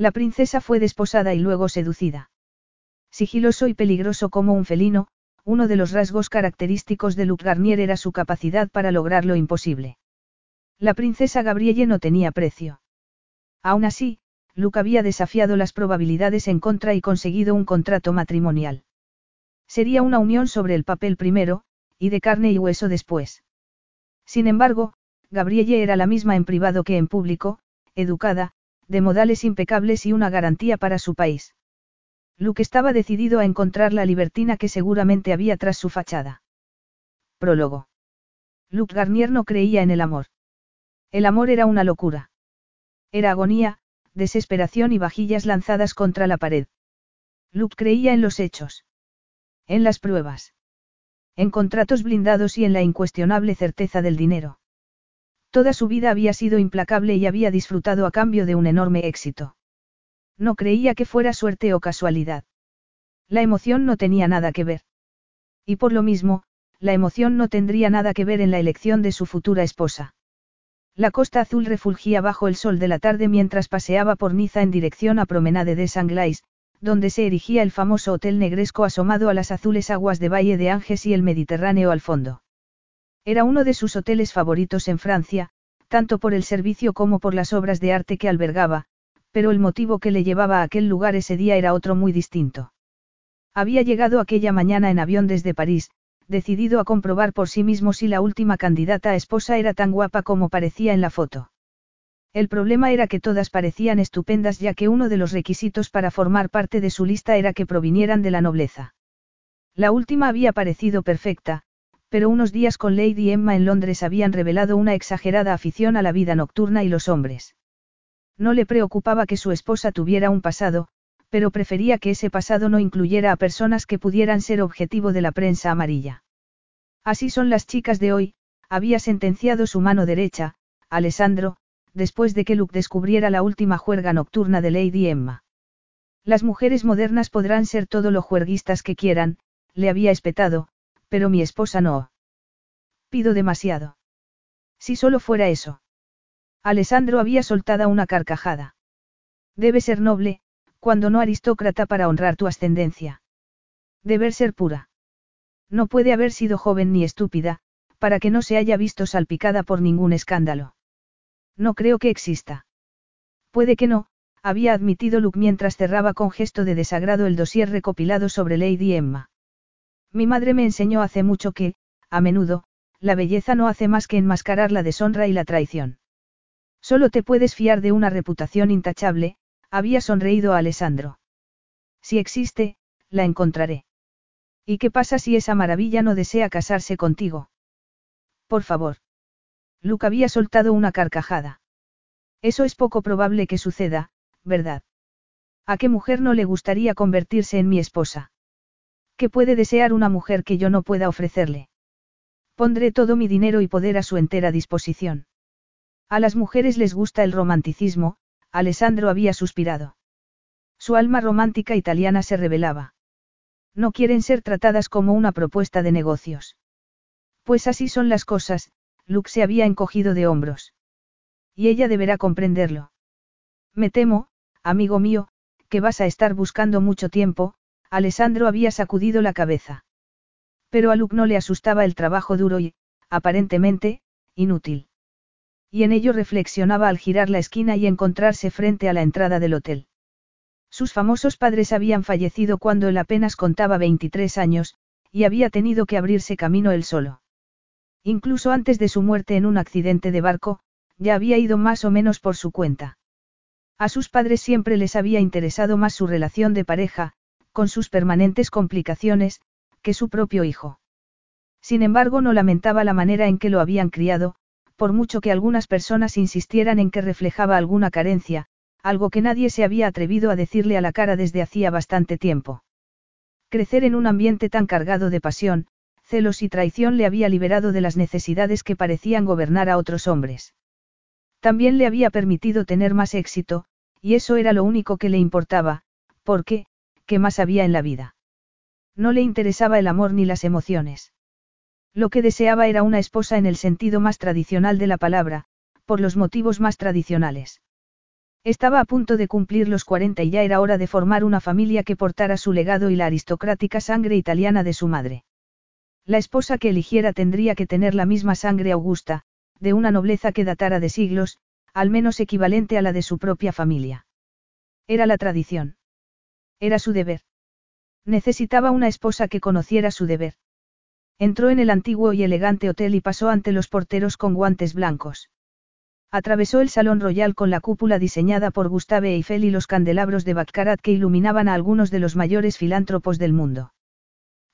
La princesa fue desposada y luego seducida. Sigiloso y peligroso como un felino, uno de los rasgos característicos de Luc Garnier era su capacidad para lograr lo imposible. La princesa Gabrielle no tenía precio. Aún así, Luc había desafiado las probabilidades en contra y conseguido un contrato matrimonial. Sería una unión sobre el papel primero, y de carne y hueso después. Sin embargo, Gabrielle era la misma en privado que en público, educada, de modales impecables y una garantía para su país. Luke estaba decidido a encontrar la libertina que seguramente había tras su fachada. Prólogo. Luke Garnier no creía en el amor. El amor era una locura. Era agonía, desesperación y vajillas lanzadas contra la pared. Luke creía en los hechos. En las pruebas. En contratos blindados y en la incuestionable certeza del dinero. Toda su vida había sido implacable y había disfrutado a cambio de un enorme éxito. No creía que fuera suerte o casualidad. La emoción no tenía nada que ver. Y por lo mismo, la emoción no tendría nada que ver en la elección de su futura esposa. La costa azul refulgía bajo el sol de la tarde mientras paseaba por Niza en dirección a Promenade de Sanglais, donde se erigía el famoso Hotel Negresco asomado a las azules aguas de Valle de Ánges y el Mediterráneo al fondo. Era uno de sus hoteles favoritos en Francia, tanto por el servicio como por las obras de arte que albergaba, pero el motivo que le llevaba a aquel lugar ese día era otro muy distinto. Había llegado aquella mañana en avión desde París, decidido a comprobar por sí mismo si la última candidata a esposa era tan guapa como parecía en la foto. El problema era que todas parecían estupendas ya que uno de los requisitos para formar parte de su lista era que provinieran de la nobleza. La última había parecido perfecta, pero unos días con Lady Emma en Londres habían revelado una exagerada afición a la vida nocturna y los hombres. No le preocupaba que su esposa tuviera un pasado, pero prefería que ese pasado no incluyera a personas que pudieran ser objetivo de la prensa amarilla. Así son las chicas de hoy, había sentenciado su mano derecha, Alessandro, después de que Luke descubriera la última juerga nocturna de Lady Emma. Las mujeres modernas podrán ser todo lo juerguistas que quieran, le había espetado, pero mi esposa no. Pido demasiado. Si solo fuera eso. Alessandro había soltado una carcajada. Debe ser noble, cuando no aristócrata para honrar tu ascendencia. Deber ser pura. No puede haber sido joven ni estúpida, para que no se haya visto salpicada por ningún escándalo. No creo que exista. Puede que no, había admitido Luke mientras cerraba con gesto de desagrado el dossier recopilado sobre Lady Emma. Mi madre me enseñó hace mucho que, a menudo, la belleza no hace más que enmascarar la deshonra y la traición. Solo te puedes fiar de una reputación intachable, había sonreído a Alessandro. Si existe, la encontraré. ¿Y qué pasa si esa maravilla no desea casarse contigo? Por favor. Luke había soltado una carcajada. Eso es poco probable que suceda, ¿verdad? ¿A qué mujer no le gustaría convertirse en mi esposa? ¿Qué puede desear una mujer que yo no pueda ofrecerle? Pondré todo mi dinero y poder a su entera disposición. A las mujeres les gusta el romanticismo, Alessandro había suspirado. Su alma romántica italiana se revelaba. No quieren ser tratadas como una propuesta de negocios. Pues así son las cosas, Luke se había encogido de hombros. Y ella deberá comprenderlo. Me temo, amigo mío, que vas a estar buscando mucho tiempo, Alessandro había sacudido la cabeza. Pero a Luke no le asustaba el trabajo duro y, aparentemente, inútil. Y en ello reflexionaba al girar la esquina y encontrarse frente a la entrada del hotel. Sus famosos padres habían fallecido cuando él apenas contaba 23 años, y había tenido que abrirse camino él solo. Incluso antes de su muerte en un accidente de barco, ya había ido más o menos por su cuenta. A sus padres siempre les había interesado más su relación de pareja, con sus permanentes complicaciones, que su propio hijo. Sin embargo, no lamentaba la manera en que lo habían criado, por mucho que algunas personas insistieran en que reflejaba alguna carencia, algo que nadie se había atrevido a decirle a la cara desde hacía bastante tiempo. Crecer en un ambiente tan cargado de pasión, celos y traición le había liberado de las necesidades que parecían gobernar a otros hombres. También le había permitido tener más éxito, y eso era lo único que le importaba, porque, ¿qué más había en la vida? No le interesaba el amor ni las emociones. Lo que deseaba era una esposa en el sentido más tradicional de la palabra, por los motivos más tradicionales. Estaba a punto de cumplir los 40 y ya era hora de formar una familia que portara su legado y la aristocrática sangre italiana de su madre. La esposa que eligiera tendría que tener la misma sangre augusta, de una nobleza que datara de siglos, al menos equivalente a la de su propia familia. Era la tradición. Era su deber. Necesitaba una esposa que conociera su deber. Entró en el antiguo y elegante hotel y pasó ante los porteros con guantes blancos. Atravesó el salón royal con la cúpula diseñada por Gustave Eiffel y los candelabros de Baccarat que iluminaban a algunos de los mayores filántropos del mundo.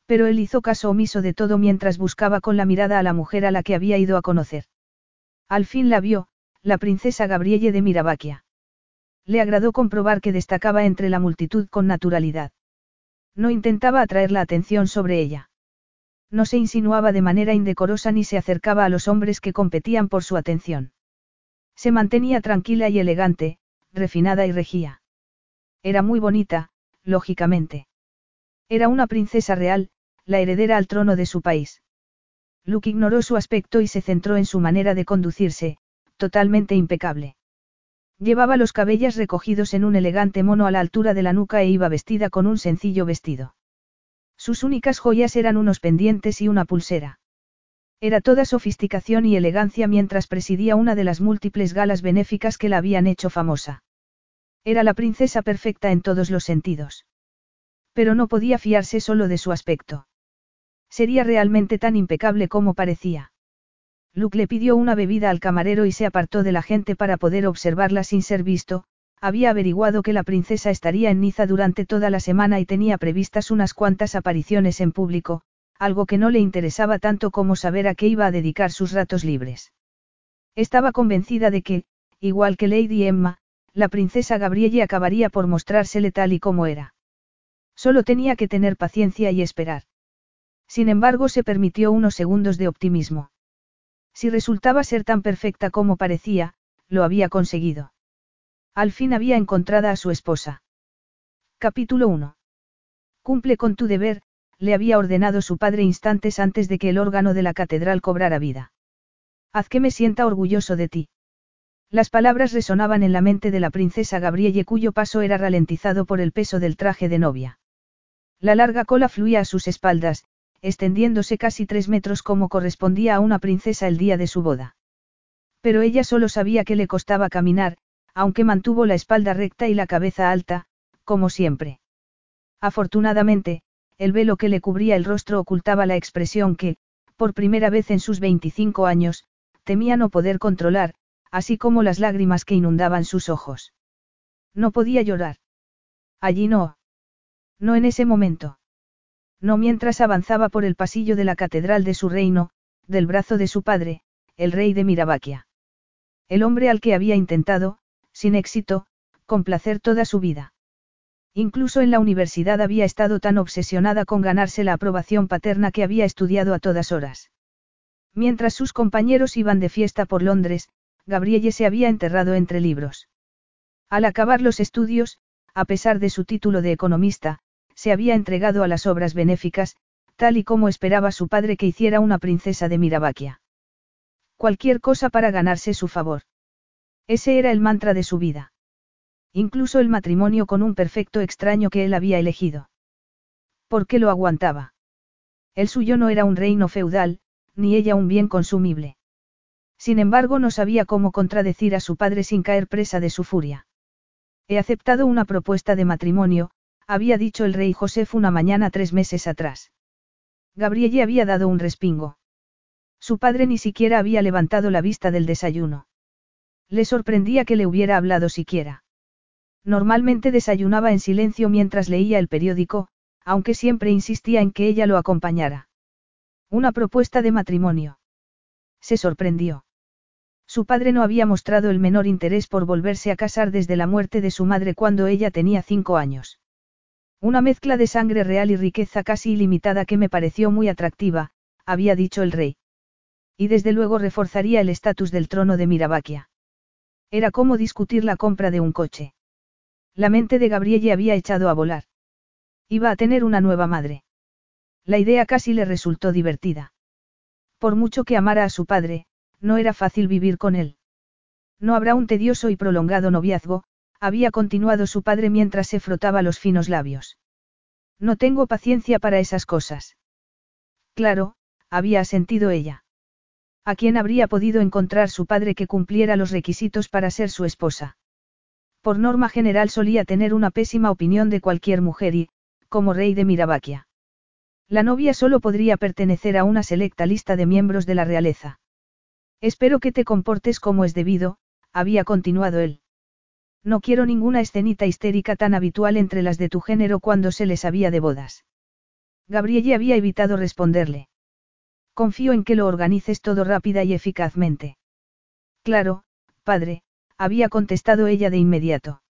Pero él hizo caso omiso de todo mientras buscaba con la mirada a la mujer a la que había ido a conocer. Al fin la vio, la princesa Gabrielle de Mirabaquia. Le agradó comprobar que destacaba entre la multitud con naturalidad. No intentaba atraer la atención sobre ella. No se insinuaba de manera indecorosa ni se acercaba a los hombres que competían por su atención. Se mantenía tranquila y elegante, refinada y regía. Era muy bonita, lógicamente. Era una princesa real, la heredera al trono de su país. Luke ignoró su aspecto y se centró en su manera de conducirse, totalmente impecable. Llevaba los cabellos recogidos en un elegante mono a la altura de la nuca e iba vestida con un sencillo vestido. Sus únicas joyas eran unos pendientes y una pulsera. Era toda sofisticación y elegancia mientras presidía una de las múltiples galas benéficas que la habían hecho famosa. Era la princesa perfecta en todos los sentidos. Pero no podía fiarse solo de su aspecto. Sería realmente tan impecable como parecía. Luke le pidió una bebida al camarero y se apartó de la gente para poder observarla sin ser visto, había averiguado que la princesa estaría en Niza durante toda la semana y tenía previstas unas cuantas apariciones en público, algo que no le interesaba tanto como saber a qué iba a dedicar sus ratos libres. Estaba convencida de que, igual que Lady Emma, la princesa Gabrielle acabaría por mostrársele tal y como era. Solo tenía que tener paciencia y esperar. Sin embargo, se permitió unos segundos de optimismo. Si resultaba ser tan perfecta como parecía, lo había conseguido. Al fin había encontrado a su esposa. Capítulo 1. Cumple con tu deber, le había ordenado su padre instantes antes de que el órgano de la catedral cobrara vida. Haz que me sienta orgulloso de ti. Las palabras resonaban en la mente de la princesa Gabrielle cuyo paso era ralentizado por el peso del traje de novia. La larga cola fluía a sus espaldas, extendiéndose casi tres metros como correspondía a una princesa el día de su boda. Pero ella solo sabía que le costaba caminar, aunque mantuvo la espalda recta y la cabeza alta, como siempre. Afortunadamente, el velo que le cubría el rostro ocultaba la expresión que, por primera vez en sus 25 años, temía no poder controlar, así como las lágrimas que inundaban sus ojos. No podía llorar. Allí no. No en ese momento. No mientras avanzaba por el pasillo de la catedral de su reino, del brazo de su padre, el rey de Mirabaquia. El hombre al que había intentado, sin éxito, complacer toda su vida. Incluso en la universidad había estado tan obsesionada con ganarse la aprobación paterna que había estudiado a todas horas. Mientras sus compañeros iban de fiesta por Londres, Gabrielle se había enterrado entre libros. Al acabar los estudios, a pesar de su título de economista, se había entregado a las obras benéficas, tal y como esperaba su padre que hiciera una princesa de Mirabaquia. Cualquier cosa para ganarse su favor. Ese era el mantra de su vida. Incluso el matrimonio con un perfecto extraño que él había elegido. ¿Por qué lo aguantaba? El suyo no era un reino feudal, ni ella un bien consumible. Sin embargo, no sabía cómo contradecir a su padre sin caer presa de su furia. He aceptado una propuesta de matrimonio, había dicho el rey Josef una mañana tres meses atrás. Gabrielle había dado un respingo. Su padre ni siquiera había levantado la vista del desayuno. Le sorprendía que le hubiera hablado siquiera. Normalmente desayunaba en silencio mientras leía el periódico, aunque siempre insistía en que ella lo acompañara. Una propuesta de matrimonio. Se sorprendió. Su padre no había mostrado el menor interés por volverse a casar desde la muerte de su madre cuando ella tenía cinco años. Una mezcla de sangre real y riqueza casi ilimitada que me pareció muy atractiva, había dicho el rey. Y desde luego reforzaría el estatus del trono de Mirabaquia. Era como discutir la compra de un coche. La mente de Gabrielle había echado a volar. Iba a tener una nueva madre. La idea casi le resultó divertida. Por mucho que amara a su padre, no era fácil vivir con él. No habrá un tedioso y prolongado noviazgo, había continuado su padre mientras se frotaba los finos labios. No tengo paciencia para esas cosas. Claro, había sentido ella. ¿A quién habría podido encontrar su padre que cumpliera los requisitos para ser su esposa? Por norma general solía tener una pésima opinión de cualquier mujer y, como rey de Mirabaquia. La novia solo podría pertenecer a una selecta lista de miembros de la realeza. Espero que te comportes como es debido, había continuado él. No quiero ninguna escenita histérica tan habitual entre las de tu género cuando se les había de bodas. Gabrielle había evitado responderle. Confío en que lo organices todo rápida y eficazmente. Claro, padre, había contestado ella de inmediato.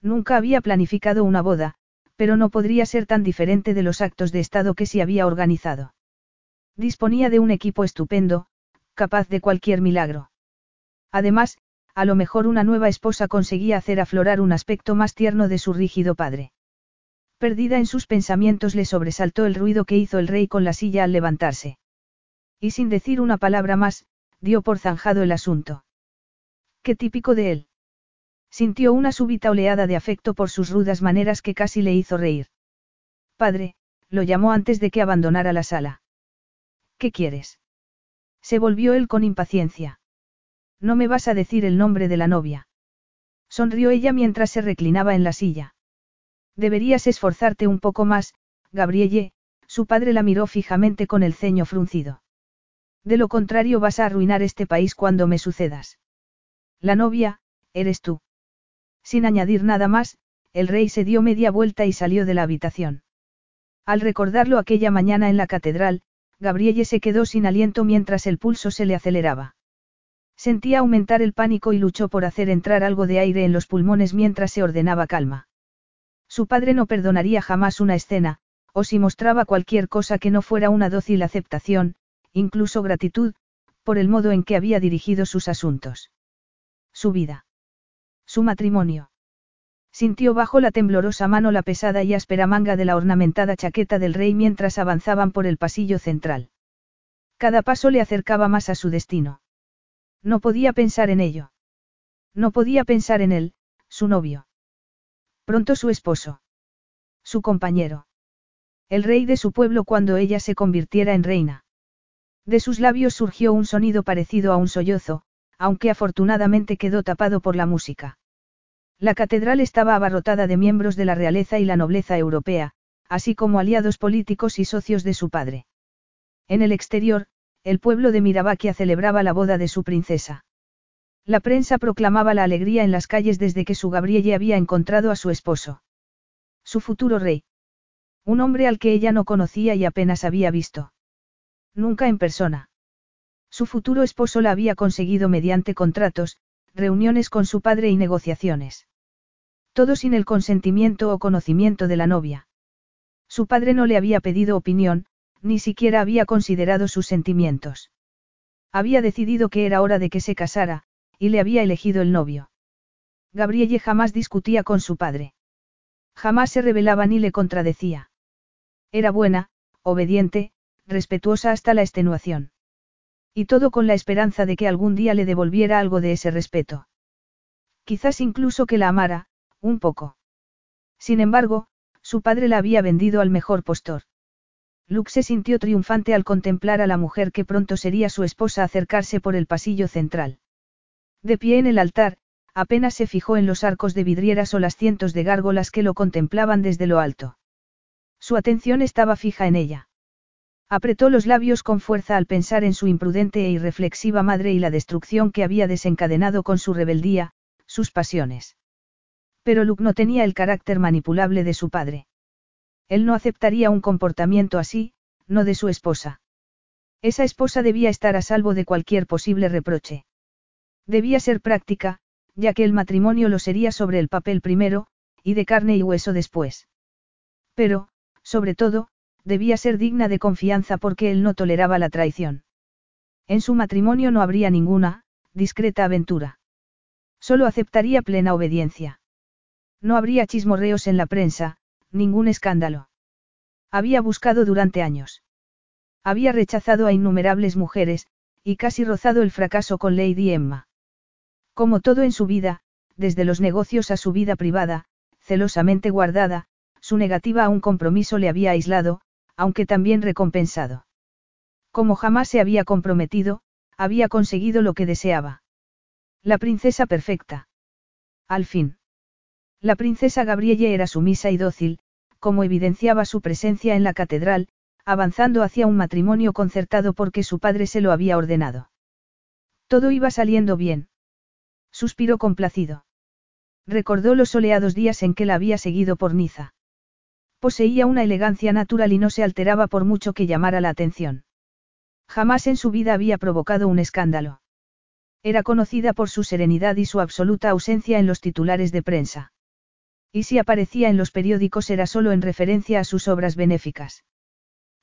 Nunca había planificado una boda, pero no podría ser tan diferente de los actos de Estado que se había organizado. Disponía de un equipo estupendo, capaz de cualquier milagro. Además, a lo mejor una nueva esposa conseguía hacer aflorar un aspecto más tierno de su rígido padre. Perdida en sus pensamientos le sobresaltó el ruido que hizo el rey con la silla al levantarse. Y sin decir una palabra más, dio por zanjado el asunto. Qué típico de él. Sintió una súbita oleada de afecto por sus rudas maneras que casi le hizo reír. Padre, lo llamó antes de que abandonara la sala. ¿Qué quieres? Se volvió él con impaciencia. No me vas a decir el nombre de la novia. Sonrió ella mientras se reclinaba en la silla. Deberías esforzarte un poco más, Gabrielle, su padre la miró fijamente con el ceño fruncido. De lo contrario vas a arruinar este país cuando me sucedas. La novia, eres tú. Sin añadir nada más, el rey se dio media vuelta y salió de la habitación. Al recordarlo aquella mañana en la catedral, Gabrielle se quedó sin aliento mientras el pulso se le aceleraba. Sentía aumentar el pánico y luchó por hacer entrar algo de aire en los pulmones mientras se ordenaba calma. Su padre no perdonaría jamás una escena, o si mostraba cualquier cosa que no fuera una dócil aceptación, incluso gratitud, por el modo en que había dirigido sus asuntos. Su vida. Su matrimonio. Sintió bajo la temblorosa mano la pesada y áspera manga de la ornamentada chaqueta del rey mientras avanzaban por el pasillo central. Cada paso le acercaba más a su destino. No podía pensar en ello. No podía pensar en él, su novio. Pronto su esposo. Su compañero. El rey de su pueblo cuando ella se convirtiera en reina. De sus labios surgió un sonido parecido a un sollozo, aunque afortunadamente quedó tapado por la música. La catedral estaba abarrotada de miembros de la realeza y la nobleza europea, así como aliados políticos y socios de su padre. En el exterior, el pueblo de Mirabaquia celebraba la boda de su princesa. La prensa proclamaba la alegría en las calles desde que su Gabrielle había encontrado a su esposo. Su futuro rey. Un hombre al que ella no conocía y apenas había visto. Nunca en persona. Su futuro esposo la había conseguido mediante contratos, reuniones con su padre y negociaciones. Todo sin el consentimiento o conocimiento de la novia. Su padre no le había pedido opinión, ni siquiera había considerado sus sentimientos. Había decidido que era hora de que se casara, y le había elegido el novio. Gabrielle jamás discutía con su padre. Jamás se rebelaba ni le contradecía. Era buena, obediente, respetuosa hasta la extenuación. Y todo con la esperanza de que algún día le devolviera algo de ese respeto. Quizás incluso que la amara, un poco. Sin embargo, su padre la había vendido al mejor postor. Luke se sintió triunfante al contemplar a la mujer que pronto sería su esposa acercarse por el pasillo central. De pie en el altar, apenas se fijó en los arcos de vidrieras o las cientos de gárgolas que lo contemplaban desde lo alto. Su atención estaba fija en ella. Apretó los labios con fuerza al pensar en su imprudente e irreflexiva madre y la destrucción que había desencadenado con su rebeldía, sus pasiones. Pero Luke no tenía el carácter manipulable de su padre. Él no aceptaría un comportamiento así, no de su esposa. Esa esposa debía estar a salvo de cualquier posible reproche. Debía ser práctica, ya que el matrimonio lo sería sobre el papel primero, y de carne y hueso después. Pero, sobre todo, debía ser digna de confianza porque él no toleraba la traición. En su matrimonio no habría ninguna, discreta aventura. Solo aceptaría plena obediencia. No habría chismorreos en la prensa, ningún escándalo. Había buscado durante años. Había rechazado a innumerables mujeres, y casi rozado el fracaso con Lady Emma. Como todo en su vida, desde los negocios a su vida privada, celosamente guardada, su negativa a un compromiso le había aislado, aunque también recompensado. Como jamás se había comprometido, había conseguido lo que deseaba. La princesa perfecta. Al fin. La princesa Gabrielle era sumisa y dócil, como evidenciaba su presencia en la catedral, avanzando hacia un matrimonio concertado porque su padre se lo había ordenado. Todo iba saliendo bien. Suspiró complacido. Recordó los soleados días en que la había seguido por Niza. Poseía una elegancia natural y no se alteraba por mucho que llamara la atención. Jamás en su vida había provocado un escándalo. Era conocida por su serenidad y su absoluta ausencia en los titulares de prensa. Y si aparecía en los periódicos era solo en referencia a sus obras benéficas.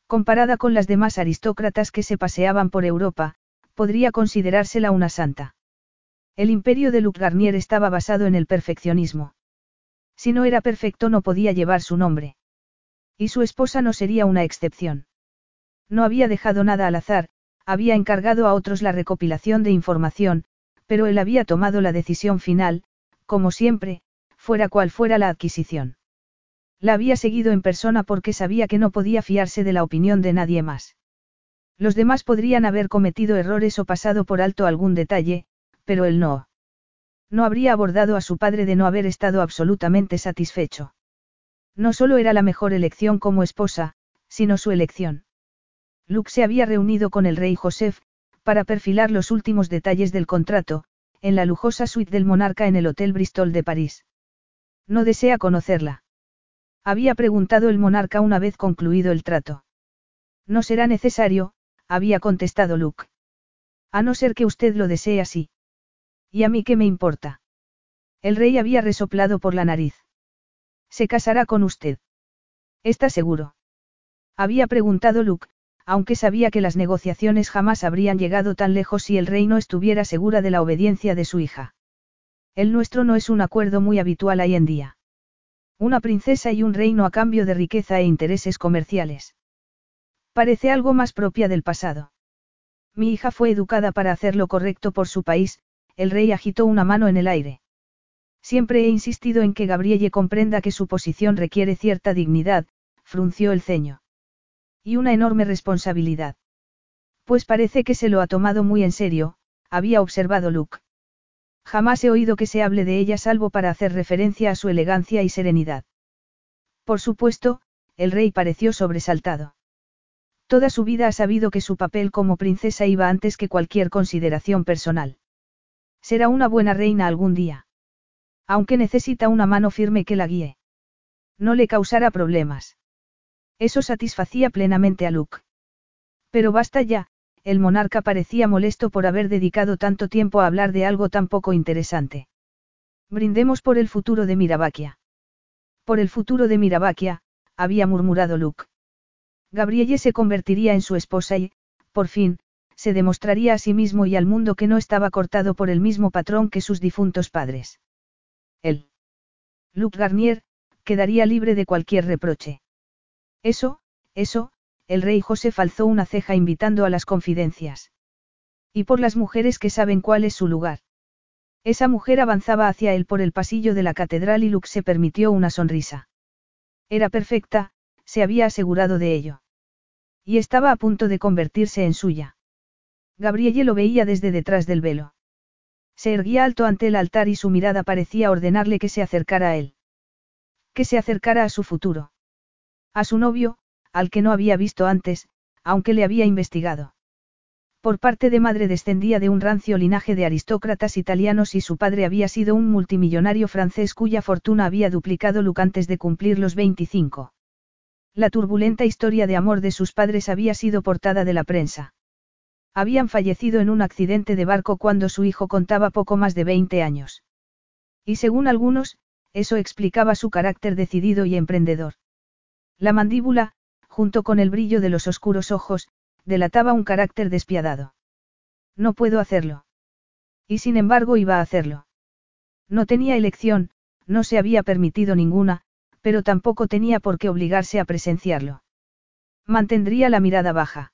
Comparada con las demás aristócratas que se paseaban por Europa, podría considerársela una santa. El imperio de Luc Garnier estaba basado en el perfeccionismo. Si no era perfecto no podía llevar su nombre. Y su esposa no sería una excepción. No había dejado nada al azar, había encargado a otros la recopilación de información, pero él había tomado la decisión final, como siempre, fuera cual fuera la adquisición. La había seguido en persona porque sabía que no podía fiarse de la opinión de nadie más. Los demás podrían haber cometido errores o pasado por alto algún detalle, pero él no. No habría abordado a su padre de no haber estado absolutamente satisfecho. No solo era la mejor elección como esposa, sino su elección. Luke se había reunido con el rey Joseph, para perfilar los últimos detalles del contrato, en la lujosa suite del monarca en el Hotel Bristol de París. No desea conocerla. Había preguntado el monarca una vez concluido el trato. No será necesario, había contestado Luke. A no ser que usted lo desee así. ¿Y a mí qué me importa? El rey había resoplado por la nariz. Se casará con usted. ¿Está seguro? Había preguntado Luke, aunque sabía que las negociaciones jamás habrían llegado tan lejos si el rey no estuviera segura de la obediencia de su hija. El nuestro no es un acuerdo muy habitual hoy en día. Una princesa y un reino a cambio de riqueza e intereses comerciales. Parece algo más propia del pasado. Mi hija fue educada para hacer lo correcto por su país, el rey agitó una mano en el aire. Siempre he insistido en que Gabrielle comprenda que su posición requiere cierta dignidad, frunció el ceño. Y una enorme responsabilidad. Pues parece que se lo ha tomado muy en serio, había observado Luke. Jamás he oído que se hable de ella salvo para hacer referencia a su elegancia y serenidad. Por supuesto, el rey pareció sobresaltado. Toda su vida ha sabido que su papel como princesa iba antes que cualquier consideración personal. Será una buena reina algún día. Aunque necesita una mano firme que la guíe. No le causará problemas. Eso satisfacía plenamente a Luke. Pero basta ya, el monarca parecía molesto por haber dedicado tanto tiempo a hablar de algo tan poco interesante. Brindemos por el futuro de Mirabaquia. Por el futuro de Mirabaquia, había murmurado Luke. Gabrielle se convertiría en su esposa y, por fin, se demostraría a sí mismo y al mundo que no estaba cortado por el mismo patrón que sus difuntos padres. Él. Luke Garnier, quedaría libre de cualquier reproche. Eso, eso, el rey José alzó una ceja invitando a las confidencias. Y por las mujeres que saben cuál es su lugar. Esa mujer avanzaba hacia él por el pasillo de la catedral y Luke se permitió una sonrisa. Era perfecta, se había asegurado de ello. Y estaba a punto de convertirse en suya. Gabrielle lo veía desde detrás del velo. Se erguía alto ante el altar y su mirada parecía ordenarle que se acercara a él. Que se acercara a su futuro. A su novio, al que no había visto antes, aunque le había investigado. Por parte de madre descendía de un rancio linaje de aristócratas italianos y su padre había sido un multimillonario francés cuya fortuna había duplicado Luke antes de cumplir los 25. La turbulenta historia de amor de sus padres había sido portada de la prensa. Habían fallecido en un accidente de barco cuando su hijo contaba poco más de 20 años. Y según algunos, eso explicaba su carácter decidido y emprendedor. La mandíbula, junto con el brillo de los oscuros ojos, delataba un carácter despiadado. No puedo hacerlo. Y sin embargo iba a hacerlo. No tenía elección, no se había permitido ninguna, pero tampoco tenía por qué obligarse a presenciarlo. Mantendría la mirada baja.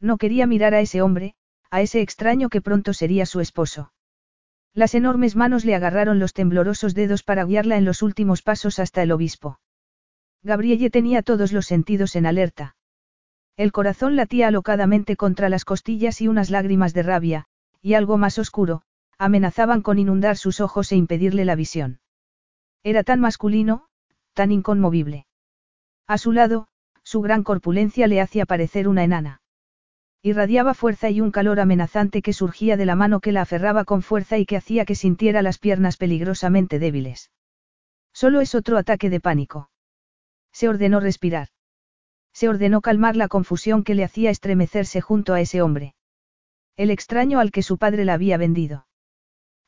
No quería mirar a ese hombre, a ese extraño que pronto sería su esposo. Las enormes manos le agarraron los temblorosos dedos para guiarla en los últimos pasos hasta el obispo. Gabrielle tenía todos los sentidos en alerta. El corazón latía alocadamente contra las costillas y unas lágrimas de rabia, y algo más oscuro, amenazaban con inundar sus ojos e impedirle la visión. Era tan masculino, tan inconmovible. A su lado, su gran corpulencia le hacía parecer una enana. Irradiaba fuerza y un calor amenazante que surgía de la mano que la aferraba con fuerza y que hacía que sintiera las piernas peligrosamente débiles. Solo es otro ataque de pánico. Se ordenó respirar. Se ordenó calmar la confusión que le hacía estremecerse junto a ese hombre. El extraño al que su padre la había vendido.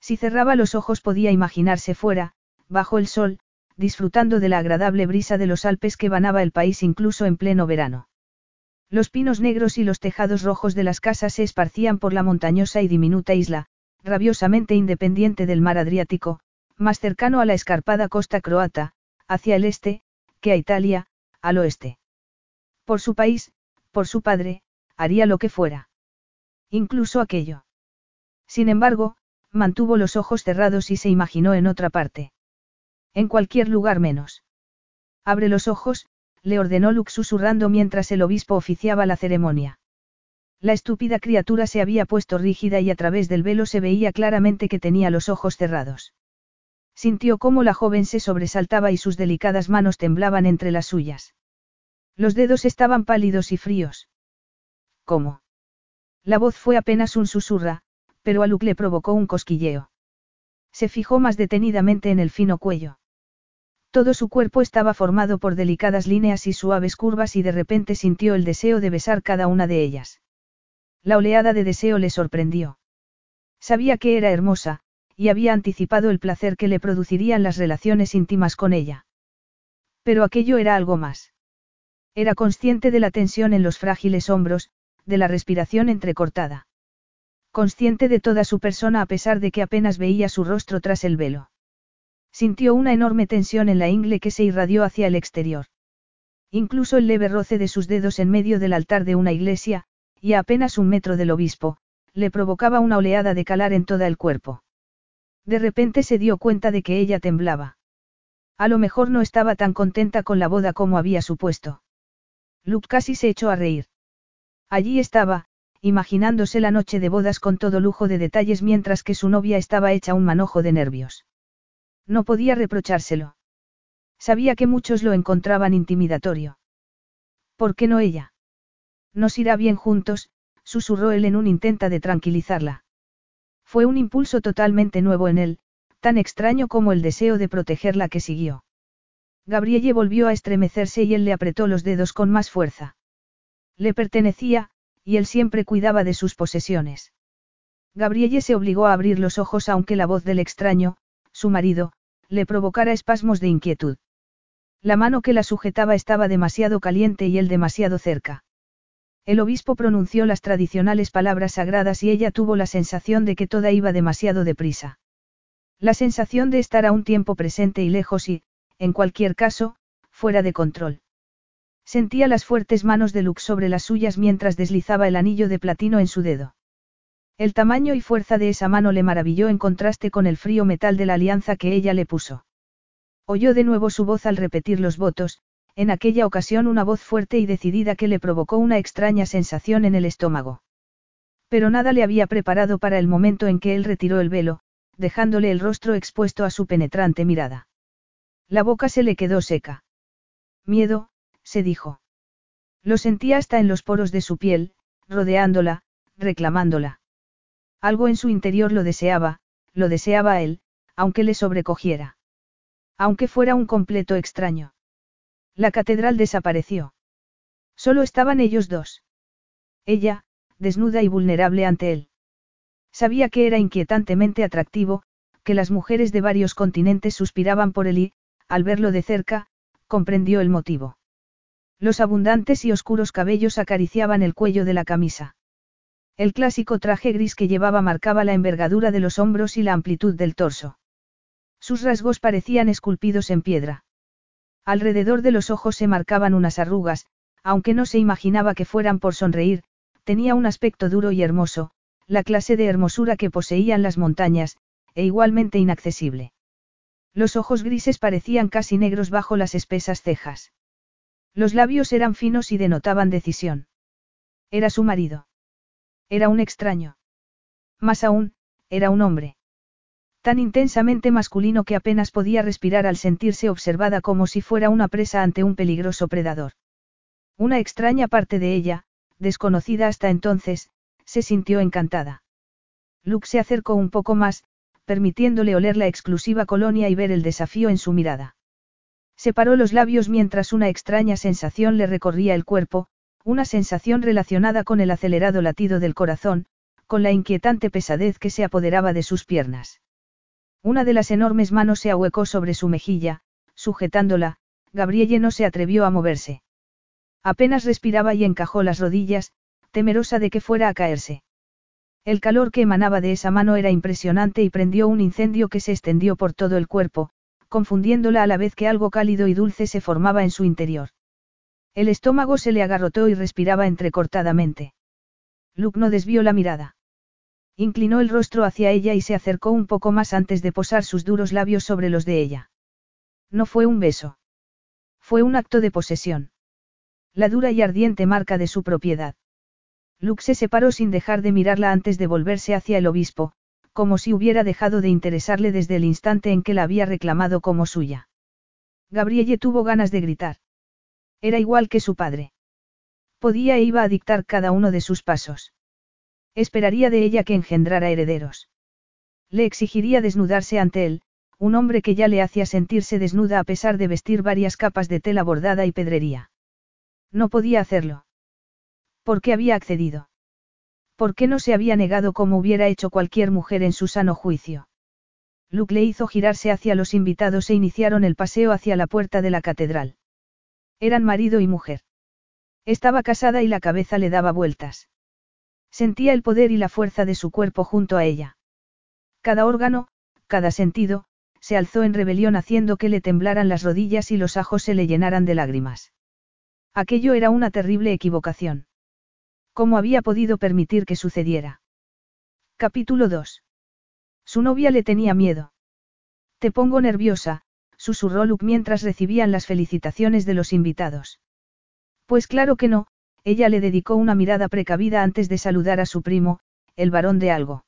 Si cerraba los ojos podía imaginarse fuera, bajo el sol, disfrutando de la agradable brisa de los Alpes que banaba el país incluso en pleno verano. Los pinos negros y los tejados rojos de las casas se esparcían por la montañosa y diminuta isla, rabiosamente independiente del mar Adriático, más cercano a la escarpada costa croata, hacia el este, que a Italia, al oeste. Por su país, por su padre, haría lo que fuera. Incluso aquello. Sin embargo, mantuvo los ojos cerrados y se imaginó en otra parte. En cualquier lugar menos. Abre los ojos, le ordenó Luke susurrando mientras el obispo oficiaba la ceremonia. La estúpida criatura se había puesto rígida y a través del velo se veía claramente que tenía los ojos cerrados. Sintió cómo la joven se sobresaltaba y sus delicadas manos temblaban entre las suyas. Los dedos estaban pálidos y fríos. ¿Cómo? La voz fue apenas un susurra, pero a Luke le provocó un cosquilleo. Se fijó más detenidamente en el fino cuello. Todo su cuerpo estaba formado por delicadas líneas y suaves curvas y de repente sintió el deseo de besar cada una de ellas. La oleada de deseo le sorprendió. Sabía que era hermosa, y había anticipado el placer que le producirían las relaciones íntimas con ella. Pero aquello era algo más. Era consciente de la tensión en los frágiles hombros, de la respiración entrecortada. Consciente de toda su persona a pesar de que apenas veía su rostro tras el velo. Sintió una enorme tensión en la ingle que se irradió hacia el exterior. Incluso el leve roce de sus dedos en medio del altar de una iglesia, y a apenas un metro del obispo, le provocaba una oleada de calar en todo el cuerpo. De repente se dio cuenta de que ella temblaba. A lo mejor no estaba tan contenta con la boda como había supuesto. Luke casi se echó a reír. Allí estaba, imaginándose la noche de bodas con todo lujo de detalles mientras que su novia estaba hecha un manojo de nervios. No podía reprochárselo. Sabía que muchos lo encontraban intimidatorio. ¿Por qué no ella? Nos irá bien juntos, susurró él en un intento de tranquilizarla. Fue un impulso totalmente nuevo en él, tan extraño como el deseo de protegerla que siguió. Gabrielle volvió a estremecerse y él le apretó los dedos con más fuerza. Le pertenecía, y él siempre cuidaba de sus posesiones. Gabrielle se obligó a abrir los ojos aunque la voz del extraño, su marido, le provocara espasmos de inquietud. La mano que la sujetaba estaba demasiado caliente y él demasiado cerca. El obispo pronunció las tradicionales palabras sagradas y ella tuvo la sensación de que toda iba demasiado deprisa. La sensación de estar a un tiempo presente y lejos y, en cualquier caso, fuera de control. Sentía las fuertes manos de Luke sobre las suyas mientras deslizaba el anillo de platino en su dedo. El tamaño y fuerza de esa mano le maravilló en contraste con el frío metal de la alianza que ella le puso. Oyó de nuevo su voz al repetir los votos, en aquella ocasión una voz fuerte y decidida que le provocó una extraña sensación en el estómago. Pero nada le había preparado para el momento en que él retiró el velo, dejándole el rostro expuesto a su penetrante mirada. La boca se le quedó seca. Miedo, se dijo. Lo sentía hasta en los poros de su piel, rodeándola, reclamándola. Algo en su interior lo deseaba, lo deseaba él, aunque le sobrecogiera. Aunque fuera un completo extraño. La catedral desapareció. Solo estaban ellos dos. Ella, desnuda y vulnerable ante él. Sabía que era inquietantemente atractivo, que las mujeres de varios continentes suspiraban por él y, al verlo de cerca, comprendió el motivo. Los abundantes y oscuros cabellos acariciaban el cuello de la camisa. El clásico traje gris que llevaba marcaba la envergadura de los hombros y la amplitud del torso. Sus rasgos parecían esculpidos en piedra. Alrededor de los ojos se marcaban unas arrugas, aunque no se imaginaba que fueran por sonreír, tenía un aspecto duro y hermoso, la clase de hermosura que poseían las montañas, e igualmente inaccesible. Los ojos grises parecían casi negros bajo las espesas cejas. Los labios eran finos y denotaban decisión. Era su marido. Era un extraño. Más aún, era un hombre. Tan intensamente masculino que apenas podía respirar al sentirse observada como si fuera una presa ante un peligroso predador. Una extraña parte de ella, desconocida hasta entonces, se sintió encantada. Luke se acercó un poco más, permitiéndole oler la exclusiva colonia y ver el desafío en su mirada. Separó los labios mientras una extraña sensación le recorría el cuerpo, una sensación relacionada con el acelerado latido del corazón, con la inquietante pesadez que se apoderaba de sus piernas. Una de las enormes manos se ahuecó sobre su mejilla, sujetándola, Gabrielle no se atrevió a moverse. Apenas respiraba y encajó las rodillas, temerosa de que fuera a caerse. El calor que emanaba de esa mano era impresionante y prendió un incendio que se extendió por todo el cuerpo, confundiéndola a la vez que algo cálido y dulce se formaba en su interior. El estómago se le agarrotó y respiraba entrecortadamente. Luke no desvió la mirada. Inclinó el rostro hacia ella y se acercó un poco más antes de posar sus duros labios sobre los de ella. No fue un beso. Fue un acto de posesión. La dura y ardiente marca de su propiedad. Luke se separó sin dejar de mirarla antes de volverse hacia el obispo, como si hubiera dejado de interesarle desde el instante en que la había reclamado como suya. Gabrielle tuvo ganas de gritar. Era igual que su padre. Podía e iba a dictar cada uno de sus pasos. Esperaría de ella que engendrara herederos. Le exigiría desnudarse ante él, un hombre que ya le hacía sentirse desnuda a pesar de vestir varias capas de tela bordada y pedrería. No podía hacerlo. ¿Por qué había accedido? ¿Por qué no se había negado como hubiera hecho cualquier mujer en su sano juicio? Luke le hizo girarse hacia los invitados e iniciaron el paseo hacia la puerta de la catedral. Eran marido y mujer. Estaba casada y la cabeza le daba vueltas. Sentía el poder y la fuerza de su cuerpo junto a ella. Cada órgano, cada sentido, se alzó en rebelión haciendo que le temblaran las rodillas y los ajos se le llenaran de lágrimas. Aquello era una terrible equivocación. ¿Cómo había podido permitir que sucediera? Capítulo 2. Su novia le tenía miedo. Te pongo nerviosa, susurró Luke mientras recibían las felicitaciones de los invitados. Pues claro que no, ella le dedicó una mirada precavida antes de saludar a su primo, el varón de algo.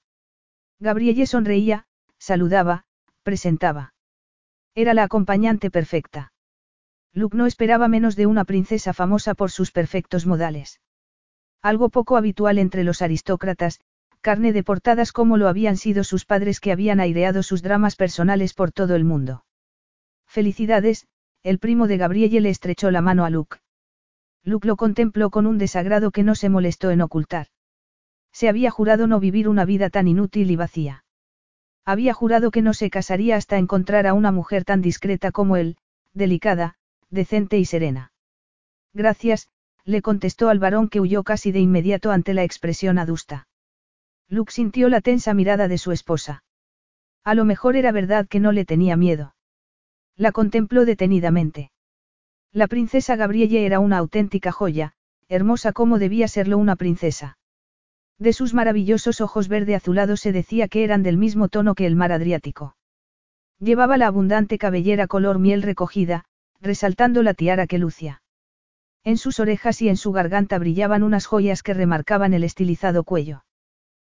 Gabrielle sonreía, saludaba, presentaba. Era la acompañante perfecta. Luke no esperaba menos de una princesa famosa por sus perfectos modales. Algo poco habitual entre los aristócratas, carne de portadas como lo habían sido sus padres que habían aireado sus dramas personales por todo el mundo. Felicidades, el primo de Gabrielle le estrechó la mano a Luke. Luke lo contempló con un desagrado que no se molestó en ocultar. Se había jurado no vivir una vida tan inútil y vacía. Había jurado que no se casaría hasta encontrar a una mujer tan discreta como él, delicada, decente y serena. Gracias, le contestó al varón que huyó casi de inmediato ante la expresión adusta. Luke sintió la tensa mirada de su esposa. A lo mejor era verdad que no le tenía miedo. La contempló detenidamente. La princesa Gabrielle era una auténtica joya, hermosa como debía serlo una princesa. De sus maravillosos ojos verde azulados se decía que eran del mismo tono que el mar Adriático. Llevaba la abundante cabellera color miel recogida, resaltando la tiara que lucia. En sus orejas y en su garganta brillaban unas joyas que remarcaban el estilizado cuello.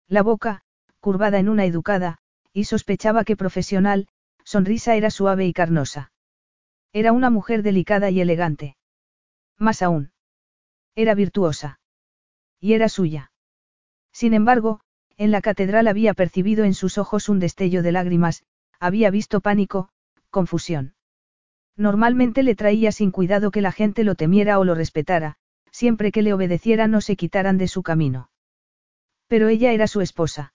La boca, curvada en una educada, y sospechaba que profesional, sonrisa era suave y carnosa. Era una mujer delicada y elegante. Más aún. Era virtuosa. Y era suya. Sin embargo, en la catedral había percibido en sus ojos un destello de lágrimas, había visto pánico, confusión. Normalmente le traía sin cuidado que la gente lo temiera o lo respetara, siempre que le obedecieran o se quitaran de su camino. Pero ella era su esposa.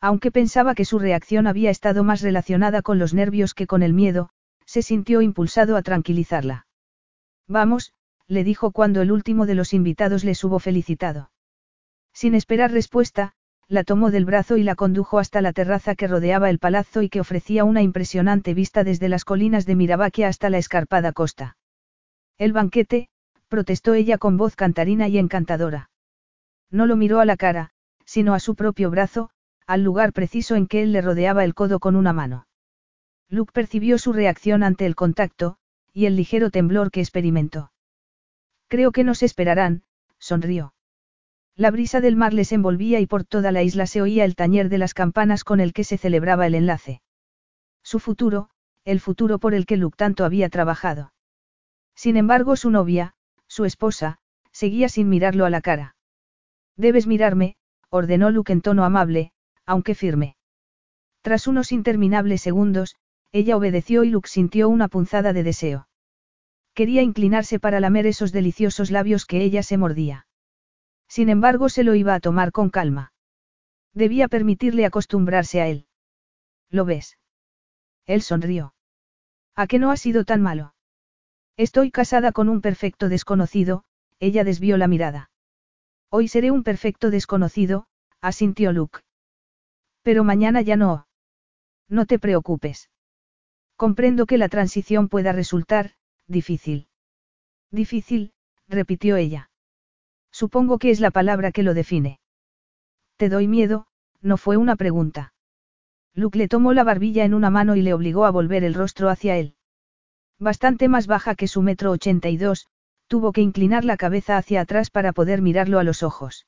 Aunque pensaba que su reacción había estado más relacionada con los nervios que con el miedo, se sintió impulsado a tranquilizarla. Vamos, le dijo cuando el último de los invitados les hubo felicitado. Sin esperar respuesta, la tomó del brazo y la condujo hasta la terraza que rodeaba el palazzo y que ofrecía una impresionante vista desde las colinas de Mirabaquia hasta la escarpada costa. El banquete, protestó ella con voz cantarina y encantadora. No lo miró a la cara, sino a su propio brazo, al lugar preciso en que él le rodeaba el codo con una mano. Luke percibió su reacción ante el contacto, y el ligero temblor que experimentó. Creo que nos esperarán, sonrió. La brisa del mar les envolvía y por toda la isla se oía el tañer de las campanas con el que se celebraba el enlace. Su futuro, el futuro por el que Luke tanto había trabajado. Sin embargo, su novia, su esposa, seguía sin mirarlo a la cara. Debes mirarme, ordenó Luke en tono amable, aunque firme. Tras unos interminables segundos, ella obedeció y Luke sintió una punzada de deseo. Quería inclinarse para lamer esos deliciosos labios que ella se mordía. Sin embargo, se lo iba a tomar con calma. Debía permitirle acostumbrarse a él. ¿Lo ves? Él sonrió. ¿A qué no ha sido tan malo? Estoy casada con un perfecto desconocido, ella desvió la mirada. Hoy seré un perfecto desconocido, asintió Luke. Pero mañana ya no. No te preocupes. Comprendo que la transición pueda resultar, difícil. Difícil, repitió ella. Supongo que es la palabra que lo define. Te doy miedo, no fue una pregunta. Luke le tomó la barbilla en una mano y le obligó a volver el rostro hacia él. Bastante más baja que su metro ochenta y dos, tuvo que inclinar la cabeza hacia atrás para poder mirarlo a los ojos.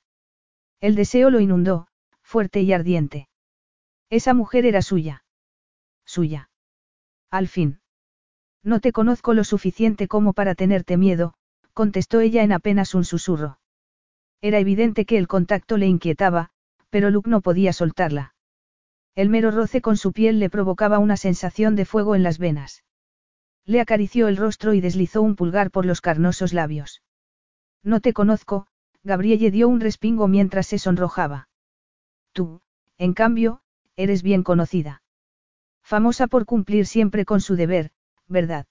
El deseo lo inundó, fuerte y ardiente. Esa mujer era suya. Suya. Al fin. No te conozco lo suficiente como para tenerte miedo, contestó ella en apenas un susurro. Era evidente que el contacto le inquietaba, pero Luke no podía soltarla. El mero roce con su piel le provocaba una sensación de fuego en las venas. Le acarició el rostro y deslizó un pulgar por los carnosos labios. No te conozco, Gabrielle dio un respingo mientras se sonrojaba. Tú, en cambio, eres bien conocida. Famosa por cumplir siempre con su deber, ¿verdad?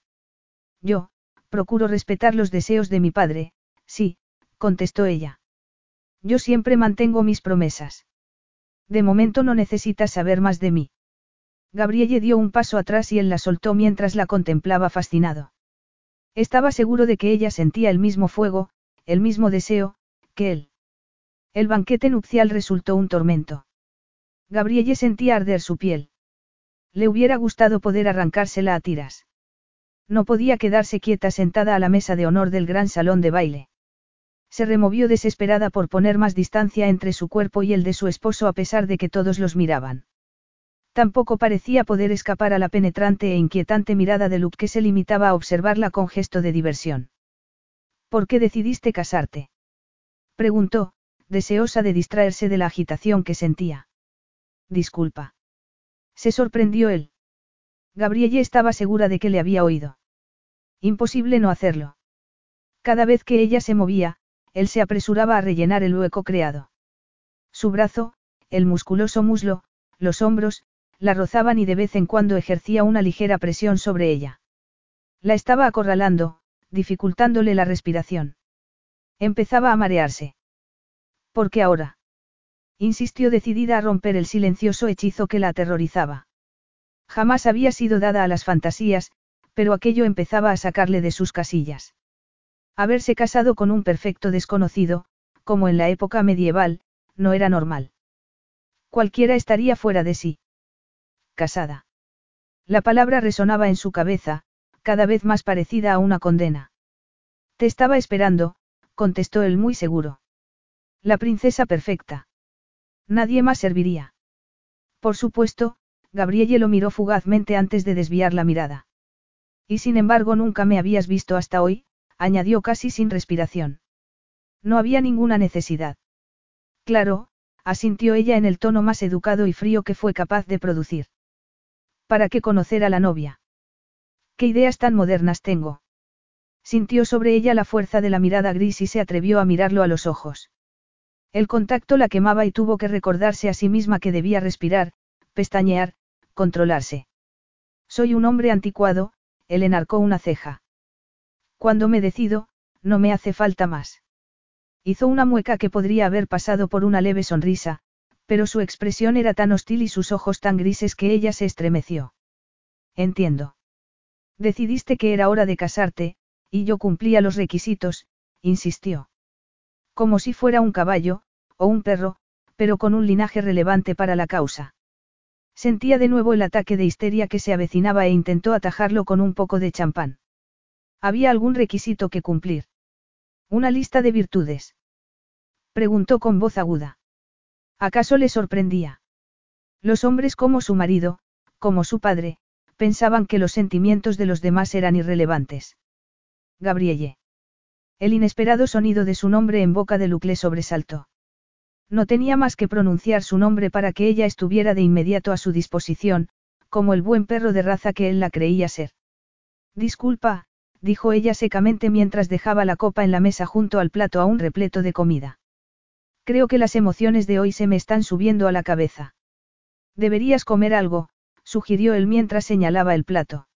Yo, procuro respetar los deseos de mi padre, sí, contestó ella. Yo siempre mantengo mis promesas. De momento no necesitas saber más de mí. Gabrielle dio un paso atrás y él la soltó mientras la contemplaba fascinado. Estaba seguro de que ella sentía el mismo fuego, el mismo deseo, que él. El banquete nupcial resultó un tormento. Gabrielle sentía arder su piel. Le hubiera gustado poder arrancársela a tiras. No podía quedarse quieta sentada a la mesa de honor del gran salón de baile. Se removió desesperada por poner más distancia entre su cuerpo y el de su esposo a pesar de que todos los miraban. Tampoco parecía poder escapar a la penetrante e inquietante mirada de Luke que se limitaba a observarla con gesto de diversión. ¿Por qué decidiste casarte? Preguntó, deseosa de distraerse de la agitación que sentía. Disculpa. Se sorprendió él. Gabrielle estaba segura de que le había oído. Imposible no hacerlo. Cada vez que ella se movía, él se apresuraba a rellenar el hueco creado. Su brazo, el musculoso muslo, los hombros, la rozaban y de vez en cuando ejercía una ligera presión sobre ella. La estaba acorralando, dificultándole la respiración. Empezaba a marearse. ¿Por qué ahora? Insistió decidida a romper el silencioso hechizo que la aterrorizaba. Jamás había sido dada a las fantasías, pero aquello empezaba a sacarle de sus casillas. Haberse casado con un perfecto desconocido, como en la época medieval, no era normal. Cualquiera estaría fuera de sí casada. La palabra resonaba en su cabeza, cada vez más parecida a una condena. Te estaba esperando, contestó él muy seguro. La princesa perfecta. Nadie más serviría. Por supuesto, Gabrielle lo miró fugazmente antes de desviar la mirada. Y sin embargo nunca me habías visto hasta hoy, añadió casi sin respiración. No había ninguna necesidad. Claro, asintió ella en el tono más educado y frío que fue capaz de producir. ¿Para qué conocer a la novia? ¿Qué ideas tan modernas tengo? Sintió sobre ella la fuerza de la mirada gris y se atrevió a mirarlo a los ojos. El contacto la quemaba y tuvo que recordarse a sí misma que debía respirar, pestañear, controlarse. Soy un hombre anticuado, él enarcó una ceja. Cuando me decido, no me hace falta más. Hizo una mueca que podría haber pasado por una leve sonrisa, pero su expresión era tan hostil y sus ojos tan grises que ella se estremeció. Entiendo. Decidiste que era hora de casarte, y yo cumplía los requisitos, insistió. Como si fuera un caballo, o un perro, pero con un linaje relevante para la causa. Sentía de nuevo el ataque de histeria que se avecinaba e intentó atajarlo con un poco de champán. ¿Había algún requisito que cumplir? Una lista de virtudes. Preguntó con voz aguda. ¿Acaso le sorprendía? Los hombres como su marido, como su padre, pensaban que los sentimientos de los demás eran irrelevantes. Gabrielle. El inesperado sonido de su nombre en boca de Luc le sobresaltó. No tenía más que pronunciar su nombre para que ella estuviera de inmediato a su disposición, como el buen perro de raza que él la creía ser. Disculpa, dijo ella secamente mientras dejaba la copa en la mesa junto al plato aún repleto de comida. Creo que las emociones de hoy se me están subiendo a la cabeza. Deberías comer algo, sugirió él mientras señalaba el plato.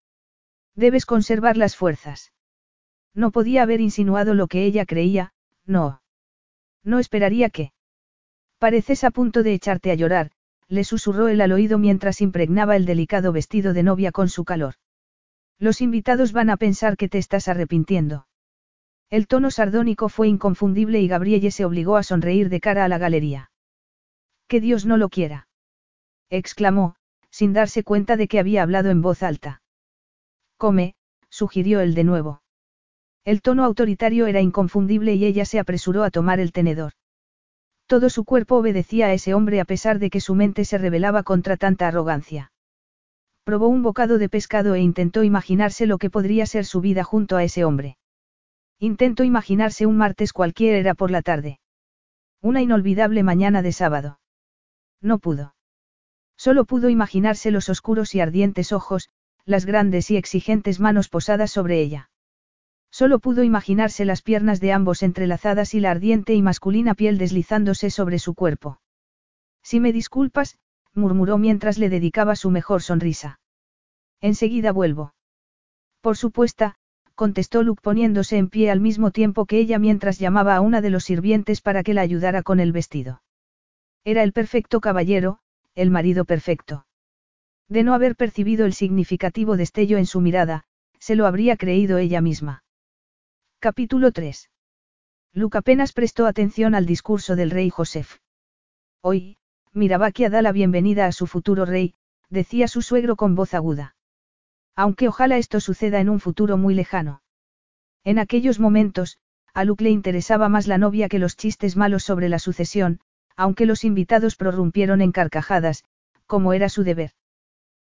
Debes conservar las fuerzas. No podía haber insinuado lo que ella creía, no. No esperaría que. Pareces a punto de echarte a llorar, le susurró él al oído mientras impregnaba el delicado vestido de novia con su calor. Los invitados van a pensar que te estás arrepintiendo. El tono sardónico fue inconfundible y Gabrielle se obligó a sonreír de cara a la galería. Que Dios no lo quiera. exclamó, sin darse cuenta de que había hablado en voz alta. Come, sugirió él de nuevo. El tono autoritario era inconfundible y ella se apresuró a tomar el tenedor. Todo su cuerpo obedecía a ese hombre a pesar de que su mente se rebelaba contra tanta arrogancia. Probó un bocado de pescado e intentó imaginarse lo que podría ser su vida junto a ese hombre. Intentó imaginarse un martes cualquiera por la tarde. Una inolvidable mañana de sábado. No pudo. Solo pudo imaginarse los oscuros y ardientes ojos, las grandes y exigentes manos posadas sobre ella. Solo pudo imaginarse las piernas de ambos entrelazadas y la ardiente y masculina piel deslizándose sobre su cuerpo. Si me disculpas, murmuró mientras le dedicaba su mejor sonrisa. Enseguida vuelvo. Por supuesto, contestó Luke poniéndose en pie al mismo tiempo que ella mientras llamaba a una de los sirvientes para que la ayudara con el vestido. Era el perfecto caballero, el marido perfecto. De no haber percibido el significativo destello en su mirada, se lo habría creído ella misma. Capítulo 3. Luke apenas prestó atención al discurso del rey Joseph. Hoy, Mirabakia da la bienvenida a su futuro rey, decía su suegro con voz aguda. Aunque ojalá esto suceda en un futuro muy lejano. En aquellos momentos, a Luke le interesaba más la novia que los chistes malos sobre la sucesión, aunque los invitados prorrumpieron en carcajadas, como era su deber.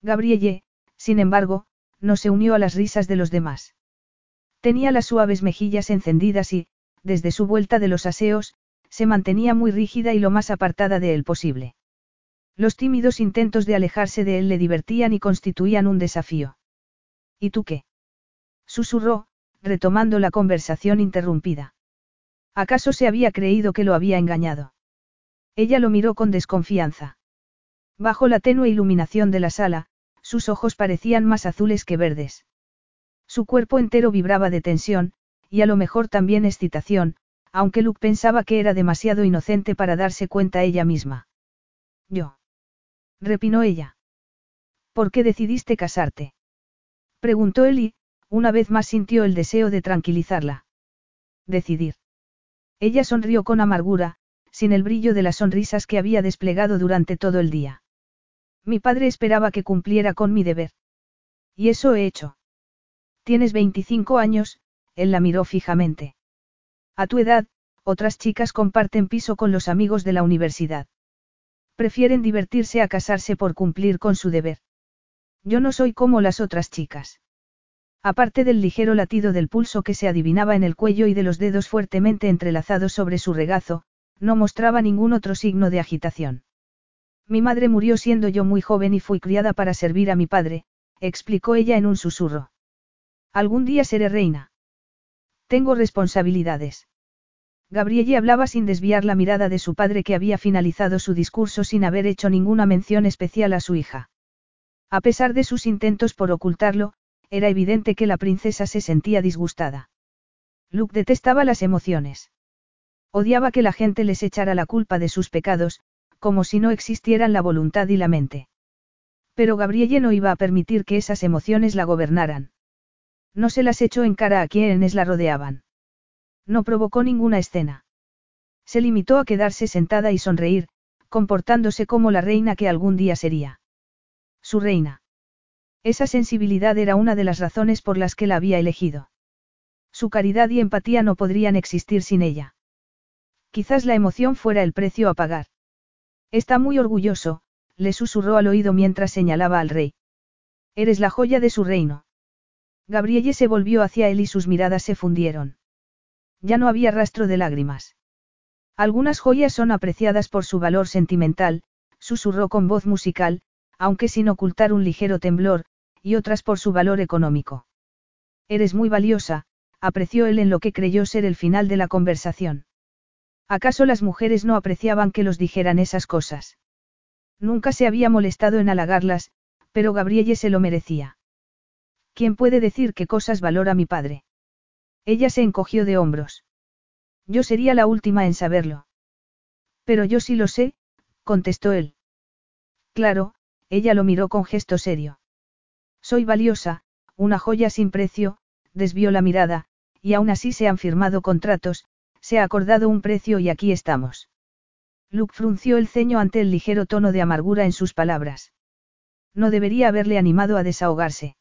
Gabrielle, sin embargo, no se unió a las risas de los demás. Tenía las suaves mejillas encendidas y, desde su vuelta de los aseos, se mantenía muy rígida y lo más apartada de él posible. Los tímidos intentos de alejarse de él le divertían y constituían un desafío. ¿Y tú qué? susurró, retomando la conversación interrumpida. ¿Acaso se había creído que lo había engañado? Ella lo miró con desconfianza. Bajo la tenue iluminación de la sala, sus ojos parecían más azules que verdes. Su cuerpo entero vibraba de tensión, y a lo mejor también excitación, aunque Luke pensaba que era demasiado inocente para darse cuenta ella misma. Yo. Repinó ella. ¿Por qué decidiste casarte? Preguntó él y, una vez más sintió el deseo de tranquilizarla. Decidir. Ella sonrió con amargura, sin el brillo de las sonrisas que había desplegado durante todo el día. Mi padre esperaba que cumpliera con mi deber. Y eso he hecho. Tienes 25 años, él la miró fijamente. A tu edad, otras chicas comparten piso con los amigos de la universidad. Prefieren divertirse a casarse por cumplir con su deber. Yo no soy como las otras chicas. Aparte del ligero latido del pulso que se adivinaba en el cuello y de los dedos fuertemente entrelazados sobre su regazo, no mostraba ningún otro signo de agitación. Mi madre murió siendo yo muy joven y fui criada para servir a mi padre, explicó ella en un susurro. Algún día seré reina. Tengo responsabilidades. Gabrielle hablaba sin desviar la mirada de su padre que había finalizado su discurso sin haber hecho ninguna mención especial a su hija. A pesar de sus intentos por ocultarlo, era evidente que la princesa se sentía disgustada. Luke detestaba las emociones. Odiaba que la gente les echara la culpa de sus pecados, como si no existieran la voluntad y la mente. Pero Gabrielle no iba a permitir que esas emociones la gobernaran. No se las echó en cara a quienes la rodeaban. No provocó ninguna escena. Se limitó a quedarse sentada y sonreír, comportándose como la reina que algún día sería. Su reina. Esa sensibilidad era una de las razones por las que la había elegido. Su caridad y empatía no podrían existir sin ella. Quizás la emoción fuera el precio a pagar. Está muy orgulloso, le susurró al oído mientras señalaba al rey. Eres la joya de su reino. Gabrielle se volvió hacia él y sus miradas se fundieron. Ya no había rastro de lágrimas. Algunas joyas son apreciadas por su valor sentimental, susurró con voz musical, aunque sin ocultar un ligero temblor, y otras por su valor económico. Eres muy valiosa, apreció él en lo que creyó ser el final de la conversación. ¿Acaso las mujeres no apreciaban que los dijeran esas cosas? Nunca se había molestado en halagarlas, pero Gabrielle se lo merecía. ¿Quién puede decir qué cosas valora mi padre? Ella se encogió de hombros. Yo sería la última en saberlo. Pero yo sí lo sé, contestó él. Claro, ella lo miró con gesto serio. Soy valiosa, una joya sin precio, desvió la mirada, y aún así se han firmado contratos, se ha acordado un precio y aquí estamos. Luke frunció el ceño ante el ligero tono de amargura en sus palabras. No debería haberle animado a desahogarse.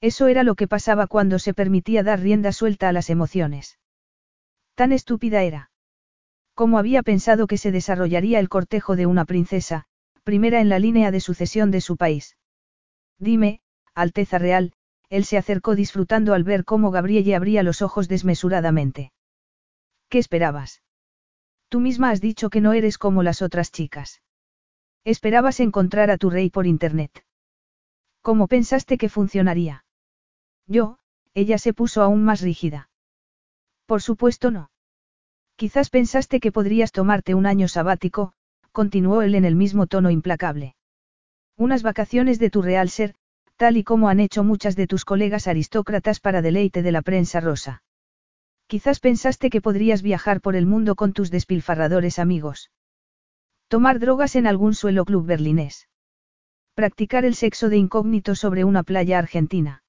Eso era lo que pasaba cuando se permitía dar rienda suelta a las emociones. Tan estúpida era. ¿Cómo había pensado que se desarrollaría el cortejo de una princesa, primera en la línea de sucesión de su país? Dime, Alteza Real, él se acercó disfrutando al ver cómo Gabrielle abría los ojos desmesuradamente. ¿Qué esperabas? Tú misma has dicho que no eres como las otras chicas. Esperabas encontrar a tu rey por internet. ¿Cómo pensaste que funcionaría? Yo, ella se puso aún más rígida. Por supuesto no. Quizás pensaste que podrías tomarte un año sabático, continuó él en el mismo tono implacable. Unas vacaciones de tu real ser, tal y como han hecho muchas de tus colegas aristócratas para deleite de la prensa rosa. Quizás pensaste que podrías viajar por el mundo con tus despilfarradores amigos. Tomar drogas en algún suelo club berlinés. Practicar el sexo de incógnito sobre una playa argentina.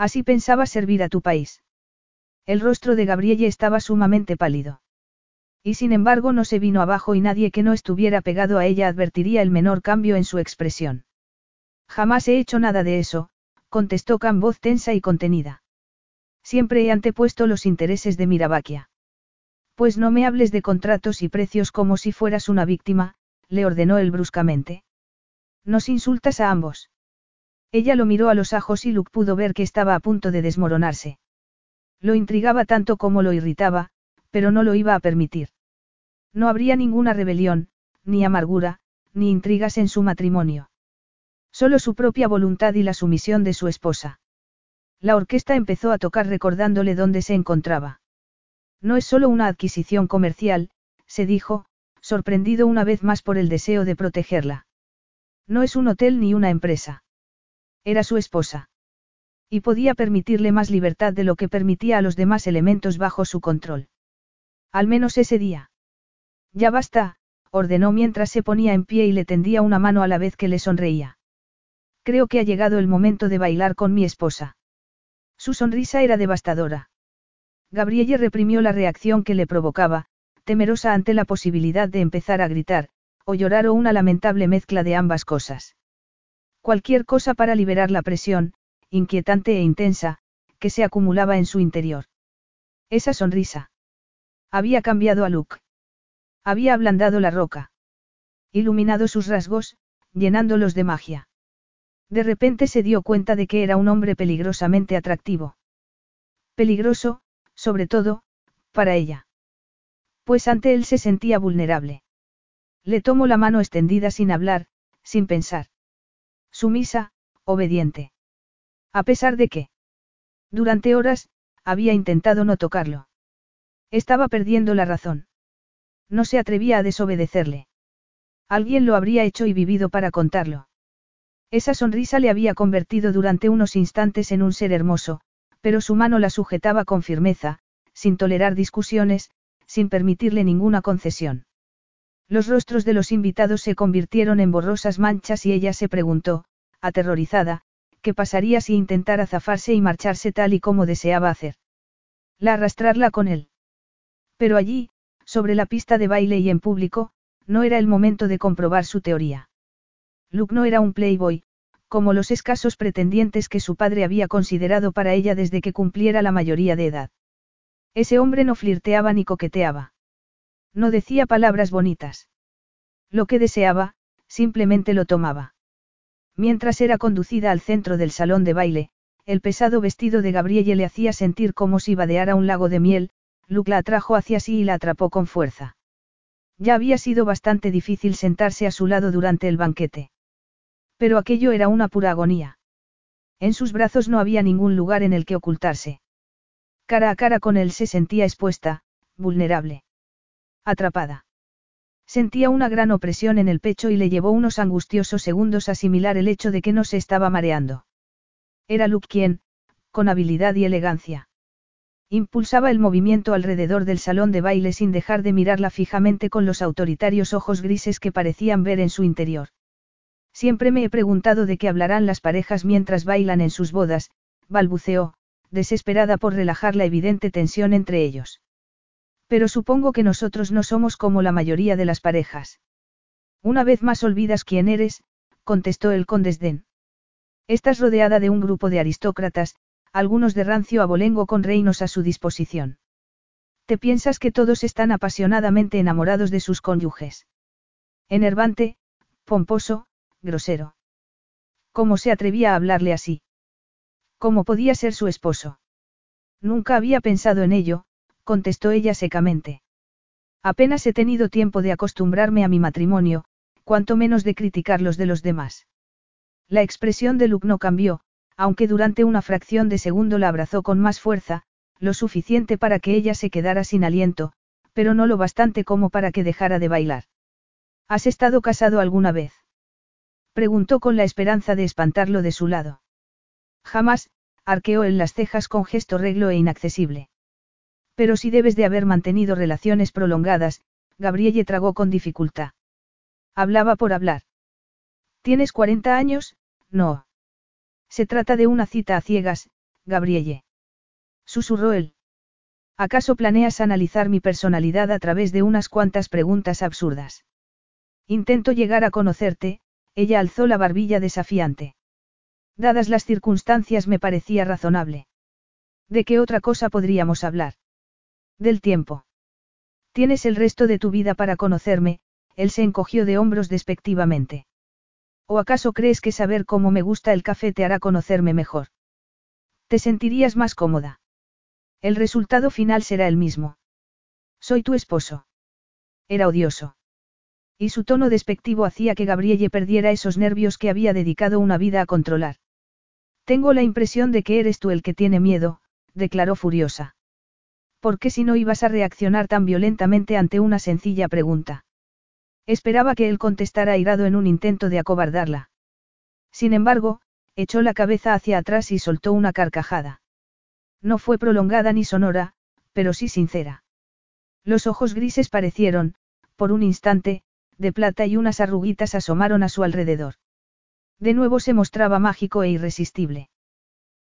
Así pensaba servir a tu país. El rostro de Gabrielle estaba sumamente pálido. Y sin embargo no se vino abajo y nadie que no estuviera pegado a ella advertiría el menor cambio en su expresión. Jamás he hecho nada de eso, contestó con voz tensa y contenida. Siempre he antepuesto los intereses de Mirabaquia. Pues no me hables de contratos y precios como si fueras una víctima, le ordenó él bruscamente. Nos insultas a ambos. Ella lo miró a los ojos y Luke pudo ver que estaba a punto de desmoronarse. Lo intrigaba tanto como lo irritaba, pero no lo iba a permitir. No habría ninguna rebelión, ni amargura, ni intrigas en su matrimonio. Solo su propia voluntad y la sumisión de su esposa. La orquesta empezó a tocar recordándole dónde se encontraba. No es solo una adquisición comercial, se dijo, sorprendido una vez más por el deseo de protegerla. No es un hotel ni una empresa. Era su esposa. Y podía permitirle más libertad de lo que permitía a los demás elementos bajo su control. Al menos ese día. Ya basta, ordenó mientras se ponía en pie y le tendía una mano a la vez que le sonreía. Creo que ha llegado el momento de bailar con mi esposa. Su sonrisa era devastadora. Gabrielle reprimió la reacción que le provocaba, temerosa ante la posibilidad de empezar a gritar, o llorar o una lamentable mezcla de ambas cosas. Cualquier cosa para liberar la presión, inquietante e intensa, que se acumulaba en su interior. Esa sonrisa. Había cambiado a Luke. Había ablandado la roca. Iluminado sus rasgos, llenándolos de magia. De repente se dio cuenta de que era un hombre peligrosamente atractivo. Peligroso, sobre todo, para ella. Pues ante él se sentía vulnerable. Le tomó la mano extendida sin hablar, sin pensar. Sumisa, obediente. A pesar de que. Durante horas, había intentado no tocarlo. Estaba perdiendo la razón. No se atrevía a desobedecerle. Alguien lo habría hecho y vivido para contarlo. Esa sonrisa le había convertido durante unos instantes en un ser hermoso, pero su mano la sujetaba con firmeza, sin tolerar discusiones, sin permitirle ninguna concesión. Los rostros de los invitados se convirtieron en borrosas manchas y ella se preguntó, aterrorizada, qué pasaría si intentara zafarse y marcharse tal y como deseaba hacer. La arrastrarla con él. Pero allí, sobre la pista de baile y en público, no era el momento de comprobar su teoría. Luke no era un playboy, como los escasos pretendientes que su padre había considerado para ella desde que cumpliera la mayoría de edad. Ese hombre no flirteaba ni coqueteaba. No decía palabras bonitas. Lo que deseaba, simplemente lo tomaba. Mientras era conducida al centro del salón de baile, el pesado vestido de Gabrielle le hacía sentir como si vadeara un lago de miel, Luke la atrajo hacia sí y la atrapó con fuerza. Ya había sido bastante difícil sentarse a su lado durante el banquete. Pero aquello era una pura agonía. En sus brazos no había ningún lugar en el que ocultarse. Cara a cara con él se sentía expuesta, vulnerable. Atrapada. Sentía una gran opresión en el pecho y le llevó unos angustiosos segundos asimilar el hecho de que no se estaba mareando. Era Luke quien, con habilidad y elegancia, impulsaba el movimiento alrededor del salón de baile sin dejar de mirarla fijamente con los autoritarios ojos grises que parecían ver en su interior. Siempre me he preguntado de qué hablarán las parejas mientras bailan en sus bodas, balbuceó, desesperada por relajar la evidente tensión entre ellos. Pero supongo que nosotros no somos como la mayoría de las parejas. Una vez más olvidas quién eres, contestó él con desdén. Estás rodeada de un grupo de aristócratas, algunos de rancio abolengo con reinos a su disposición. Te piensas que todos están apasionadamente enamorados de sus cónyuges. Enervante, pomposo, grosero. ¿Cómo se atrevía a hablarle así? ¿Cómo podía ser su esposo? Nunca había pensado en ello, contestó ella secamente. Apenas he tenido tiempo de acostumbrarme a mi matrimonio, cuanto menos de criticar los de los demás. La expresión de Luke no cambió, aunque durante una fracción de segundo la abrazó con más fuerza, lo suficiente para que ella se quedara sin aliento, pero no lo bastante como para que dejara de bailar. ¿Has estado casado alguna vez? Preguntó con la esperanza de espantarlo de su lado. Jamás, arqueó en las cejas con gesto reglo e inaccesible. Pero si debes de haber mantenido relaciones prolongadas, Gabrielle tragó con dificultad. Hablaba por hablar. ¿Tienes 40 años? No. Se trata de una cita a ciegas, Gabrielle. Susurró él. ¿Acaso planeas analizar mi personalidad a través de unas cuantas preguntas absurdas? Intento llegar a conocerte, ella alzó la barbilla desafiante. Dadas las circunstancias me parecía razonable. ¿De qué otra cosa podríamos hablar? Del tiempo. Tienes el resto de tu vida para conocerme, él se encogió de hombros despectivamente. ¿O acaso crees que saber cómo me gusta el café te hará conocerme mejor? Te sentirías más cómoda. El resultado final será el mismo. Soy tu esposo. Era odioso. Y su tono despectivo hacía que Gabrielle perdiera esos nervios que había dedicado una vida a controlar. Tengo la impresión de que eres tú el que tiene miedo, declaró furiosa. ¿Por qué si no ibas a reaccionar tan violentamente ante una sencilla pregunta? Esperaba que él contestara airado en un intento de acobardarla. Sin embargo, echó la cabeza hacia atrás y soltó una carcajada. No fue prolongada ni sonora, pero sí sincera. Los ojos grises parecieron, por un instante, de plata y unas arruguitas asomaron a su alrededor. De nuevo se mostraba mágico e irresistible.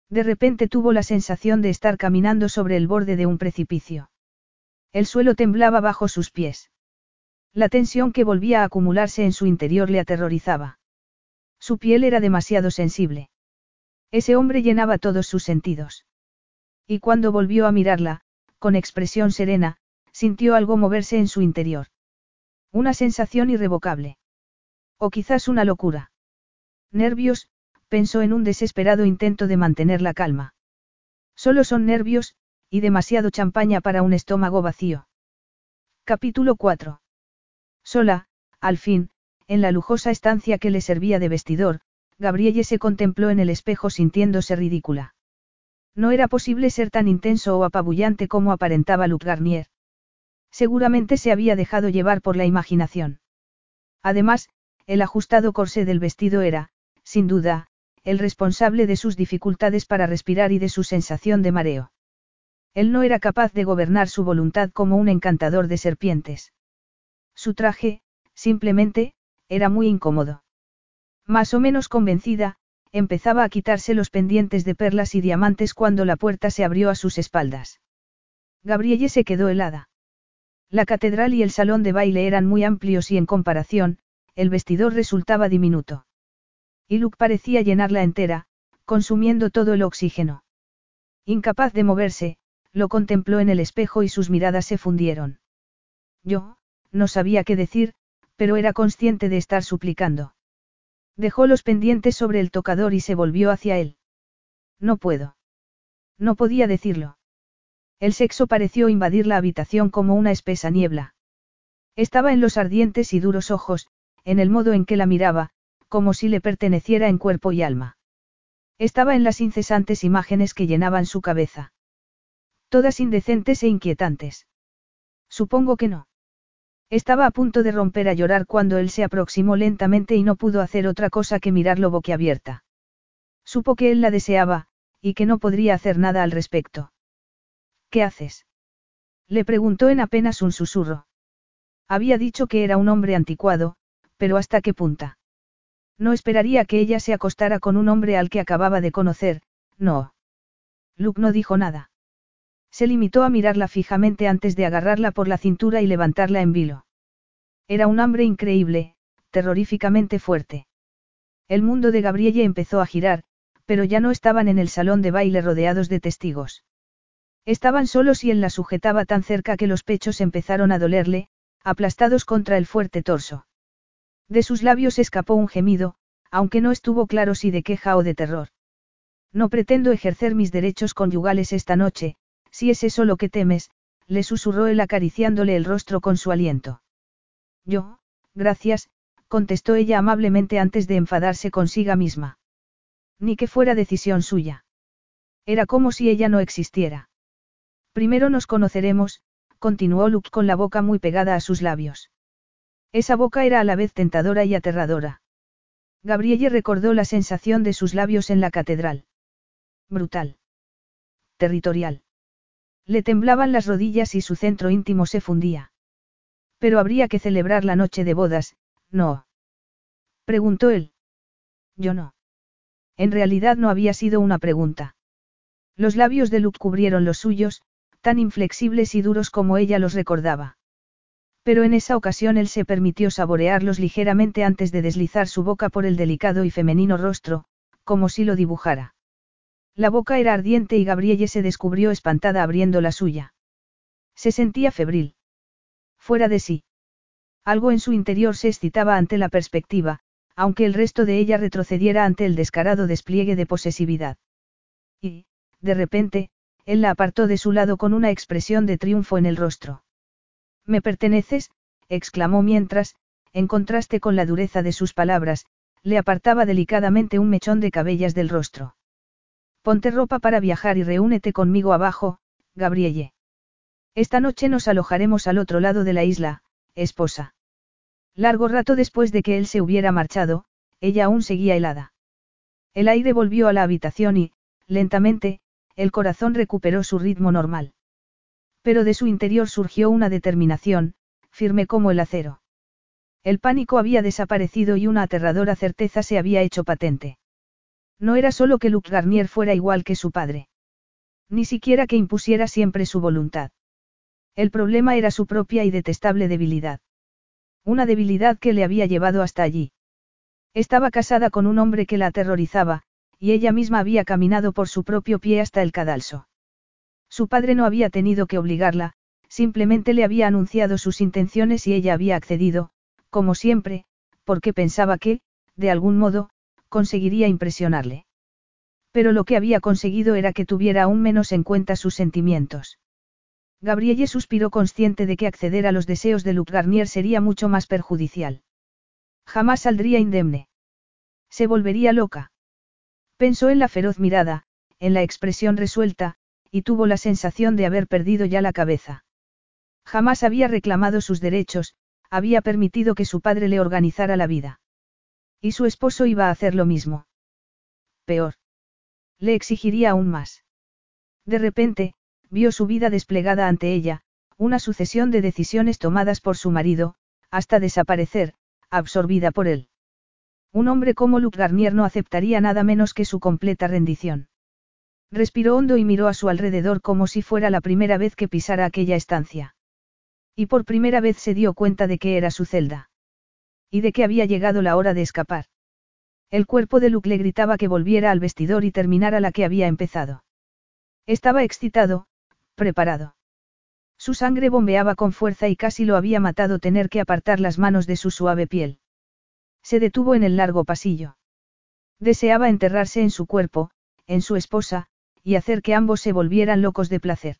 De repente tuvo la sensación de estar caminando sobre el borde de un precipicio. El suelo temblaba bajo sus pies. La tensión que volvía a acumularse en su interior le aterrorizaba. Su piel era demasiado sensible. Ese hombre llenaba todos sus sentidos. Y cuando volvió a mirarla, con expresión serena, sintió algo moverse en su interior. Una sensación irrevocable. O quizás una locura. Nervios, pensó en un desesperado intento de mantener la calma. Solo son nervios, y demasiado champaña para un estómago vacío. Capítulo 4. Sola, al fin, en la lujosa estancia que le servía de vestidor, Gabrielle se contempló en el espejo sintiéndose ridícula. No era posible ser tan intenso o apabullante como aparentaba Luc Garnier. Seguramente se había dejado llevar por la imaginación. Además, el ajustado corsé del vestido era, sin duda, el responsable de sus dificultades para respirar y de su sensación de mareo. Él no era capaz de gobernar su voluntad como un encantador de serpientes. Su traje, simplemente, era muy incómodo. Más o menos convencida, empezaba a quitarse los pendientes de perlas y diamantes cuando la puerta se abrió a sus espaldas. Gabrielle se quedó helada. La catedral y el salón de baile eran muy amplios y en comparación, el vestidor resultaba diminuto. Y Luke parecía llenarla entera, consumiendo todo el oxígeno. Incapaz de moverse, lo contempló en el espejo y sus miradas se fundieron. Yo, no sabía qué decir, pero era consciente de estar suplicando. Dejó los pendientes sobre el tocador y se volvió hacia él. No puedo. No podía decirlo. El sexo pareció invadir la habitación como una espesa niebla. Estaba en los ardientes y duros ojos, en el modo en que la miraba, como si le perteneciera en cuerpo y alma. Estaba en las incesantes imágenes que llenaban su cabeza. Todas indecentes e inquietantes. Supongo que no. Estaba a punto de romper a llorar cuando él se aproximó lentamente y no pudo hacer otra cosa que mirarlo boquiabierta. Supo que él la deseaba, y que no podría hacer nada al respecto. ¿Qué haces? Le preguntó en apenas un susurro. Había dicho que era un hombre anticuado, pero ¿hasta qué punta? No esperaría que ella se acostara con un hombre al que acababa de conocer, no. Luke no dijo nada. Se limitó a mirarla fijamente antes de agarrarla por la cintura y levantarla en vilo. Era un hambre increíble, terroríficamente fuerte. El mundo de Gabrielle empezó a girar, pero ya no estaban en el salón de baile rodeados de testigos. Estaban solos y él la sujetaba tan cerca que los pechos empezaron a dolerle, aplastados contra el fuerte torso. De sus labios escapó un gemido, aunque no estuvo claro si de queja o de terror. No pretendo ejercer mis derechos conyugales esta noche, si es eso lo que temes, le susurró él acariciándole el rostro con su aliento. Yo, gracias, contestó ella amablemente antes de enfadarse consiga misma. Ni que fuera decisión suya. Era como si ella no existiera. Primero nos conoceremos, continuó Luke con la boca muy pegada a sus labios. Esa boca era a la vez tentadora y aterradora. Gabrielle recordó la sensación de sus labios en la catedral. Brutal. Territorial. Le temblaban las rodillas y su centro íntimo se fundía. Pero habría que celebrar la noche de bodas, ¿no? Preguntó él. Yo no. En realidad no había sido una pregunta. Los labios de Luke cubrieron los suyos, tan inflexibles y duros como ella los recordaba. Pero en esa ocasión él se permitió saborearlos ligeramente antes de deslizar su boca por el delicado y femenino rostro, como si lo dibujara. La boca era ardiente y Gabrielle se descubrió espantada abriendo la suya. Se sentía febril. Fuera de sí. Algo en su interior se excitaba ante la perspectiva, aunque el resto de ella retrocediera ante el descarado despliegue de posesividad. Y, de repente, él la apartó de su lado con una expresión de triunfo en el rostro. Me perteneces, exclamó mientras, en contraste con la dureza de sus palabras, le apartaba delicadamente un mechón de cabellas del rostro. Ponte ropa para viajar y reúnete conmigo abajo, Gabrielle. Esta noche nos alojaremos al otro lado de la isla, esposa. Largo rato después de que él se hubiera marchado, ella aún seguía helada. El aire volvió a la habitación y, lentamente, el corazón recuperó su ritmo normal. Pero de su interior surgió una determinación, firme como el acero. El pánico había desaparecido y una aterradora certeza se había hecho patente. No era solo que Luc Garnier fuera igual que su padre. Ni siquiera que impusiera siempre su voluntad. El problema era su propia y detestable debilidad. Una debilidad que le había llevado hasta allí. Estaba casada con un hombre que la aterrorizaba, y ella misma había caminado por su propio pie hasta el cadalso. Su padre no había tenido que obligarla, simplemente le había anunciado sus intenciones y ella había accedido, como siempre, porque pensaba que, de algún modo, conseguiría impresionarle. Pero lo que había conseguido era que tuviera aún menos en cuenta sus sentimientos. Gabrielle suspiró consciente de que acceder a los deseos de Luc Garnier sería mucho más perjudicial. Jamás saldría indemne. Se volvería loca. Pensó en la feroz mirada, en la expresión resuelta, y tuvo la sensación de haber perdido ya la cabeza. Jamás había reclamado sus derechos, había permitido que su padre le organizara la vida. Y su esposo iba a hacer lo mismo. Peor. Le exigiría aún más. De repente, vio su vida desplegada ante ella, una sucesión de decisiones tomadas por su marido, hasta desaparecer, absorbida por él. Un hombre como Luc Garnier no aceptaría nada menos que su completa rendición. Respiró hondo y miró a su alrededor como si fuera la primera vez que pisara aquella estancia. Y por primera vez se dio cuenta de que era su celda. Y de que había llegado la hora de escapar. El cuerpo de Luke le gritaba que volviera al vestidor y terminara la que había empezado. Estaba excitado, preparado. Su sangre bombeaba con fuerza y casi lo había matado tener que apartar las manos de su suave piel. Se detuvo en el largo pasillo. Deseaba enterrarse en su cuerpo, en su esposa, y hacer que ambos se volvieran locos de placer.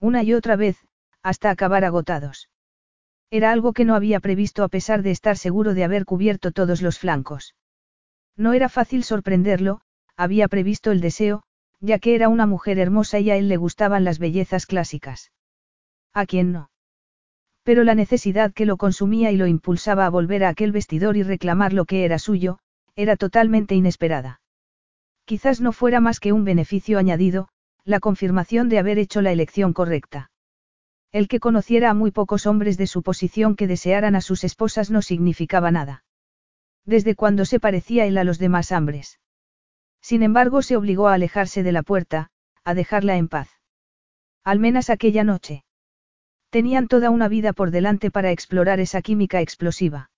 Una y otra vez, hasta acabar agotados. Era algo que no había previsto a pesar de estar seguro de haber cubierto todos los flancos. No era fácil sorprenderlo, había previsto el deseo, ya que era una mujer hermosa y a él le gustaban las bellezas clásicas. ¿A quién no? Pero la necesidad que lo consumía y lo impulsaba a volver a aquel vestidor y reclamar lo que era suyo, era totalmente inesperada. Quizás no fuera más que un beneficio añadido, la confirmación de haber hecho la elección correcta. El que conociera a muy pocos hombres de su posición que desearan a sus esposas no significaba nada. Desde cuando se parecía él a los demás hombres. Sin embargo, se obligó a alejarse de la puerta, a dejarla en paz. Al menos aquella noche. Tenían toda una vida por delante para explorar esa química explosiva.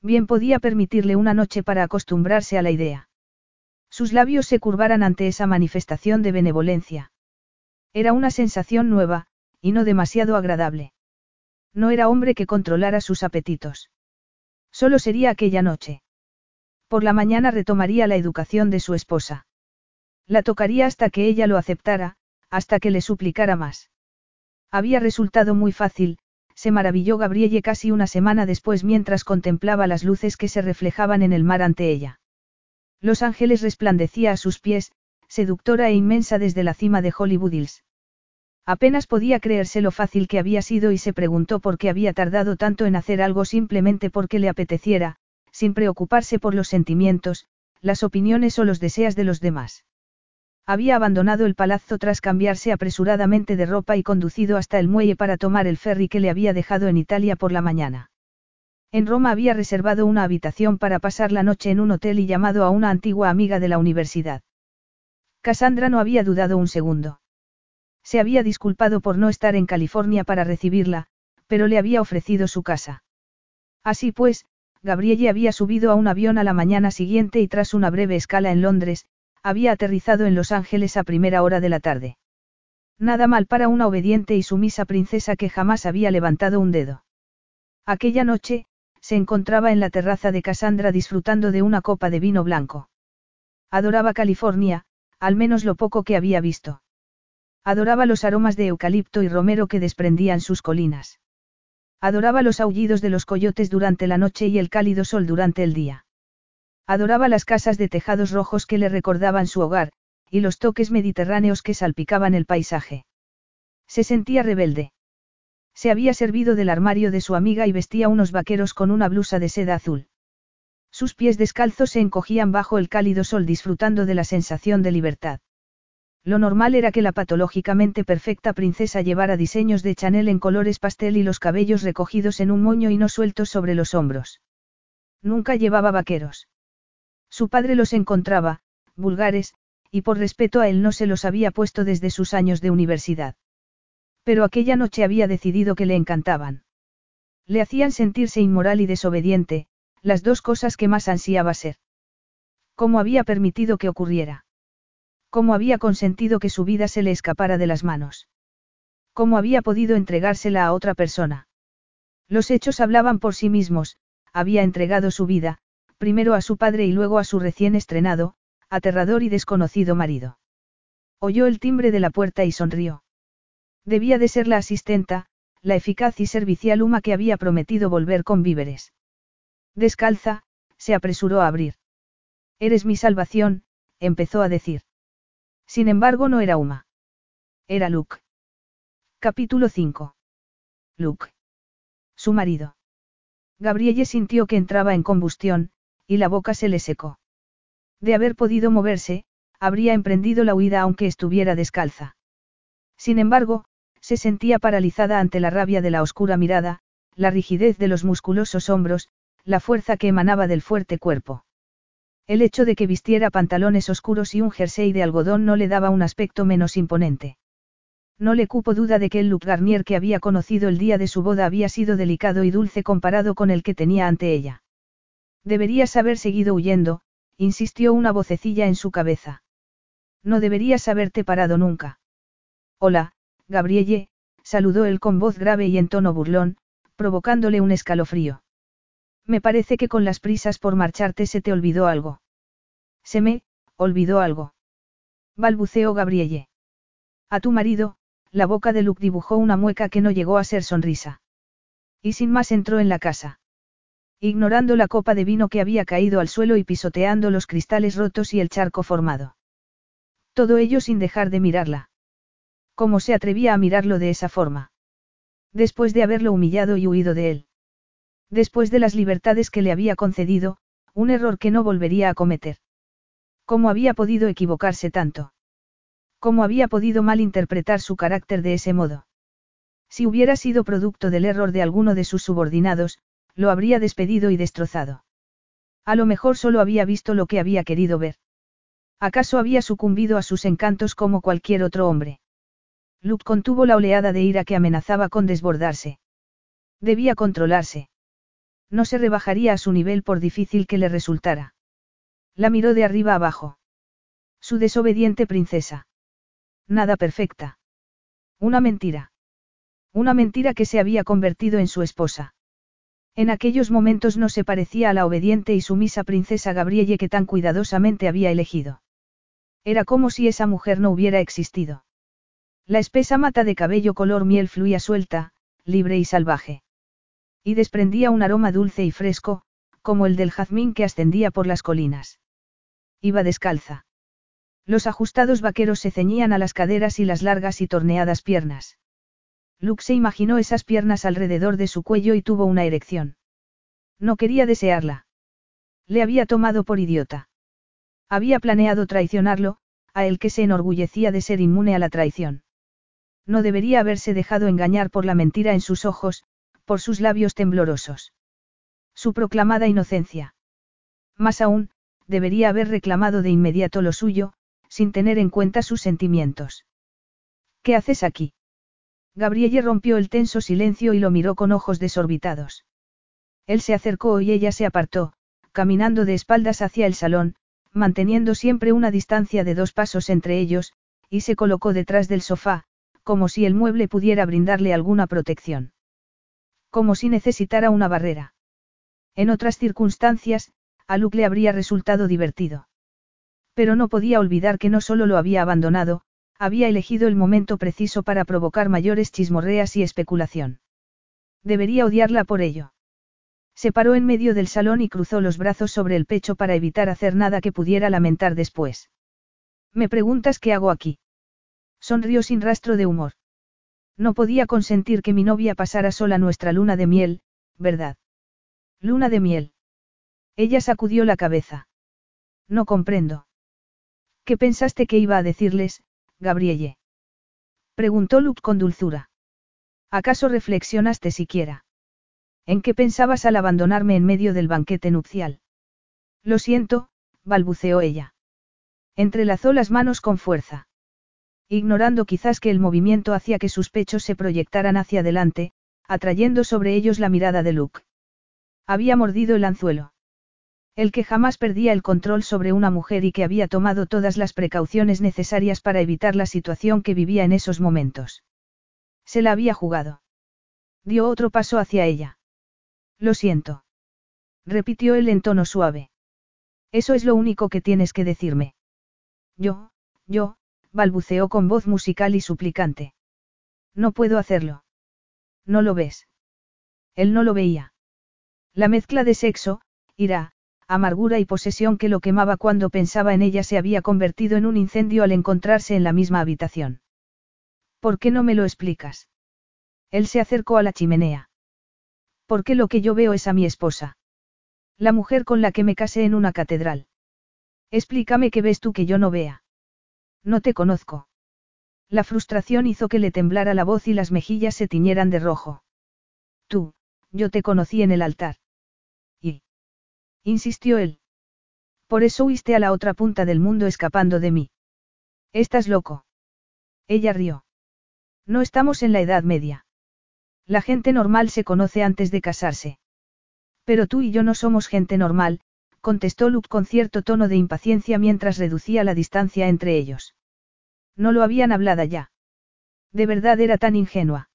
Bien podía permitirle una noche para acostumbrarse a la idea. Sus labios se curvaran ante esa manifestación de benevolencia. Era una sensación nueva, y no demasiado agradable. No era hombre que controlara sus apetitos. Solo sería aquella noche. Por la mañana retomaría la educación de su esposa. La tocaría hasta que ella lo aceptara, hasta que le suplicara más. Había resultado muy fácil, se maravilló Gabrielle casi una semana después mientras contemplaba las luces que se reflejaban en el mar ante ella. Los ángeles resplandecía a sus pies, seductora e inmensa desde la cima de Hollywood Hills. Apenas podía creerse lo fácil que había sido y se preguntó por qué había tardado tanto en hacer algo simplemente porque le apeteciera, sin preocuparse por los sentimientos, las opiniones o los deseos de los demás. Había abandonado el palazzo tras cambiarse apresuradamente de ropa y conducido hasta el muelle para tomar el ferry que le había dejado en Italia por la mañana. En Roma había reservado una habitación para pasar la noche en un hotel y llamado a una antigua amiga de la universidad. Cassandra no había dudado un segundo. Se había disculpado por no estar en California para recibirla, pero le había ofrecido su casa. Así pues, Gabrielle había subido a un avión a la mañana siguiente y tras una breve escala en Londres, había aterrizado en Los Ángeles a primera hora de la tarde. Nada mal para una obediente y sumisa princesa que jamás había levantado un dedo. Aquella noche, se encontraba en la terraza de Cassandra disfrutando de una copa de vino blanco. Adoraba California, al menos lo poco que había visto. Adoraba los aromas de eucalipto y romero que desprendían sus colinas. Adoraba los aullidos de los coyotes durante la noche y el cálido sol durante el día. Adoraba las casas de tejados rojos que le recordaban su hogar, y los toques mediterráneos que salpicaban el paisaje. Se sentía rebelde. Se había servido del armario de su amiga y vestía unos vaqueros con una blusa de seda azul. Sus pies descalzos se encogían bajo el cálido sol disfrutando de la sensación de libertad. Lo normal era que la patológicamente perfecta princesa llevara diseños de Chanel en colores pastel y los cabellos recogidos en un moño y no sueltos sobre los hombros. Nunca llevaba vaqueros. Su padre los encontraba, vulgares, y por respeto a él no se los había puesto desde sus años de universidad. Pero aquella noche había decidido que le encantaban. Le hacían sentirse inmoral y desobediente, las dos cosas que más ansiaba ser. ¿Cómo había permitido que ocurriera? ¿Cómo había consentido que su vida se le escapara de las manos? ¿Cómo había podido entregársela a otra persona? Los hechos hablaban por sí mismos, había entregado su vida, primero a su padre y luego a su recién estrenado, aterrador y desconocido marido. Oyó el timbre de la puerta y sonrió. Debía de ser la asistenta, la eficaz y servicial Uma que había prometido volver con víveres. Descalza, se apresuró a abrir. Eres mi salvación, empezó a decir. Sin embargo no era Uma. Era Luke. Capítulo 5. Luke. Su marido. Gabrielle sintió que entraba en combustión, y la boca se le secó. De haber podido moverse, habría emprendido la huida aunque estuviera descalza. Sin embargo, se sentía paralizada ante la rabia de la oscura mirada, la rigidez de los musculosos hombros, la fuerza que emanaba del fuerte cuerpo. El hecho de que vistiera pantalones oscuros y un jersey de algodón no le daba un aspecto menos imponente. No le cupo duda de que el Luc Garnier que había conocido el día de su boda había sido delicado y dulce comparado con el que tenía ante ella. Deberías haber seguido huyendo, insistió una vocecilla en su cabeza. No deberías haberte parado nunca. Hola, Gabrielle, saludó él con voz grave y en tono burlón, provocándole un escalofrío. Me parece que con las prisas por marcharte se te olvidó algo. Se me, olvidó algo. Balbuceó Gabrielle. A tu marido, la boca de Luke dibujó una mueca que no llegó a ser sonrisa. Y sin más entró en la casa. Ignorando la copa de vino que había caído al suelo y pisoteando los cristales rotos y el charco formado. Todo ello sin dejar de mirarla. ¿Cómo se atrevía a mirarlo de esa forma? Después de haberlo humillado y huido de él. Después de las libertades que le había concedido, un error que no volvería a cometer. ¿Cómo había podido equivocarse tanto? ¿Cómo había podido malinterpretar su carácter de ese modo? Si hubiera sido producto del error de alguno de sus subordinados, lo habría despedido y destrozado. A lo mejor solo había visto lo que había querido ver. ¿Acaso había sucumbido a sus encantos como cualquier otro hombre? Luke contuvo la oleada de ira que amenazaba con desbordarse. Debía controlarse. No se rebajaría a su nivel por difícil que le resultara. La miró de arriba abajo. Su desobediente princesa. Nada perfecta. Una mentira. Una mentira que se había convertido en su esposa. En aquellos momentos no se parecía a la obediente y sumisa princesa Gabrielle que tan cuidadosamente había elegido. Era como si esa mujer no hubiera existido. La espesa mata de cabello color miel fluía suelta, libre y salvaje. Y desprendía un aroma dulce y fresco, como el del jazmín que ascendía por las colinas. Iba descalza. Los ajustados vaqueros se ceñían a las caderas y las largas y torneadas piernas. Luke se imaginó esas piernas alrededor de su cuello y tuvo una erección. No quería desearla. Le había tomado por idiota. Había planeado traicionarlo, a él que se enorgullecía de ser inmune a la traición. No debería haberse dejado engañar por la mentira en sus ojos, por sus labios temblorosos. Su proclamada inocencia. Más aún, debería haber reclamado de inmediato lo suyo, sin tener en cuenta sus sentimientos. ¿Qué haces aquí? Gabrielle rompió el tenso silencio y lo miró con ojos desorbitados. Él se acercó y ella se apartó, caminando de espaldas hacia el salón, manteniendo siempre una distancia de dos pasos entre ellos, y se colocó detrás del sofá, como si el mueble pudiera brindarle alguna protección. Como si necesitara una barrera. En otras circunstancias, a Luke le habría resultado divertido. Pero no podía olvidar que no solo lo había abandonado, había elegido el momento preciso para provocar mayores chismorreas y especulación. Debería odiarla por ello. Se paró en medio del salón y cruzó los brazos sobre el pecho para evitar hacer nada que pudiera lamentar después. Me preguntas qué hago aquí. Sonrió sin rastro de humor. No podía consentir que mi novia pasara sola nuestra luna de miel, ¿verdad? Luna de miel. Ella sacudió la cabeza. No comprendo. ¿Qué pensaste que iba a decirles, Gabrielle? Preguntó Luke con dulzura. ¿Acaso reflexionaste siquiera? ¿En qué pensabas al abandonarme en medio del banquete nupcial? Lo siento, balbuceó ella. Entrelazó las manos con fuerza ignorando quizás que el movimiento hacía que sus pechos se proyectaran hacia adelante, atrayendo sobre ellos la mirada de Luke. Había mordido el anzuelo. El que jamás perdía el control sobre una mujer y que había tomado todas las precauciones necesarias para evitar la situación que vivía en esos momentos. Se la había jugado. Dio otro paso hacia ella. Lo siento. Repitió él en tono suave. Eso es lo único que tienes que decirme. Yo, yo, balbuceó con voz musical y suplicante. No puedo hacerlo. ¿No lo ves? Él no lo veía. La mezcla de sexo, ira, amargura y posesión que lo quemaba cuando pensaba en ella se había convertido en un incendio al encontrarse en la misma habitación. ¿Por qué no me lo explicas? Él se acercó a la chimenea. ¿Por qué lo que yo veo es a mi esposa? La mujer con la que me casé en una catedral. Explícame qué ves tú que yo no vea. No te conozco. La frustración hizo que le temblara la voz y las mejillas se tiñeran de rojo. Tú, yo te conocí en el altar. Y. insistió él. Por eso huiste a la otra punta del mundo escapando de mí. Estás loco. Ella rió. No estamos en la Edad Media. La gente normal se conoce antes de casarse. Pero tú y yo no somos gente normal, contestó Luke con cierto tono de impaciencia mientras reducía la distancia entre ellos. No lo habían hablado ya. De verdad era tan ingenua.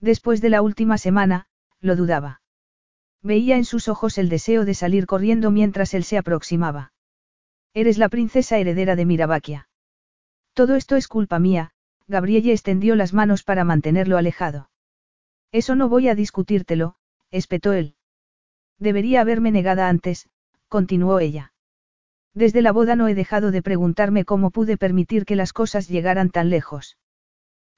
Después de la última semana, lo dudaba. Veía en sus ojos el deseo de salir corriendo mientras él se aproximaba. Eres la princesa heredera de Mirabaquia. Todo esto es culpa mía, Gabrielle extendió las manos para mantenerlo alejado. Eso no voy a discutírtelo, espetó él. Debería haberme negada antes, continuó ella. Desde la boda no he dejado de preguntarme cómo pude permitir que las cosas llegaran tan lejos.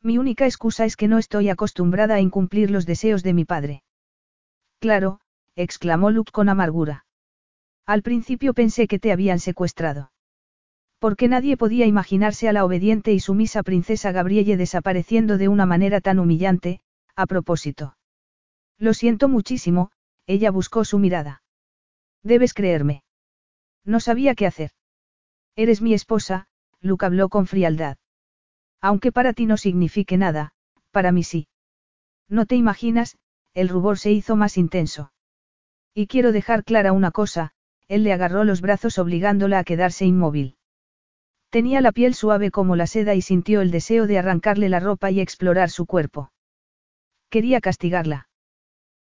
Mi única excusa es que no estoy acostumbrada a incumplir los deseos de mi padre. Claro, exclamó Luke con amargura. Al principio pensé que te habían secuestrado. Porque nadie podía imaginarse a la obediente y sumisa princesa Gabrielle desapareciendo de una manera tan humillante, a propósito. Lo siento muchísimo, ella buscó su mirada. Debes creerme. No sabía qué hacer. Eres mi esposa, Luke habló con frialdad. Aunque para ti no signifique nada, para mí sí. No te imaginas, el rubor se hizo más intenso. Y quiero dejar clara una cosa, él le agarró los brazos obligándola a quedarse inmóvil. Tenía la piel suave como la seda y sintió el deseo de arrancarle la ropa y explorar su cuerpo. Quería castigarla.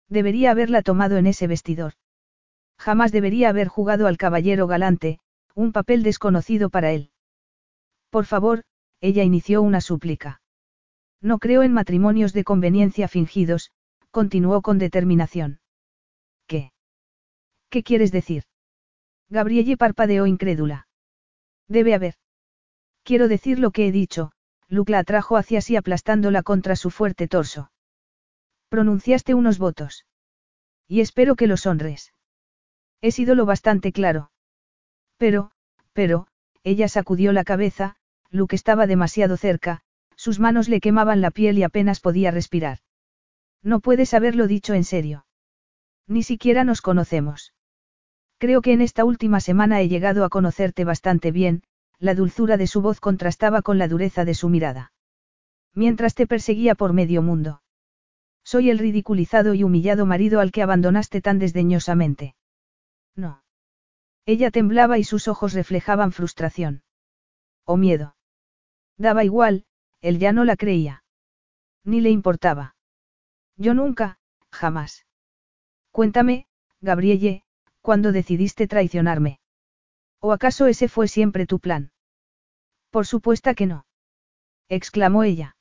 Debería haberla tomado en ese vestidor. Jamás debería haber jugado al caballero galante, un papel desconocido para él. Por favor, ella inició una súplica. No creo en matrimonios de conveniencia fingidos, continuó con determinación. ¿Qué? ¿Qué quieres decir? Gabrielle parpadeó incrédula. Debe haber. Quiero decir lo que he dicho, Luke la atrajo hacia sí aplastándola contra su fuerte torso. Pronunciaste unos votos. Y espero que los honres. He sido lo bastante claro. Pero, pero, ella sacudió la cabeza, Luke estaba demasiado cerca, sus manos le quemaban la piel y apenas podía respirar. No puedes haberlo dicho en serio. Ni siquiera nos conocemos. Creo que en esta última semana he llegado a conocerte bastante bien, la dulzura de su voz contrastaba con la dureza de su mirada. Mientras te perseguía por medio mundo. Soy el ridiculizado y humillado marido al que abandonaste tan desdeñosamente. No. Ella temblaba y sus ojos reflejaban frustración. O miedo. Daba igual, él ya no la creía. Ni le importaba. Yo nunca, jamás. Cuéntame, Gabrielle, ¿cuándo decidiste traicionarme? ¿O acaso ese fue siempre tu plan? Por supuesto que no. exclamó ella.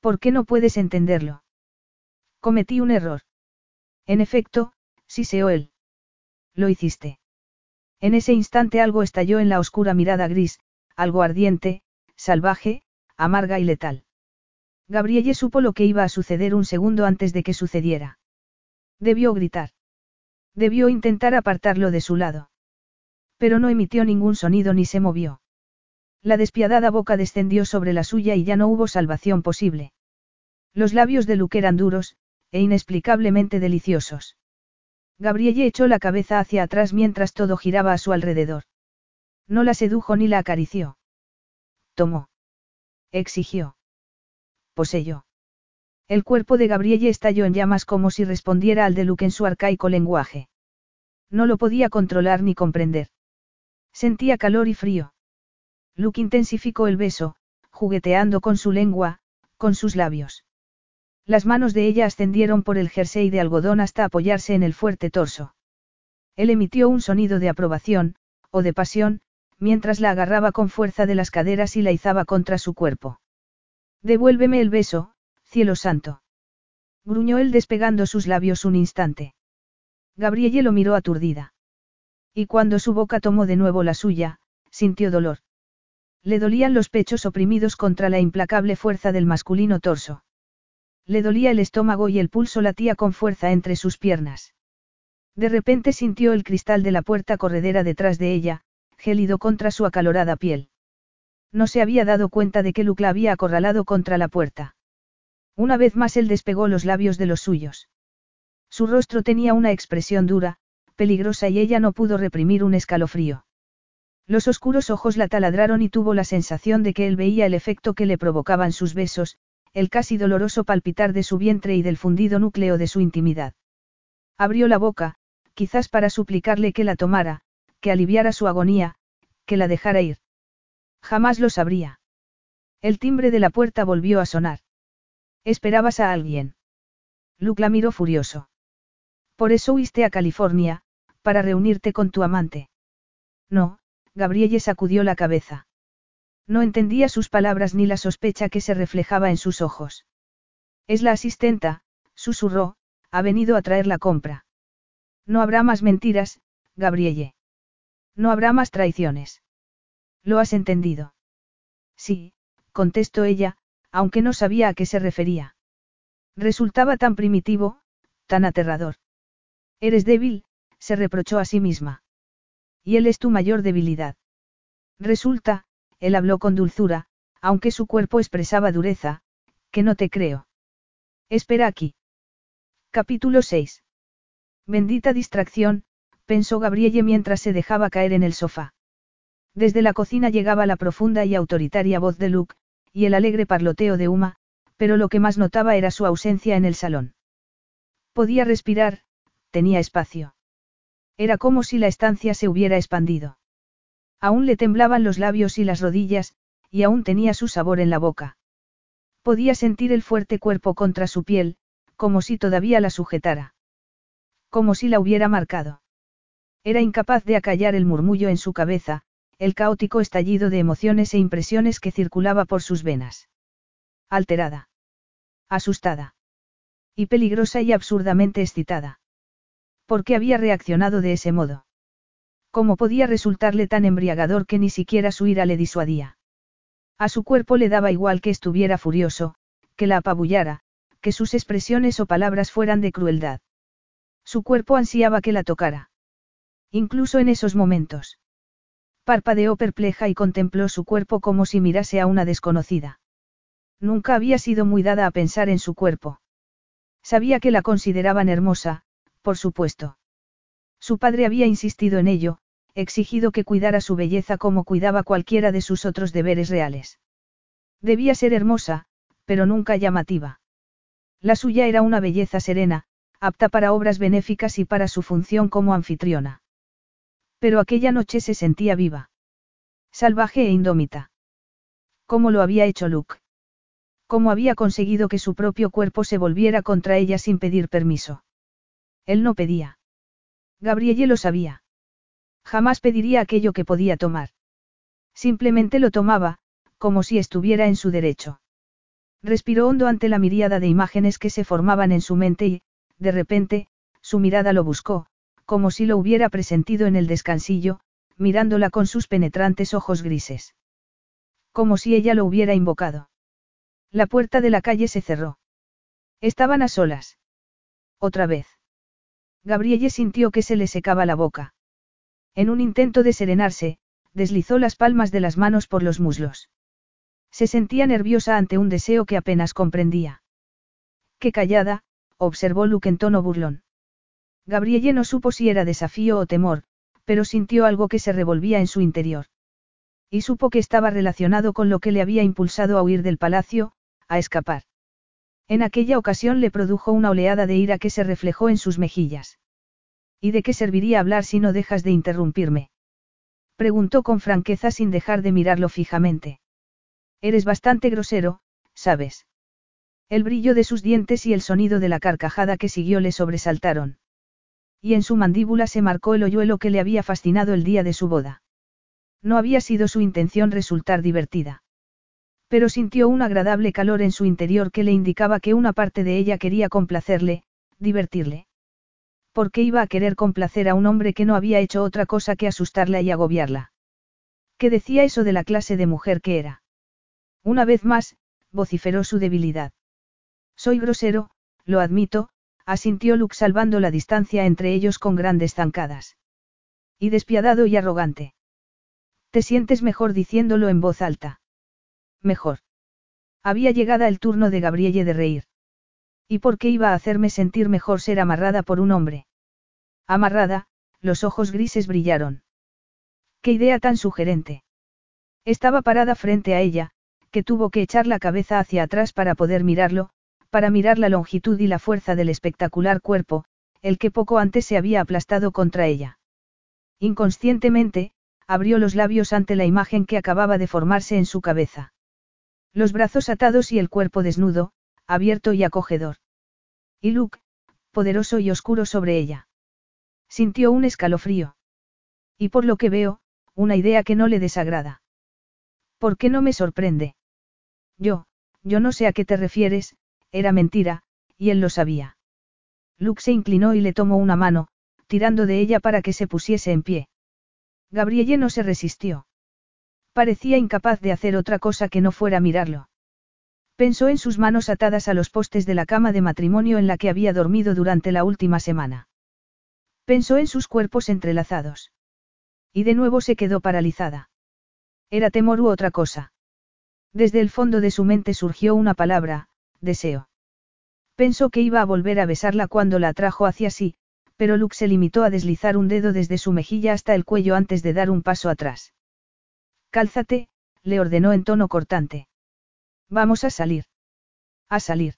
¿Por qué no puedes entenderlo? Cometí un error. En efecto, siseó él. Lo hiciste. En ese instante algo estalló en la oscura mirada gris, algo ardiente, salvaje, amarga y letal. Gabrielle supo lo que iba a suceder un segundo antes de que sucediera. Debió gritar. Debió intentar apartarlo de su lado. Pero no emitió ningún sonido ni se movió. La despiadada boca descendió sobre la suya y ya no hubo salvación posible. Los labios de Luke eran duros, e inexplicablemente deliciosos. Gabrielle echó la cabeza hacia atrás mientras todo giraba a su alrededor. No la sedujo ni la acarició. Tomó. Exigió. Poseyó. El cuerpo de Gabrielle estalló en llamas como si respondiera al de Luke en su arcaico lenguaje. No lo podía controlar ni comprender. Sentía calor y frío. Luke intensificó el beso, jugueteando con su lengua, con sus labios. Las manos de ella ascendieron por el jersey de algodón hasta apoyarse en el fuerte torso. Él emitió un sonido de aprobación, o de pasión, mientras la agarraba con fuerza de las caderas y la izaba contra su cuerpo. Devuélveme el beso, cielo santo. Gruñó él despegando sus labios un instante. Gabrielle lo miró aturdida. Y cuando su boca tomó de nuevo la suya, sintió dolor. Le dolían los pechos oprimidos contra la implacable fuerza del masculino torso. Le dolía el estómago y el pulso latía con fuerza entre sus piernas. De repente sintió el cristal de la puerta corredera detrás de ella, gélido contra su acalorada piel. No se había dado cuenta de que Luke la había acorralado contra la puerta. Una vez más él despegó los labios de los suyos. Su rostro tenía una expresión dura, peligrosa y ella no pudo reprimir un escalofrío. Los oscuros ojos la taladraron y tuvo la sensación de que él veía el efecto que le provocaban sus besos, el casi doloroso palpitar de su vientre y del fundido núcleo de su intimidad. Abrió la boca, quizás para suplicarle que la tomara, que aliviara su agonía, que la dejara ir. Jamás lo sabría. El timbre de la puerta volvió a sonar. ¿Esperabas a alguien? Luke la miró furioso. Por eso huiste a California, para reunirte con tu amante. No, Gabrielle sacudió la cabeza. No entendía sus palabras ni la sospecha que se reflejaba en sus ojos. Es la asistenta, susurró, ha venido a traer la compra. No habrá más mentiras, Gabrielle. No habrá más traiciones. ¿Lo has entendido? Sí, contestó ella, aunque no sabía a qué se refería. Resultaba tan primitivo, tan aterrador. Eres débil, se reprochó a sí misma. Y él es tu mayor debilidad. Resulta, él habló con dulzura, aunque su cuerpo expresaba dureza, que no te creo. Espera aquí. Capítulo 6. Bendita distracción, pensó Gabrielle mientras se dejaba caer en el sofá. Desde la cocina llegaba la profunda y autoritaria voz de Luke, y el alegre parloteo de Uma, pero lo que más notaba era su ausencia en el salón. Podía respirar, tenía espacio. Era como si la estancia se hubiera expandido. Aún le temblaban los labios y las rodillas, y aún tenía su sabor en la boca. Podía sentir el fuerte cuerpo contra su piel, como si todavía la sujetara. Como si la hubiera marcado. Era incapaz de acallar el murmullo en su cabeza, el caótico estallido de emociones e impresiones que circulaba por sus venas. Alterada. Asustada. Y peligrosa y absurdamente excitada. ¿Por qué había reaccionado de ese modo? ¿Cómo podía resultarle tan embriagador que ni siquiera su ira le disuadía? A su cuerpo le daba igual que estuviera furioso, que la apabullara, que sus expresiones o palabras fueran de crueldad. Su cuerpo ansiaba que la tocara. Incluso en esos momentos. Parpadeó perpleja y contempló su cuerpo como si mirase a una desconocida. Nunca había sido muy dada a pensar en su cuerpo. Sabía que la consideraban hermosa, por supuesto. Su padre había insistido en ello, exigido que cuidara su belleza como cuidaba cualquiera de sus otros deberes reales. Debía ser hermosa, pero nunca llamativa. La suya era una belleza serena, apta para obras benéficas y para su función como anfitriona. Pero aquella noche se sentía viva. Salvaje e indómita. ¿Cómo lo había hecho Luke? ¿Cómo había conseguido que su propio cuerpo se volviera contra ella sin pedir permiso? Él no pedía. Gabrielle lo sabía. Jamás pediría aquello que podía tomar. Simplemente lo tomaba, como si estuviera en su derecho. Respiró hondo ante la miríada de imágenes que se formaban en su mente y, de repente, su mirada lo buscó, como si lo hubiera presentido en el descansillo, mirándola con sus penetrantes ojos grises. Como si ella lo hubiera invocado. La puerta de la calle se cerró. Estaban a solas. Otra vez. Gabrielle sintió que se le secaba la boca. En un intento de serenarse, deslizó las palmas de las manos por los muslos. Se sentía nerviosa ante un deseo que apenas comprendía. Qué callada, observó Luke en tono burlón. Gabrielle no supo si era desafío o temor, pero sintió algo que se revolvía en su interior. Y supo que estaba relacionado con lo que le había impulsado a huir del palacio, a escapar. En aquella ocasión le produjo una oleada de ira que se reflejó en sus mejillas. ¿Y de qué serviría hablar si no dejas de interrumpirme? Preguntó con franqueza sin dejar de mirarlo fijamente. Eres bastante grosero, ¿sabes? El brillo de sus dientes y el sonido de la carcajada que siguió le sobresaltaron. Y en su mandíbula se marcó el hoyuelo que le había fascinado el día de su boda. No había sido su intención resultar divertida. Pero sintió un agradable calor en su interior que le indicaba que una parte de ella quería complacerle, divertirle. ¿Por qué iba a querer complacer a un hombre que no había hecho otra cosa que asustarla y agobiarla? ¿Qué decía eso de la clase de mujer que era? Una vez más, vociferó su debilidad. Soy grosero, lo admito, asintió Luke salvando la distancia entre ellos con grandes zancadas. Y despiadado y arrogante. Te sientes mejor diciéndolo en voz alta. Mejor. Había llegado el turno de Gabrielle de reír. ¿Y por qué iba a hacerme sentir mejor ser amarrada por un hombre? Amarrada, los ojos grises brillaron. Qué idea tan sugerente. Estaba parada frente a ella, que tuvo que echar la cabeza hacia atrás para poder mirarlo, para mirar la longitud y la fuerza del espectacular cuerpo, el que poco antes se había aplastado contra ella. Inconscientemente, abrió los labios ante la imagen que acababa de formarse en su cabeza. Los brazos atados y el cuerpo desnudo, abierto y acogedor. Y Luke, poderoso y oscuro sobre ella. Sintió un escalofrío. Y por lo que veo, una idea que no le desagrada. ¿Por qué no me sorprende? Yo, yo no sé a qué te refieres, era mentira, y él lo sabía. Luke se inclinó y le tomó una mano, tirando de ella para que se pusiese en pie. Gabrielle no se resistió. Parecía incapaz de hacer otra cosa que no fuera mirarlo. Pensó en sus manos atadas a los postes de la cama de matrimonio en la que había dormido durante la última semana. Pensó en sus cuerpos entrelazados. Y de nuevo se quedó paralizada. Era temor u otra cosa. Desde el fondo de su mente surgió una palabra, deseo. Pensó que iba a volver a besarla cuando la atrajo hacia sí, pero Luke se limitó a deslizar un dedo desde su mejilla hasta el cuello antes de dar un paso atrás. Cálzate, le ordenó en tono cortante. Vamos a salir. A salir.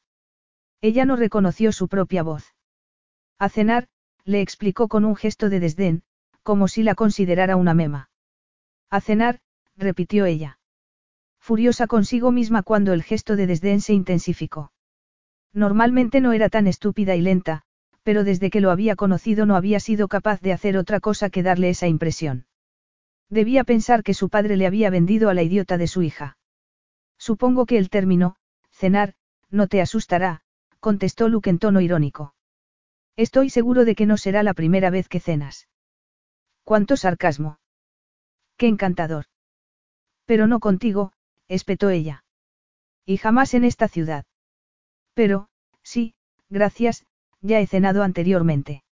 Ella no reconoció su propia voz. A cenar, le explicó con un gesto de desdén, como si la considerara una mema. A cenar, repitió ella. Furiosa consigo misma cuando el gesto de desdén se intensificó. Normalmente no era tan estúpida y lenta, pero desde que lo había conocido no había sido capaz de hacer otra cosa que darle esa impresión. Debía pensar que su padre le había vendido a la idiota de su hija. Supongo que el término, cenar, no te asustará, contestó Luke en tono irónico. Estoy seguro de que no será la primera vez que cenas. ¿Cuánto sarcasmo? Qué encantador. Pero no contigo, espetó ella. Y jamás en esta ciudad. Pero, sí, gracias, ya he cenado anteriormente.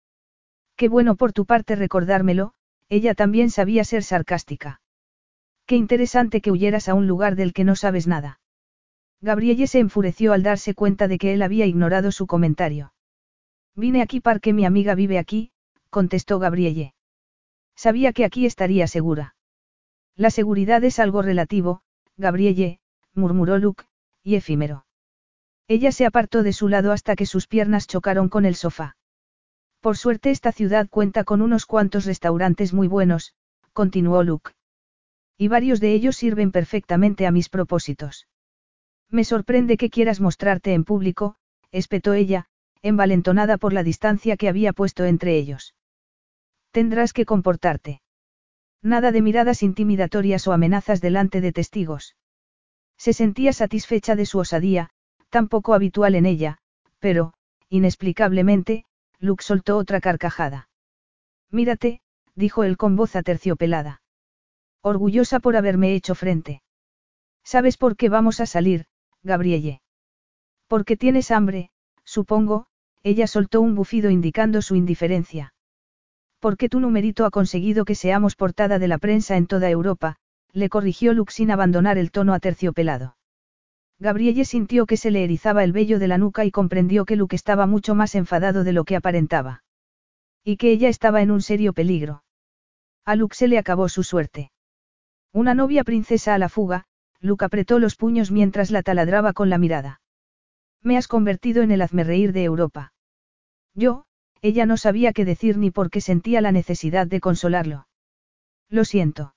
Qué bueno por tu parte recordármelo, ella también sabía ser sarcástica. Qué interesante que huyeras a un lugar del que no sabes nada. Gabrielle se enfureció al darse cuenta de que él había ignorado su comentario. Vine aquí porque mi amiga vive aquí, contestó Gabrielle. Sabía que aquí estaría segura. La seguridad es algo relativo, Gabrielle, murmuró Luke, y efímero. Ella se apartó de su lado hasta que sus piernas chocaron con el sofá. Por suerte esta ciudad cuenta con unos cuantos restaurantes muy buenos, continuó Luke. Y varios de ellos sirven perfectamente a mis propósitos. Me sorprende que quieras mostrarte en público, espetó ella, envalentonada por la distancia que había puesto entre ellos. Tendrás que comportarte. Nada de miradas intimidatorias o amenazas delante de testigos. Se sentía satisfecha de su osadía, tan poco habitual en ella, pero, inexplicablemente, Luke soltó otra carcajada. Mírate, dijo él con voz aterciopelada. Orgullosa por haberme hecho frente. ¿Sabes por qué vamos a salir, Gabrielle? Porque tienes hambre, supongo, ella soltó un bufido indicando su indiferencia. Porque tu numerito ha conseguido que seamos portada de la prensa en toda Europa, le corrigió Luke sin abandonar el tono aterciopelado. Gabrielle sintió que se le erizaba el vello de la nuca y comprendió que Luke estaba mucho más enfadado de lo que aparentaba. Y que ella estaba en un serio peligro. A Luke se le acabó su suerte. Una novia princesa a la fuga, Luke apretó los puños mientras la taladraba con la mirada. Me has convertido en el hazmerreír de Europa. Yo, ella no sabía qué decir ni por qué sentía la necesidad de consolarlo. Lo siento.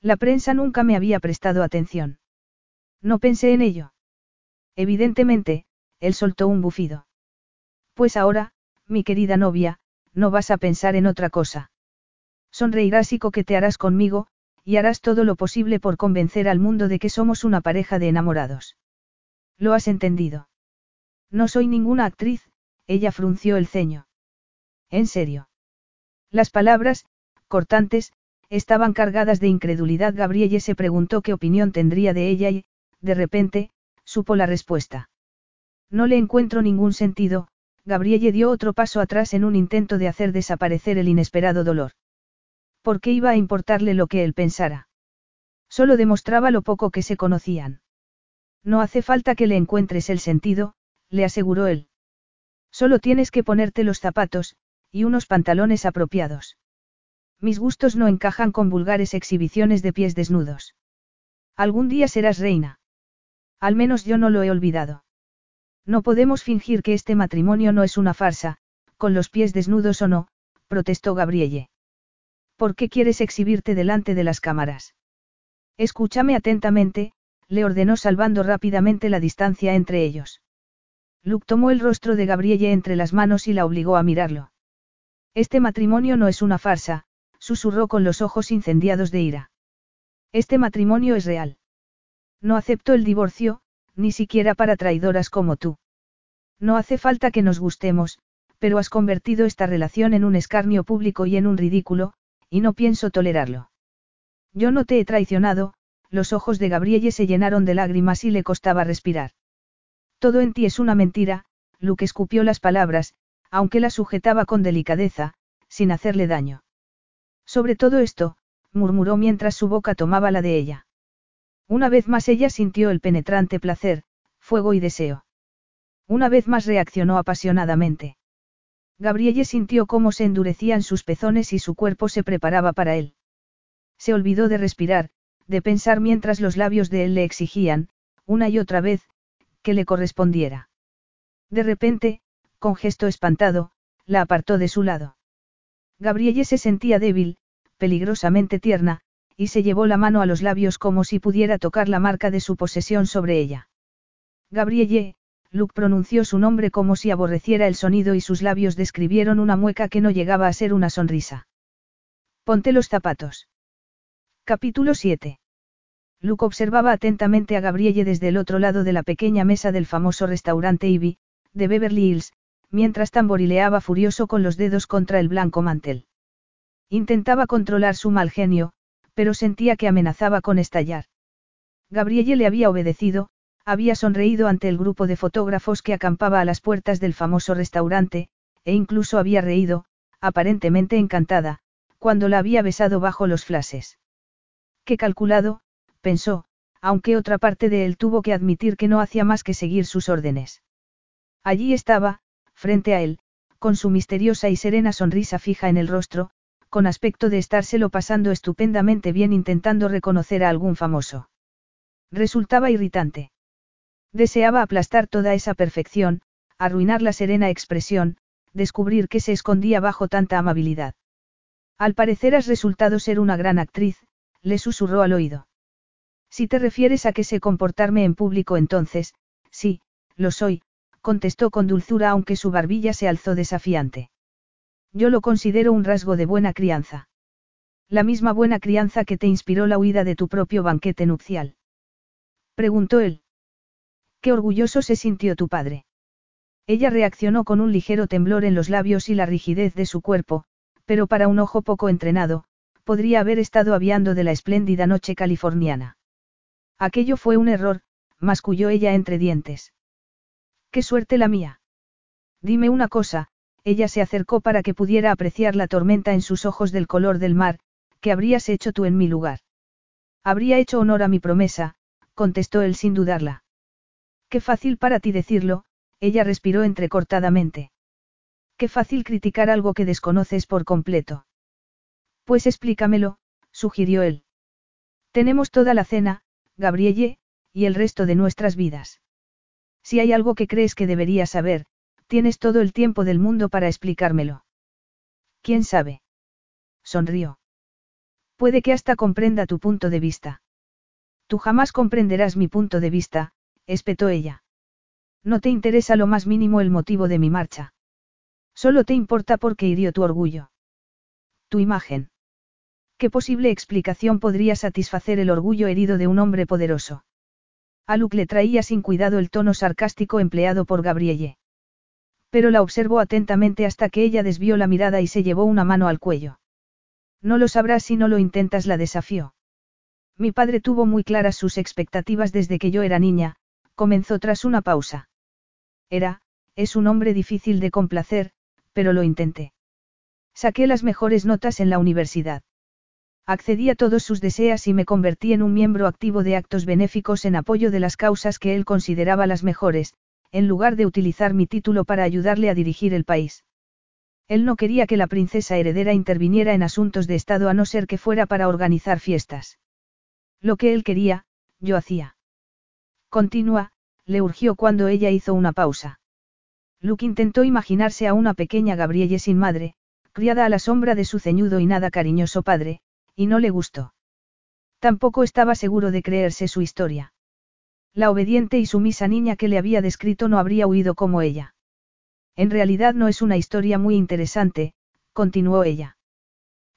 La prensa nunca me había prestado atención. No pensé en ello. Evidentemente, él soltó un bufido. Pues ahora, mi querida novia, no vas a pensar en otra cosa. Sonreirás y coquetearás conmigo, y harás todo lo posible por convencer al mundo de que somos una pareja de enamorados. ¿Lo has entendido? No soy ninguna actriz, ella frunció el ceño. ¿En serio? Las palabras, cortantes, estaban cargadas de incredulidad. Gabrielle se preguntó qué opinión tendría de ella y, de repente, supo la respuesta. No le encuentro ningún sentido, Gabrielle dio otro paso atrás en un intento de hacer desaparecer el inesperado dolor. ¿Por qué iba a importarle lo que él pensara? Solo demostraba lo poco que se conocían. No hace falta que le encuentres el sentido, le aseguró él. Solo tienes que ponerte los zapatos, y unos pantalones apropiados. Mis gustos no encajan con vulgares exhibiciones de pies desnudos. Algún día serás reina. Al menos yo no lo he olvidado. No podemos fingir que este matrimonio no es una farsa, con los pies desnudos o no, protestó Gabrielle. ¿Por qué quieres exhibirte delante de las cámaras? Escúchame atentamente, le ordenó salvando rápidamente la distancia entre ellos. Luke tomó el rostro de Gabrielle entre las manos y la obligó a mirarlo. Este matrimonio no es una farsa, susurró con los ojos incendiados de ira. Este matrimonio es real. No acepto el divorcio, ni siquiera para traidoras como tú. No hace falta que nos gustemos, pero has convertido esta relación en un escarnio público y en un ridículo, y no pienso tolerarlo. Yo no te he traicionado, los ojos de Gabrielle se llenaron de lágrimas y le costaba respirar. Todo en ti es una mentira, Luke escupió las palabras, aunque la sujetaba con delicadeza, sin hacerle daño. Sobre todo esto, murmuró mientras su boca tomaba la de ella. Una vez más ella sintió el penetrante placer, fuego y deseo. Una vez más reaccionó apasionadamente. Gabrielle sintió cómo se endurecían sus pezones y su cuerpo se preparaba para él. Se olvidó de respirar, de pensar mientras los labios de él le exigían, una y otra vez, que le correspondiera. De repente, con gesto espantado, la apartó de su lado. Gabrielle se sentía débil, peligrosamente tierna, y se llevó la mano a los labios como si pudiera tocar la marca de su posesión sobre ella. Gabrielle, Luke pronunció su nombre como si aborreciera el sonido y sus labios describieron una mueca que no llegaba a ser una sonrisa. Ponte los zapatos. Capítulo 7. Luke observaba atentamente a Gabrielle desde el otro lado de la pequeña mesa del famoso restaurante Ivy, de Beverly Hills, mientras tamborileaba furioso con los dedos contra el blanco mantel. Intentaba controlar su mal genio, pero sentía que amenazaba con estallar. Gabrielle le había obedecido, había sonreído ante el grupo de fotógrafos que acampaba a las puertas del famoso restaurante, e incluso había reído, aparentemente encantada, cuando la había besado bajo los flashes. Qué calculado, pensó, aunque otra parte de él tuvo que admitir que no hacía más que seguir sus órdenes. Allí estaba, frente a él, con su misteriosa y serena sonrisa fija en el rostro, con aspecto de estárselo pasando estupendamente bien intentando reconocer a algún famoso. Resultaba irritante. Deseaba aplastar toda esa perfección, arruinar la serena expresión, descubrir que se escondía bajo tanta amabilidad. Al parecer has resultado ser una gran actriz, le susurró al oído. Si te refieres a que sé comportarme en público entonces, sí, lo soy, contestó con dulzura aunque su barbilla se alzó desafiante. Yo lo considero un rasgo de buena crianza. La misma buena crianza que te inspiró la huida de tu propio banquete nupcial. Preguntó él. Qué orgulloso se sintió tu padre. Ella reaccionó con un ligero temblor en los labios y la rigidez de su cuerpo, pero para un ojo poco entrenado, podría haber estado aviando de la espléndida noche californiana. Aquello fue un error, masculló ella entre dientes. Qué suerte la mía. Dime una cosa, ella se acercó para que pudiera apreciar la tormenta en sus ojos del color del mar, ¿qué habrías hecho tú en mi lugar? Habría hecho honor a mi promesa, contestó él sin dudarla. Qué fácil para ti decirlo, ella respiró entrecortadamente. Qué fácil criticar algo que desconoces por completo. Pues explícamelo, sugirió él. Tenemos toda la cena, Gabrielle, y el resto de nuestras vidas. Si hay algo que crees que debería saber, tienes todo el tiempo del mundo para explicármelo. ¿Quién sabe? Sonrió. Puede que hasta comprenda tu punto de vista. Tú jamás comprenderás mi punto de vista, espetó ella. No te interesa lo más mínimo el motivo de mi marcha. Solo te importa porque hirió tu orgullo. Tu imagen. ¿Qué posible explicación podría satisfacer el orgullo herido de un hombre poderoso? A Luke le traía sin cuidado el tono sarcástico empleado por Gabrielle. Pero la observó atentamente hasta que ella desvió la mirada y se llevó una mano al cuello. No lo sabrás si no lo intentas, la desafió. Mi padre tuvo muy claras sus expectativas desde que yo era niña, comenzó tras una pausa. Era, es un hombre difícil de complacer, pero lo intenté. Saqué las mejores notas en la universidad. Accedí a todos sus deseos y me convertí en un miembro activo de actos benéficos en apoyo de las causas que él consideraba las mejores, en lugar de utilizar mi título para ayudarle a dirigir el país. Él no quería que la princesa heredera interviniera en asuntos de Estado a no ser que fuera para organizar fiestas. Lo que él quería, yo hacía. Continúa, le urgió cuando ella hizo una pausa. Luke intentó imaginarse a una pequeña Gabrielle sin madre, criada a la sombra de su ceñudo y nada cariñoso padre, y no le gustó. Tampoco estaba seguro de creerse su historia. La obediente y sumisa niña que le había descrito no habría huido como ella. En realidad no es una historia muy interesante, continuó ella.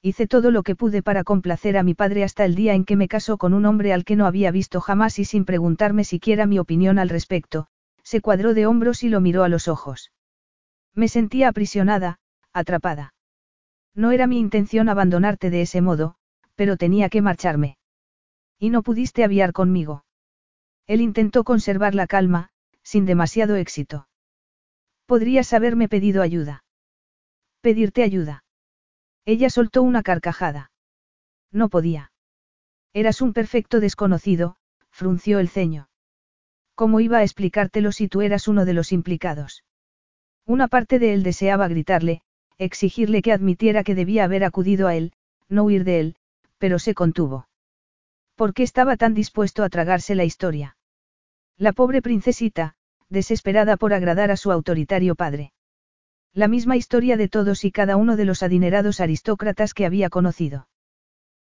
Hice todo lo que pude para complacer a mi padre hasta el día en que me casó con un hombre al que no había visto jamás y sin preguntarme siquiera mi opinión al respecto, se cuadró de hombros y lo miró a los ojos. Me sentía aprisionada, atrapada. No era mi intención abandonarte de ese modo, pero tenía que marcharme. Y no pudiste aviar conmigo. Él intentó conservar la calma, sin demasiado éxito. Podrías haberme pedido ayuda. Pedirte ayuda. Ella soltó una carcajada. No podía. Eras un perfecto desconocido, frunció el ceño. ¿Cómo iba a explicártelo si tú eras uno de los implicados? Una parte de él deseaba gritarle, exigirle que admitiera que debía haber acudido a él, no huir de él, pero se contuvo. ¿Por qué estaba tan dispuesto a tragarse la historia? La pobre princesita, desesperada por agradar a su autoritario padre. La misma historia de todos y cada uno de los adinerados aristócratas que había conocido.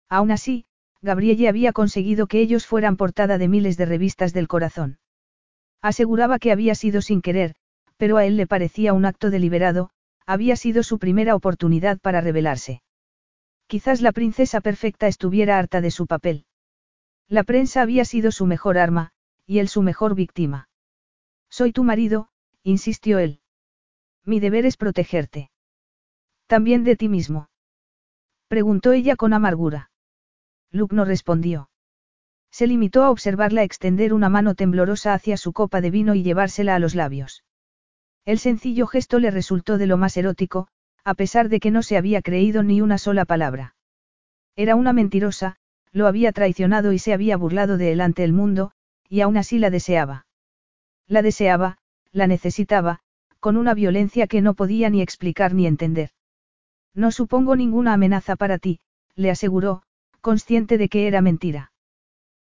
Aún así, Gabrielle había conseguido que ellos fueran portada de miles de revistas del corazón. Aseguraba que había sido sin querer, pero a él le parecía un acto deliberado, había sido su primera oportunidad para rebelarse. Quizás la princesa perfecta estuviera harta de su papel. La prensa había sido su mejor arma, y él su mejor víctima. Soy tu marido, insistió él. Mi deber es protegerte. También de ti mismo. Preguntó ella con amargura. Luke no respondió. Se limitó a observarla extender una mano temblorosa hacia su copa de vino y llevársela a los labios. El sencillo gesto le resultó de lo más erótico, a pesar de que no se había creído ni una sola palabra. Era una mentirosa, lo había traicionado y se había burlado de él ante el mundo, y aún así la deseaba. La deseaba, la necesitaba, con una violencia que no podía ni explicar ni entender. No supongo ninguna amenaza para ti, le aseguró, consciente de que era mentira.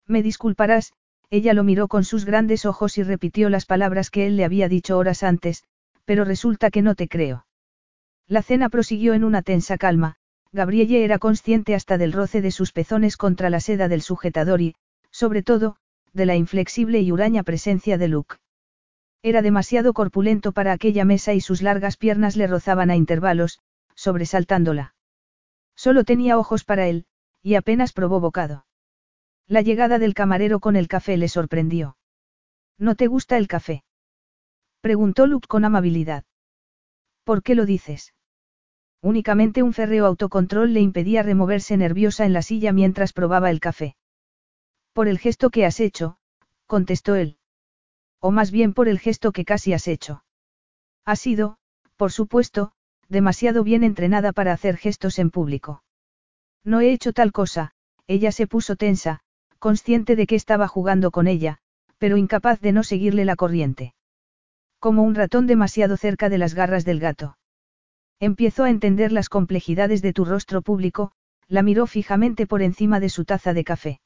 Me disculparás, ella lo miró con sus grandes ojos y repitió las palabras que él le había dicho horas antes, pero resulta que no te creo. La cena prosiguió en una tensa calma, Gabrielle era consciente hasta del roce de sus pezones contra la seda del sujetador y, sobre todo, de la inflexible y huraña presencia de Luke. Era demasiado corpulento para aquella mesa y sus largas piernas le rozaban a intervalos, sobresaltándola. Solo tenía ojos para él, y apenas probó bocado. La llegada del camarero con el café le sorprendió. ¿No te gusta el café? Preguntó Luke con amabilidad. ¿Por qué lo dices? Únicamente un férreo autocontrol le impedía removerse nerviosa en la silla mientras probaba el café. Por el gesto que has hecho, contestó él. O más bien por el gesto que casi has hecho. Ha sido, por supuesto, demasiado bien entrenada para hacer gestos en público. No he hecho tal cosa, ella se puso tensa, consciente de que estaba jugando con ella, pero incapaz de no seguirle la corriente. Como un ratón demasiado cerca de las garras del gato. Empiezo a entender las complejidades de tu rostro público, la miró fijamente por encima de su taza de café.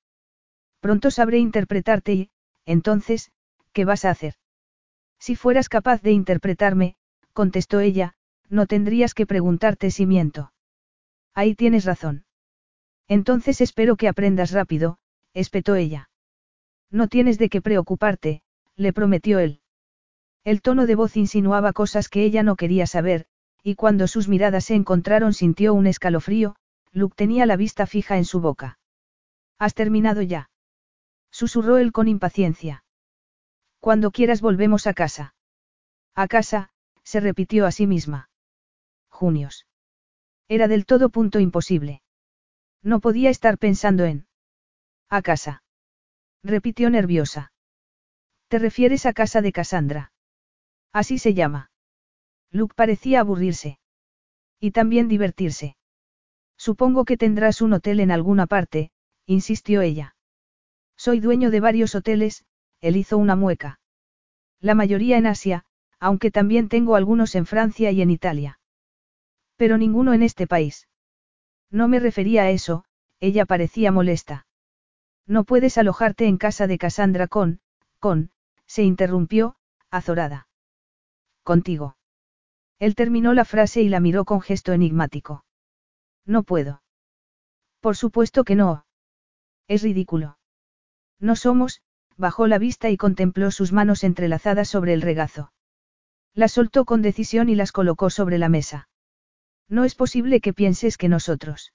Pronto sabré interpretarte y, entonces, ¿qué vas a hacer? Si fueras capaz de interpretarme, contestó ella, no tendrías que preguntarte si miento. Ahí tienes razón. Entonces espero que aprendas rápido, espetó ella. No tienes de qué preocuparte, le prometió él. El tono de voz insinuaba cosas que ella no quería saber, y cuando sus miradas se encontraron sintió un escalofrío, Luke tenía la vista fija en su boca. ¿Has terminado ya? Susurró él con impaciencia. Cuando quieras volvemos a casa. A casa, se repitió a sí misma. Junios. Era del todo punto imposible. No podía estar pensando en. A casa. Repitió nerviosa. ¿Te refieres a casa de Cassandra? Así se llama. Luke parecía aburrirse. Y también divertirse. Supongo que tendrás un hotel en alguna parte, insistió ella. Soy dueño de varios hoteles, él hizo una mueca. La mayoría en Asia, aunque también tengo algunos en Francia y en Italia. Pero ninguno en este país. No me refería a eso, ella parecía molesta. No puedes alojarte en casa de Cassandra con, con, se interrumpió, azorada. Contigo. Él terminó la frase y la miró con gesto enigmático. No puedo. Por supuesto que no. Es ridículo. No somos, bajó la vista y contempló sus manos entrelazadas sobre el regazo. Las soltó con decisión y las colocó sobre la mesa. No es posible que pienses que nosotros.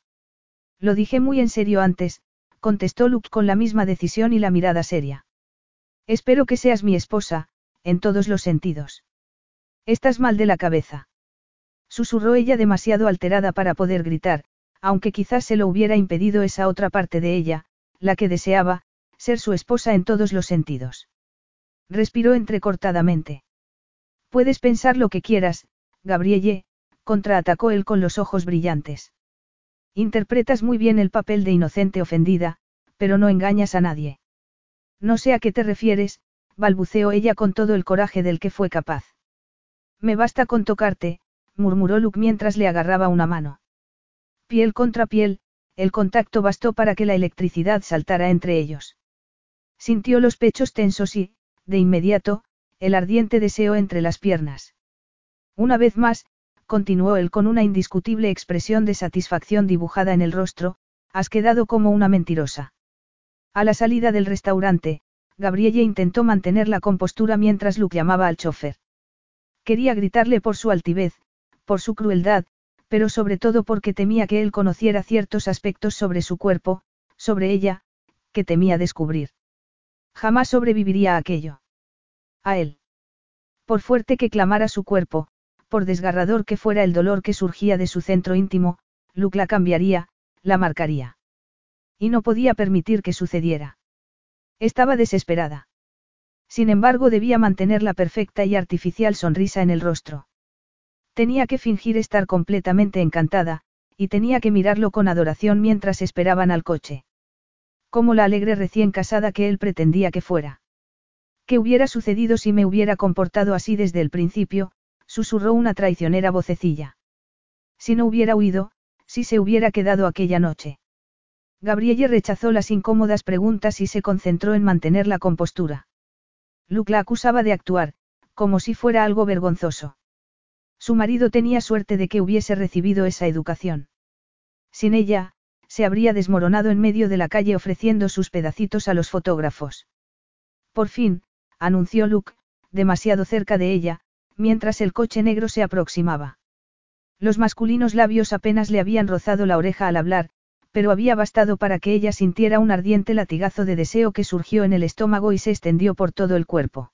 Lo dije muy en serio antes, contestó Luke con la misma decisión y la mirada seria. Espero que seas mi esposa, en todos los sentidos. Estás mal de la cabeza. Susurró ella demasiado alterada para poder gritar, aunque quizás se lo hubiera impedido esa otra parte de ella, la que deseaba, ser su esposa en todos los sentidos. Respiró entrecortadamente. Puedes pensar lo que quieras, Gabrielle, contraatacó él con los ojos brillantes. Interpretas muy bien el papel de inocente ofendida, pero no engañas a nadie. No sé a qué te refieres, balbuceó ella con todo el coraje del que fue capaz. Me basta con tocarte, murmuró Luke mientras le agarraba una mano. Piel contra piel, el contacto bastó para que la electricidad saltara entre ellos. Sintió los pechos tensos y, de inmediato, el ardiente deseo entre las piernas. Una vez más, continuó él con una indiscutible expresión de satisfacción dibujada en el rostro, has quedado como una mentirosa. A la salida del restaurante, Gabrielle intentó mantener la compostura mientras Luke llamaba al chofer. Quería gritarle por su altivez, por su crueldad, pero sobre todo porque temía que él conociera ciertos aspectos sobre su cuerpo, sobre ella, que temía descubrir. Jamás sobreviviría a aquello. A él. Por fuerte que clamara su cuerpo, por desgarrador que fuera el dolor que surgía de su centro íntimo, Luke la cambiaría, la marcaría. Y no podía permitir que sucediera. Estaba desesperada. Sin embargo, debía mantener la perfecta y artificial sonrisa en el rostro. Tenía que fingir estar completamente encantada, y tenía que mirarlo con adoración mientras esperaban al coche. Como la alegre recién casada que él pretendía que fuera. ¿Qué hubiera sucedido si me hubiera comportado así desde el principio? susurró una traicionera vocecilla. Si no hubiera huido, si se hubiera quedado aquella noche. Gabrielle rechazó las incómodas preguntas y se concentró en mantener la compostura. Luke la acusaba de actuar, como si fuera algo vergonzoso. Su marido tenía suerte de que hubiese recibido esa educación. Sin ella, se habría desmoronado en medio de la calle ofreciendo sus pedacitos a los fotógrafos. Por fin, anunció Luke, demasiado cerca de ella, mientras el coche negro se aproximaba. Los masculinos labios apenas le habían rozado la oreja al hablar, pero había bastado para que ella sintiera un ardiente latigazo de deseo que surgió en el estómago y se extendió por todo el cuerpo.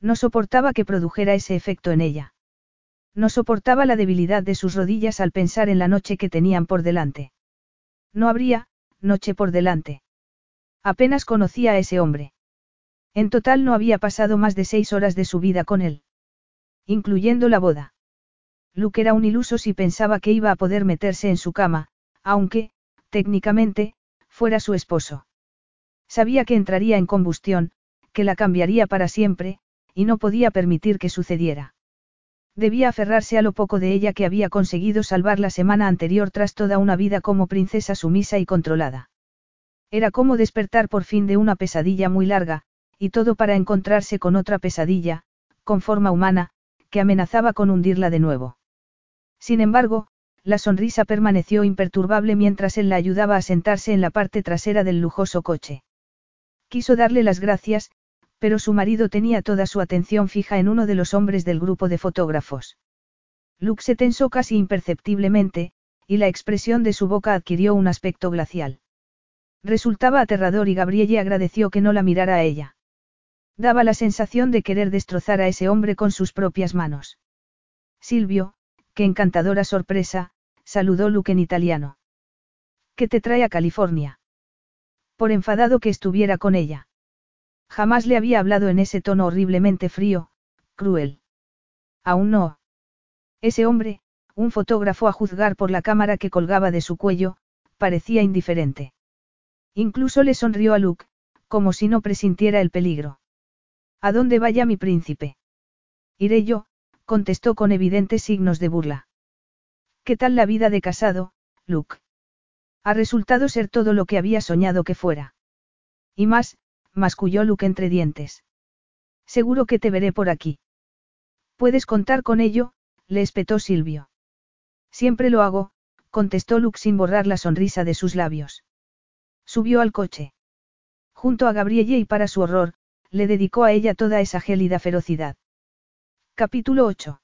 No soportaba que produjera ese efecto en ella. No soportaba la debilidad de sus rodillas al pensar en la noche que tenían por delante. No habría, noche por delante. Apenas conocía a ese hombre. En total no había pasado más de seis horas de su vida con él. Incluyendo la boda. Luke era un iluso si pensaba que iba a poder meterse en su cama, aunque, técnicamente, fuera su esposo. Sabía que entraría en combustión, que la cambiaría para siempre, y no podía permitir que sucediera. Debía aferrarse a lo poco de ella que había conseguido salvar la semana anterior tras toda una vida como princesa sumisa y controlada. Era como despertar por fin de una pesadilla muy larga, y todo para encontrarse con otra pesadilla, con forma humana, que amenazaba con hundirla de nuevo. Sin embargo, la sonrisa permaneció imperturbable mientras él la ayudaba a sentarse en la parte trasera del lujoso coche. Quiso darle las gracias, pero su marido tenía toda su atención fija en uno de los hombres del grupo de fotógrafos. Luke se tensó casi imperceptiblemente, y la expresión de su boca adquirió un aspecto glacial. Resultaba aterrador y Gabrielle agradeció que no la mirara a ella. Daba la sensación de querer destrozar a ese hombre con sus propias manos. Silvio, qué encantadora sorpresa, saludó Luke en italiano. ¿Qué te trae a California? Por enfadado que estuviera con ella. Jamás le había hablado en ese tono horriblemente frío, cruel. Aún no. Ese hombre, un fotógrafo a juzgar por la cámara que colgaba de su cuello, parecía indiferente. Incluso le sonrió a Luke, como si no presintiera el peligro. ¿A dónde vaya mi príncipe? Iré yo, contestó con evidentes signos de burla. ¿Qué tal la vida de casado, Luke? Ha resultado ser todo lo que había soñado que fuera. Y más, masculló Luke entre dientes. Seguro que te veré por aquí. Puedes contar con ello, le espetó Silvio. Siempre lo hago, contestó Luke sin borrar la sonrisa de sus labios. Subió al coche. Junto a Gabrielle y para su horror, le dedicó a ella toda esa gélida ferocidad. Capítulo 8.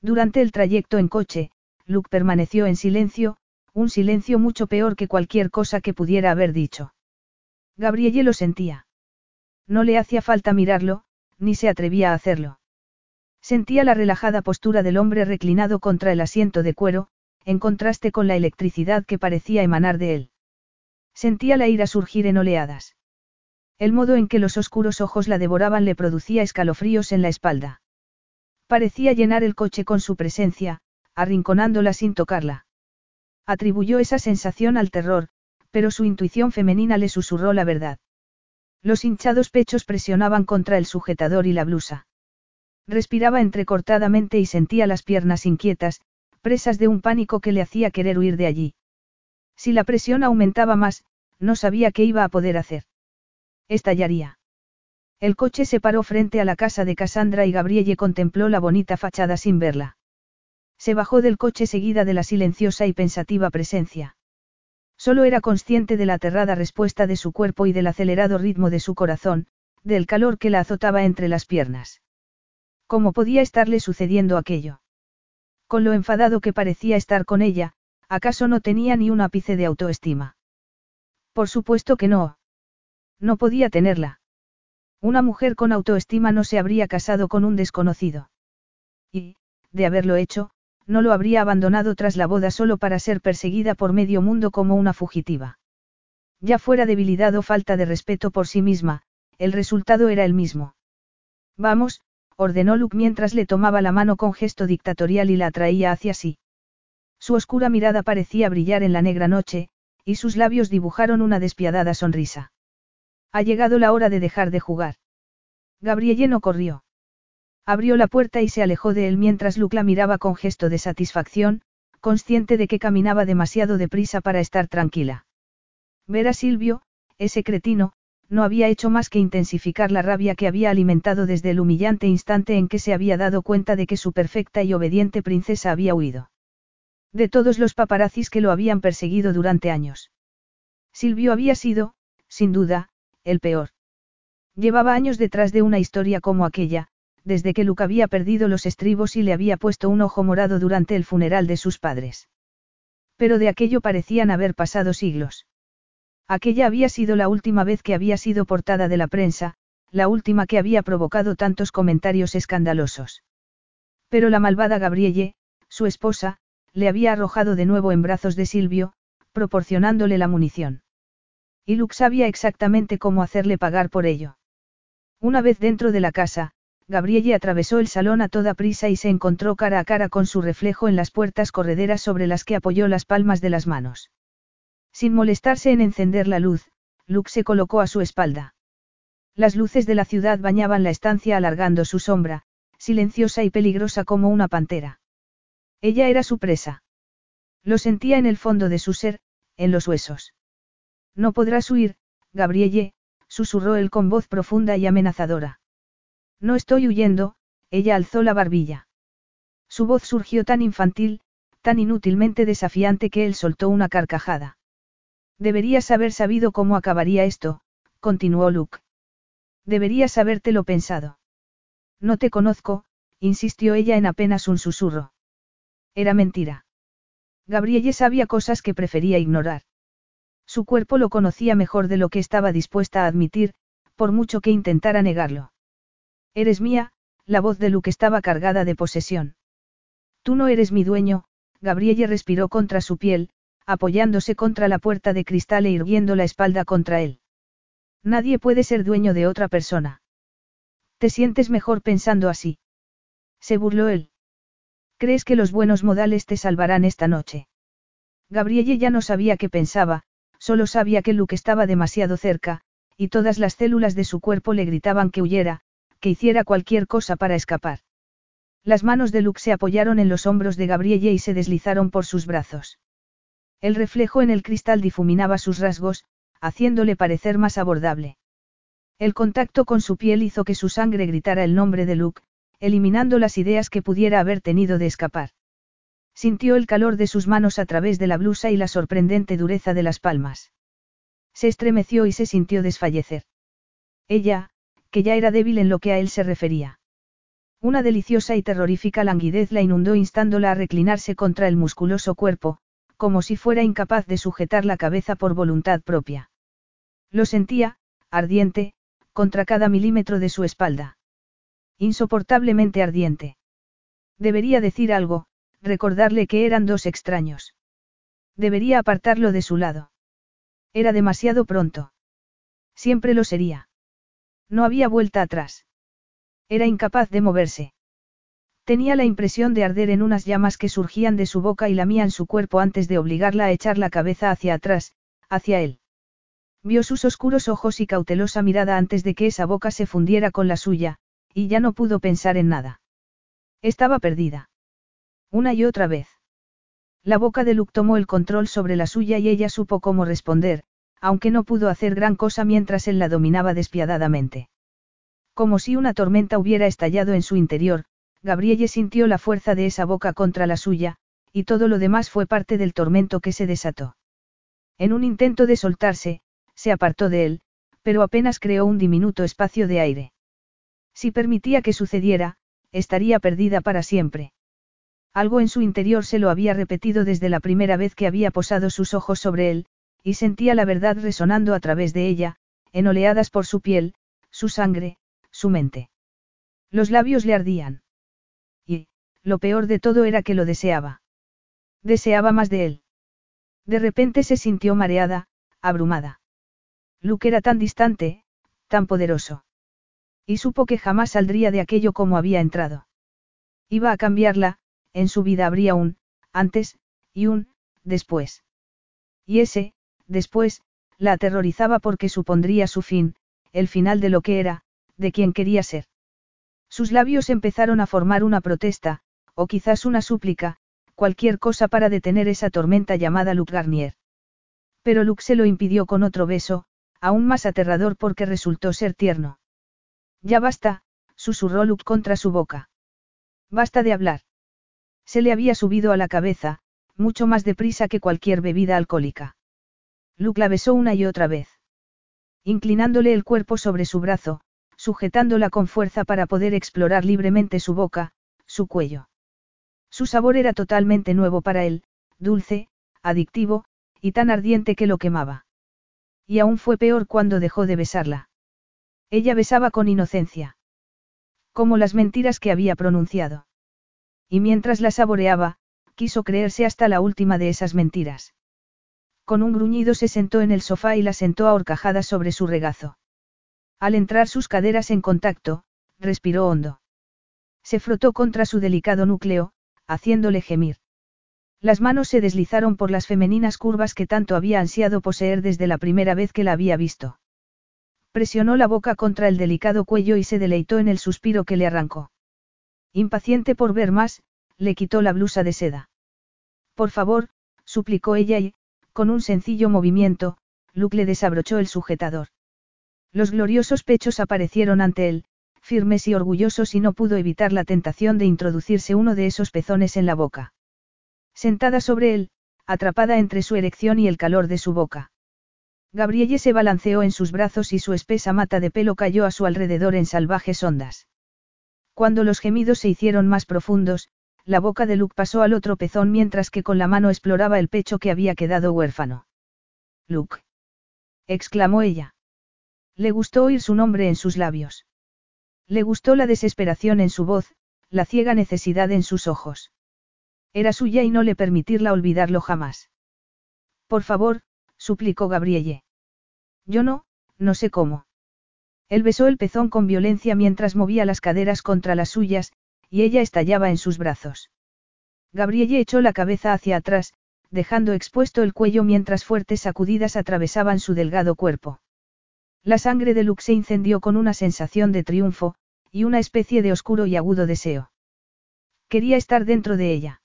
Durante el trayecto en coche, Luke permaneció en silencio, un silencio mucho peor que cualquier cosa que pudiera haber dicho. Gabrielle lo sentía. No le hacía falta mirarlo, ni se atrevía a hacerlo. Sentía la relajada postura del hombre reclinado contra el asiento de cuero, en contraste con la electricidad que parecía emanar de él. Sentía la ira surgir en oleadas. El modo en que los oscuros ojos la devoraban le producía escalofríos en la espalda. Parecía llenar el coche con su presencia, arrinconándola sin tocarla. Atribuyó esa sensación al terror, pero su intuición femenina le susurró la verdad. Los hinchados pechos presionaban contra el sujetador y la blusa. Respiraba entrecortadamente y sentía las piernas inquietas, presas de un pánico que le hacía querer huir de allí. Si la presión aumentaba más, no sabía qué iba a poder hacer. Estallaría. El coche se paró frente a la casa de Cassandra y Gabrielle contempló la bonita fachada sin verla. Se bajó del coche seguida de la silenciosa y pensativa presencia. Solo era consciente de la aterrada respuesta de su cuerpo y del acelerado ritmo de su corazón, del calor que la azotaba entre las piernas. ¿Cómo podía estarle sucediendo aquello? Con lo enfadado que parecía estar con ella, ¿acaso no tenía ni un ápice de autoestima? Por supuesto que no. No podía tenerla. Una mujer con autoestima no se habría casado con un desconocido. Y, de haberlo hecho, no lo habría abandonado tras la boda solo para ser perseguida por medio mundo como una fugitiva. Ya fuera debilidad o falta de respeto por sí misma, el resultado era el mismo. Vamos, ordenó Luke mientras le tomaba la mano con gesto dictatorial y la atraía hacia sí. Su oscura mirada parecía brillar en la negra noche, y sus labios dibujaron una despiadada sonrisa. Ha llegado la hora de dejar de jugar. Gabrielle no corrió. Abrió la puerta y se alejó de él mientras Luke la miraba con gesto de satisfacción, consciente de que caminaba demasiado deprisa para estar tranquila. Ver a Silvio, ese cretino, no había hecho más que intensificar la rabia que había alimentado desde el humillante instante en que se había dado cuenta de que su perfecta y obediente princesa había huido. De todos los paparazzis que lo habían perseguido durante años. Silvio había sido, sin duda, el peor. Llevaba años detrás de una historia como aquella, desde que Luke había perdido los estribos y le había puesto un ojo morado durante el funeral de sus padres. Pero de aquello parecían haber pasado siglos. Aquella había sido la última vez que había sido portada de la prensa, la última que había provocado tantos comentarios escandalosos. Pero la malvada Gabrielle, su esposa, le había arrojado de nuevo en brazos de Silvio, proporcionándole la munición. Y Luke sabía exactamente cómo hacerle pagar por ello. Una vez dentro de la casa, Gabrielle atravesó el salón a toda prisa y se encontró cara a cara con su reflejo en las puertas correderas sobre las que apoyó las palmas de las manos. Sin molestarse en encender la luz, Luke se colocó a su espalda. Las luces de la ciudad bañaban la estancia alargando su sombra, silenciosa y peligrosa como una pantera. Ella era su presa. Lo sentía en el fondo de su ser, en los huesos. No podrás huir, Gabrielle, susurró él con voz profunda y amenazadora. No estoy huyendo, ella alzó la barbilla. Su voz surgió tan infantil, tan inútilmente desafiante que él soltó una carcajada. Deberías haber sabido cómo acabaría esto, continuó Luke. Deberías habértelo pensado. No te conozco, insistió ella en apenas un susurro. Era mentira. Gabrielle sabía cosas que prefería ignorar. Su cuerpo lo conocía mejor de lo que estaba dispuesta a admitir, por mucho que intentara negarlo. Eres mía, la voz de Luke estaba cargada de posesión. Tú no eres mi dueño, Gabrielle respiró contra su piel, apoyándose contra la puerta de cristal e irguiendo la espalda contra él. Nadie puede ser dueño de otra persona. ¿Te sientes mejor pensando así? Se burló él. ¿Crees que los buenos modales te salvarán esta noche? Gabrielle ya no sabía qué pensaba, solo sabía que Luke estaba demasiado cerca, y todas las células de su cuerpo le gritaban que huyera, que hiciera cualquier cosa para escapar. Las manos de Luke se apoyaron en los hombros de Gabrielle y se deslizaron por sus brazos. El reflejo en el cristal difuminaba sus rasgos, haciéndole parecer más abordable. El contacto con su piel hizo que su sangre gritara el nombre de Luke, eliminando las ideas que pudiera haber tenido de escapar. Sintió el calor de sus manos a través de la blusa y la sorprendente dureza de las palmas. Se estremeció y se sintió desfallecer. Ella, que ya era débil en lo que a él se refería. Una deliciosa y terrorífica languidez la inundó instándola a reclinarse contra el musculoso cuerpo, como si fuera incapaz de sujetar la cabeza por voluntad propia. Lo sentía, ardiente, contra cada milímetro de su espalda. Insoportablemente ardiente. Debería decir algo, recordarle que eran dos extraños. Debería apartarlo de su lado. Era demasiado pronto. Siempre lo sería. No había vuelta atrás. Era incapaz de moverse. Tenía la impresión de arder en unas llamas que surgían de su boca y lamían su cuerpo antes de obligarla a echar la cabeza hacia atrás, hacia él. Vio sus oscuros ojos y cautelosa mirada antes de que esa boca se fundiera con la suya, y ya no pudo pensar en nada. Estaba perdida. Una y otra vez. La boca de Luke tomó el control sobre la suya y ella supo cómo responder, aunque no pudo hacer gran cosa mientras él la dominaba despiadadamente. Como si una tormenta hubiera estallado en su interior, Gabrielle sintió la fuerza de esa boca contra la suya, y todo lo demás fue parte del tormento que se desató. En un intento de soltarse, se apartó de él, pero apenas creó un diminuto espacio de aire. Si permitía que sucediera, estaría perdida para siempre. Algo en su interior se lo había repetido desde la primera vez que había posado sus ojos sobre él, y sentía la verdad resonando a través de ella, en oleadas por su piel, su sangre, su mente. Los labios le ardían. Y, lo peor de todo era que lo deseaba. Deseaba más de él. De repente se sintió mareada, abrumada. Luke era tan distante, tan poderoso. Y supo que jamás saldría de aquello como había entrado. Iba a cambiarla, en su vida habría un, antes, y un, después. Y ese, después, la aterrorizaba porque supondría su fin, el final de lo que era, de quien quería ser. Sus labios empezaron a formar una protesta, o quizás una súplica, cualquier cosa para detener esa tormenta llamada Luke Garnier. Pero Luke se lo impidió con otro beso, aún más aterrador porque resultó ser tierno. Ya basta, susurró Luke contra su boca. Basta de hablar. Se le había subido a la cabeza, mucho más deprisa que cualquier bebida alcohólica. Luke la besó una y otra vez. Inclinándole el cuerpo sobre su brazo, sujetándola con fuerza para poder explorar libremente su boca, su cuello. Su sabor era totalmente nuevo para él, dulce, adictivo, y tan ardiente que lo quemaba. Y aún fue peor cuando dejó de besarla. Ella besaba con inocencia. Como las mentiras que había pronunciado. Y mientras la saboreaba, quiso creerse hasta la última de esas mentiras. Con un gruñido se sentó en el sofá y la sentó ahorcajada sobre su regazo. Al entrar sus caderas en contacto, respiró hondo. Se frotó contra su delicado núcleo, haciéndole gemir. Las manos se deslizaron por las femeninas curvas que tanto había ansiado poseer desde la primera vez que la había visto. Presionó la boca contra el delicado cuello y se deleitó en el suspiro que le arrancó. Impaciente por ver más, le quitó la blusa de seda. Por favor, suplicó ella y, con un sencillo movimiento, Luke le desabrochó el sujetador. Los gloriosos pechos aparecieron ante él, firmes y orgullosos y no pudo evitar la tentación de introducirse uno de esos pezones en la boca. Sentada sobre él, atrapada entre su erección y el calor de su boca. Gabrielle se balanceó en sus brazos y su espesa mata de pelo cayó a su alrededor en salvajes ondas. Cuando los gemidos se hicieron más profundos, la boca de Luke pasó al otro pezón mientras que con la mano exploraba el pecho que había quedado huérfano. Luke. exclamó ella. Le gustó oír su nombre en sus labios. Le gustó la desesperación en su voz, la ciega necesidad en sus ojos. Era suya y no le permitirla olvidarlo jamás. Por favor, suplicó Gabrielle. Yo no, no sé cómo. Él besó el pezón con violencia mientras movía las caderas contra las suyas, y ella estallaba en sus brazos. Gabrielle echó la cabeza hacia atrás, dejando expuesto el cuello mientras fuertes sacudidas atravesaban su delgado cuerpo. La sangre de Luke se incendió con una sensación de triunfo, y una especie de oscuro y agudo deseo. Quería estar dentro de ella.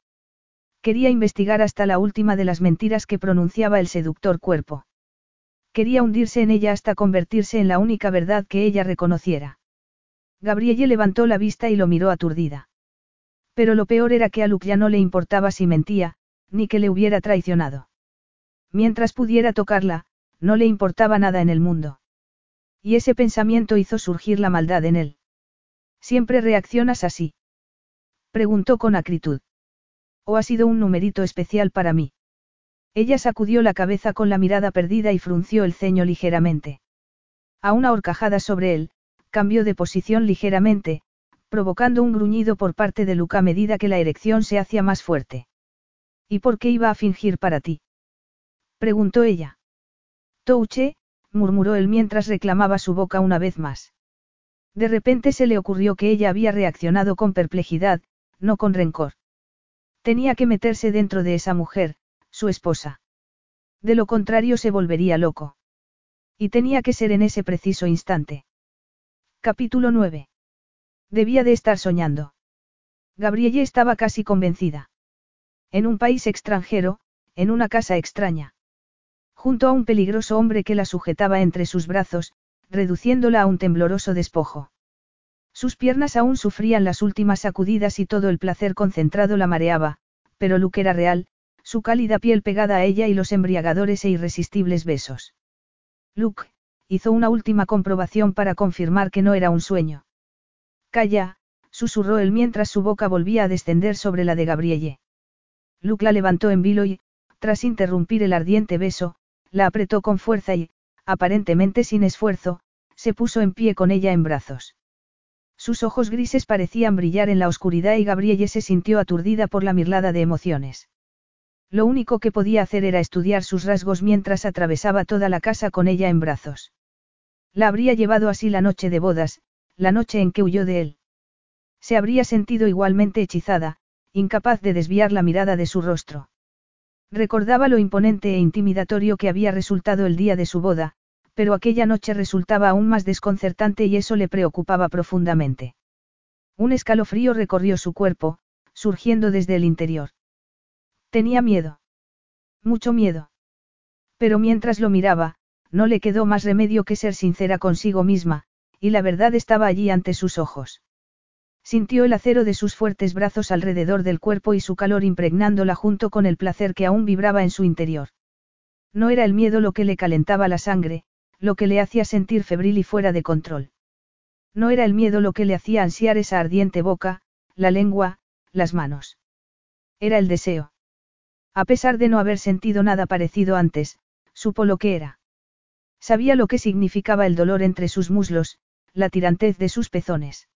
Quería investigar hasta la última de las mentiras que pronunciaba el seductor cuerpo. Quería hundirse en ella hasta convertirse en la única verdad que ella reconociera. Gabrielle levantó la vista y lo miró aturdida. Pero lo peor era que a Luke ya no le importaba si mentía, ni que le hubiera traicionado. Mientras pudiera tocarla, no le importaba nada en el mundo. Y ese pensamiento hizo surgir la maldad en él. ¿Siempre reaccionas así? Preguntó con acritud. ¿O ha sido un numerito especial para mí? Ella sacudió la cabeza con la mirada perdida y frunció el ceño ligeramente. A una horcajada sobre él, cambió de posición ligeramente, provocando un gruñido por parte de Luca a medida que la erección se hacía más fuerte. ¿Y por qué iba a fingir para ti? preguntó ella. Touche, murmuró él mientras reclamaba su boca una vez más. De repente se le ocurrió que ella había reaccionado con perplejidad, no con rencor. Tenía que meterse dentro de esa mujer, su esposa. De lo contrario se volvería loco. Y tenía que ser en ese preciso instante. Capítulo 9. Debía de estar soñando. Gabrielle estaba casi convencida. En un país extranjero, en una casa extraña. Junto a un peligroso hombre que la sujetaba entre sus brazos, reduciéndola a un tembloroso despojo. Sus piernas aún sufrían las últimas sacudidas y todo el placer concentrado la mareaba, pero Luke era real, su cálida piel pegada a ella y los embriagadores e irresistibles besos. Luke, hizo una última comprobación para confirmar que no era un sueño. Calla, susurró él mientras su boca volvía a descender sobre la de Gabrielle. Luke la levantó en vilo y, tras interrumpir el ardiente beso, la apretó con fuerza y, aparentemente sin esfuerzo, se puso en pie con ella en brazos. Sus ojos grises parecían brillar en la oscuridad y Gabrielle se sintió aturdida por la mirlada de emociones. Lo único que podía hacer era estudiar sus rasgos mientras atravesaba toda la casa con ella en brazos. La habría llevado así la noche de bodas, la noche en que huyó de él. Se habría sentido igualmente hechizada, incapaz de desviar la mirada de su rostro. Recordaba lo imponente e intimidatorio que había resultado el día de su boda, pero aquella noche resultaba aún más desconcertante y eso le preocupaba profundamente. Un escalofrío recorrió su cuerpo, surgiendo desde el interior. Tenía miedo. Mucho miedo. Pero mientras lo miraba, no le quedó más remedio que ser sincera consigo misma, y la verdad estaba allí ante sus ojos. Sintió el acero de sus fuertes brazos alrededor del cuerpo y su calor impregnándola junto con el placer que aún vibraba en su interior. No era el miedo lo que le calentaba la sangre, lo que le hacía sentir febril y fuera de control. No era el miedo lo que le hacía ansiar esa ardiente boca, la lengua, las manos. Era el deseo. A pesar de no haber sentido nada parecido antes, supo lo que era. Sabía lo que significaba el dolor entre sus muslos, la tirantez de sus pezones.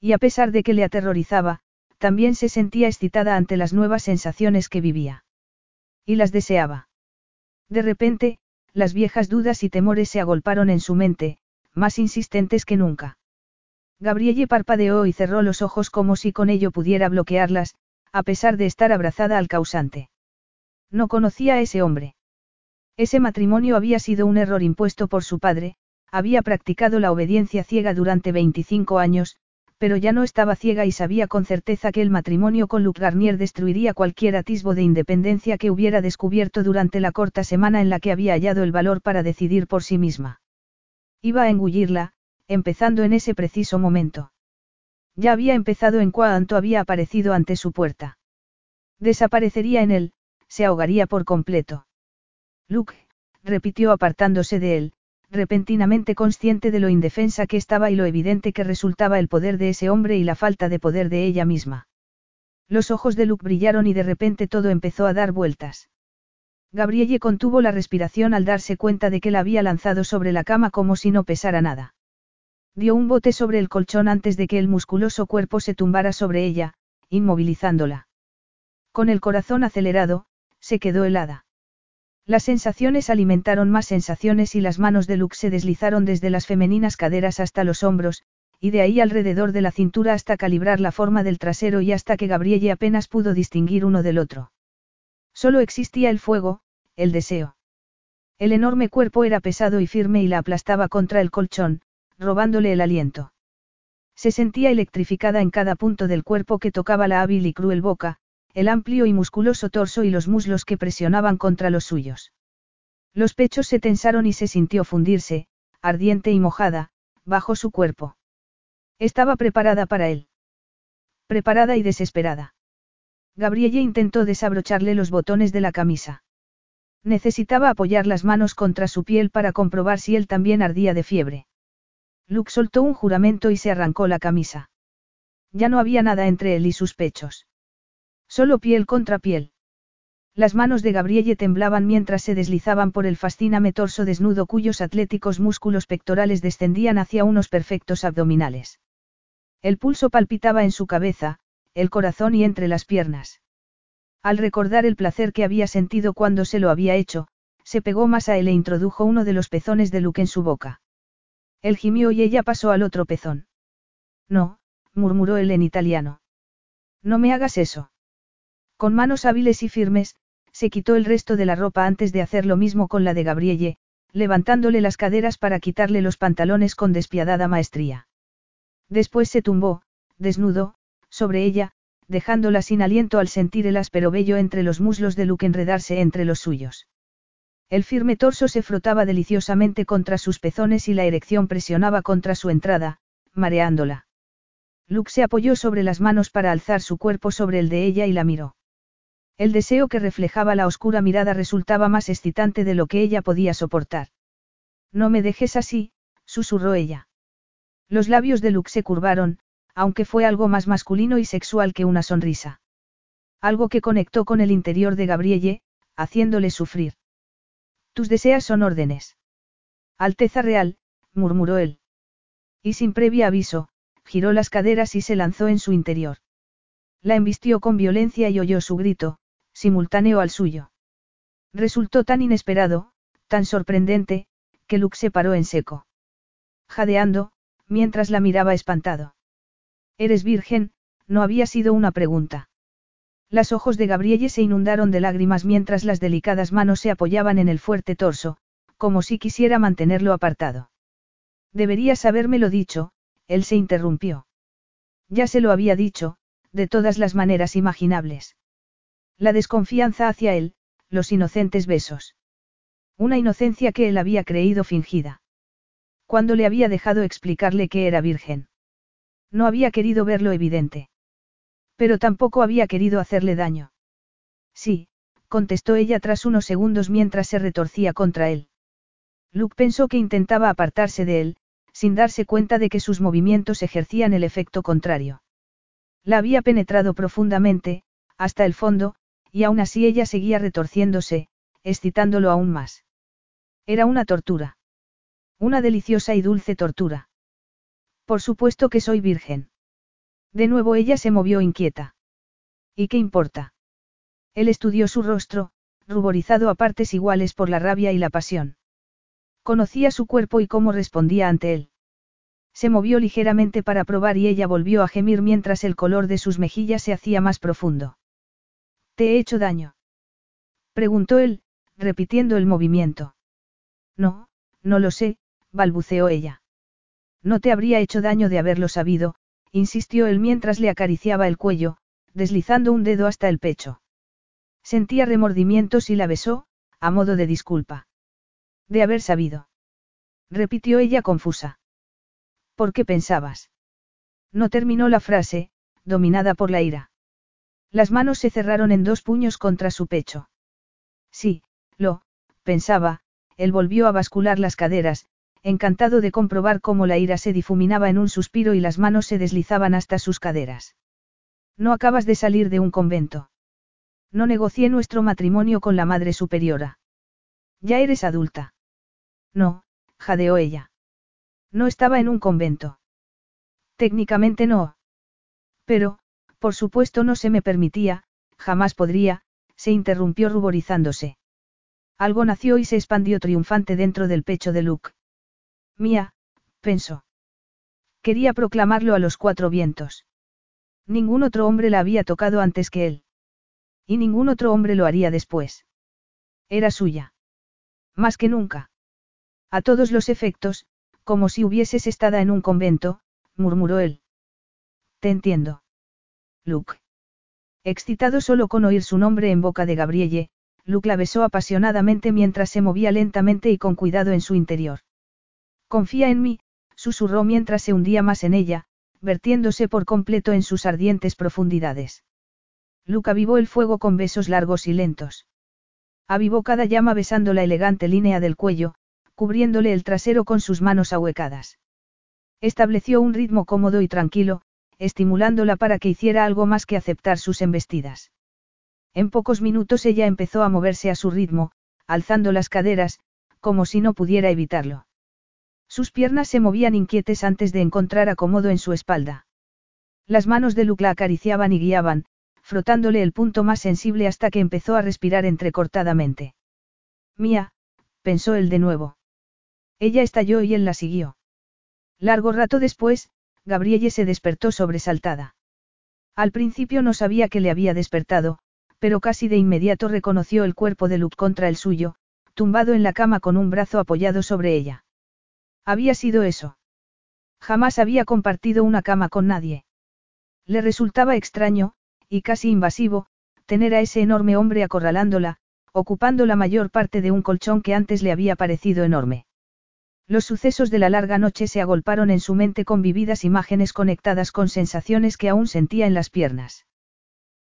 Y a pesar de que le aterrorizaba, también se sentía excitada ante las nuevas sensaciones que vivía. Y las deseaba. De repente, las viejas dudas y temores se agolparon en su mente, más insistentes que nunca. Gabrielle parpadeó y cerró los ojos como si con ello pudiera bloquearlas, a pesar de estar abrazada al causante. No conocía a ese hombre. Ese matrimonio había sido un error impuesto por su padre, había practicado la obediencia ciega durante 25 años, pero ya no estaba ciega y sabía con certeza que el matrimonio con Luc Garnier destruiría cualquier atisbo de independencia que hubiera descubierto durante la corta semana en la que había hallado el valor para decidir por sí misma. Iba a engullirla, empezando en ese preciso momento. Ya había empezado en cuanto había aparecido ante su puerta. Desaparecería en él, se ahogaría por completo. Luke, repitió apartándose de él, repentinamente consciente de lo indefensa que estaba y lo evidente que resultaba el poder de ese hombre y la falta de poder de ella misma. Los ojos de Luke brillaron y de repente todo empezó a dar vueltas. Gabrielle contuvo la respiración al darse cuenta de que la había lanzado sobre la cama como si no pesara nada. Dio un bote sobre el colchón antes de que el musculoso cuerpo se tumbara sobre ella, inmovilizándola. Con el corazón acelerado, se quedó helada. Las sensaciones alimentaron más sensaciones y las manos de Luke se deslizaron desde las femeninas caderas hasta los hombros, y de ahí alrededor de la cintura hasta calibrar la forma del trasero y hasta que Gabrielle apenas pudo distinguir uno del otro. Solo existía el fuego, el deseo. El enorme cuerpo era pesado y firme y la aplastaba contra el colchón, robándole el aliento. Se sentía electrificada en cada punto del cuerpo que tocaba la hábil y cruel boca, el amplio y musculoso torso y los muslos que presionaban contra los suyos. Los pechos se tensaron y se sintió fundirse, ardiente y mojada, bajo su cuerpo. Estaba preparada para él. Preparada y desesperada. Gabrielle intentó desabrocharle los botones de la camisa. Necesitaba apoyar las manos contra su piel para comprobar si él también ardía de fiebre. Luke soltó un juramento y se arrancó la camisa. Ya no había nada entre él y sus pechos. Solo piel contra piel. Las manos de Gabrielle temblaban mientras se deslizaban por el fasciname torso desnudo cuyos atléticos músculos pectorales descendían hacia unos perfectos abdominales. El pulso palpitaba en su cabeza, el corazón y entre las piernas. Al recordar el placer que había sentido cuando se lo había hecho, se pegó más a él e introdujo uno de los pezones de Luke en su boca. Él gimió y ella pasó al otro pezón. No, murmuró él en italiano. No me hagas eso. Con manos hábiles y firmes, se quitó el resto de la ropa antes de hacer lo mismo con la de Gabrielle, levantándole las caderas para quitarle los pantalones con despiadada maestría. Después se tumbó, desnudo, sobre ella, dejándola sin aliento al sentir el áspero vello entre los muslos de Luke enredarse entre los suyos. El firme torso se frotaba deliciosamente contra sus pezones y la erección presionaba contra su entrada, mareándola. Luke se apoyó sobre las manos para alzar su cuerpo sobre el de ella y la miró. El deseo que reflejaba la oscura mirada resultaba más excitante de lo que ella podía soportar. No me dejes así, susurró ella. Los labios de Luke se curvaron, aunque fue algo más masculino y sexual que una sonrisa. Algo que conectó con el interior de Gabrielle, haciéndole sufrir. Tus deseas son órdenes. Alteza real, murmuró él. Y sin previo aviso, giró las caderas y se lanzó en su interior. La embistió con violencia y oyó su grito, simultáneo al suyo. Resultó tan inesperado, tan sorprendente, que Luke se paró en seco. Jadeando, mientras la miraba espantado. ¿Eres virgen? No había sido una pregunta. Los ojos de Gabrielle se inundaron de lágrimas mientras las delicadas manos se apoyaban en el fuerte torso, como si quisiera mantenerlo apartado. Deberías habérmelo dicho, él se interrumpió. Ya se lo había dicho, de todas las maneras imaginables. La desconfianza hacia él, los inocentes besos. Una inocencia que él había creído fingida. Cuando le había dejado explicarle que era virgen. No había querido verlo evidente. Pero tampoco había querido hacerle daño. Sí, contestó ella tras unos segundos mientras se retorcía contra él. Luke pensó que intentaba apartarse de él, sin darse cuenta de que sus movimientos ejercían el efecto contrario. La había penetrado profundamente, hasta el fondo, y aún así ella seguía retorciéndose, excitándolo aún más. Era una tortura. Una deliciosa y dulce tortura. Por supuesto que soy virgen. De nuevo ella se movió inquieta. ¿Y qué importa? Él estudió su rostro, ruborizado a partes iguales por la rabia y la pasión. Conocía su cuerpo y cómo respondía ante él. Se movió ligeramente para probar y ella volvió a gemir mientras el color de sus mejillas se hacía más profundo. ¿Te he hecho daño? Preguntó él, repitiendo el movimiento. No, no lo sé, balbuceó ella. No te habría hecho daño de haberlo sabido, insistió él mientras le acariciaba el cuello, deslizando un dedo hasta el pecho. Sentía remordimientos y la besó, a modo de disculpa. De haber sabido. Repitió ella confusa. ¿Por qué pensabas? No terminó la frase, dominada por la ira. Las manos se cerraron en dos puños contra su pecho. Sí, lo, pensaba, él volvió a bascular las caderas, encantado de comprobar cómo la ira se difuminaba en un suspiro y las manos se deslizaban hasta sus caderas. No acabas de salir de un convento. No negocié nuestro matrimonio con la Madre Superiora. Ya eres adulta. No, jadeó ella. No estaba en un convento. Técnicamente no. Pero, por supuesto no se me permitía, jamás podría, se interrumpió ruborizándose. Algo nació y se expandió triunfante dentro del pecho de Luke. Mía, pensó. Quería proclamarlo a los cuatro vientos. Ningún otro hombre la había tocado antes que él. Y ningún otro hombre lo haría después. Era suya. Más que nunca. A todos los efectos, como si hubieses estado en un convento, murmuró él. Te entiendo. Luke. Excitado solo con oír su nombre en boca de Gabrielle, Luke la besó apasionadamente mientras se movía lentamente y con cuidado en su interior. Confía en mí, susurró mientras se hundía más en ella, vertiéndose por completo en sus ardientes profundidades. Luke avivó el fuego con besos largos y lentos. Avivó cada llama besando la elegante línea del cuello, cubriéndole el trasero con sus manos ahuecadas. Estableció un ritmo cómodo y tranquilo, estimulándola para que hiciera algo más que aceptar sus embestidas. En pocos minutos ella empezó a moverse a su ritmo, alzando las caderas, como si no pudiera evitarlo. Sus piernas se movían inquietes antes de encontrar acomodo en su espalda. Las manos de Luke la acariciaban y guiaban, frotándole el punto más sensible hasta que empezó a respirar entrecortadamente. Mía, pensó él de nuevo. Ella estalló y él la siguió. Largo rato después, Gabrielle se despertó sobresaltada. Al principio no sabía que le había despertado, pero casi de inmediato reconoció el cuerpo de Luke contra el suyo, tumbado en la cama con un brazo apoyado sobre ella. Había sido eso. Jamás había compartido una cama con nadie. Le resultaba extraño, y casi invasivo, tener a ese enorme hombre acorralándola, ocupando la mayor parte de un colchón que antes le había parecido enorme. Los sucesos de la larga noche se agolparon en su mente con vividas imágenes conectadas con sensaciones que aún sentía en las piernas.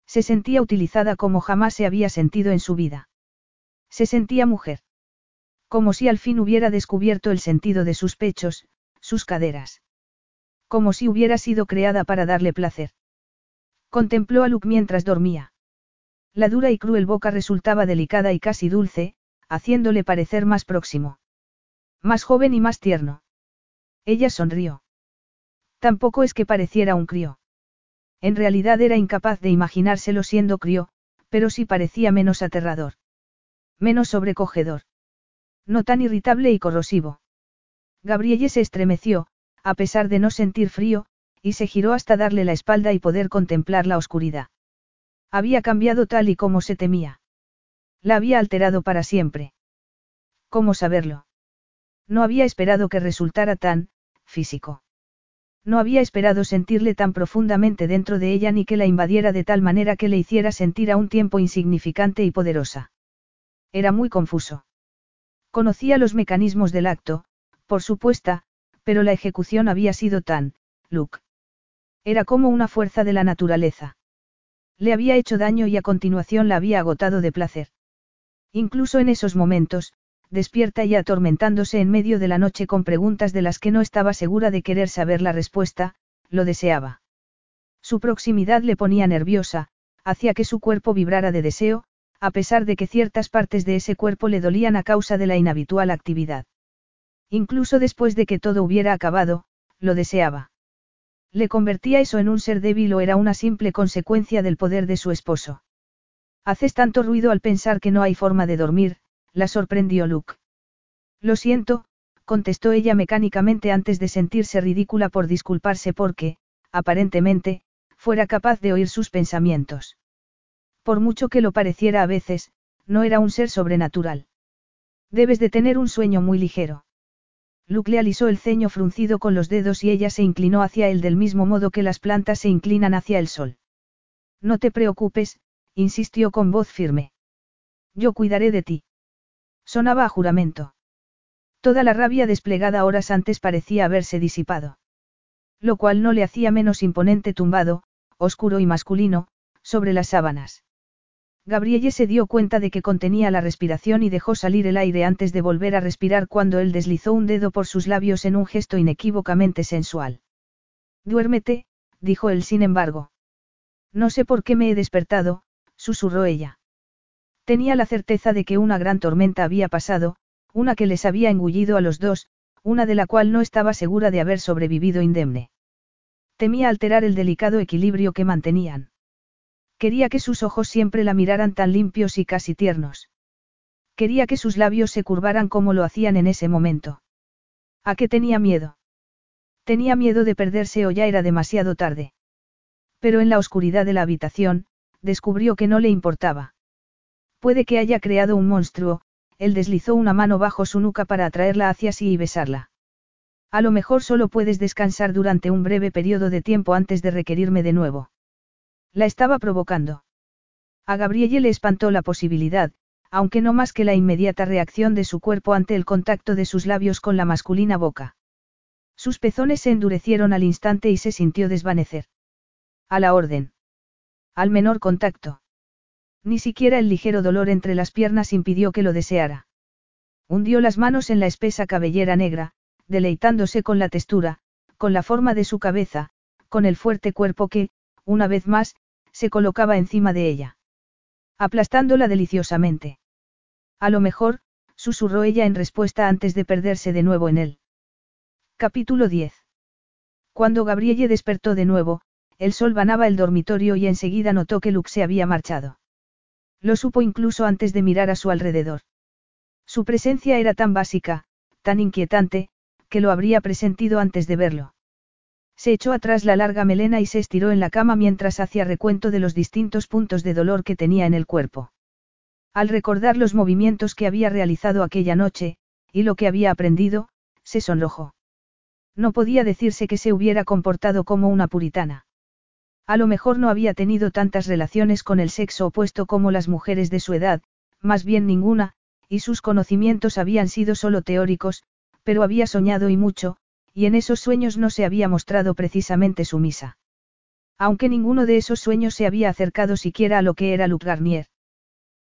Se sentía utilizada como jamás se había sentido en su vida. Se sentía mujer. Como si al fin hubiera descubierto el sentido de sus pechos, sus caderas. Como si hubiera sido creada para darle placer. Contempló a Luke mientras dormía. La dura y cruel boca resultaba delicada y casi dulce, haciéndole parecer más próximo. Más joven y más tierno. Ella sonrió. Tampoco es que pareciera un crío. En realidad era incapaz de imaginárselo siendo crío, pero sí parecía menos aterrador. Menos sobrecogedor. No tan irritable y corrosivo. Gabrielle se estremeció, a pesar de no sentir frío, y se giró hasta darle la espalda y poder contemplar la oscuridad. Había cambiado tal y como se temía. La había alterado para siempre. ¿Cómo saberlo? No había esperado que resultara tan, físico. No había esperado sentirle tan profundamente dentro de ella ni que la invadiera de tal manera que le hiciera sentir a un tiempo insignificante y poderosa. Era muy confuso. Conocía los mecanismos del acto, por supuesta, pero la ejecución había sido tan, Luke. Era como una fuerza de la naturaleza. Le había hecho daño y a continuación la había agotado de placer. Incluso en esos momentos, despierta y atormentándose en medio de la noche con preguntas de las que no estaba segura de querer saber la respuesta, lo deseaba. Su proximidad le ponía nerviosa, hacía que su cuerpo vibrara de deseo, a pesar de que ciertas partes de ese cuerpo le dolían a causa de la inhabitual actividad. Incluso después de que todo hubiera acabado, lo deseaba. ¿Le convertía eso en un ser débil o era una simple consecuencia del poder de su esposo? Haces tanto ruido al pensar que no hay forma de dormir, la sorprendió Luke. Lo siento, contestó ella mecánicamente antes de sentirse ridícula por disculparse porque, aparentemente, fuera capaz de oír sus pensamientos. Por mucho que lo pareciera a veces, no era un ser sobrenatural. Debes de tener un sueño muy ligero. Luke le alisó el ceño fruncido con los dedos y ella se inclinó hacia él del mismo modo que las plantas se inclinan hacia el sol. No te preocupes, insistió con voz firme. Yo cuidaré de ti. Sonaba a juramento. Toda la rabia desplegada horas antes parecía haberse disipado. Lo cual no le hacía menos imponente tumbado, oscuro y masculino, sobre las sábanas. Gabrielle se dio cuenta de que contenía la respiración y dejó salir el aire antes de volver a respirar cuando él deslizó un dedo por sus labios en un gesto inequívocamente sensual. Duérmete, dijo él sin embargo. No sé por qué me he despertado, susurró ella. Tenía la certeza de que una gran tormenta había pasado, una que les había engullido a los dos, una de la cual no estaba segura de haber sobrevivido indemne. Temía alterar el delicado equilibrio que mantenían. Quería que sus ojos siempre la miraran tan limpios y casi tiernos. Quería que sus labios se curvaran como lo hacían en ese momento. ¿A qué tenía miedo? Tenía miedo de perderse o ya era demasiado tarde. Pero en la oscuridad de la habitación, descubrió que no le importaba. Puede que haya creado un monstruo, él deslizó una mano bajo su nuca para atraerla hacia sí y besarla. A lo mejor solo puedes descansar durante un breve periodo de tiempo antes de requerirme de nuevo. La estaba provocando. A Gabrielle le espantó la posibilidad, aunque no más que la inmediata reacción de su cuerpo ante el contacto de sus labios con la masculina boca. Sus pezones se endurecieron al instante y se sintió desvanecer. A la orden. Al menor contacto. Ni siquiera el ligero dolor entre las piernas impidió que lo deseara. Hundió las manos en la espesa cabellera negra, deleitándose con la textura, con la forma de su cabeza, con el fuerte cuerpo que, una vez más, se colocaba encima de ella. Aplastándola deliciosamente. A lo mejor, susurró ella en respuesta antes de perderse de nuevo en él. Capítulo 10. Cuando Gabrielle despertó de nuevo, el sol banaba el dormitorio y enseguida notó que Luke se había marchado. Lo supo incluso antes de mirar a su alrededor. Su presencia era tan básica, tan inquietante, que lo habría presentido antes de verlo. Se echó atrás la larga melena y se estiró en la cama mientras hacía recuento de los distintos puntos de dolor que tenía en el cuerpo. Al recordar los movimientos que había realizado aquella noche, y lo que había aprendido, se sonrojó. No podía decirse que se hubiera comportado como una puritana. A lo mejor no había tenido tantas relaciones con el sexo opuesto como las mujeres de su edad, más bien ninguna, y sus conocimientos habían sido solo teóricos, pero había soñado y mucho, y en esos sueños no se había mostrado precisamente sumisa. Aunque ninguno de esos sueños se había acercado siquiera a lo que era Luc Garnier.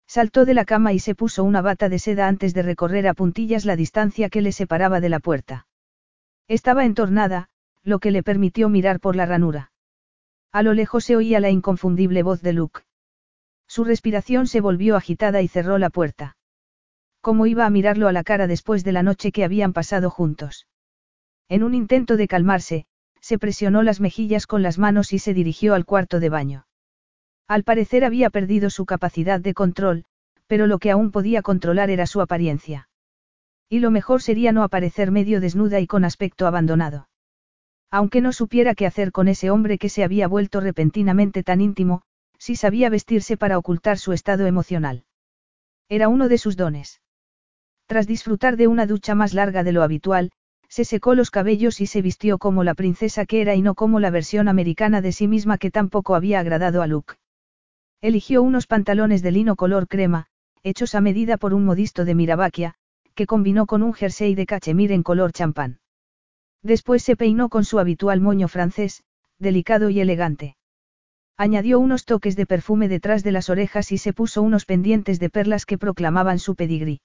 Saltó de la cama y se puso una bata de seda antes de recorrer a puntillas la distancia que le separaba de la puerta. Estaba entornada, lo que le permitió mirar por la ranura. A lo lejos se oía la inconfundible voz de Luke. Su respiración se volvió agitada y cerró la puerta. ¿Cómo iba a mirarlo a la cara después de la noche que habían pasado juntos? En un intento de calmarse, se presionó las mejillas con las manos y se dirigió al cuarto de baño. Al parecer había perdido su capacidad de control, pero lo que aún podía controlar era su apariencia. Y lo mejor sería no aparecer medio desnuda y con aspecto abandonado. Aunque no supiera qué hacer con ese hombre que se había vuelto repentinamente tan íntimo, sí sabía vestirse para ocultar su estado emocional. Era uno de sus dones. Tras disfrutar de una ducha más larga de lo habitual, se secó los cabellos y se vistió como la princesa que era y no como la versión americana de sí misma que tampoco había agradado a Luke. Eligió unos pantalones de lino color crema, hechos a medida por un modisto de Mirabaquia, que combinó con un jersey de cachemir en color champán. Después se peinó con su habitual moño francés, delicado y elegante. Añadió unos toques de perfume detrás de las orejas y se puso unos pendientes de perlas que proclamaban su pedigrí.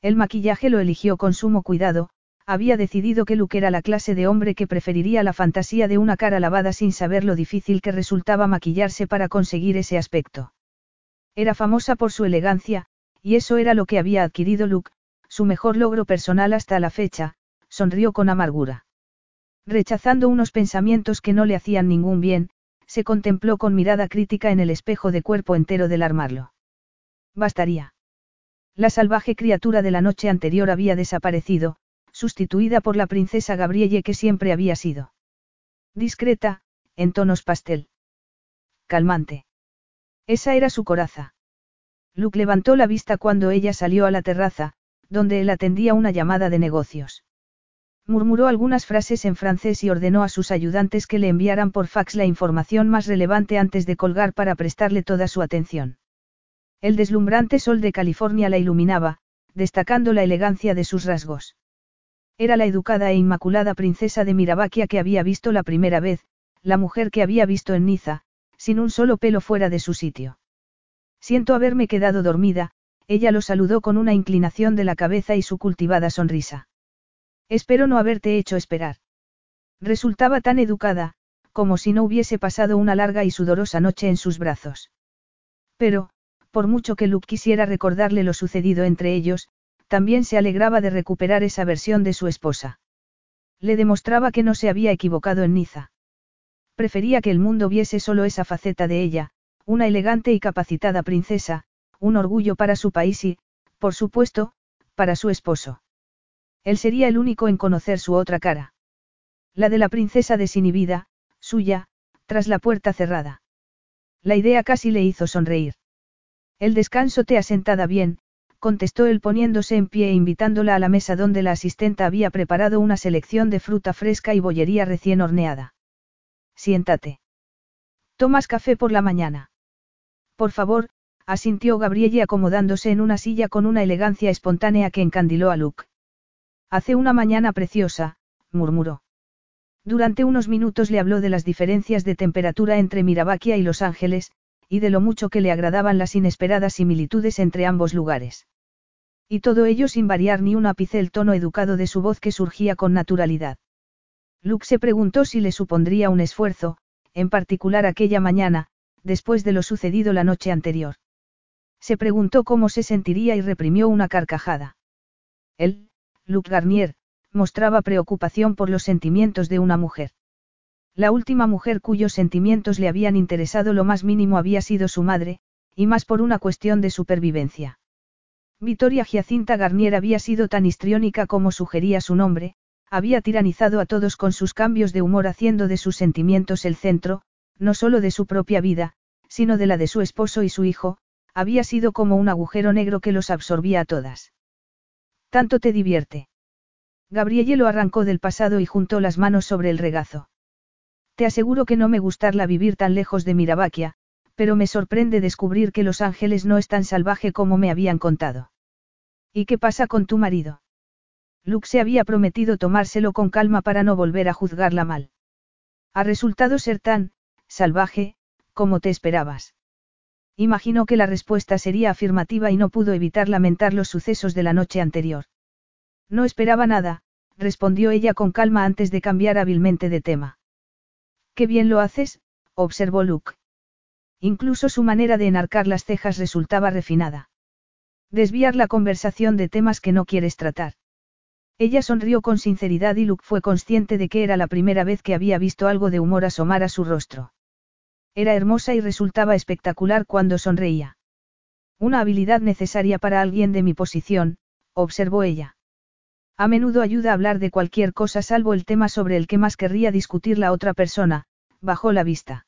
El maquillaje lo eligió con sumo cuidado, había decidido que Luke era la clase de hombre que preferiría la fantasía de una cara lavada sin saber lo difícil que resultaba maquillarse para conseguir ese aspecto. Era famosa por su elegancia, y eso era lo que había adquirido Luke, su mejor logro personal hasta la fecha, sonrió con amargura. Rechazando unos pensamientos que no le hacían ningún bien, se contempló con mirada crítica en el espejo de cuerpo entero del armarlo. Bastaría. La salvaje criatura de la noche anterior había desaparecido, sustituida por la princesa Gabrielle que siempre había sido. Discreta, en tonos pastel. Calmante. Esa era su coraza. Luke levantó la vista cuando ella salió a la terraza, donde él atendía una llamada de negocios. Murmuró algunas frases en francés y ordenó a sus ayudantes que le enviaran por fax la información más relevante antes de colgar para prestarle toda su atención. El deslumbrante sol de California la iluminaba, destacando la elegancia de sus rasgos. Era la educada e inmaculada princesa de Mirabaquia que había visto la primera vez, la mujer que había visto en Niza, sin un solo pelo fuera de su sitio. Siento haberme quedado dormida, ella lo saludó con una inclinación de la cabeza y su cultivada sonrisa. Espero no haberte hecho esperar. Resultaba tan educada, como si no hubiese pasado una larga y sudorosa noche en sus brazos. Pero, por mucho que Luke quisiera recordarle lo sucedido entre ellos, también se alegraba de recuperar esa versión de su esposa. Le demostraba que no se había equivocado en Niza. Prefería que el mundo viese solo esa faceta de ella, una elegante y capacitada princesa, un orgullo para su país y, por supuesto, para su esposo. Él sería el único en conocer su otra cara. La de la princesa desinhibida, suya, tras la puerta cerrada. La idea casi le hizo sonreír. El descanso te asentada bien, contestó él poniéndose en pie e invitándola a la mesa donde la asistenta había preparado una selección de fruta fresca y bollería recién horneada. Siéntate. ¿Tomas café por la mañana? Por favor, asintió Gabrielle acomodándose en una silla con una elegancia espontánea que encandiló a Luke. Hace una mañana preciosa, murmuró. Durante unos minutos le habló de las diferencias de temperatura entre Mirabaquia y Los Ángeles, y de lo mucho que le agradaban las inesperadas similitudes entre ambos lugares. Y todo ello sin variar ni un ápice el tono educado de su voz que surgía con naturalidad. Luke se preguntó si le supondría un esfuerzo, en particular aquella mañana, después de lo sucedido la noche anterior. Se preguntó cómo se sentiría y reprimió una carcajada. Él, Luke Garnier, mostraba preocupación por los sentimientos de una mujer. La última mujer cuyos sentimientos le habían interesado lo más mínimo había sido su madre, y más por una cuestión de supervivencia. Victoria Giacinta Garnier había sido tan histriónica como sugería su nombre, había tiranizado a todos con sus cambios de humor haciendo de sus sentimientos el centro, no solo de su propia vida, sino de la de su esposo y su hijo, había sido como un agujero negro que los absorbía a todas. ¿Tanto te divierte? Gabrielle lo arrancó del pasado y juntó las manos sobre el regazo. Te aseguro que no me gustarla vivir tan lejos de Mirabaquia, pero me sorprende descubrir que Los Ángeles no es tan salvaje como me habían contado. ¿Y qué pasa con tu marido? Luke se había prometido tomárselo con calma para no volver a juzgarla mal. Ha resultado ser tan, salvaje, como te esperabas. Imaginó que la respuesta sería afirmativa y no pudo evitar lamentar los sucesos de la noche anterior. No esperaba nada, respondió ella con calma antes de cambiar hábilmente de tema. Qué bien lo haces, observó Luke. Incluso su manera de enarcar las cejas resultaba refinada. Desviar la conversación de temas que no quieres tratar. Ella sonrió con sinceridad y Luke fue consciente de que era la primera vez que había visto algo de humor asomar a su rostro. Era hermosa y resultaba espectacular cuando sonreía. Una habilidad necesaria para alguien de mi posición, observó ella. A menudo ayuda a hablar de cualquier cosa salvo el tema sobre el que más querría discutir la otra persona, bajó la vista.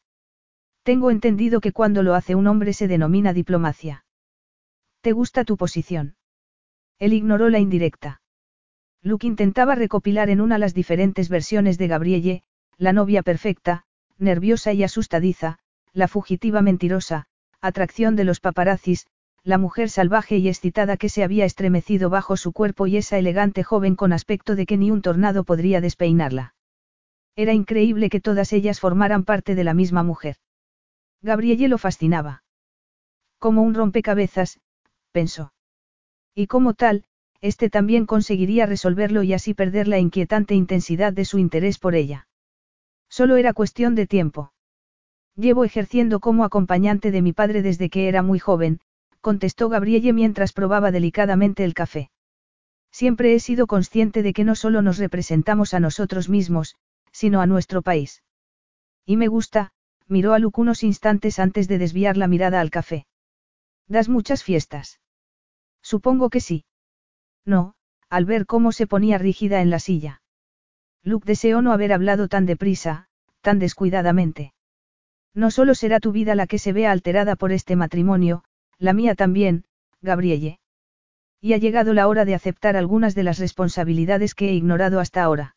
Tengo entendido que cuando lo hace un hombre se denomina diplomacia. ¿Te gusta tu posición? Él ignoró la indirecta. Luke intentaba recopilar en una las diferentes versiones de Gabrielle, la novia perfecta, nerviosa y asustadiza, la fugitiva mentirosa, atracción de los paparazzis, la mujer salvaje y excitada que se había estremecido bajo su cuerpo y esa elegante joven con aspecto de que ni un tornado podría despeinarla. Era increíble que todas ellas formaran parte de la misma mujer. Gabrielle lo fascinaba. Como un rompecabezas, pensó. Y como tal, este también conseguiría resolverlo y así perder la inquietante intensidad de su interés por ella. Solo era cuestión de tiempo. Llevo ejerciendo como acompañante de mi padre desde que era muy joven, contestó Gabrielle mientras probaba delicadamente el café. Siempre he sido consciente de que no solo nos representamos a nosotros mismos, sino a nuestro país. Y me gusta, miró a Luke unos instantes antes de desviar la mirada al café. ¿Das muchas fiestas? Supongo que sí. No, al ver cómo se ponía rígida en la silla. Luke deseó no haber hablado tan deprisa, tan descuidadamente. No solo será tu vida la que se vea alterada por este matrimonio, la mía también, Gabrielle. Y ha llegado la hora de aceptar algunas de las responsabilidades que he ignorado hasta ahora.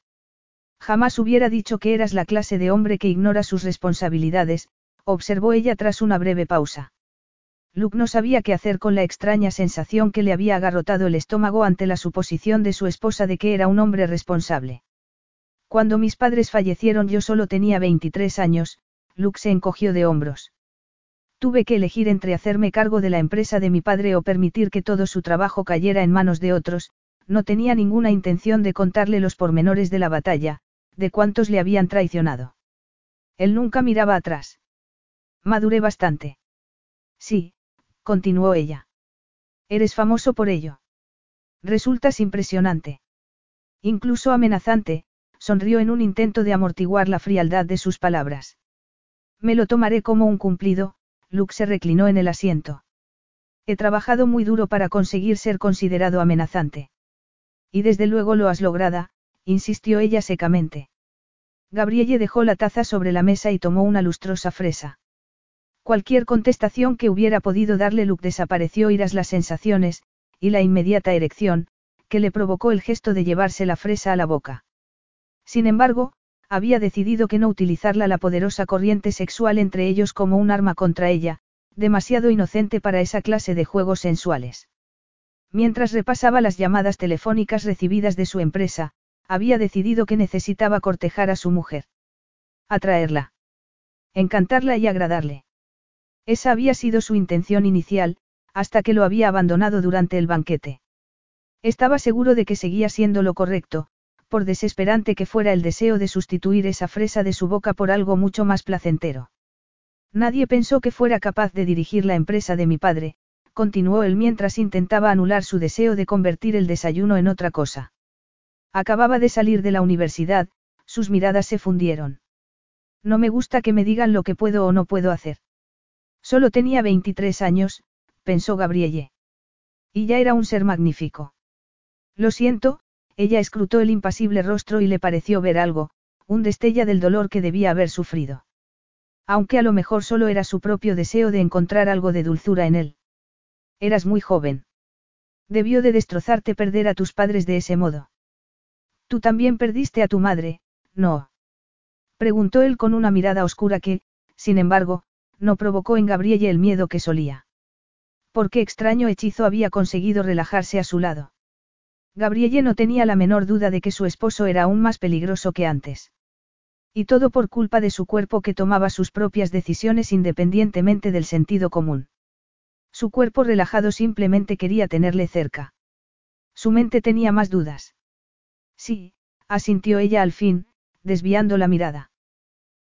Jamás hubiera dicho que eras la clase de hombre que ignora sus responsabilidades, observó ella tras una breve pausa. Luke no sabía qué hacer con la extraña sensación que le había agarrotado el estómago ante la suposición de su esposa de que era un hombre responsable. Cuando mis padres fallecieron yo solo tenía 23 años, Luke se encogió de hombros. Tuve que elegir entre hacerme cargo de la empresa de mi padre o permitir que todo su trabajo cayera en manos de otros, no tenía ninguna intención de contarle los pormenores de la batalla, de cuántos le habían traicionado. Él nunca miraba atrás. Maduré bastante. Sí, continuó ella. Eres famoso por ello. Resultas impresionante. Incluso amenazante, sonrió en un intento de amortiguar la frialdad de sus palabras. Me lo tomaré como un cumplido, Luke se reclinó en el asiento. He trabajado muy duro para conseguir ser considerado amenazante. Y desde luego lo has lograda, insistió ella secamente. Gabrielle dejó la taza sobre la mesa y tomó una lustrosa fresa. Cualquier contestación que hubiera podido darle Luke desapareció iras las sensaciones, y la inmediata erección, que le provocó el gesto de llevarse la fresa a la boca. Sin embargo, había decidido que no utilizarla la poderosa corriente sexual entre ellos como un arma contra ella, demasiado inocente para esa clase de juegos sensuales. Mientras repasaba las llamadas telefónicas recibidas de su empresa, había decidido que necesitaba cortejar a su mujer. Atraerla. Encantarla y agradarle. Esa había sido su intención inicial, hasta que lo había abandonado durante el banquete. Estaba seguro de que seguía siendo lo correcto, por desesperante que fuera el deseo de sustituir esa fresa de su boca por algo mucho más placentero. Nadie pensó que fuera capaz de dirigir la empresa de mi padre, continuó él mientras intentaba anular su deseo de convertir el desayuno en otra cosa. Acababa de salir de la universidad, sus miradas se fundieron. No me gusta que me digan lo que puedo o no puedo hacer. Solo tenía 23 años, pensó Gabrielle. Y ya era un ser magnífico. Lo siento, ella escrutó el impasible rostro y le pareció ver algo, un destella del dolor que debía haber sufrido. Aunque a lo mejor solo era su propio deseo de encontrar algo de dulzura en él. Eras muy joven. Debió de destrozarte perder a tus padres de ese modo. Tú también perdiste a tu madre, ¿no? Preguntó él con una mirada oscura que, sin embargo, no provocó en Gabrielle el miedo que solía. ¿Por qué extraño hechizo había conseguido relajarse a su lado? Gabrielle no tenía la menor duda de que su esposo era aún más peligroso que antes. Y todo por culpa de su cuerpo que tomaba sus propias decisiones independientemente del sentido común. Su cuerpo relajado simplemente quería tenerle cerca. Su mente tenía más dudas. Sí, asintió ella al fin, desviando la mirada.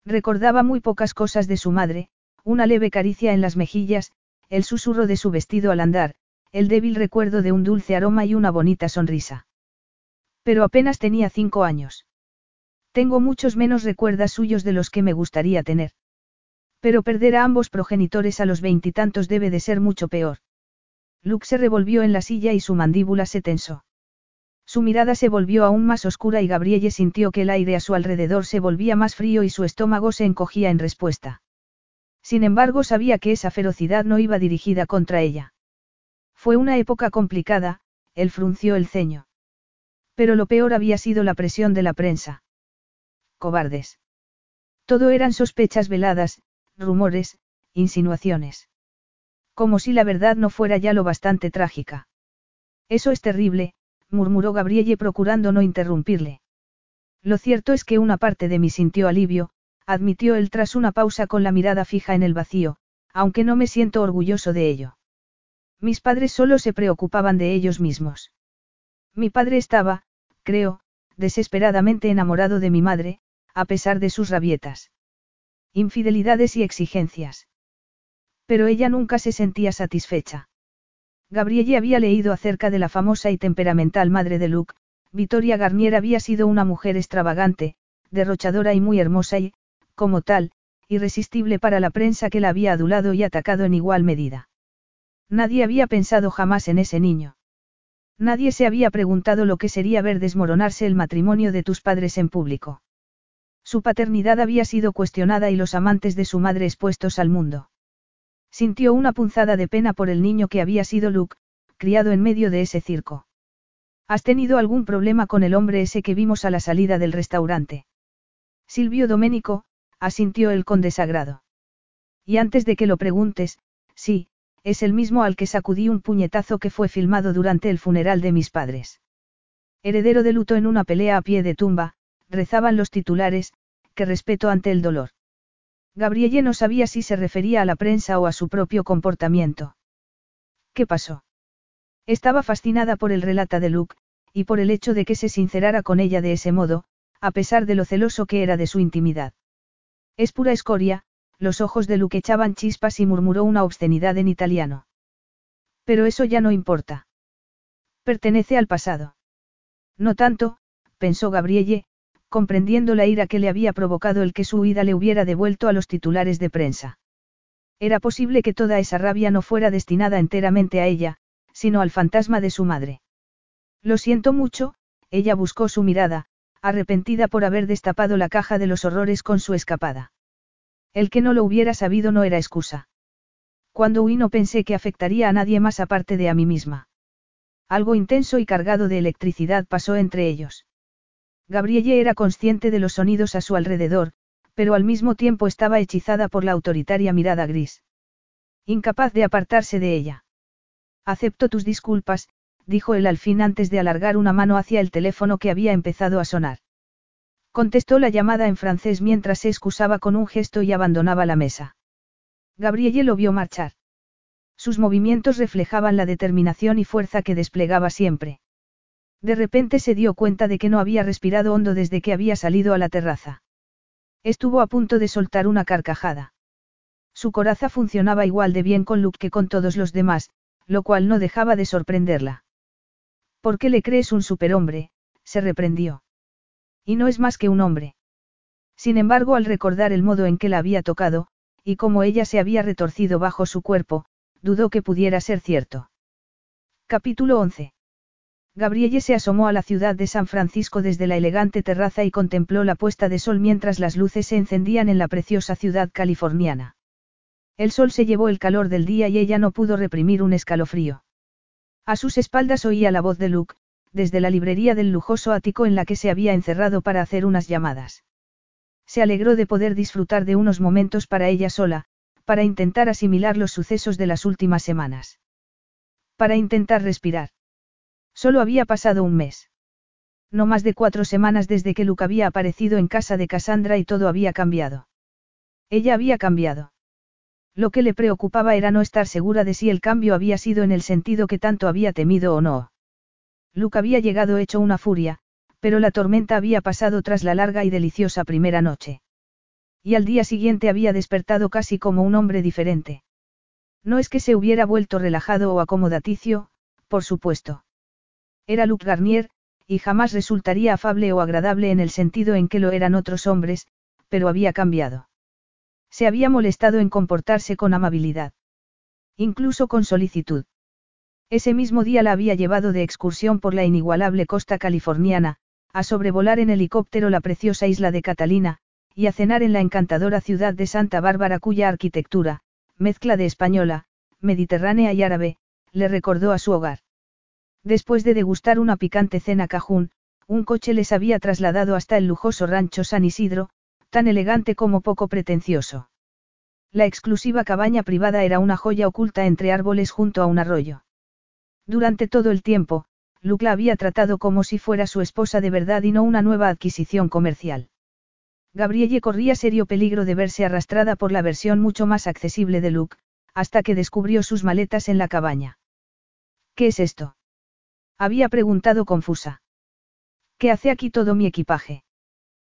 Recordaba muy pocas cosas de su madre, una leve caricia en las mejillas, el susurro de su vestido al andar, el débil recuerdo de un dulce aroma y una bonita sonrisa. Pero apenas tenía cinco años. Tengo muchos menos recuerdas suyos de los que me gustaría tener. Pero perder a ambos progenitores a los veintitantos debe de ser mucho peor. Luke se revolvió en la silla y su mandíbula se tensó. Su mirada se volvió aún más oscura y Gabrielle sintió que el aire a su alrededor se volvía más frío y su estómago se encogía en respuesta. Sin embargo, sabía que esa ferocidad no iba dirigida contra ella. Fue una época complicada, él frunció el ceño. Pero lo peor había sido la presión de la prensa. Cobardes. Todo eran sospechas veladas, rumores, insinuaciones. Como si la verdad no fuera ya lo bastante trágica. Eso es terrible, murmuró Gabrielle procurando no interrumpirle. Lo cierto es que una parte de mí sintió alivio, admitió él tras una pausa con la mirada fija en el vacío, aunque no me siento orgulloso de ello. Mis padres solo se preocupaban de ellos mismos. Mi padre estaba, creo, desesperadamente enamorado de mi madre, a pesar de sus rabietas. Infidelidades y exigencias. Pero ella nunca se sentía satisfecha. Gabrielle había leído acerca de la famosa y temperamental madre de Luke, Victoria Garnier había sido una mujer extravagante, derrochadora y muy hermosa y, como tal, irresistible para la prensa que la había adulado y atacado en igual medida. Nadie había pensado jamás en ese niño. Nadie se había preguntado lo que sería ver desmoronarse el matrimonio de tus padres en público. Su paternidad había sido cuestionada y los amantes de su madre expuestos al mundo. Sintió una punzada de pena por el niño que había sido Luke, criado en medio de ese circo. ¿Has tenido algún problema con el hombre ese que vimos a la salida del restaurante? Silvio Doménico, asintió él con desagrado. Y antes de que lo preguntes, sí, es el mismo al que sacudí un puñetazo que fue filmado durante el funeral de mis padres. Heredero de luto en una pelea a pie de tumba, rezaban los titulares, que respeto ante el dolor. Gabrielle no sabía si se refería a la prensa o a su propio comportamiento. ¿Qué pasó? Estaba fascinada por el relata de Luke, y por el hecho de que se sincerara con ella de ese modo, a pesar de lo celoso que era de su intimidad. Es pura escoria, los ojos de Luke echaban chispas y murmuró una obscenidad en italiano. Pero eso ya no importa. Pertenece al pasado. No tanto, pensó Gabrielle, comprendiendo la ira que le había provocado el que su huida le hubiera devuelto a los titulares de prensa. Era posible que toda esa rabia no fuera destinada enteramente a ella, sino al fantasma de su madre. Lo siento mucho, ella buscó su mirada, arrepentida por haber destapado la caja de los horrores con su escapada. El que no lo hubiera sabido no era excusa. Cuando huí no pensé que afectaría a nadie más aparte de a mí misma. Algo intenso y cargado de electricidad pasó entre ellos. Gabrielle era consciente de los sonidos a su alrededor, pero al mismo tiempo estaba hechizada por la autoritaria mirada gris. Incapaz de apartarse de ella. Acepto tus disculpas, dijo él al fin antes de alargar una mano hacia el teléfono que había empezado a sonar. Contestó la llamada en francés mientras se excusaba con un gesto y abandonaba la mesa. Gabrielle lo vio marchar. Sus movimientos reflejaban la determinación y fuerza que desplegaba siempre. De repente se dio cuenta de que no había respirado hondo desde que había salido a la terraza. Estuvo a punto de soltar una carcajada. Su coraza funcionaba igual de bien con Luke que con todos los demás, lo cual no dejaba de sorprenderla. ¿Por qué le crees un superhombre? se reprendió. Y no es más que un hombre. Sin embargo, al recordar el modo en que la había tocado, y cómo ella se había retorcido bajo su cuerpo, dudó que pudiera ser cierto. Capítulo 11. Gabrielle se asomó a la ciudad de San Francisco desde la elegante terraza y contempló la puesta de sol mientras las luces se encendían en la preciosa ciudad californiana. El sol se llevó el calor del día y ella no pudo reprimir un escalofrío. A sus espaldas oía la voz de Luke, desde la librería del lujoso ático en la que se había encerrado para hacer unas llamadas. Se alegró de poder disfrutar de unos momentos para ella sola, para intentar asimilar los sucesos de las últimas semanas. Para intentar respirar. Solo había pasado un mes. No más de cuatro semanas desde que Luke había aparecido en casa de Cassandra y todo había cambiado. Ella había cambiado. Lo que le preocupaba era no estar segura de si el cambio había sido en el sentido que tanto había temido o no. Luke había llegado hecho una furia, pero la tormenta había pasado tras la larga y deliciosa primera noche. Y al día siguiente había despertado casi como un hombre diferente. No es que se hubiera vuelto relajado o acomodaticio, por supuesto. Era Luke Garnier, y jamás resultaría afable o agradable en el sentido en que lo eran otros hombres, pero había cambiado. Se había molestado en comportarse con amabilidad. Incluso con solicitud. Ese mismo día la había llevado de excursión por la inigualable costa californiana, a sobrevolar en helicóptero la preciosa isla de Catalina, y a cenar en la encantadora ciudad de Santa Bárbara cuya arquitectura, mezcla de española, mediterránea y árabe, le recordó a su hogar. Después de degustar una picante cena cajún, un coche les había trasladado hasta el lujoso rancho San Isidro, tan elegante como poco pretencioso. La exclusiva cabaña privada era una joya oculta entre árboles junto a un arroyo. Durante todo el tiempo, Luke la había tratado como si fuera su esposa de verdad y no una nueva adquisición comercial. Gabrielle corría serio peligro de verse arrastrada por la versión mucho más accesible de Luke, hasta que descubrió sus maletas en la cabaña. ¿Qué es esto? Había preguntado confusa. ¿Qué hace aquí todo mi equipaje?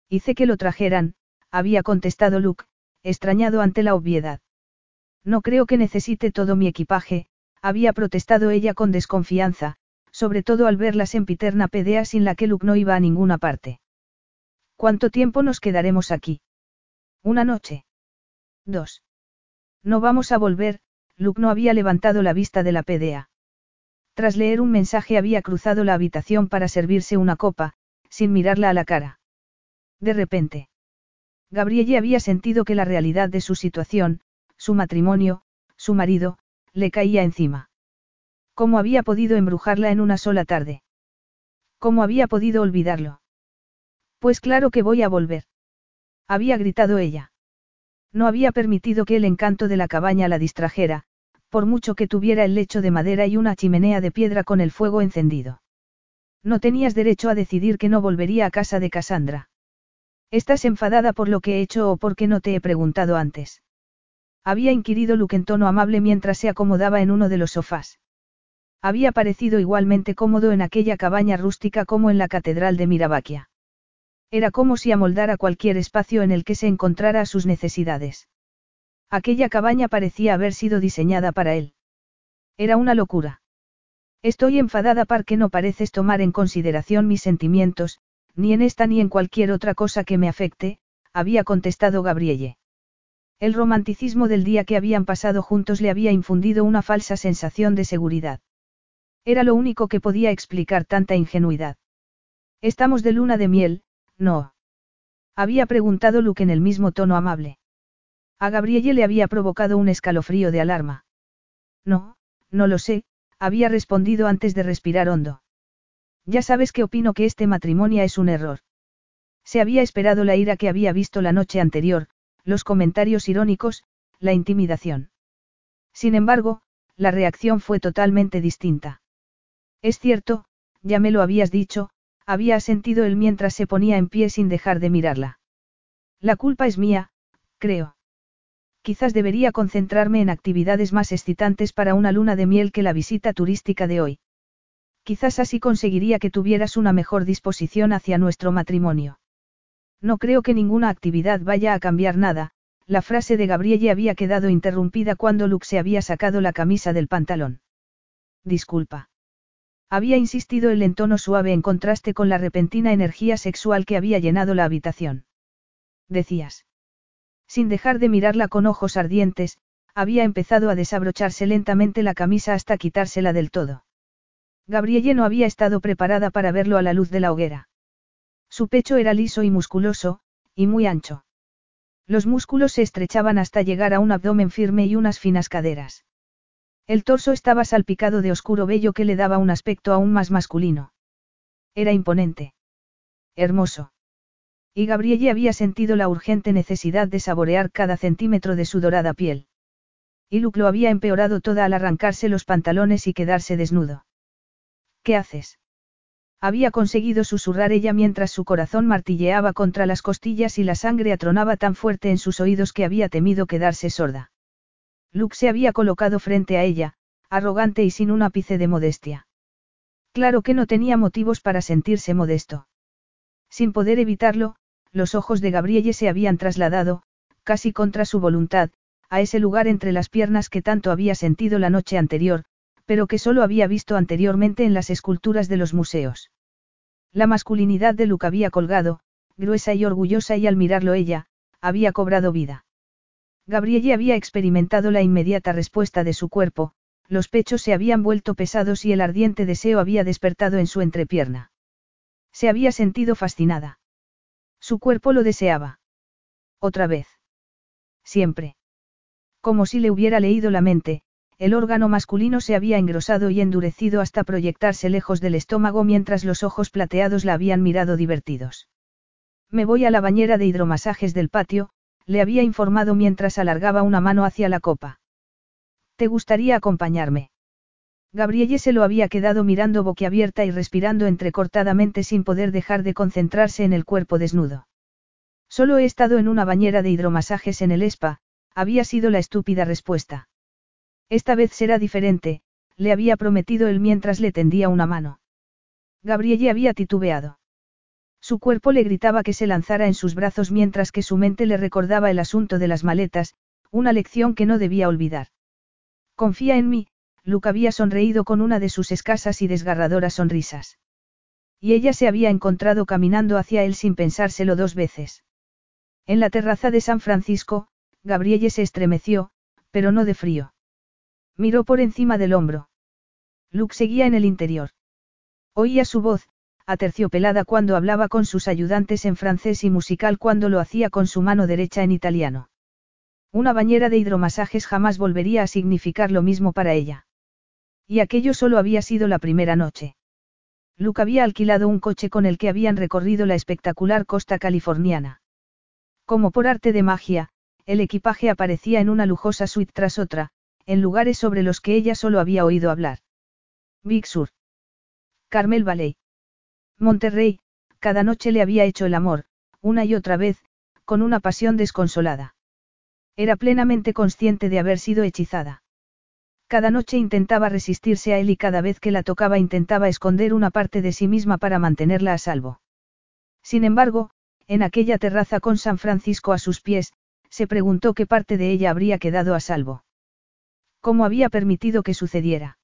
Hice que lo trajeran, había contestado Luke, extrañado ante la obviedad. No creo que necesite todo mi equipaje, había protestado ella con desconfianza, sobre todo al ver la sempiterna pedea sin la que Luke no iba a ninguna parte. ¿Cuánto tiempo nos quedaremos aquí? Una noche. Dos. No vamos a volver, Luke no había levantado la vista de la pedea. Tras leer un mensaje había cruzado la habitación para servirse una copa, sin mirarla a la cara. De repente. Gabrielle había sentido que la realidad de su situación, su matrimonio, su marido, le caía encima. ¿Cómo había podido embrujarla en una sola tarde? ¿Cómo había podido olvidarlo? Pues claro que voy a volver. Había gritado ella. No había permitido que el encanto de la cabaña la distrajera, por mucho que tuviera el lecho de madera y una chimenea de piedra con el fuego encendido. No tenías derecho a decidir que no volvería a casa de Cassandra. ¿Estás enfadada por lo que he hecho o porque no te he preguntado antes? Había inquirido Luke en tono amable mientras se acomodaba en uno de los sofás. Había parecido igualmente cómodo en aquella cabaña rústica como en la catedral de Mirabaquia. Era como si amoldara cualquier espacio en el que se encontrara a sus necesidades. Aquella cabaña parecía haber sido diseñada para él. Era una locura. Estoy enfadada porque no pareces tomar en consideración mis sentimientos, ni en esta ni en cualquier otra cosa que me afecte, había contestado Gabrielle. El romanticismo del día que habían pasado juntos le había infundido una falsa sensación de seguridad. Era lo único que podía explicar tanta ingenuidad. Estamos de luna de miel, No. Había preguntado Luke en el mismo tono amable. A Gabrielle le había provocado un escalofrío de alarma. No, no lo sé, había respondido antes de respirar hondo. Ya sabes que opino que este matrimonio es un error. Se había esperado la ira que había visto la noche anterior, los comentarios irónicos, la intimidación. Sin embargo, la reacción fue totalmente distinta. Es cierto, ya me lo habías dicho, había sentido él mientras se ponía en pie sin dejar de mirarla. La culpa es mía, creo. Quizás debería concentrarme en actividades más excitantes para una luna de miel que la visita turística de hoy. Quizás así conseguiría que tuvieras una mejor disposición hacia nuestro matrimonio. No creo que ninguna actividad vaya a cambiar nada, la frase de Gabrielle había quedado interrumpida cuando Luke se había sacado la camisa del pantalón. Disculpa. Había insistido el en tono suave en contraste con la repentina energía sexual que había llenado la habitación. Decías. Sin dejar de mirarla con ojos ardientes, había empezado a desabrocharse lentamente la camisa hasta quitársela del todo. Gabrielle no había estado preparada para verlo a la luz de la hoguera. Su pecho era liso y musculoso, y muy ancho. Los músculos se estrechaban hasta llegar a un abdomen firme y unas finas caderas. El torso estaba salpicado de oscuro vello que le daba un aspecto aún más masculino. Era imponente. Hermoso. Y Gabrielle había sentido la urgente necesidad de saborear cada centímetro de su dorada piel. Y Luke lo había empeorado toda al arrancarse los pantalones y quedarse desnudo. ¿Qué haces? Había conseguido susurrar ella mientras su corazón martilleaba contra las costillas y la sangre atronaba tan fuerte en sus oídos que había temido quedarse sorda. Luke se había colocado frente a ella, arrogante y sin un ápice de modestia. Claro que no tenía motivos para sentirse modesto. Sin poder evitarlo, los ojos de Gabrielle se habían trasladado, casi contra su voluntad, a ese lugar entre las piernas que tanto había sentido la noche anterior, pero que solo había visto anteriormente en las esculturas de los museos. La masculinidad de Luke había colgado, gruesa y orgullosa y al mirarlo ella, había cobrado vida. Gabrielle había experimentado la inmediata respuesta de su cuerpo, los pechos se habían vuelto pesados y el ardiente deseo había despertado en su entrepierna. Se había sentido fascinada. Su cuerpo lo deseaba. Otra vez. Siempre. Como si le hubiera leído la mente, el órgano masculino se había engrosado y endurecido hasta proyectarse lejos del estómago mientras los ojos plateados la habían mirado divertidos. Me voy a la bañera de hidromasajes del patio, le había informado mientras alargaba una mano hacia la copa. ¿Te gustaría acompañarme? Gabrielle se lo había quedado mirando boquiabierta y respirando entrecortadamente sin poder dejar de concentrarse en el cuerpo desnudo. Solo he estado en una bañera de hidromasajes en el spa, había sido la estúpida respuesta. Esta vez será diferente, le había prometido él mientras le tendía una mano. Gabrielle había titubeado. Su cuerpo le gritaba que se lanzara en sus brazos mientras que su mente le recordaba el asunto de las maletas, una lección que no debía olvidar. Confía en mí, Luke había sonreído con una de sus escasas y desgarradoras sonrisas. Y ella se había encontrado caminando hacia él sin pensárselo dos veces. En la terraza de San Francisco, Gabrielle se estremeció, pero no de frío. Miró por encima del hombro. Luke seguía en el interior. Oía su voz, aterciopelada cuando hablaba con sus ayudantes en francés y musical cuando lo hacía con su mano derecha en italiano. Una bañera de hidromasajes jamás volvería a significar lo mismo para ella. Y aquello solo había sido la primera noche. Luke había alquilado un coche con el que habían recorrido la espectacular costa californiana. Como por arte de magia, el equipaje aparecía en una lujosa suite tras otra, en lugares sobre los que ella solo había oído hablar. Big Sur. Carmel Valley. Monterrey, cada noche le había hecho el amor, una y otra vez, con una pasión desconsolada. Era plenamente consciente de haber sido hechizada. Cada noche intentaba resistirse a él y cada vez que la tocaba intentaba esconder una parte de sí misma para mantenerla a salvo. Sin embargo, en aquella terraza con San Francisco a sus pies, se preguntó qué parte de ella habría quedado a salvo. ¿Cómo había permitido que sucediera?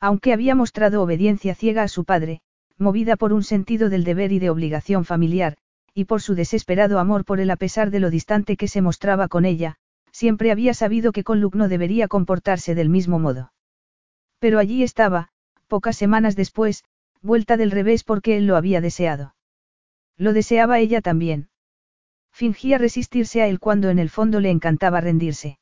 Aunque había mostrado obediencia ciega a su padre, movida por un sentido del deber y de obligación familiar, y por su desesperado amor por él a pesar de lo distante que se mostraba con ella, siempre había sabido que con Luke no debería comportarse del mismo modo. Pero allí estaba, pocas semanas después, vuelta del revés porque él lo había deseado. Lo deseaba ella también. Fingía resistirse a él cuando en el fondo le encantaba rendirse.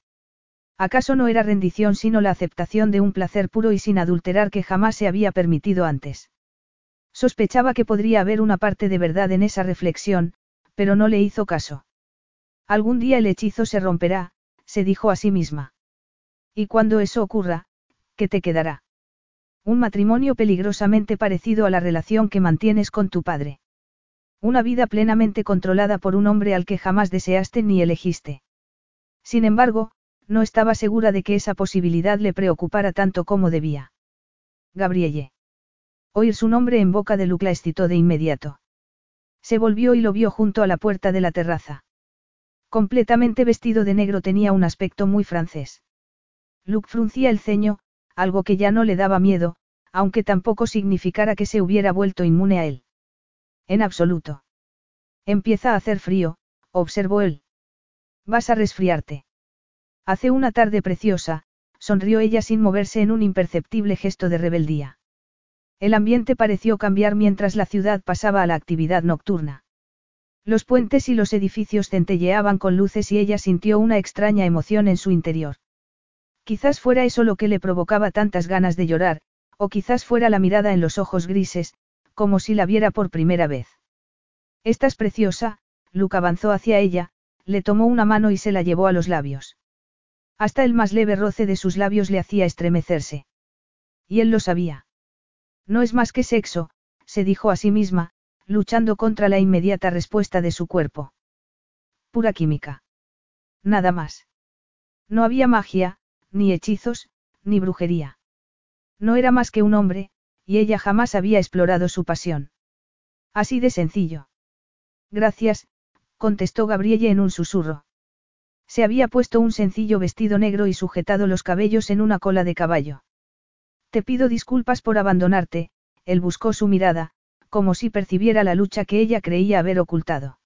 ¿Acaso no era rendición sino la aceptación de un placer puro y sin adulterar que jamás se había permitido antes? Sospechaba que podría haber una parte de verdad en esa reflexión, pero no le hizo caso. Algún día el hechizo se romperá, se dijo a sí misma. Y cuando eso ocurra, ¿qué te quedará? Un matrimonio peligrosamente parecido a la relación que mantienes con tu padre. Una vida plenamente controlada por un hombre al que jamás deseaste ni elegiste. Sin embargo, no estaba segura de que esa posibilidad le preocupara tanto como debía. Gabrielle. Oír su nombre en boca de Luke la excitó de inmediato. Se volvió y lo vio junto a la puerta de la terraza. Completamente vestido de negro tenía un aspecto muy francés. Luke fruncía el ceño, algo que ya no le daba miedo, aunque tampoco significara que se hubiera vuelto inmune a él. En absoluto. Empieza a hacer frío, observó él. Vas a resfriarte. Hace una tarde preciosa, sonrió ella sin moverse en un imperceptible gesto de rebeldía. El ambiente pareció cambiar mientras la ciudad pasaba a la actividad nocturna. Los puentes y los edificios centelleaban con luces y ella sintió una extraña emoción en su interior. Quizás fuera eso lo que le provocaba tantas ganas de llorar, o quizás fuera la mirada en los ojos grises, como si la viera por primera vez. Estás preciosa, Luke avanzó hacia ella, le tomó una mano y se la llevó a los labios. Hasta el más leve roce de sus labios le hacía estremecerse. Y él lo sabía. No es más que sexo, se dijo a sí misma, luchando contra la inmediata respuesta de su cuerpo. Pura química. Nada más. No había magia, ni hechizos, ni brujería. No era más que un hombre, y ella jamás había explorado su pasión. Así de sencillo. Gracias, contestó Gabrielle en un susurro. Se había puesto un sencillo vestido negro y sujetado los cabellos en una cola de caballo. Te pido disculpas por abandonarte, él buscó su mirada, como si percibiera la lucha que ella creía haber ocultado.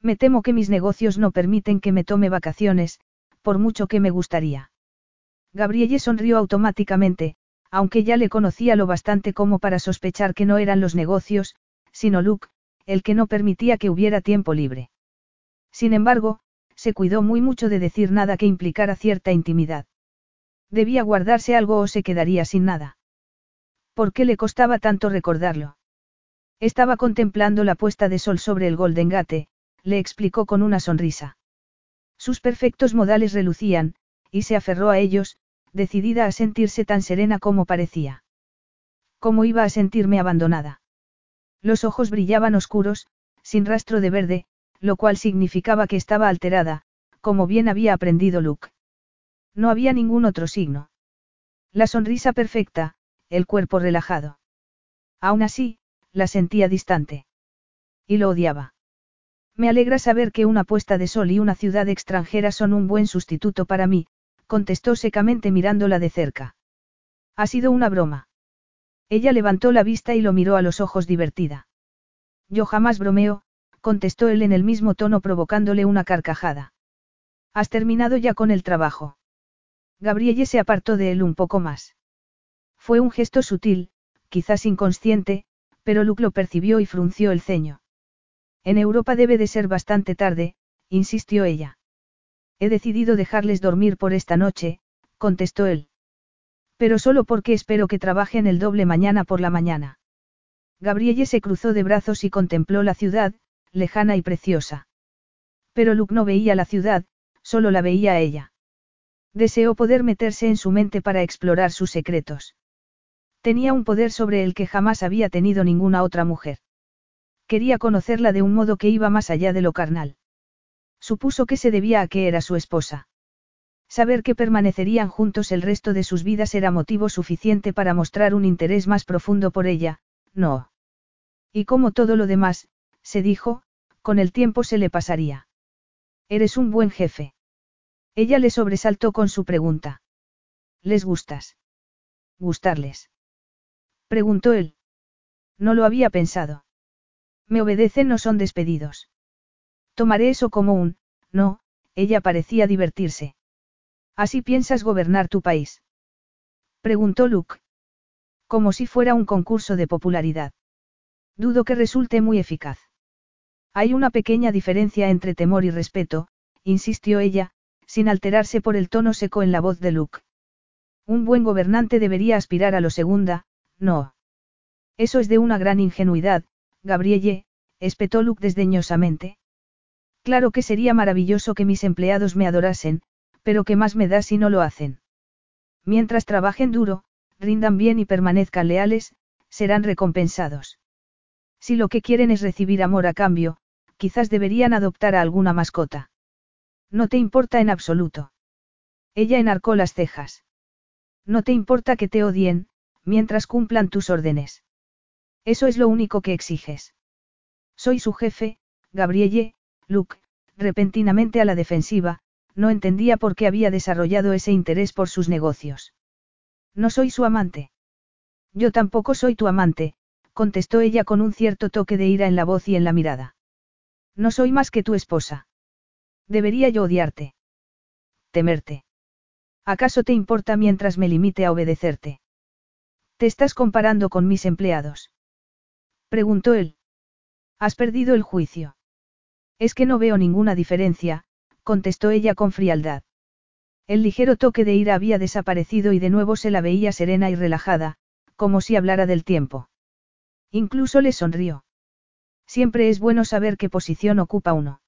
Me temo que mis negocios no permiten que me tome vacaciones, por mucho que me gustaría. Gabrielle sonrió automáticamente, aunque ya le conocía lo bastante como para sospechar que no eran los negocios, sino Luke, el que no permitía que hubiera tiempo libre. Sin embargo, se cuidó muy mucho de decir nada que implicara cierta intimidad. Debía guardarse algo o se quedaría sin nada. ¿Por qué le costaba tanto recordarlo? Estaba contemplando la puesta de sol sobre el Golden Gate, le explicó con una sonrisa. Sus perfectos modales relucían, y se aferró a ellos, decidida a sentirse tan serena como parecía. ¿Cómo iba a sentirme abandonada? Los ojos brillaban oscuros, sin rastro de verde, lo cual significaba que estaba alterada, como bien había aprendido Luke. No había ningún otro signo. La sonrisa perfecta, el cuerpo relajado. Aún así, la sentía distante. Y lo odiaba. Me alegra saber que una puesta de sol y una ciudad extranjera son un buen sustituto para mí, contestó secamente mirándola de cerca. Ha sido una broma. Ella levantó la vista y lo miró a los ojos divertida. Yo jamás bromeo, contestó él en el mismo tono provocándole una carcajada. ¿Has terminado ya con el trabajo? Gabrielle se apartó de él un poco más. Fue un gesto sutil, quizás inconsciente, pero Luke lo percibió y frunció el ceño. En Europa debe de ser bastante tarde, insistió ella. He decidido dejarles dormir por esta noche, contestó él. Pero solo porque espero que trabajen el doble mañana por la mañana. Gabrielle se cruzó de brazos y contempló la ciudad, lejana y preciosa. Pero Luke no veía la ciudad, solo la veía a ella. Deseó poder meterse en su mente para explorar sus secretos. Tenía un poder sobre el que jamás había tenido ninguna otra mujer. Quería conocerla de un modo que iba más allá de lo carnal. Supuso que se debía a que era su esposa. Saber que permanecerían juntos el resto de sus vidas era motivo suficiente para mostrar un interés más profundo por ella, no. Y como todo lo demás, se dijo, con el tiempo se le pasaría. Eres un buen jefe. Ella le sobresaltó con su pregunta. ¿Les gustas? ¿Gustarles? Preguntó él. No lo había pensado. Me obedecen o son despedidos. Tomaré eso como un, no, ella parecía divertirse. ¿Así piensas gobernar tu país? Preguntó Luke. Como si fuera un concurso de popularidad. Dudo que resulte muy eficaz. Hay una pequeña diferencia entre temor y respeto, insistió ella, sin alterarse por el tono seco en la voz de Luke. Un buen gobernante debería aspirar a lo segunda, no. Eso es de una gran ingenuidad, Gabrielle, espetó Luke desdeñosamente. Claro que sería maravilloso que mis empleados me adorasen, pero ¿qué más me da si no lo hacen? Mientras trabajen duro, rindan bien y permanezcan leales, serán recompensados. Si lo que quieren es recibir amor a cambio, quizás deberían adoptar a alguna mascota. No te importa en absoluto. Ella enarcó las cejas. No te importa que te odien, mientras cumplan tus órdenes. Eso es lo único que exiges. Soy su jefe, Gabrielle, Luke, repentinamente a la defensiva, no entendía por qué había desarrollado ese interés por sus negocios. No soy su amante. Yo tampoco soy tu amante, contestó ella con un cierto toque de ira en la voz y en la mirada. No soy más que tu esposa. Debería yo odiarte. Temerte. ¿Acaso te importa mientras me limite a obedecerte? ¿Te estás comparando con mis empleados? Preguntó él. Has perdido el juicio. Es que no veo ninguna diferencia, contestó ella con frialdad. El ligero toque de ira había desaparecido y de nuevo se la veía serena y relajada, como si hablara del tiempo. Incluso le sonrió. Siempre es bueno saber qué posición ocupa uno.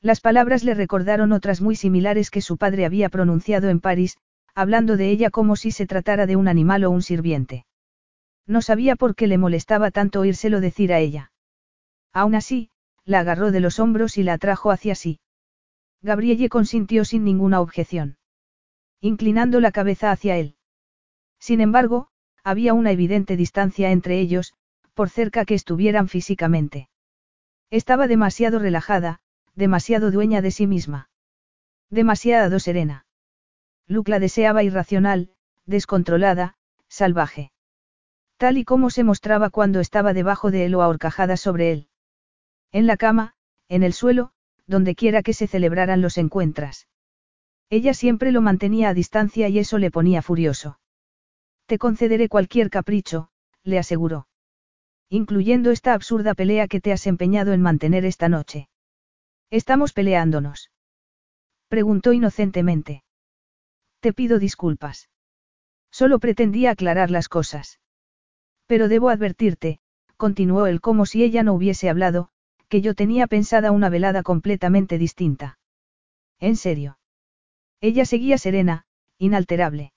Las palabras le recordaron otras muy similares que su padre había pronunciado en París, hablando de ella como si se tratara de un animal o un sirviente. No sabía por qué le molestaba tanto oírselo decir a ella. Aún así, la agarró de los hombros y la atrajo hacia sí. Gabrielle consintió sin ninguna objeción. Inclinando la cabeza hacia él. Sin embargo, había una evidente distancia entre ellos, por cerca que estuvieran físicamente. Estaba demasiado relajada, demasiado dueña de sí misma. Demasiado serena. Luke la deseaba irracional, descontrolada, salvaje. Tal y como se mostraba cuando estaba debajo de él o ahorcajada sobre él. En la cama, en el suelo, donde quiera que se celebraran los encuentras. Ella siempre lo mantenía a distancia y eso le ponía furioso. Te concederé cualquier capricho, le aseguró. Incluyendo esta absurda pelea que te has empeñado en mantener esta noche. ¿Estamos peleándonos? Preguntó inocentemente. Te pido disculpas. Solo pretendía aclarar las cosas. Pero debo advertirte, continuó él como si ella no hubiese hablado, que yo tenía pensada una velada completamente distinta. ¿En serio? Ella seguía serena, inalterable.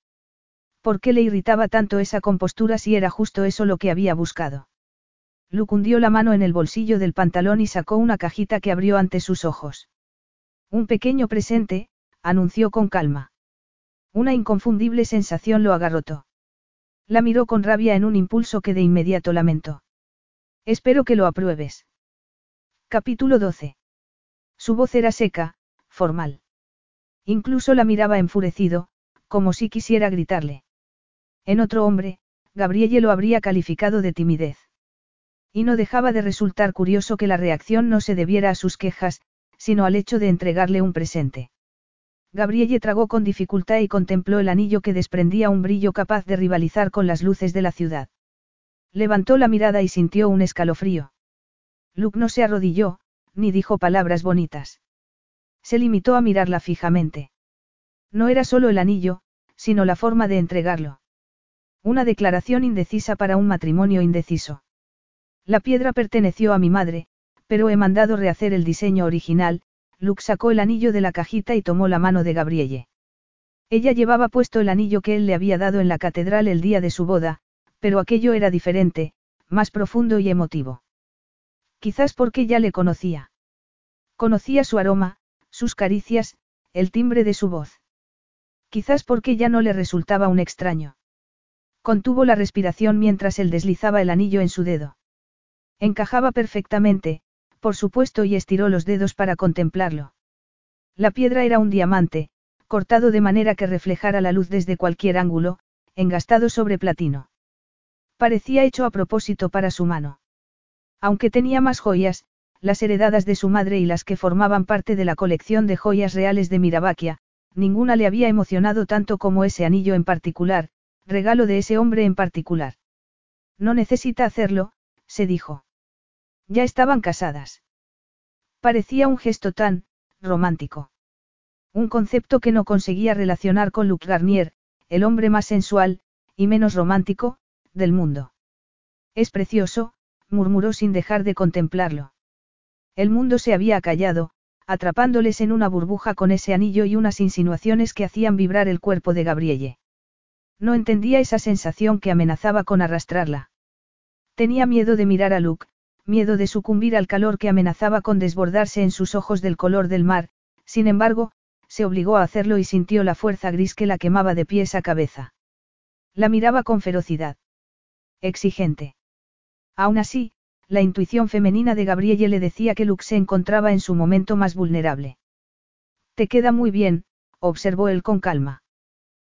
¿Por qué le irritaba tanto esa compostura si era justo eso lo que había buscado? Luke hundió la mano en el bolsillo del pantalón y sacó una cajita que abrió ante sus ojos. Un pequeño presente, anunció con calma. Una inconfundible sensación lo agarrotó. La miró con rabia en un impulso que de inmediato lamentó. Espero que lo apruebes. Capítulo 12. Su voz era seca, formal. Incluso la miraba enfurecido, como si quisiera gritarle. En otro hombre, Gabrielle lo habría calificado de timidez. Y no dejaba de resultar curioso que la reacción no se debiera a sus quejas, sino al hecho de entregarle un presente. Gabrielle tragó con dificultad y contempló el anillo que desprendía un brillo capaz de rivalizar con las luces de la ciudad. Levantó la mirada y sintió un escalofrío. Luke no se arrodilló, ni dijo palabras bonitas. Se limitó a mirarla fijamente. No era solo el anillo, sino la forma de entregarlo. Una declaración indecisa para un matrimonio indeciso. La piedra perteneció a mi madre, pero he mandado rehacer el diseño original, Luke sacó el anillo de la cajita y tomó la mano de Gabrielle. Ella llevaba puesto el anillo que él le había dado en la catedral el día de su boda, pero aquello era diferente, más profundo y emotivo. Quizás porque ya le conocía. Conocía su aroma, sus caricias, el timbre de su voz. Quizás porque ya no le resultaba un extraño. Contuvo la respiración mientras él deslizaba el anillo en su dedo. Encajaba perfectamente, por supuesto, y estiró los dedos para contemplarlo. La piedra era un diamante, cortado de manera que reflejara la luz desde cualquier ángulo, engastado sobre platino. Parecía hecho a propósito para su mano. Aunque tenía más joyas, las heredadas de su madre y las que formaban parte de la colección de joyas reales de Mirabaquia, ninguna le había emocionado tanto como ese anillo en particular, regalo de ese hombre en particular. No necesita hacerlo, se dijo. Ya estaban casadas. Parecía un gesto tan, romántico. Un concepto que no conseguía relacionar con Luc Garnier, el hombre más sensual, y menos romántico, del mundo. Es precioso, murmuró sin dejar de contemplarlo. El mundo se había callado, atrapándoles en una burbuja con ese anillo y unas insinuaciones que hacían vibrar el cuerpo de Gabrielle. No entendía esa sensación que amenazaba con arrastrarla. Tenía miedo de mirar a Luke, miedo de sucumbir al calor que amenazaba con desbordarse en sus ojos del color del mar, sin embargo, se obligó a hacerlo y sintió la fuerza gris que la quemaba de pies a cabeza. La miraba con ferocidad. Exigente. Aún así, la intuición femenina de Gabrielle le decía que Luke se encontraba en su momento más vulnerable. Te queda muy bien, observó él con calma.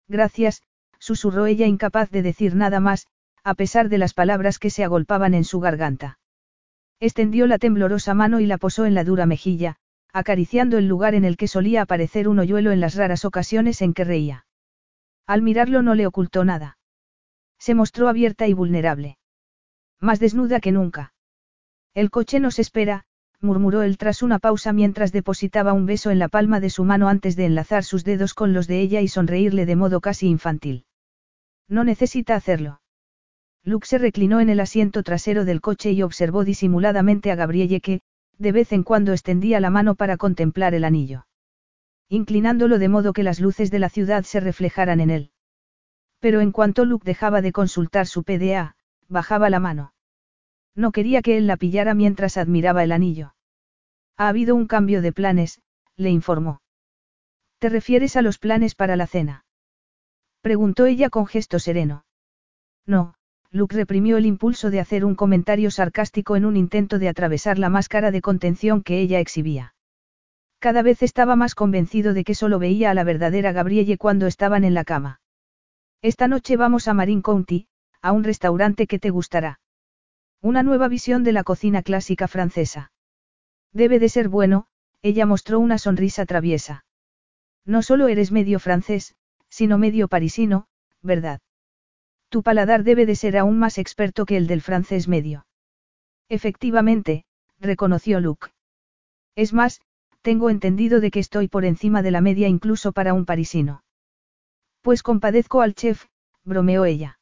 Gracias, susurró ella incapaz de decir nada más, a pesar de las palabras que se agolpaban en su garganta. Extendió la temblorosa mano y la posó en la dura mejilla, acariciando el lugar en el que solía aparecer un hoyuelo en las raras ocasiones en que reía. Al mirarlo no le ocultó nada. Se mostró abierta y vulnerable. Más desnuda que nunca. El coche nos espera, murmuró él tras una pausa mientras depositaba un beso en la palma de su mano antes de enlazar sus dedos con los de ella y sonreírle de modo casi infantil. No necesita hacerlo. Luke se reclinó en el asiento trasero del coche y observó disimuladamente a Gabrielle que, de vez en cuando extendía la mano para contemplar el anillo. Inclinándolo de modo que las luces de la ciudad se reflejaran en él. Pero en cuanto Luke dejaba de consultar su PDA, bajaba la mano. No quería que él la pillara mientras admiraba el anillo. Ha habido un cambio de planes, le informó. ¿Te refieres a los planes para la cena? Preguntó ella con gesto sereno. No, Luke reprimió el impulso de hacer un comentario sarcástico en un intento de atravesar la máscara de contención que ella exhibía. Cada vez estaba más convencido de que solo veía a la verdadera Gabrielle cuando estaban en la cama. Esta noche vamos a Marin County, a un restaurante que te gustará. Una nueva visión de la cocina clásica francesa. Debe de ser bueno, ella mostró una sonrisa traviesa. No solo eres medio francés, sino medio parisino, ¿verdad? Tu paladar debe de ser aún más experto que el del francés medio. Efectivamente, reconoció Luke. Es más, tengo entendido de que estoy por encima de la media incluso para un parisino. Pues compadezco al chef, bromeó ella.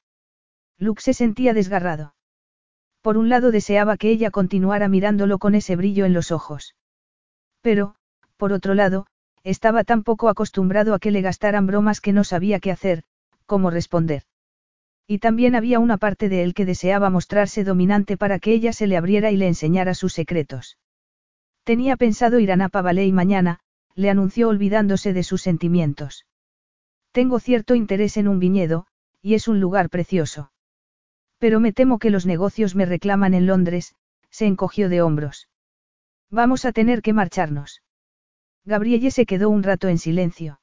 Luke se sentía desgarrado. Por un lado deseaba que ella continuara mirándolo con ese brillo en los ojos. Pero, por otro lado, estaba tan poco acostumbrado a que le gastaran bromas que no sabía qué hacer, cómo responder. Y también había una parte de él que deseaba mostrarse dominante para que ella se le abriera y le enseñara sus secretos. Tenía pensado ir a Napa Valley mañana, le anunció olvidándose de sus sentimientos. Tengo cierto interés en un viñedo, y es un lugar precioso. Pero me temo que los negocios me reclaman en Londres, se encogió de hombros. Vamos a tener que marcharnos. Gabrielle se quedó un rato en silencio.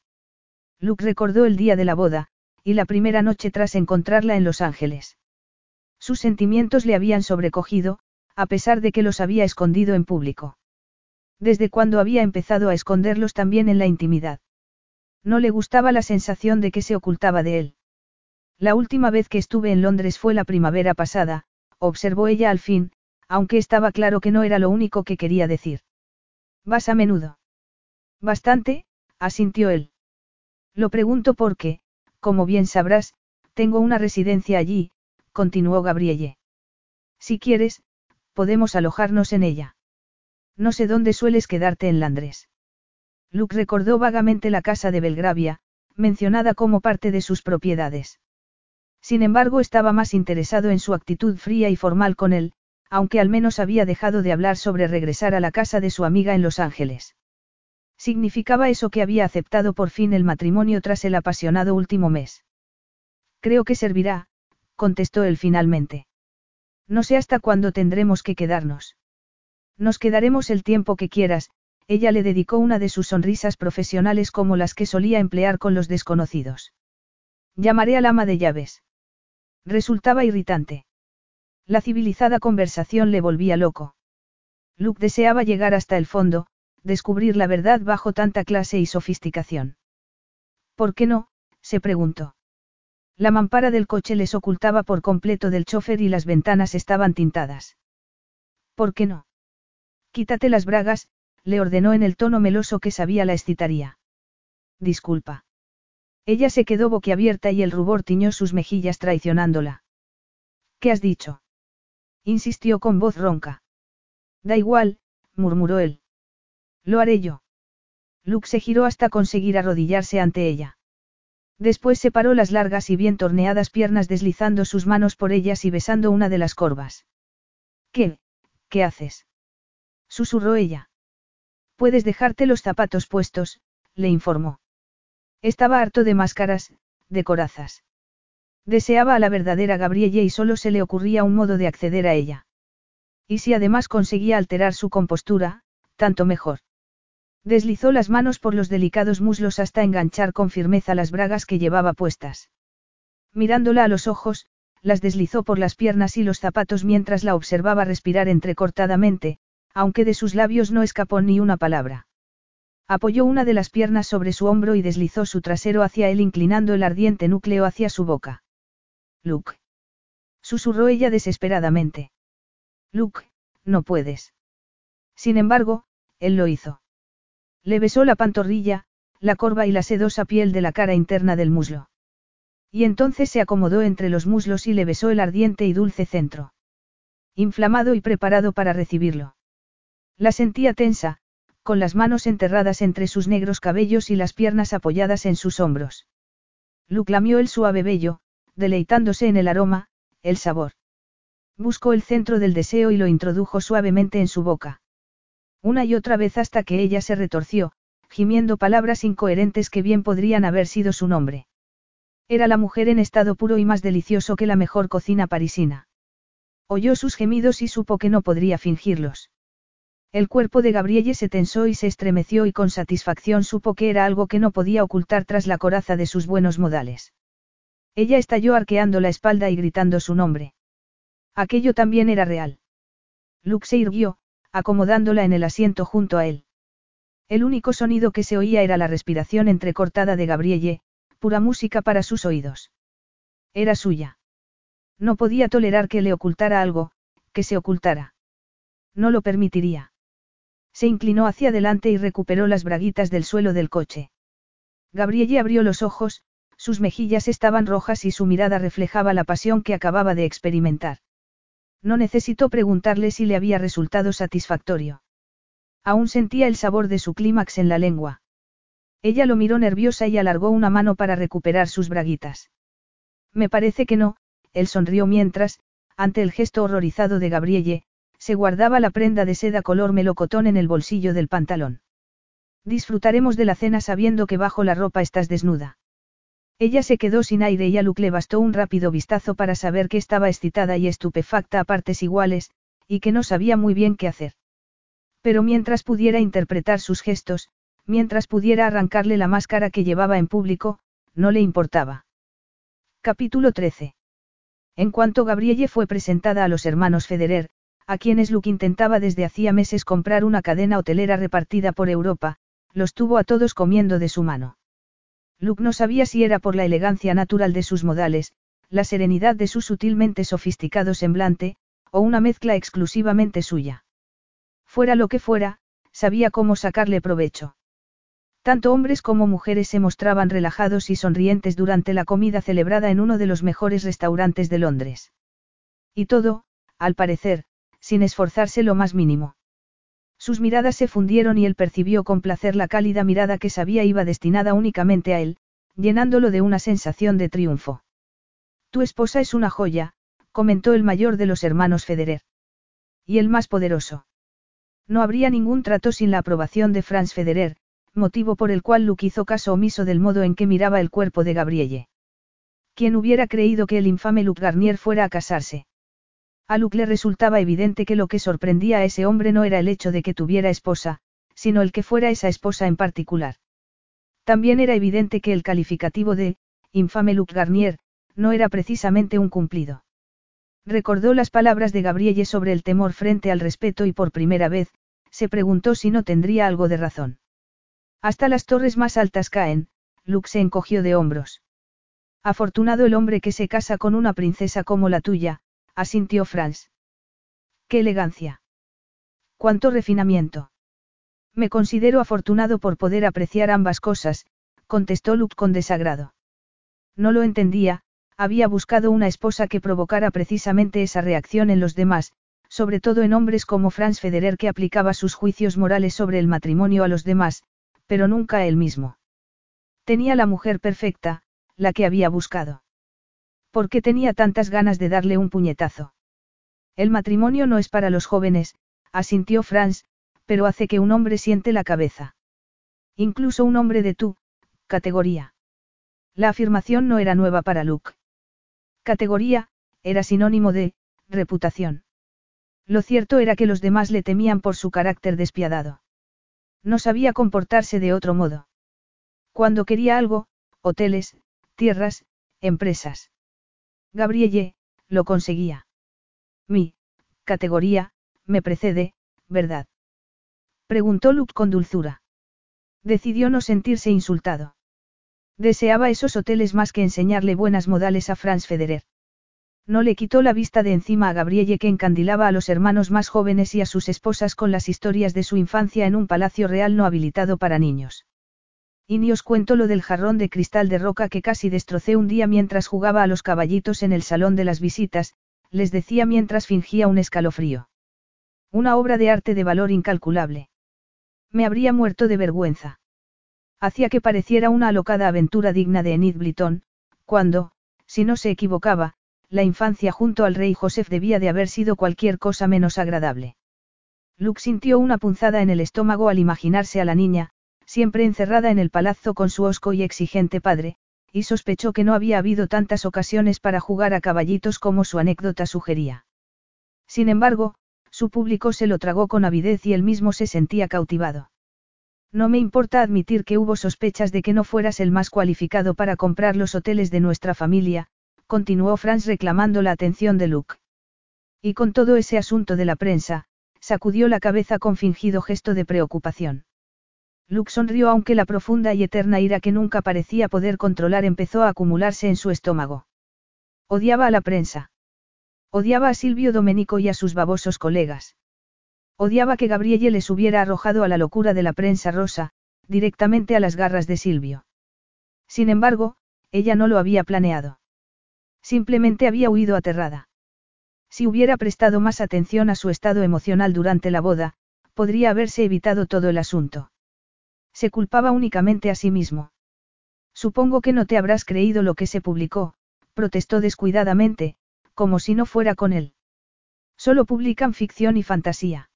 Luke recordó el día de la boda, y la primera noche tras encontrarla en Los Ángeles. Sus sentimientos le habían sobrecogido, a pesar de que los había escondido en público. Desde cuando había empezado a esconderlos también en la intimidad. No le gustaba la sensación de que se ocultaba de él. La última vez que estuve en Londres fue la primavera pasada, observó ella al fin, aunque estaba claro que no era lo único que quería decir. ¿Vas a menudo? Bastante, asintió él. Lo pregunto porque, como bien sabrás, tengo una residencia allí, continuó Gabrielle. Si quieres, podemos alojarnos en ella. No sé dónde sueles quedarte en Londres. Luke recordó vagamente la casa de Belgravia, mencionada como parte de sus propiedades. Sin embargo, estaba más interesado en su actitud fría y formal con él, aunque al menos había dejado de hablar sobre regresar a la casa de su amiga en Los Ángeles. Significaba eso que había aceptado por fin el matrimonio tras el apasionado último mes. Creo que servirá, contestó él finalmente. No sé hasta cuándo tendremos que quedarnos. Nos quedaremos el tiempo que quieras, ella le dedicó una de sus sonrisas profesionales como las que solía emplear con los desconocidos. Llamaré al ama de llaves. Resultaba irritante. La civilizada conversación le volvía loco. Luke deseaba llegar hasta el fondo, descubrir la verdad bajo tanta clase y sofisticación. ¿Por qué no? se preguntó. La mampara del coche les ocultaba por completo del chofer y las ventanas estaban tintadas. ¿Por qué no? Quítate las bragas, le ordenó en el tono meloso que sabía la excitaría. Disculpa. Ella se quedó boquiabierta y el rubor tiñó sus mejillas traicionándola. ¿Qué has dicho? insistió con voz ronca. Da igual, murmuró él. Lo haré yo. Luke se giró hasta conseguir arrodillarse ante ella. Después separó las largas y bien torneadas piernas deslizando sus manos por ellas y besando una de las corvas. ¿Qué? ¿Qué haces? susurró ella. Puedes dejarte los zapatos puestos, le informó. Estaba harto de máscaras, de corazas. Deseaba a la verdadera Gabrielle y solo se le ocurría un modo de acceder a ella. Y si además conseguía alterar su compostura, tanto mejor. Deslizó las manos por los delicados muslos hasta enganchar con firmeza las bragas que llevaba puestas. Mirándola a los ojos, las deslizó por las piernas y los zapatos mientras la observaba respirar entrecortadamente, aunque de sus labios no escapó ni una palabra. Apoyó una de las piernas sobre su hombro y deslizó su trasero hacia él inclinando el ardiente núcleo hacia su boca. Luke. Susurró ella desesperadamente. Luke, no puedes. Sin embargo, él lo hizo. Le besó la pantorrilla, la corva y la sedosa piel de la cara interna del muslo. Y entonces se acomodó entre los muslos y le besó el ardiente y dulce centro. Inflamado y preparado para recibirlo. La sentía tensa, con las manos enterradas entre sus negros cabellos y las piernas apoyadas en sus hombros. Luke lamió el suave vello, deleitándose en el aroma, el sabor. Buscó el centro del deseo y lo introdujo suavemente en su boca. Una y otra vez hasta que ella se retorció, gimiendo palabras incoherentes que bien podrían haber sido su nombre. Era la mujer en estado puro y más delicioso que la mejor cocina parisina. Oyó sus gemidos y supo que no podría fingirlos. El cuerpo de Gabrielle se tensó y se estremeció y con satisfacción supo que era algo que no podía ocultar tras la coraza de sus buenos modales. Ella estalló arqueando la espalda y gritando su nombre. Aquello también era real. Luke se irguió, acomodándola en el asiento junto a él. El único sonido que se oía era la respiración entrecortada de Gabrielle, pura música para sus oídos. Era suya. No podía tolerar que le ocultara algo, que se ocultara. No lo permitiría. Se inclinó hacia adelante y recuperó las braguitas del suelo del coche. Gabrielle abrió los ojos, sus mejillas estaban rojas y su mirada reflejaba la pasión que acababa de experimentar. No necesitó preguntarle si le había resultado satisfactorio. Aún sentía el sabor de su clímax en la lengua. Ella lo miró nerviosa y alargó una mano para recuperar sus braguitas. Me parece que no, él sonrió mientras, ante el gesto horrorizado de Gabrielle, se guardaba la prenda de seda color melocotón en el bolsillo del pantalón. Disfrutaremos de la cena sabiendo que bajo la ropa estás desnuda. Ella se quedó sin aire y a Luke le bastó un rápido vistazo para saber que estaba excitada y estupefacta a partes iguales, y que no sabía muy bien qué hacer. Pero mientras pudiera interpretar sus gestos, mientras pudiera arrancarle la máscara que llevaba en público, no le importaba. Capítulo 13. En cuanto Gabrielle fue presentada a los hermanos Federer, a quienes Luke intentaba desde hacía meses comprar una cadena hotelera repartida por Europa, los tuvo a todos comiendo de su mano. Luke no sabía si era por la elegancia natural de sus modales, la serenidad de su sutilmente sofisticado semblante, o una mezcla exclusivamente suya. Fuera lo que fuera, sabía cómo sacarle provecho. Tanto hombres como mujeres se mostraban relajados y sonrientes durante la comida celebrada en uno de los mejores restaurantes de Londres. Y todo, al parecer, sin esforzarse lo más mínimo. Sus miradas se fundieron y él percibió con placer la cálida mirada que sabía iba destinada únicamente a él, llenándolo de una sensación de triunfo. Tu esposa es una joya, comentó el mayor de los hermanos Federer. Y el más poderoso. No habría ningún trato sin la aprobación de Franz Federer, motivo por el cual Luke hizo caso omiso del modo en que miraba el cuerpo de Gabrielle. ¿Quién hubiera creído que el infame Luke Garnier fuera a casarse? A Luke le resultaba evidente que lo que sorprendía a ese hombre no era el hecho de que tuviera esposa, sino el que fuera esa esposa en particular. También era evidente que el calificativo de, infame Luke Garnier, no era precisamente un cumplido. Recordó las palabras de Gabrielle sobre el temor frente al respeto y por primera vez, se preguntó si no tendría algo de razón. Hasta las torres más altas caen, Luke se encogió de hombros. Afortunado el hombre que se casa con una princesa como la tuya, asintió Franz. ¡Qué elegancia! ¡Cuánto refinamiento! Me considero afortunado por poder apreciar ambas cosas, contestó Luke con desagrado. No lo entendía, había buscado una esposa que provocara precisamente esa reacción en los demás, sobre todo en hombres como Franz Federer que aplicaba sus juicios morales sobre el matrimonio a los demás, pero nunca a él mismo. Tenía la mujer perfecta, la que había buscado. ¿Por qué tenía tantas ganas de darle un puñetazo? El matrimonio no es para los jóvenes, asintió Franz, pero hace que un hombre siente la cabeza. Incluso un hombre de tu categoría. La afirmación no era nueva para Luke. Categoría, era sinónimo de, reputación. Lo cierto era que los demás le temían por su carácter despiadado. No sabía comportarse de otro modo. Cuando quería algo, hoteles, tierras, empresas. Gabrielle, lo conseguía. Mi, categoría, me precede, ¿verdad? Preguntó Luke con dulzura. Decidió no sentirse insultado. Deseaba esos hoteles más que enseñarle buenas modales a Franz Federer. No le quitó la vista de encima a Gabrielle que encandilaba a los hermanos más jóvenes y a sus esposas con las historias de su infancia en un palacio real no habilitado para niños. Y ni os cuento lo del jarrón de cristal de roca que casi destrocé un día mientras jugaba a los caballitos en el salón de las visitas, les decía mientras fingía un escalofrío. Una obra de arte de valor incalculable. Me habría muerto de vergüenza. Hacía que pareciera una alocada aventura digna de Enid Blyton, cuando, si no se equivocaba, la infancia junto al rey Joseph debía de haber sido cualquier cosa menos agradable. Luke sintió una punzada en el estómago al imaginarse a la niña, siempre encerrada en el palazzo con su osco y exigente padre, y sospechó que no había habido tantas ocasiones para jugar a caballitos como su anécdota sugería. Sin embargo, su público se lo tragó con avidez y él mismo se sentía cautivado. No me importa admitir que hubo sospechas de que no fueras el más cualificado para comprar los hoteles de nuestra familia, continuó Franz reclamando la atención de Luke. Y con todo ese asunto de la prensa, sacudió la cabeza con fingido gesto de preocupación. Luke sonrió aunque la profunda y eterna ira que nunca parecía poder controlar empezó a acumularse en su estómago. Odiaba a la prensa. Odiaba a Silvio Domenico y a sus babosos colegas. Odiaba que Gabrielle les hubiera arrojado a la locura de la prensa rosa, directamente a las garras de Silvio. Sin embargo, ella no lo había planeado. Simplemente había huido aterrada. Si hubiera prestado más atención a su estado emocional durante la boda, podría haberse evitado todo el asunto. Se culpaba únicamente a sí mismo. Supongo que no te habrás creído lo que se publicó, protestó descuidadamente, como si no fuera con él. Solo publican ficción y fantasía.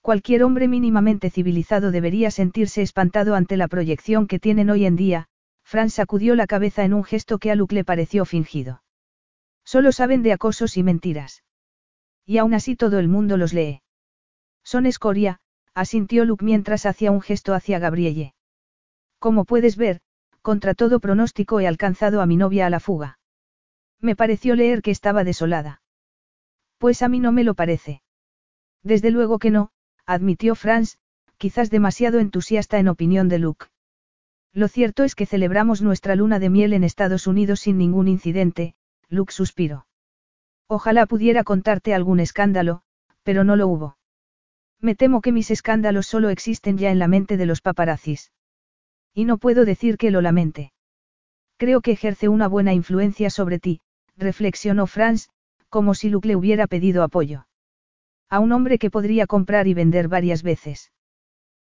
Cualquier hombre mínimamente civilizado debería sentirse espantado ante la proyección que tienen hoy en día, Franz sacudió la cabeza en un gesto que a Luke le pareció fingido. Solo saben de acosos y mentiras. Y aún así todo el mundo los lee. Son escoria, asintió Luke mientras hacía un gesto hacia Gabrielle. Como puedes ver, contra todo pronóstico he alcanzado a mi novia a la fuga. Me pareció leer que estaba desolada. Pues a mí no me lo parece. Desde luego que no, admitió Franz, quizás demasiado entusiasta en opinión de Luke. Lo cierto es que celebramos nuestra luna de miel en Estados Unidos sin ningún incidente, Luke suspiró. Ojalá pudiera contarte algún escándalo, pero no lo hubo. Me temo que mis escándalos solo existen ya en la mente de los paparazzis. Y no puedo decir que lo lamente. Creo que ejerce una buena influencia sobre ti, reflexionó Franz, como si Luke le hubiera pedido apoyo. A un hombre que podría comprar y vender varias veces.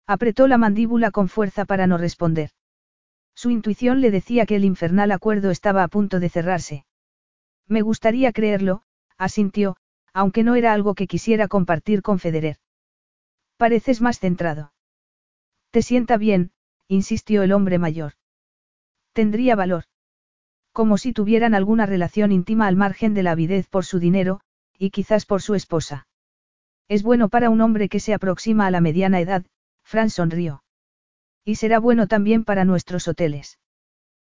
Apretó la mandíbula con fuerza para no responder. Su intuición le decía que el infernal acuerdo estaba a punto de cerrarse. Me gustaría creerlo, asintió, aunque no era algo que quisiera compartir con Federer. Pareces más centrado. Te sienta bien, insistió el hombre mayor. Tendría valor. Como si tuvieran alguna relación íntima al margen de la avidez por su dinero, y quizás por su esposa. Es bueno para un hombre que se aproxima a la mediana edad, Fran sonrió. Y será bueno también para nuestros hoteles.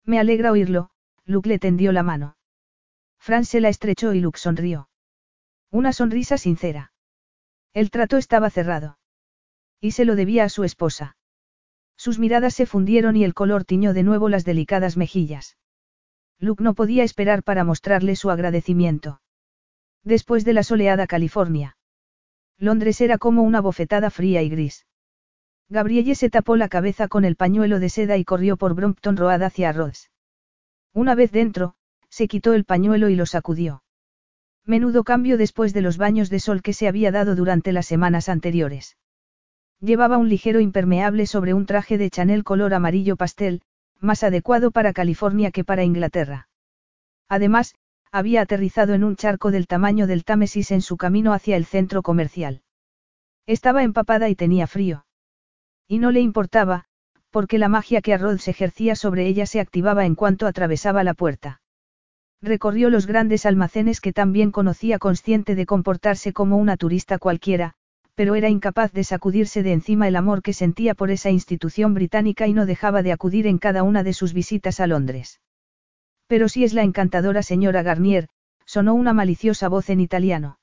Me alegra oírlo, Luke le tendió la mano. Fran se la estrechó y Luke sonrió. Una sonrisa sincera. El trato estaba cerrado. Y se lo debía a su esposa. Sus miradas se fundieron y el color tiñó de nuevo las delicadas mejillas. Luke no podía esperar para mostrarle su agradecimiento. Después de la soleada California. Londres era como una bofetada fría y gris. Gabrielle se tapó la cabeza con el pañuelo de seda y corrió por Brompton Road hacia Rhodes. Una vez dentro, se quitó el pañuelo y lo sacudió. Menudo cambio después de los baños de sol que se había dado durante las semanas anteriores. Llevaba un ligero impermeable sobre un traje de Chanel color amarillo pastel, más adecuado para California que para Inglaterra. Además, había aterrizado en un charco del tamaño del Támesis en su camino hacia el centro comercial. Estaba empapada y tenía frío. Y no le importaba, porque la magia que Rhodes ejercía sobre ella se activaba en cuanto atravesaba la puerta. Recorrió los grandes almacenes que también conocía consciente de comportarse como una turista cualquiera, pero era incapaz de sacudirse de encima el amor que sentía por esa institución británica y no dejaba de acudir en cada una de sus visitas a Londres. Pero si es la encantadora señora Garnier, sonó una maliciosa voz en italiano.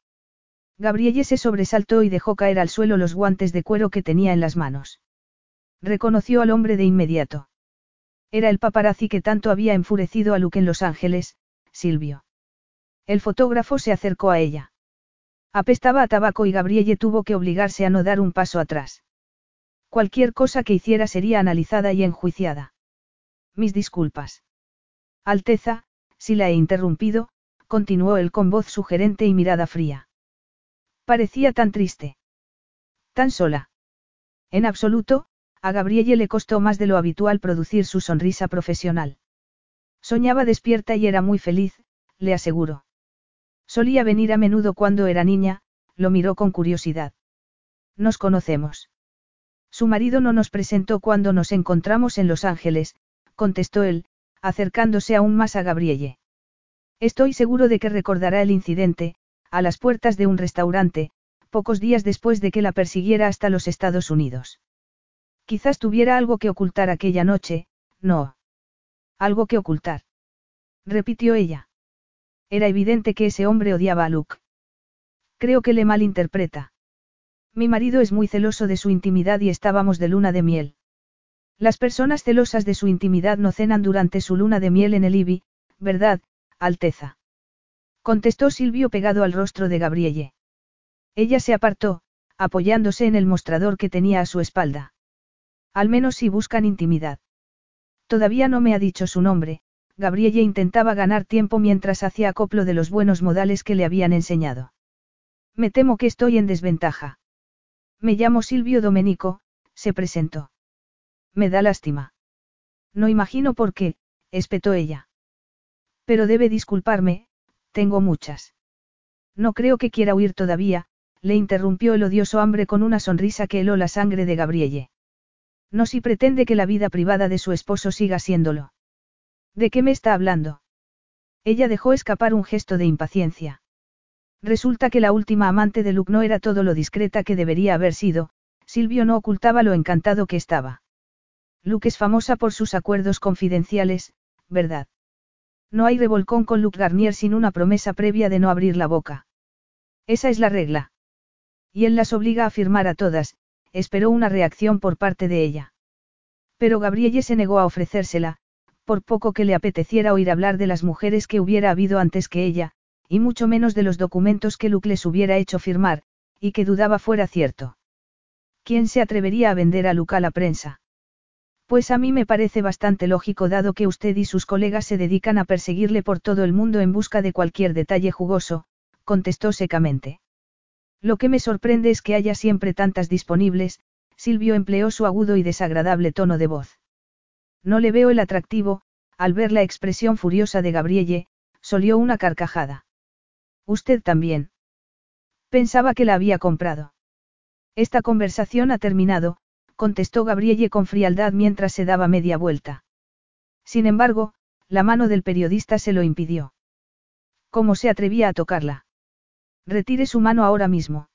Gabrielle se sobresaltó y dejó caer al suelo los guantes de cuero que tenía en las manos. Reconoció al hombre de inmediato. Era el paparazzi que tanto había enfurecido a Luke en Los Ángeles, Silvio. El fotógrafo se acercó a ella. Apestaba a tabaco y Gabrielle tuvo que obligarse a no dar un paso atrás. Cualquier cosa que hiciera sería analizada y enjuiciada. Mis disculpas. Alteza, si la he interrumpido, continuó él con voz sugerente y mirada fría. Parecía tan triste. Tan sola. En absoluto, a Gabrielle le costó más de lo habitual producir su sonrisa profesional. Soñaba despierta y era muy feliz, le aseguro. Solía venir a menudo cuando era niña, lo miró con curiosidad. Nos conocemos. Su marido no nos presentó cuando nos encontramos en Los Ángeles, contestó él, acercándose aún más a Gabrielle. Estoy seguro de que recordará el incidente, a las puertas de un restaurante, pocos días después de que la persiguiera hasta los Estados Unidos. Quizás tuviera algo que ocultar aquella noche, no. Algo que ocultar. Repitió ella. Era evidente que ese hombre odiaba a Luke. Creo que le malinterpreta. Mi marido es muy celoso de su intimidad y estábamos de luna de miel. Las personas celosas de su intimidad no cenan durante su luna de miel en el IBI, ¿verdad, Alteza? Contestó Silvio pegado al rostro de Gabrielle. Ella se apartó, apoyándose en el mostrador que tenía a su espalda. Al menos si buscan intimidad. Todavía no me ha dicho su nombre, Gabrielle intentaba ganar tiempo mientras hacía acoplo de los buenos modales que le habían enseñado. Me temo que estoy en desventaja. Me llamo Silvio Domenico, se presentó. Me da lástima. No imagino por qué, espetó ella. Pero debe disculparme, tengo muchas. No creo que quiera huir todavía, le interrumpió el odioso hambre con una sonrisa que heló la sangre de Gabrielle. No si pretende que la vida privada de su esposo siga siéndolo. ¿De qué me está hablando? Ella dejó escapar un gesto de impaciencia. Resulta que la última amante de Luke no era todo lo discreta que debería haber sido, Silvio no ocultaba lo encantado que estaba. Luke es famosa por sus acuerdos confidenciales, ¿verdad? No hay revolcón con Luke Garnier sin una promesa previa de no abrir la boca. Esa es la regla. Y él las obliga a firmar a todas, esperó una reacción por parte de ella. Pero Gabrielle se negó a ofrecérsela, por poco que le apeteciera oír hablar de las mujeres que hubiera habido antes que ella, y mucho menos de los documentos que Luke les hubiera hecho firmar, y que dudaba fuera cierto. ¿Quién se atrevería a vender a Luke a la prensa? Pues a mí me parece bastante lógico dado que usted y sus colegas se dedican a perseguirle por todo el mundo en busca de cualquier detalle jugoso, contestó secamente. Lo que me sorprende es que haya siempre tantas disponibles, Silvio empleó su agudo y desagradable tono de voz. No le veo el atractivo, al ver la expresión furiosa de Gabrielle, solió una carcajada. Usted también. Pensaba que la había comprado. Esta conversación ha terminado, contestó Gabrielle con frialdad mientras se daba media vuelta. Sin embargo, la mano del periodista se lo impidió. ¿Cómo se atrevía a tocarla? Retire su mano ahora mismo.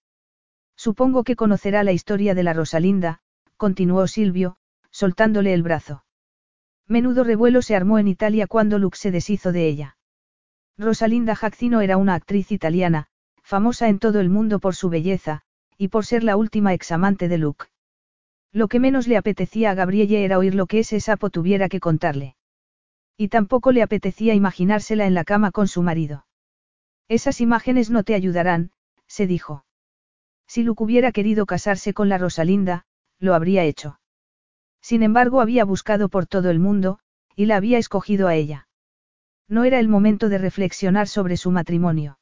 Supongo que conocerá la historia de la Rosalinda, continuó Silvio, soltándole el brazo. Menudo revuelo se armó en Italia cuando Luke se deshizo de ella. Rosalinda Jackino era una actriz italiana, famosa en todo el mundo por su belleza, y por ser la última examante de Luke. Lo que menos le apetecía a Gabrielle era oír lo que ese sapo tuviera que contarle. Y tampoco le apetecía imaginársela en la cama con su marido. Esas imágenes no te ayudarán, se dijo. Si Luke hubiera querido casarse con la Rosalinda, lo habría hecho. Sin embargo, había buscado por todo el mundo, y la había escogido a ella. No era el momento de reflexionar sobre su matrimonio.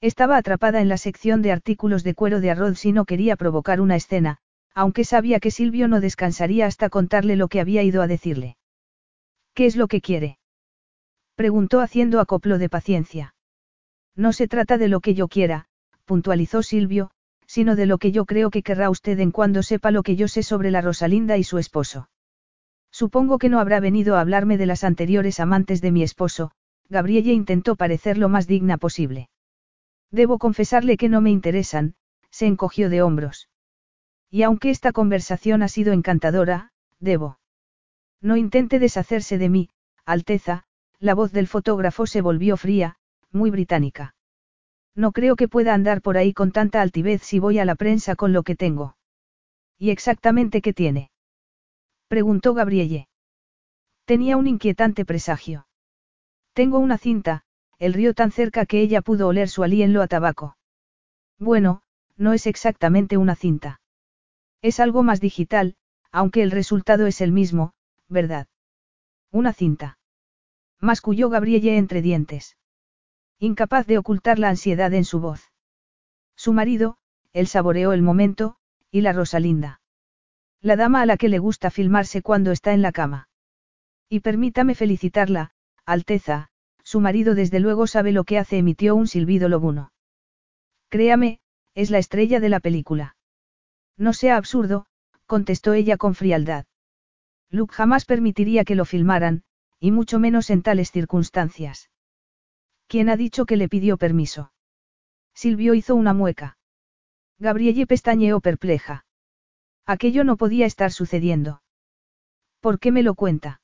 Estaba atrapada en la sección de artículos de cuero de arroz y no quería provocar una escena, aunque sabía que Silvio no descansaría hasta contarle lo que había ido a decirle. ¿Qué es lo que quiere? Preguntó haciendo acoplo de paciencia. No se trata de lo que yo quiera, puntualizó Silvio, sino de lo que yo creo que querrá usted en cuando sepa lo que yo sé sobre la Rosalinda y su esposo. Supongo que no habrá venido a hablarme de las anteriores amantes de mi esposo, Gabrielle intentó parecer lo más digna posible. Debo confesarle que no me interesan, se encogió de hombros. Y aunque esta conversación ha sido encantadora, debo. No intente deshacerse de mí, Alteza, la voz del fotógrafo se volvió fría, muy británica. No creo que pueda andar por ahí con tanta altivez si voy a la prensa con lo que tengo. ¿Y exactamente qué tiene? Preguntó Gabrielle. Tenía un inquietante presagio. Tengo una cinta, el río tan cerca que ella pudo oler su aliento a tabaco. Bueno, no es exactamente una cinta. Es algo más digital, aunque el resultado es el mismo, ¿verdad? Una cinta. Masculló Gabrielle entre dientes incapaz de ocultar la ansiedad en su voz. Su marido, él saboreó el momento, y la Rosalinda. La dama a la que le gusta filmarse cuando está en la cama. Y permítame felicitarla, Alteza, su marido desde luego sabe lo que hace, emitió un silbido lobuno. Créame, es la estrella de la película. No sea absurdo, contestó ella con frialdad. Luke jamás permitiría que lo filmaran, y mucho menos en tales circunstancias. ¿Quién ha dicho que le pidió permiso? Silvio hizo una mueca. Gabrielle pestañeó perpleja. Aquello no podía estar sucediendo. ¿Por qué me lo cuenta?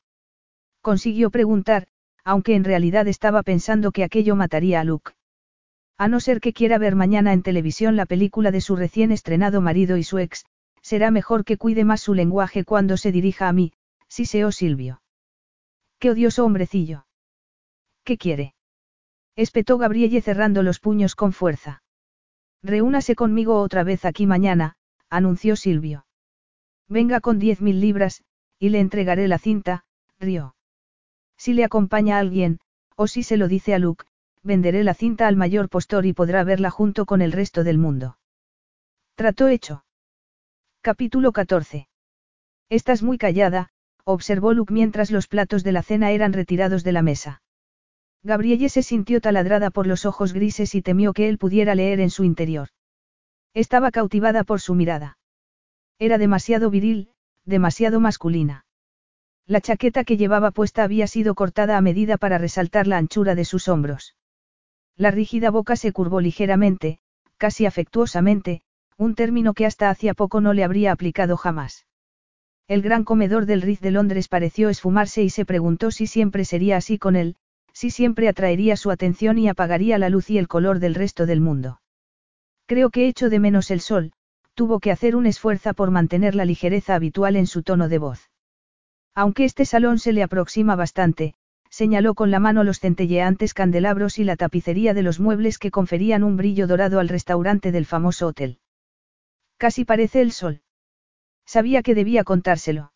Consiguió preguntar, aunque en realidad estaba pensando que aquello mataría a Luke. A no ser que quiera ver mañana en televisión la película de su recién estrenado marido y su ex, será mejor que cuide más su lenguaje cuando se dirija a mí, siseó Silvio. Qué odioso hombrecillo. ¿Qué quiere? Espetó Gabrielle cerrando los puños con fuerza. Reúnase conmigo otra vez aquí mañana, anunció Silvio. Venga con diez mil libras, y le entregaré la cinta, rió. Si le acompaña alguien, o si se lo dice a Luke, venderé la cinta al mayor postor y podrá verla junto con el resto del mundo. Trato hecho. Capítulo 14. Estás muy callada, observó Luke mientras los platos de la cena eran retirados de la mesa. Gabrielle se sintió taladrada por los ojos grises y temió que él pudiera leer en su interior. Estaba cautivada por su mirada. Era demasiado viril, demasiado masculina. La chaqueta que llevaba puesta había sido cortada a medida para resaltar la anchura de sus hombros. La rígida boca se curvó ligeramente, casi afectuosamente, un término que hasta hacía poco no le habría aplicado jamás. El gran comedor del Riz de Londres pareció esfumarse y se preguntó si siempre sería así con él, si siempre atraería su atención y apagaría la luz y el color del resto del mundo. Creo que echo de menos el sol, tuvo que hacer un esfuerzo por mantener la ligereza habitual en su tono de voz. Aunque este salón se le aproxima bastante, señaló con la mano los centelleantes candelabros y la tapicería de los muebles que conferían un brillo dorado al restaurante del famoso hotel. Casi parece el sol. Sabía que debía contárselo.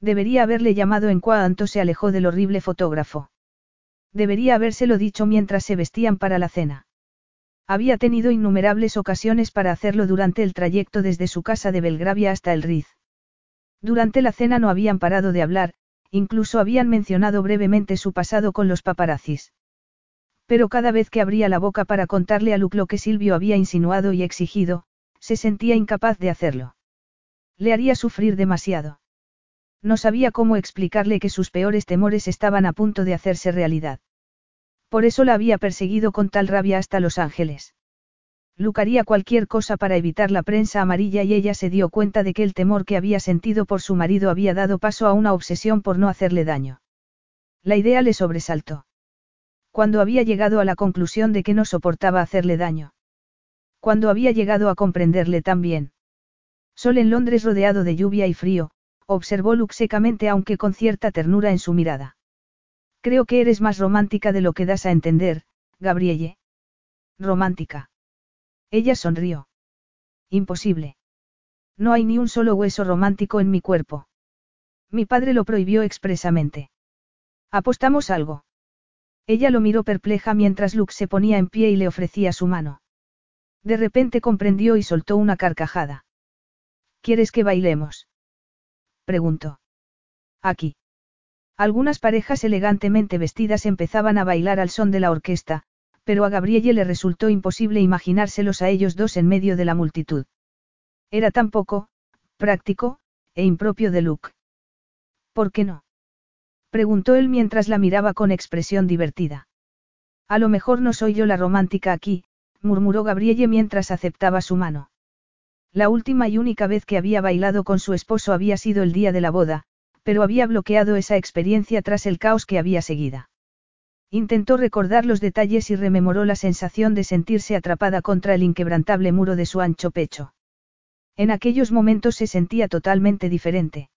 Debería haberle llamado en cuanto se alejó del horrible fotógrafo. Debería habérselo dicho mientras se vestían para la cena. Había tenido innumerables ocasiones para hacerlo durante el trayecto desde su casa de Belgravia hasta el Riz. Durante la cena no habían parado de hablar, incluso habían mencionado brevemente su pasado con los paparazzis. Pero cada vez que abría la boca para contarle a Luke lo que Silvio había insinuado y exigido, se sentía incapaz de hacerlo. Le haría sufrir demasiado. No sabía cómo explicarle que sus peores temores estaban a punto de hacerse realidad. Por eso la había perseguido con tal rabia hasta Los Ángeles. Lucaría cualquier cosa para evitar la prensa amarilla y ella se dio cuenta de que el temor que había sentido por su marido había dado paso a una obsesión por no hacerle daño. La idea le sobresaltó. Cuando había llegado a la conclusión de que no soportaba hacerle daño. Cuando había llegado a comprenderle tan bien. Sol en Londres rodeado de lluvia y frío, observó Luke secamente aunque con cierta ternura en su mirada. Creo que eres más romántica de lo que das a entender, Gabrielle. Romántica. Ella sonrió. Imposible. No hay ni un solo hueso romántico en mi cuerpo. Mi padre lo prohibió expresamente. ¿Apostamos algo? Ella lo miró perpleja mientras Luke se ponía en pie y le ofrecía su mano. De repente comprendió y soltó una carcajada. ¿Quieres que bailemos? Preguntó. Aquí. Algunas parejas elegantemente vestidas empezaban a bailar al son de la orquesta, pero a Gabrielle le resultó imposible imaginárselos a ellos dos en medio de la multitud. Era tan poco, práctico, e impropio de Luke. ¿Por qué no? Preguntó él mientras la miraba con expresión divertida. A lo mejor no soy yo la romántica aquí, murmuró Gabrielle mientras aceptaba su mano. La última y única vez que había bailado con su esposo había sido el día de la boda, pero había bloqueado esa experiencia tras el caos que había seguida. Intentó recordar los detalles y rememoró la sensación de sentirse atrapada contra el inquebrantable muro de su ancho pecho. En aquellos momentos se sentía totalmente diferente.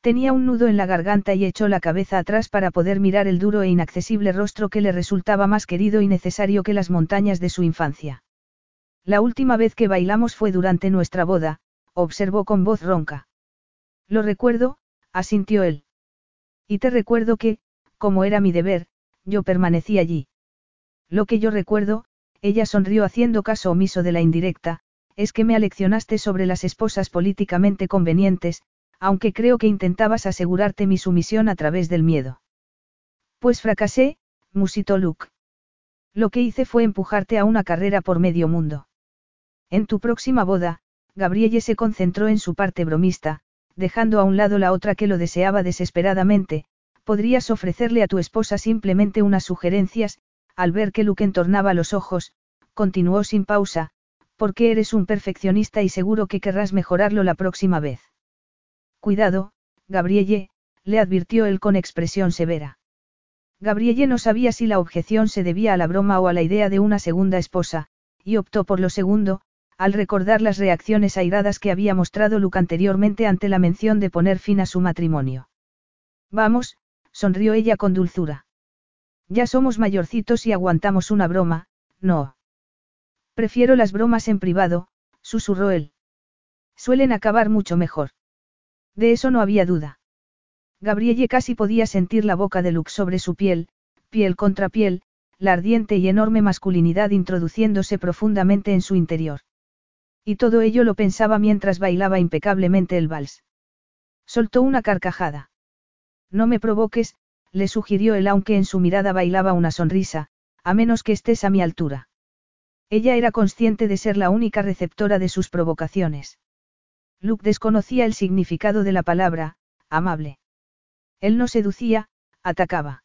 Tenía un nudo en la garganta y echó la cabeza atrás para poder mirar el duro e inaccesible rostro que le resultaba más querido y necesario que las montañas de su infancia. La última vez que bailamos fue durante nuestra boda, observó con voz ronca. Lo recuerdo, asintió él. Y te recuerdo que, como era mi deber, yo permanecí allí. Lo que yo recuerdo, ella sonrió haciendo caso omiso de la indirecta, es que me aleccionaste sobre las esposas políticamente convenientes, aunque creo que intentabas asegurarte mi sumisión a través del miedo. Pues fracasé, musitó Luke. Lo que hice fue empujarte a una carrera por medio mundo. En tu próxima boda, Gabrielle se concentró en su parte bromista, dejando a un lado la otra que lo deseaba desesperadamente, podrías ofrecerle a tu esposa simplemente unas sugerencias, al ver que Luke entornaba los ojos, continuó sin pausa, porque eres un perfeccionista y seguro que querrás mejorarlo la próxima vez. Cuidado, Gabrielle, le advirtió él con expresión severa. Gabrielle no sabía si la objeción se debía a la broma o a la idea de una segunda esposa, y optó por lo segundo, al recordar las reacciones airadas que había mostrado Luke anteriormente ante la mención de poner fin a su matrimonio. Vamos, sonrió ella con dulzura. Ya somos mayorcitos y aguantamos una broma, no. Prefiero las bromas en privado, susurró él. Suelen acabar mucho mejor. De eso no había duda. Gabrielle casi podía sentir la boca de Luke sobre su piel, piel contra piel, la ardiente y enorme masculinidad introduciéndose profundamente en su interior. Y todo ello lo pensaba mientras bailaba impecablemente el vals. Soltó una carcajada. No me provoques, le sugirió él aunque en su mirada bailaba una sonrisa, a menos que estés a mi altura. Ella era consciente de ser la única receptora de sus provocaciones. Luke desconocía el significado de la palabra, amable. Él no seducía, atacaba.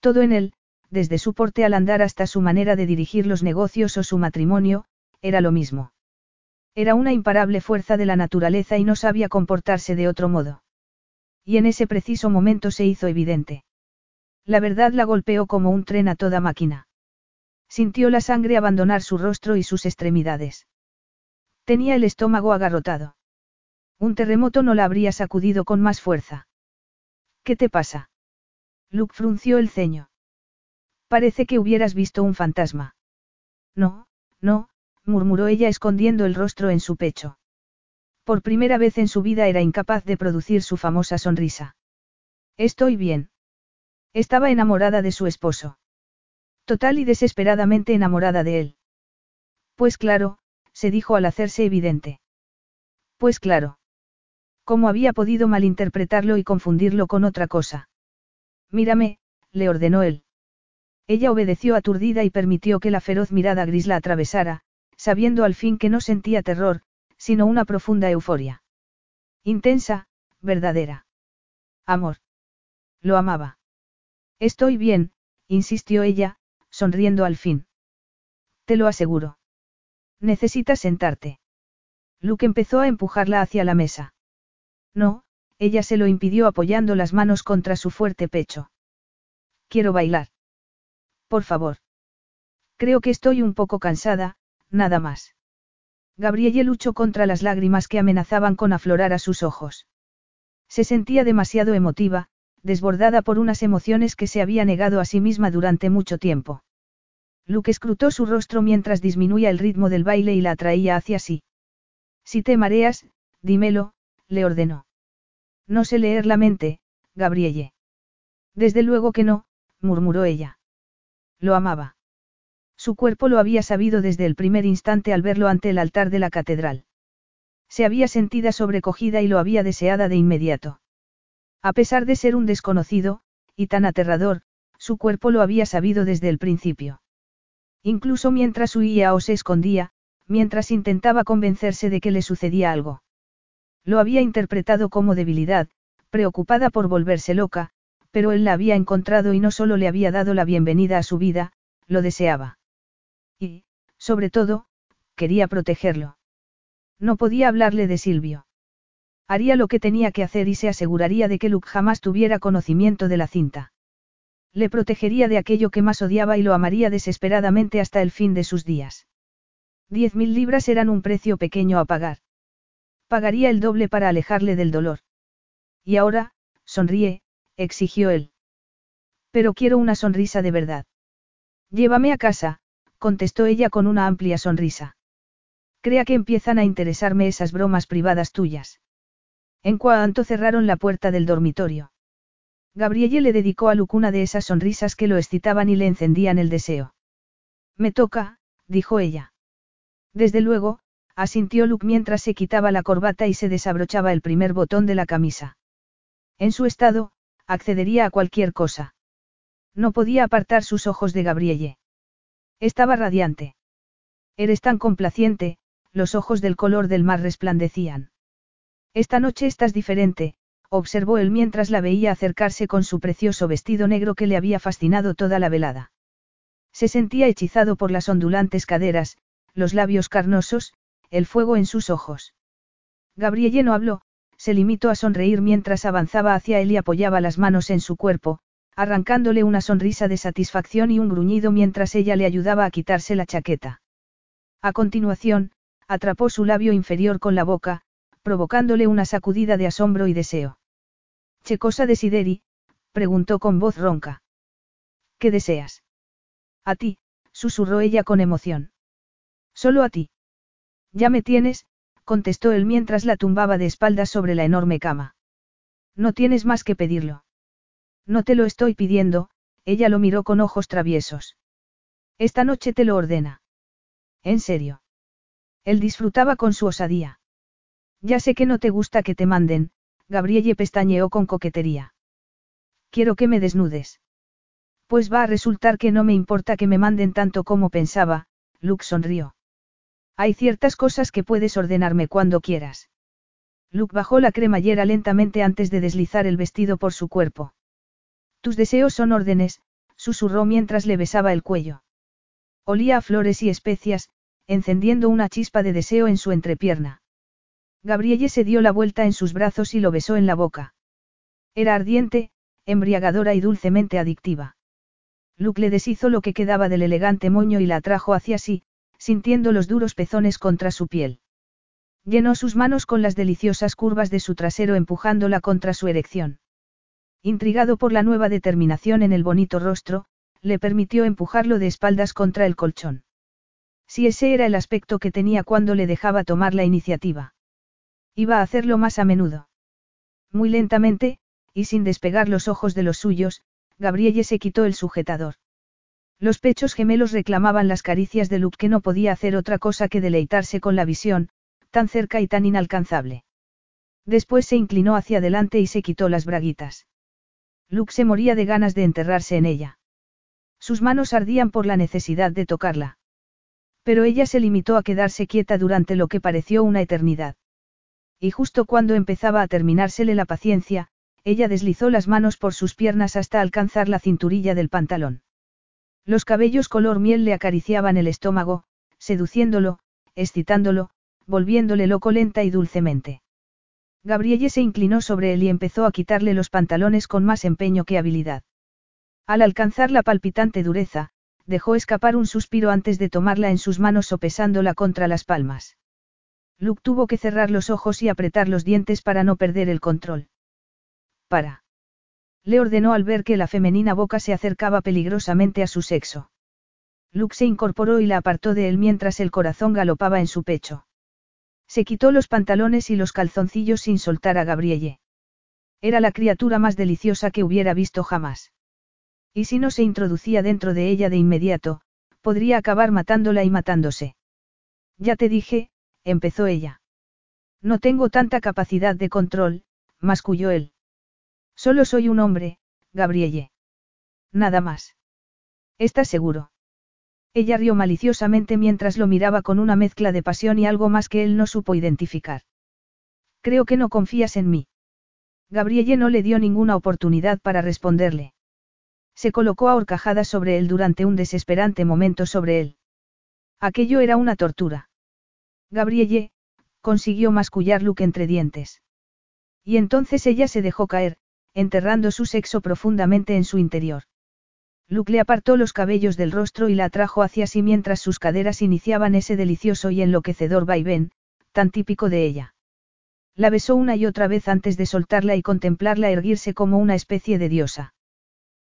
Todo en él, desde su porte al andar hasta su manera de dirigir los negocios o su matrimonio, era lo mismo. Era una imparable fuerza de la naturaleza y no sabía comportarse de otro modo. Y en ese preciso momento se hizo evidente. La verdad la golpeó como un tren a toda máquina. Sintió la sangre abandonar su rostro y sus extremidades. Tenía el estómago agarrotado. Un terremoto no la habría sacudido con más fuerza. ¿Qué te pasa? Luke frunció el ceño. Parece que hubieras visto un fantasma. No, no, murmuró ella escondiendo el rostro en su pecho. Por primera vez en su vida era incapaz de producir su famosa sonrisa. Estoy bien. Estaba enamorada de su esposo. Total y desesperadamente enamorada de él. Pues claro, se dijo al hacerse evidente. Pues claro. ¿Cómo había podido malinterpretarlo y confundirlo con otra cosa? Mírame, le ordenó él. Ella obedeció aturdida y permitió que la feroz mirada gris la atravesara, sabiendo al fin que no sentía terror, sino una profunda euforia. Intensa, verdadera. Amor. Lo amaba. Estoy bien, insistió ella, sonriendo al fin. Te lo aseguro. Necesitas sentarte. Luke empezó a empujarla hacia la mesa. No, ella se lo impidió apoyando las manos contra su fuerte pecho. Quiero bailar. Por favor. Creo que estoy un poco cansada, nada más. Gabrielle luchó contra las lágrimas que amenazaban con aflorar a sus ojos. Se sentía demasiado emotiva, desbordada por unas emociones que se había negado a sí misma durante mucho tiempo. Luke escrutó su rostro mientras disminuía el ritmo del baile y la atraía hacia sí. Si te mareas, dímelo, le ordenó. No sé leer la mente, Gabrielle. Desde luego que no, murmuró ella. Lo amaba. Su cuerpo lo había sabido desde el primer instante al verlo ante el altar de la catedral. Se había sentida sobrecogida y lo había deseada de inmediato. A pesar de ser un desconocido, y tan aterrador, su cuerpo lo había sabido desde el principio. Incluso mientras huía o se escondía, mientras intentaba convencerse de que le sucedía algo. Lo había interpretado como debilidad, preocupada por volverse loca, pero él la había encontrado y no solo le había dado la bienvenida a su vida, lo deseaba. Sobre todo, quería protegerlo. No podía hablarle de Silvio. Haría lo que tenía que hacer y se aseguraría de que Luke jamás tuviera conocimiento de la cinta. Le protegería de aquello que más odiaba y lo amaría desesperadamente hasta el fin de sus días. Diez mil libras eran un precio pequeño a pagar. Pagaría el doble para alejarle del dolor. Y ahora, sonríe, exigió él. Pero quiero una sonrisa de verdad. Llévame a casa, contestó ella con una amplia sonrisa. Crea que empiezan a interesarme esas bromas privadas tuyas. En cuanto cerraron la puerta del dormitorio. Gabrielle le dedicó a Luke una de esas sonrisas que lo excitaban y le encendían el deseo. Me toca, dijo ella. Desde luego, asintió Luke mientras se quitaba la corbata y se desabrochaba el primer botón de la camisa. En su estado, accedería a cualquier cosa. No podía apartar sus ojos de Gabrielle. Estaba radiante. Eres tan complaciente, los ojos del color del mar resplandecían. Esta noche estás diferente, observó él mientras la veía acercarse con su precioso vestido negro que le había fascinado toda la velada. Se sentía hechizado por las ondulantes caderas, los labios carnosos, el fuego en sus ojos. Gabrielle no habló, se limitó a sonreír mientras avanzaba hacia él y apoyaba las manos en su cuerpo, arrancándole una sonrisa de satisfacción y un gruñido mientras ella le ayudaba a quitarse la chaqueta. A continuación, atrapó su labio inferior con la boca, provocándole una sacudida de asombro y deseo. ¿Qué cosa desideri? preguntó con voz ronca. ¿Qué deseas? A ti, susurró ella con emoción. Solo a ti. Ya me tienes, contestó él mientras la tumbaba de espaldas sobre la enorme cama. No tienes más que pedirlo. No te lo estoy pidiendo, ella lo miró con ojos traviesos. Esta noche te lo ordena. ¿En serio? Él disfrutaba con su osadía. Ya sé que no te gusta que te manden, Gabrielle pestañeó con coquetería. Quiero que me desnudes. Pues va a resultar que no me importa que me manden tanto como pensaba, Luke sonrió. Hay ciertas cosas que puedes ordenarme cuando quieras. Luke bajó la cremallera lentamente antes de deslizar el vestido por su cuerpo. Tus deseos son órdenes, susurró mientras le besaba el cuello. Olía a flores y especias, encendiendo una chispa de deseo en su entrepierna. Gabrielle se dio la vuelta en sus brazos y lo besó en la boca. Era ardiente, embriagadora y dulcemente adictiva. Luke le deshizo lo que quedaba del elegante moño y la atrajo hacia sí, sintiendo los duros pezones contra su piel. Llenó sus manos con las deliciosas curvas de su trasero empujándola contra su erección. Intrigado por la nueva determinación en el bonito rostro, le permitió empujarlo de espaldas contra el colchón. Si ese era el aspecto que tenía cuando le dejaba tomar la iniciativa. Iba a hacerlo más a menudo. Muy lentamente, y sin despegar los ojos de los suyos, Gabrielle se quitó el sujetador. Los pechos gemelos reclamaban las caricias de Luke que no podía hacer otra cosa que deleitarse con la visión, tan cerca y tan inalcanzable. Después se inclinó hacia adelante y se quitó las braguitas. Luke se moría de ganas de enterrarse en ella. Sus manos ardían por la necesidad de tocarla. Pero ella se limitó a quedarse quieta durante lo que pareció una eternidad. Y justo cuando empezaba a terminársele la paciencia, ella deslizó las manos por sus piernas hasta alcanzar la cinturilla del pantalón. Los cabellos color miel le acariciaban el estómago, seduciéndolo, excitándolo, volviéndole loco lenta y dulcemente. Gabrielle se inclinó sobre él y empezó a quitarle los pantalones con más empeño que habilidad. Al alcanzar la palpitante dureza, dejó escapar un suspiro antes de tomarla en sus manos sopesándola contra las palmas. Luke tuvo que cerrar los ojos y apretar los dientes para no perder el control. Para. Le ordenó al ver que la femenina boca se acercaba peligrosamente a su sexo. Luke se incorporó y la apartó de él mientras el corazón galopaba en su pecho. Se quitó los pantalones y los calzoncillos sin soltar a Gabrielle. Era la criatura más deliciosa que hubiera visto jamás. Y si no se introducía dentro de ella de inmediato, podría acabar matándola y matándose. Ya te dije, empezó ella. No tengo tanta capacidad de control, masculló él. Solo soy un hombre, Gabrielle. Nada más. ¿Estás seguro? Ella rió maliciosamente mientras lo miraba con una mezcla de pasión y algo más que él no supo identificar. Creo que no confías en mí. Gabrielle no le dio ninguna oportunidad para responderle. Se colocó a horcajadas sobre él durante un desesperante momento sobre él. Aquello era una tortura. Gabrielle, consiguió mascullar Luke entre dientes. Y entonces ella se dejó caer, enterrando su sexo profundamente en su interior. Luke le apartó los cabellos del rostro y la atrajo hacia sí mientras sus caderas iniciaban ese delicioso y enloquecedor vaivén, tan típico de ella. La besó una y otra vez antes de soltarla y contemplarla erguirse como una especie de diosa.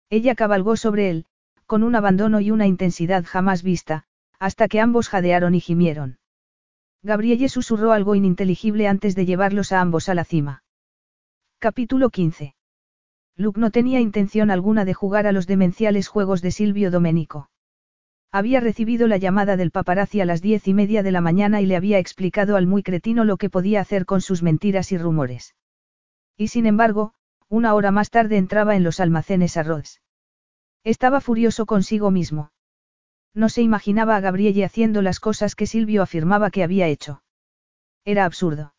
Ella cabalgó sobre él, con un abandono y una intensidad jamás vista, hasta que ambos jadearon y gimieron. Gabrielle susurró algo ininteligible antes de llevarlos a ambos a la cima. Capítulo 15. Luke no tenía intención alguna de jugar a los demenciales juegos de Silvio Domenico. Había recibido la llamada del paparazzi a las diez y media de la mañana y le había explicado al muy cretino lo que podía hacer con sus mentiras y rumores. Y sin embargo, una hora más tarde entraba en los almacenes arroz. Estaba furioso consigo mismo. No se imaginaba a Gabrielle haciendo las cosas que Silvio afirmaba que había hecho. Era absurdo.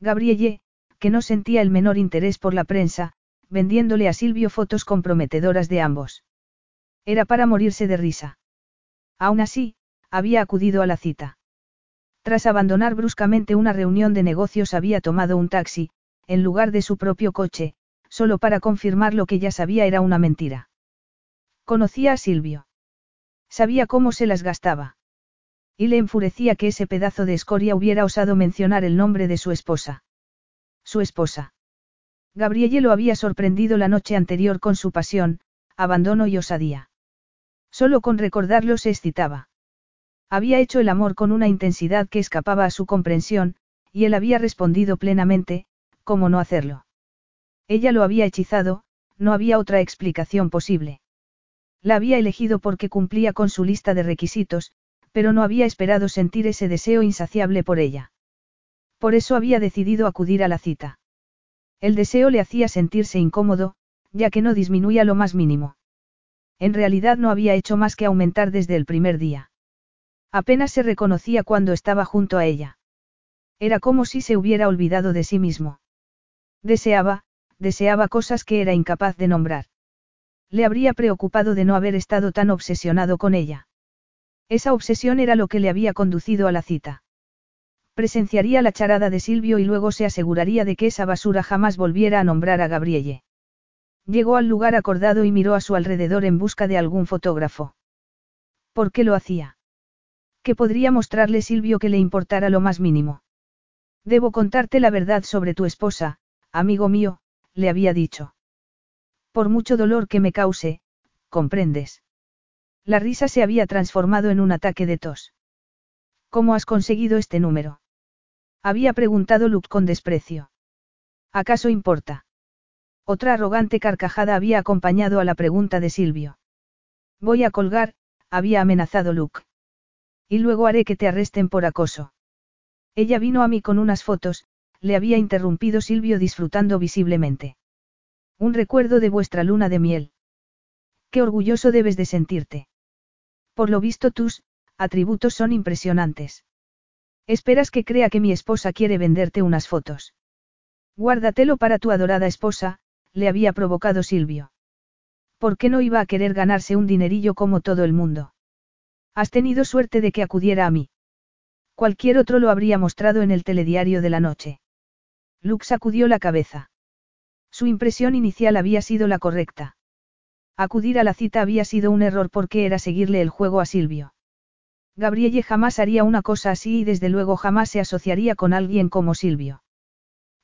Gabrielle, que no sentía el menor interés por la prensa, vendiéndole a Silvio fotos comprometedoras de ambos. Era para morirse de risa. Aún así, había acudido a la cita. Tras abandonar bruscamente una reunión de negocios había tomado un taxi, en lugar de su propio coche, solo para confirmar lo que ya sabía era una mentira. Conocía a Silvio. Sabía cómo se las gastaba. Y le enfurecía que ese pedazo de escoria hubiera osado mencionar el nombre de su esposa. Su esposa. Gabrielle lo había sorprendido la noche anterior con su pasión, abandono y osadía. Solo con recordarlo se excitaba. Había hecho el amor con una intensidad que escapaba a su comprensión, y él había respondido plenamente, ¿cómo no hacerlo? Ella lo había hechizado, no había otra explicación posible. La había elegido porque cumplía con su lista de requisitos, pero no había esperado sentir ese deseo insaciable por ella. Por eso había decidido acudir a la cita. El deseo le hacía sentirse incómodo, ya que no disminuía lo más mínimo. En realidad no había hecho más que aumentar desde el primer día. Apenas se reconocía cuando estaba junto a ella. Era como si se hubiera olvidado de sí mismo. Deseaba, deseaba cosas que era incapaz de nombrar. Le habría preocupado de no haber estado tan obsesionado con ella. Esa obsesión era lo que le había conducido a la cita. Presenciaría la charada de Silvio y luego se aseguraría de que esa basura jamás volviera a nombrar a Gabrielle. Llegó al lugar acordado y miró a su alrededor en busca de algún fotógrafo. ¿Por qué lo hacía? ¿Qué podría mostrarle Silvio que le importara lo más mínimo? Debo contarte la verdad sobre tu esposa, amigo mío, le había dicho. Por mucho dolor que me cause, comprendes. La risa se había transformado en un ataque de tos. ¿Cómo has conseguido este número? Había preguntado Luke con desprecio. ¿Acaso importa? Otra arrogante carcajada había acompañado a la pregunta de Silvio. Voy a colgar, había amenazado Luke. Y luego haré que te arresten por acoso. Ella vino a mí con unas fotos, le había interrumpido Silvio disfrutando visiblemente. Un recuerdo de vuestra luna de miel. Qué orgulloso debes de sentirte. Por lo visto tus atributos son impresionantes. Esperas que crea que mi esposa quiere venderte unas fotos. Guárdatelo para tu adorada esposa, le había provocado Silvio. ¿Por qué no iba a querer ganarse un dinerillo como todo el mundo? Has tenido suerte de que acudiera a mí. Cualquier otro lo habría mostrado en el telediario de la noche. Luke sacudió la cabeza. Su impresión inicial había sido la correcta. Acudir a la cita había sido un error porque era seguirle el juego a Silvio. Gabrielle jamás haría una cosa así y desde luego jamás se asociaría con alguien como Silvio.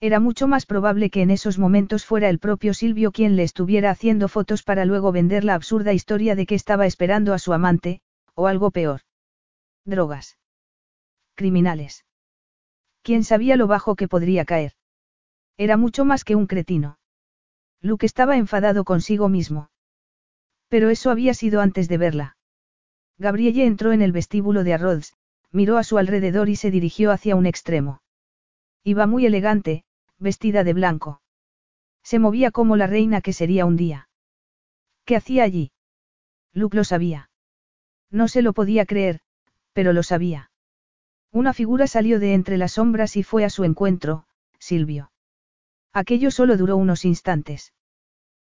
Era mucho más probable que en esos momentos fuera el propio Silvio quien le estuviera haciendo fotos para luego vender la absurda historia de que estaba esperando a su amante, o algo peor. Drogas. Criminales. ¿Quién sabía lo bajo que podría caer? Era mucho más que un cretino. Luke estaba enfadado consigo mismo. Pero eso había sido antes de verla. Gabrielle entró en el vestíbulo de Arrods, miró a su alrededor y se dirigió hacia un extremo. Iba muy elegante, vestida de blanco. Se movía como la reina que sería un día. ¿Qué hacía allí? Luke lo sabía. No se lo podía creer, pero lo sabía. Una figura salió de entre las sombras y fue a su encuentro, Silvio. Aquello solo duró unos instantes.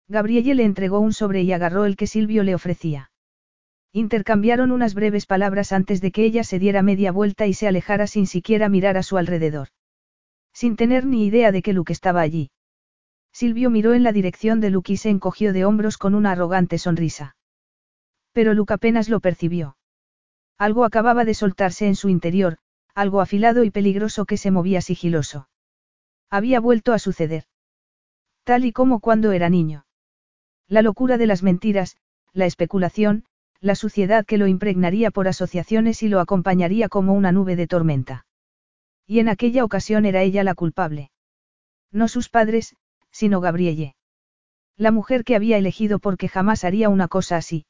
Gabrielle le entregó un sobre y agarró el que Silvio le ofrecía. Intercambiaron unas breves palabras antes de que ella se diera media vuelta y se alejara sin siquiera mirar a su alrededor. Sin tener ni idea de que Luke estaba allí. Silvio miró en la dirección de Luke y se encogió de hombros con una arrogante sonrisa. Pero Luke apenas lo percibió. Algo acababa de soltarse en su interior, algo afilado y peligroso que se movía sigiloso. Había vuelto a suceder. Tal y como cuando era niño. La locura de las mentiras, la especulación, la suciedad que lo impregnaría por asociaciones y lo acompañaría como una nube de tormenta. Y en aquella ocasión era ella la culpable. No sus padres, sino Gabrielle. La mujer que había elegido porque jamás haría una cosa así.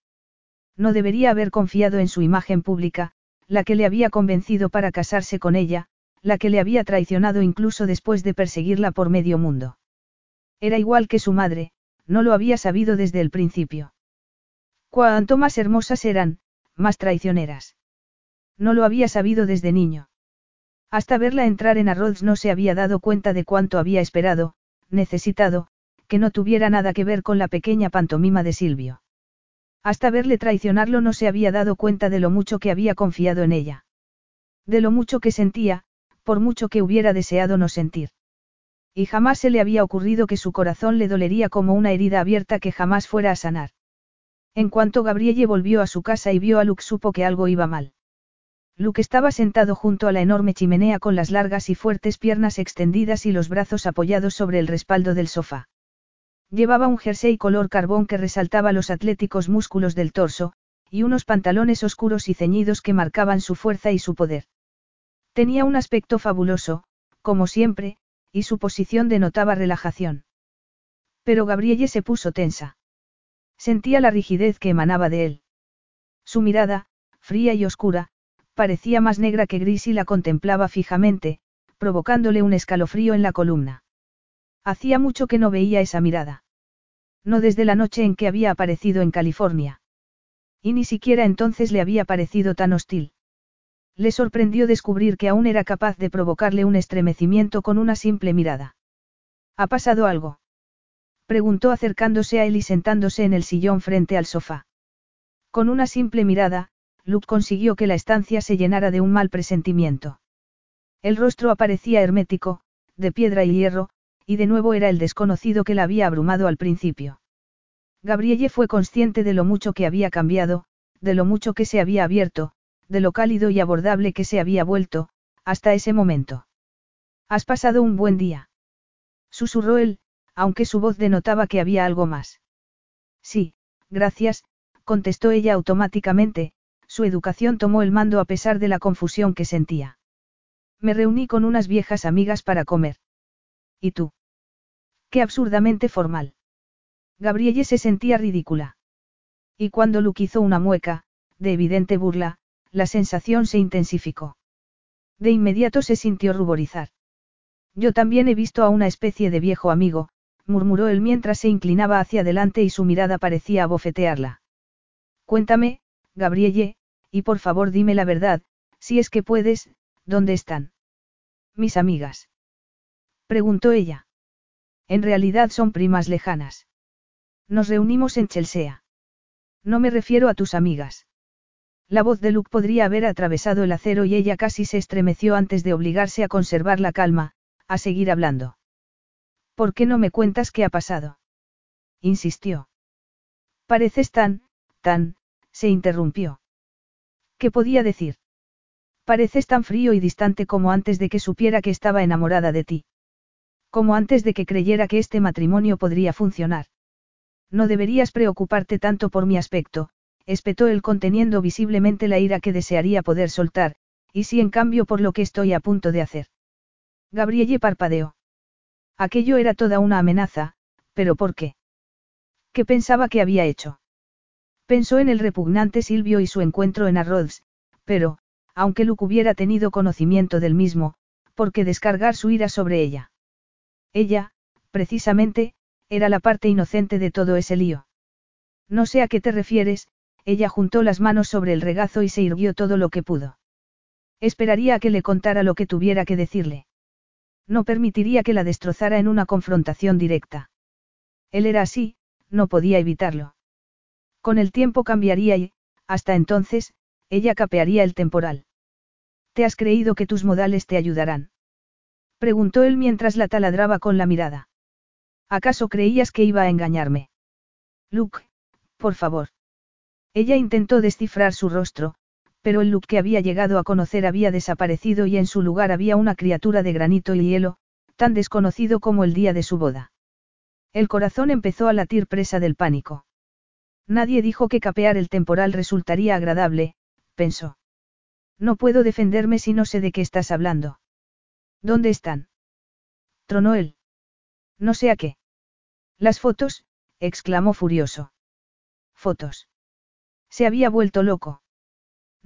No debería haber confiado en su imagen pública, la que le había convencido para casarse con ella, la que le había traicionado incluso después de perseguirla por medio mundo. Era igual que su madre, no lo había sabido desde el principio. Cuanto más hermosas eran, más traicioneras. No lo había sabido desde niño. Hasta verla entrar en Arroz no se había dado cuenta de cuánto había esperado, necesitado, que no tuviera nada que ver con la pequeña pantomima de Silvio. Hasta verle traicionarlo no se había dado cuenta de lo mucho que había confiado en ella. De lo mucho que sentía, por mucho que hubiera deseado no sentir. Y jamás se le había ocurrido que su corazón le dolería como una herida abierta que jamás fuera a sanar. En cuanto Gabrielle volvió a su casa y vio a Luke supo que algo iba mal. Luke estaba sentado junto a la enorme chimenea con las largas y fuertes piernas extendidas y los brazos apoyados sobre el respaldo del sofá. Llevaba un jersey color carbón que resaltaba los atléticos músculos del torso, y unos pantalones oscuros y ceñidos que marcaban su fuerza y su poder. Tenía un aspecto fabuloso, como siempre, y su posición denotaba relajación. Pero Gabrielle se puso tensa. Sentía la rigidez que emanaba de él. Su mirada, fría y oscura, parecía más negra que gris y la contemplaba fijamente, provocándole un escalofrío en la columna. Hacía mucho que no veía esa mirada. No desde la noche en que había aparecido en California. Y ni siquiera entonces le había parecido tan hostil. Le sorprendió descubrir que aún era capaz de provocarle un estremecimiento con una simple mirada. ¿Ha pasado algo? Preguntó acercándose a él y sentándose en el sillón frente al sofá. Con una simple mirada, Luke consiguió que la estancia se llenara de un mal presentimiento. El rostro aparecía hermético, de piedra y hierro, y de nuevo era el desconocido que la había abrumado al principio. Gabrielle fue consciente de lo mucho que había cambiado, de lo mucho que se había abierto, de lo cálido y abordable que se había vuelto, hasta ese momento. Has pasado un buen día. Susurró él, aunque su voz denotaba que había algo más. Sí, gracias, contestó ella automáticamente, su educación tomó el mando a pesar de la confusión que sentía. Me reuní con unas viejas amigas para comer. ¿Y tú? Qué absurdamente formal. Gabrielle se sentía ridícula. Y cuando Luke hizo una mueca, de evidente burla, la sensación se intensificó. De inmediato se sintió ruborizar. Yo también he visto a una especie de viejo amigo, murmuró él mientras se inclinaba hacia adelante y su mirada parecía abofetearla. Cuéntame, Gabrielle, y por favor dime la verdad, si es que puedes, ¿dónde están? Mis amigas. Preguntó ella. En realidad son primas lejanas. Nos reunimos en Chelsea. No me refiero a tus amigas. La voz de Luke podría haber atravesado el acero y ella casi se estremeció antes de obligarse a conservar la calma, a seguir hablando. ¿Por qué no me cuentas qué ha pasado? insistió. Pareces tan, tan, se interrumpió. ¿Qué podía decir? Pareces tan frío y distante como antes de que supiera que estaba enamorada de ti. Como antes de que creyera que este matrimonio podría funcionar. No deberías preocuparte tanto por mi aspecto, espetó él conteniendo visiblemente la ira que desearía poder soltar, y si en cambio por lo que estoy a punto de hacer. Gabrielle parpadeó. Aquello era toda una amenaza, pero ¿por qué? ¿Qué pensaba que había hecho? Pensó en el repugnante Silvio y su encuentro en Arroz, pero, aunque Luke hubiera tenido conocimiento del mismo, ¿por qué descargar su ira sobre ella? Ella, precisamente, era la parte inocente de todo ese lío. No sé a qué te refieres, ella juntó las manos sobre el regazo y se irguió todo lo que pudo. Esperaría a que le contara lo que tuviera que decirle. No permitiría que la destrozara en una confrontación directa. Él era así, no podía evitarlo. Con el tiempo cambiaría y, hasta entonces, ella capearía el temporal. ¿Te has creído que tus modales te ayudarán? Preguntó él mientras la taladraba con la mirada. ¿Acaso creías que iba a engañarme? Luke, por favor. Ella intentó descifrar su rostro, pero el Luke que había llegado a conocer había desaparecido y en su lugar había una criatura de granito y hielo, tan desconocido como el día de su boda. El corazón empezó a latir presa del pánico. Nadie dijo que capear el temporal resultaría agradable, pensó. No puedo defenderme si no sé de qué estás hablando. ¿Dónde están? Tronó él. No sé a qué. Las fotos, exclamó furioso. Fotos. Se había vuelto loco.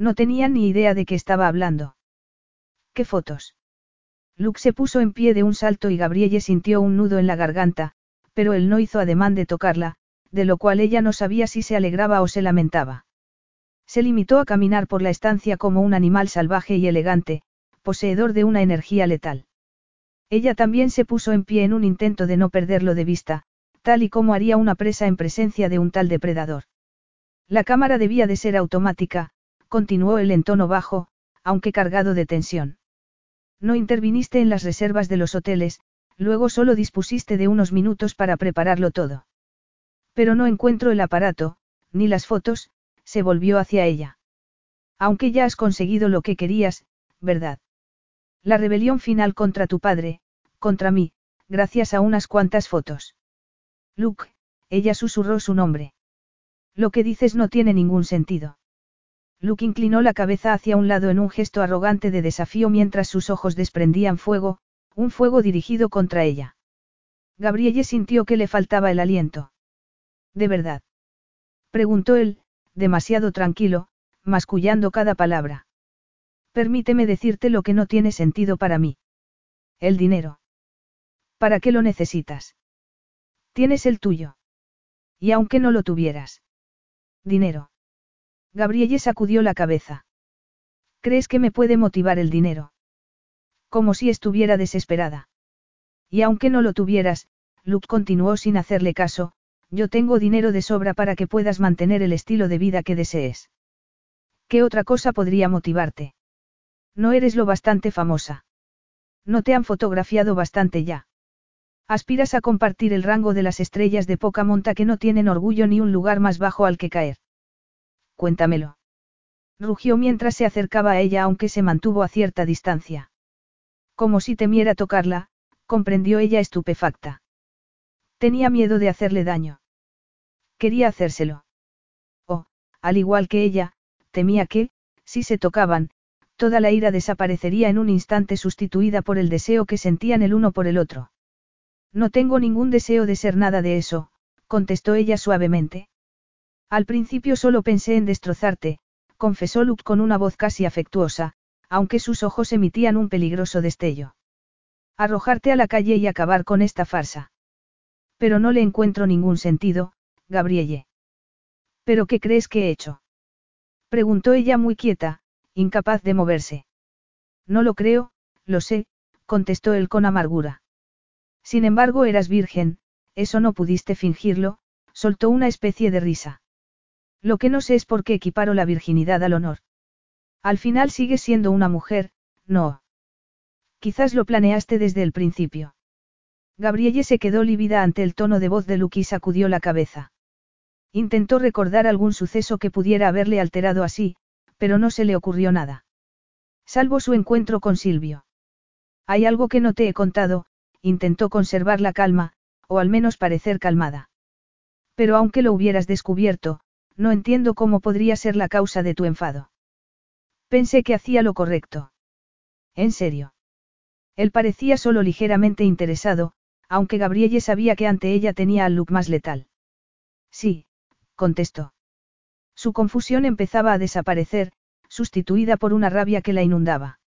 No tenía ni idea de qué estaba hablando. ¿Qué fotos? Luke se puso en pie de un salto y Gabrielle sintió un nudo en la garganta, pero él no hizo ademán de tocarla, de lo cual ella no sabía si se alegraba o se lamentaba. Se limitó a caminar por la estancia como un animal salvaje y elegante, poseedor de una energía letal. Ella también se puso en pie en un intento de no perderlo de vista, tal y como haría una presa en presencia de un tal depredador. La cámara debía de ser automática, continuó él en tono bajo, aunque cargado de tensión. No interviniste en las reservas de los hoteles, luego solo dispusiste de unos minutos para prepararlo todo. Pero no encuentro el aparato, ni las fotos, se volvió hacia ella. Aunque ya has conseguido lo que querías, ¿verdad? La rebelión final contra tu padre, contra mí, gracias a unas cuantas fotos. Luke, ella susurró su nombre. Lo que dices no tiene ningún sentido. Luke inclinó la cabeza hacia un lado en un gesto arrogante de desafío mientras sus ojos desprendían fuego, un fuego dirigido contra ella. Gabrielle sintió que le faltaba el aliento. ¿De verdad? Preguntó él, demasiado tranquilo, mascullando cada palabra. Permíteme decirte lo que no tiene sentido para mí. El dinero. ¿Para qué lo necesitas? Tienes el tuyo. Y aunque no lo tuvieras. Dinero. Gabrielle sacudió la cabeza. ¿Crees que me puede motivar el dinero? Como si estuviera desesperada. Y aunque no lo tuvieras, Luke continuó sin hacerle caso, yo tengo dinero de sobra para que puedas mantener el estilo de vida que desees. ¿Qué otra cosa podría motivarte? No eres lo bastante famosa. No te han fotografiado bastante ya. Aspiras a compartir el rango de las estrellas de poca monta que no tienen orgullo ni un lugar más bajo al que caer. Cuéntamelo. Rugió mientras se acercaba a ella aunque se mantuvo a cierta distancia. Como si temiera tocarla, comprendió ella estupefacta. Tenía miedo de hacerle daño. Quería hacérselo. O, al igual que ella, temía que, si se tocaban, toda la ira desaparecería en un instante sustituida por el deseo que sentían el uno por el otro. No tengo ningún deseo de ser nada de eso, contestó ella suavemente. Al principio solo pensé en destrozarte, confesó Luke con una voz casi afectuosa, aunque sus ojos emitían un peligroso destello. Arrojarte a la calle y acabar con esta farsa. Pero no le encuentro ningún sentido, Gabrielle. ¿Pero qué crees que he hecho? Preguntó ella muy quieta, incapaz de moverse. No lo creo, lo sé, contestó él con amargura. Sin embargo, eras virgen, eso no pudiste fingirlo, soltó una especie de risa. Lo que no sé es por qué equiparo la virginidad al honor. Al final sigues siendo una mujer, no. Quizás lo planeaste desde el principio. Gabrielle se quedó lívida ante el tono de voz de Luke y sacudió la cabeza. Intentó recordar algún suceso que pudiera haberle alterado así, pero no se le ocurrió nada. Salvo su encuentro con Silvio. Hay algo que no te he contado, intentó conservar la calma, o al menos parecer calmada. Pero aunque lo hubieras descubierto, no entiendo cómo podría ser la causa de tu enfado. Pensé que hacía lo correcto. ¿En serio? Él parecía solo ligeramente interesado, aunque Gabrielle sabía que ante ella tenía al look más letal. Sí, contestó. Su confusión empezaba a desaparecer, sustituida por una rabia que la inundaba.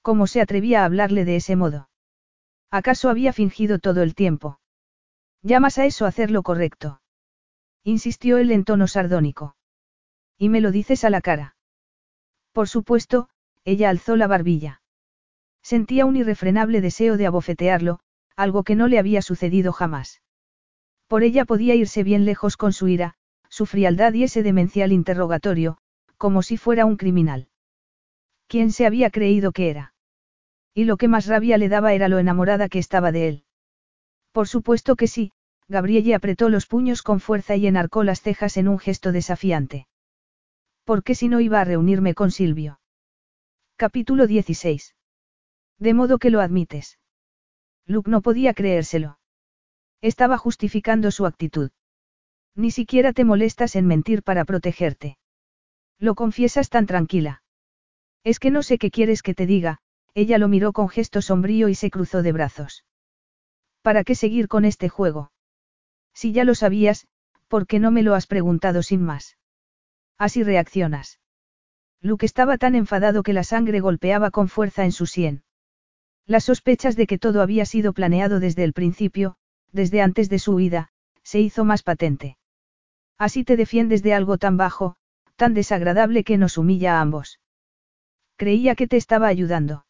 ¿Cómo se atrevía a hablarle de ese modo? ¿Acaso había fingido todo el tiempo? ¿Llamas a eso hacer lo correcto? Insistió él en tono sardónico. Y me lo dices a la cara. Por supuesto, ella alzó la barbilla. Sentía un irrefrenable deseo de abofetearlo, algo que no le había sucedido jamás. Por ella podía irse bien lejos con su ira, su frialdad y ese demencial interrogatorio, como si fuera un criminal. ¿Quién se había creído que era? Y lo que más rabia le daba era lo enamorada que estaba de él. Por supuesto que sí, Gabrielle apretó los puños con fuerza y enarcó las cejas en un gesto desafiante. ¿Por qué si no iba a reunirme con Silvio? Capítulo 16. De modo que lo admites. Luke no podía creérselo. Estaba justificando su actitud. Ni siquiera te molestas en mentir para protegerte. Lo confiesas tan tranquila. Es que no sé qué quieres que te diga, ella lo miró con gesto sombrío y se cruzó de brazos. ¿Para qué seguir con este juego? Si ya lo sabías, ¿por qué no me lo has preguntado sin más? Así reaccionas. Luke estaba tan enfadado que la sangre golpeaba con fuerza en su sien. Las sospechas de que todo había sido planeado desde el principio, desde antes de su huida, se hizo más patente. Así te defiendes de algo tan bajo, tan desagradable que nos humilla a ambos. Creía que te estaba ayudando.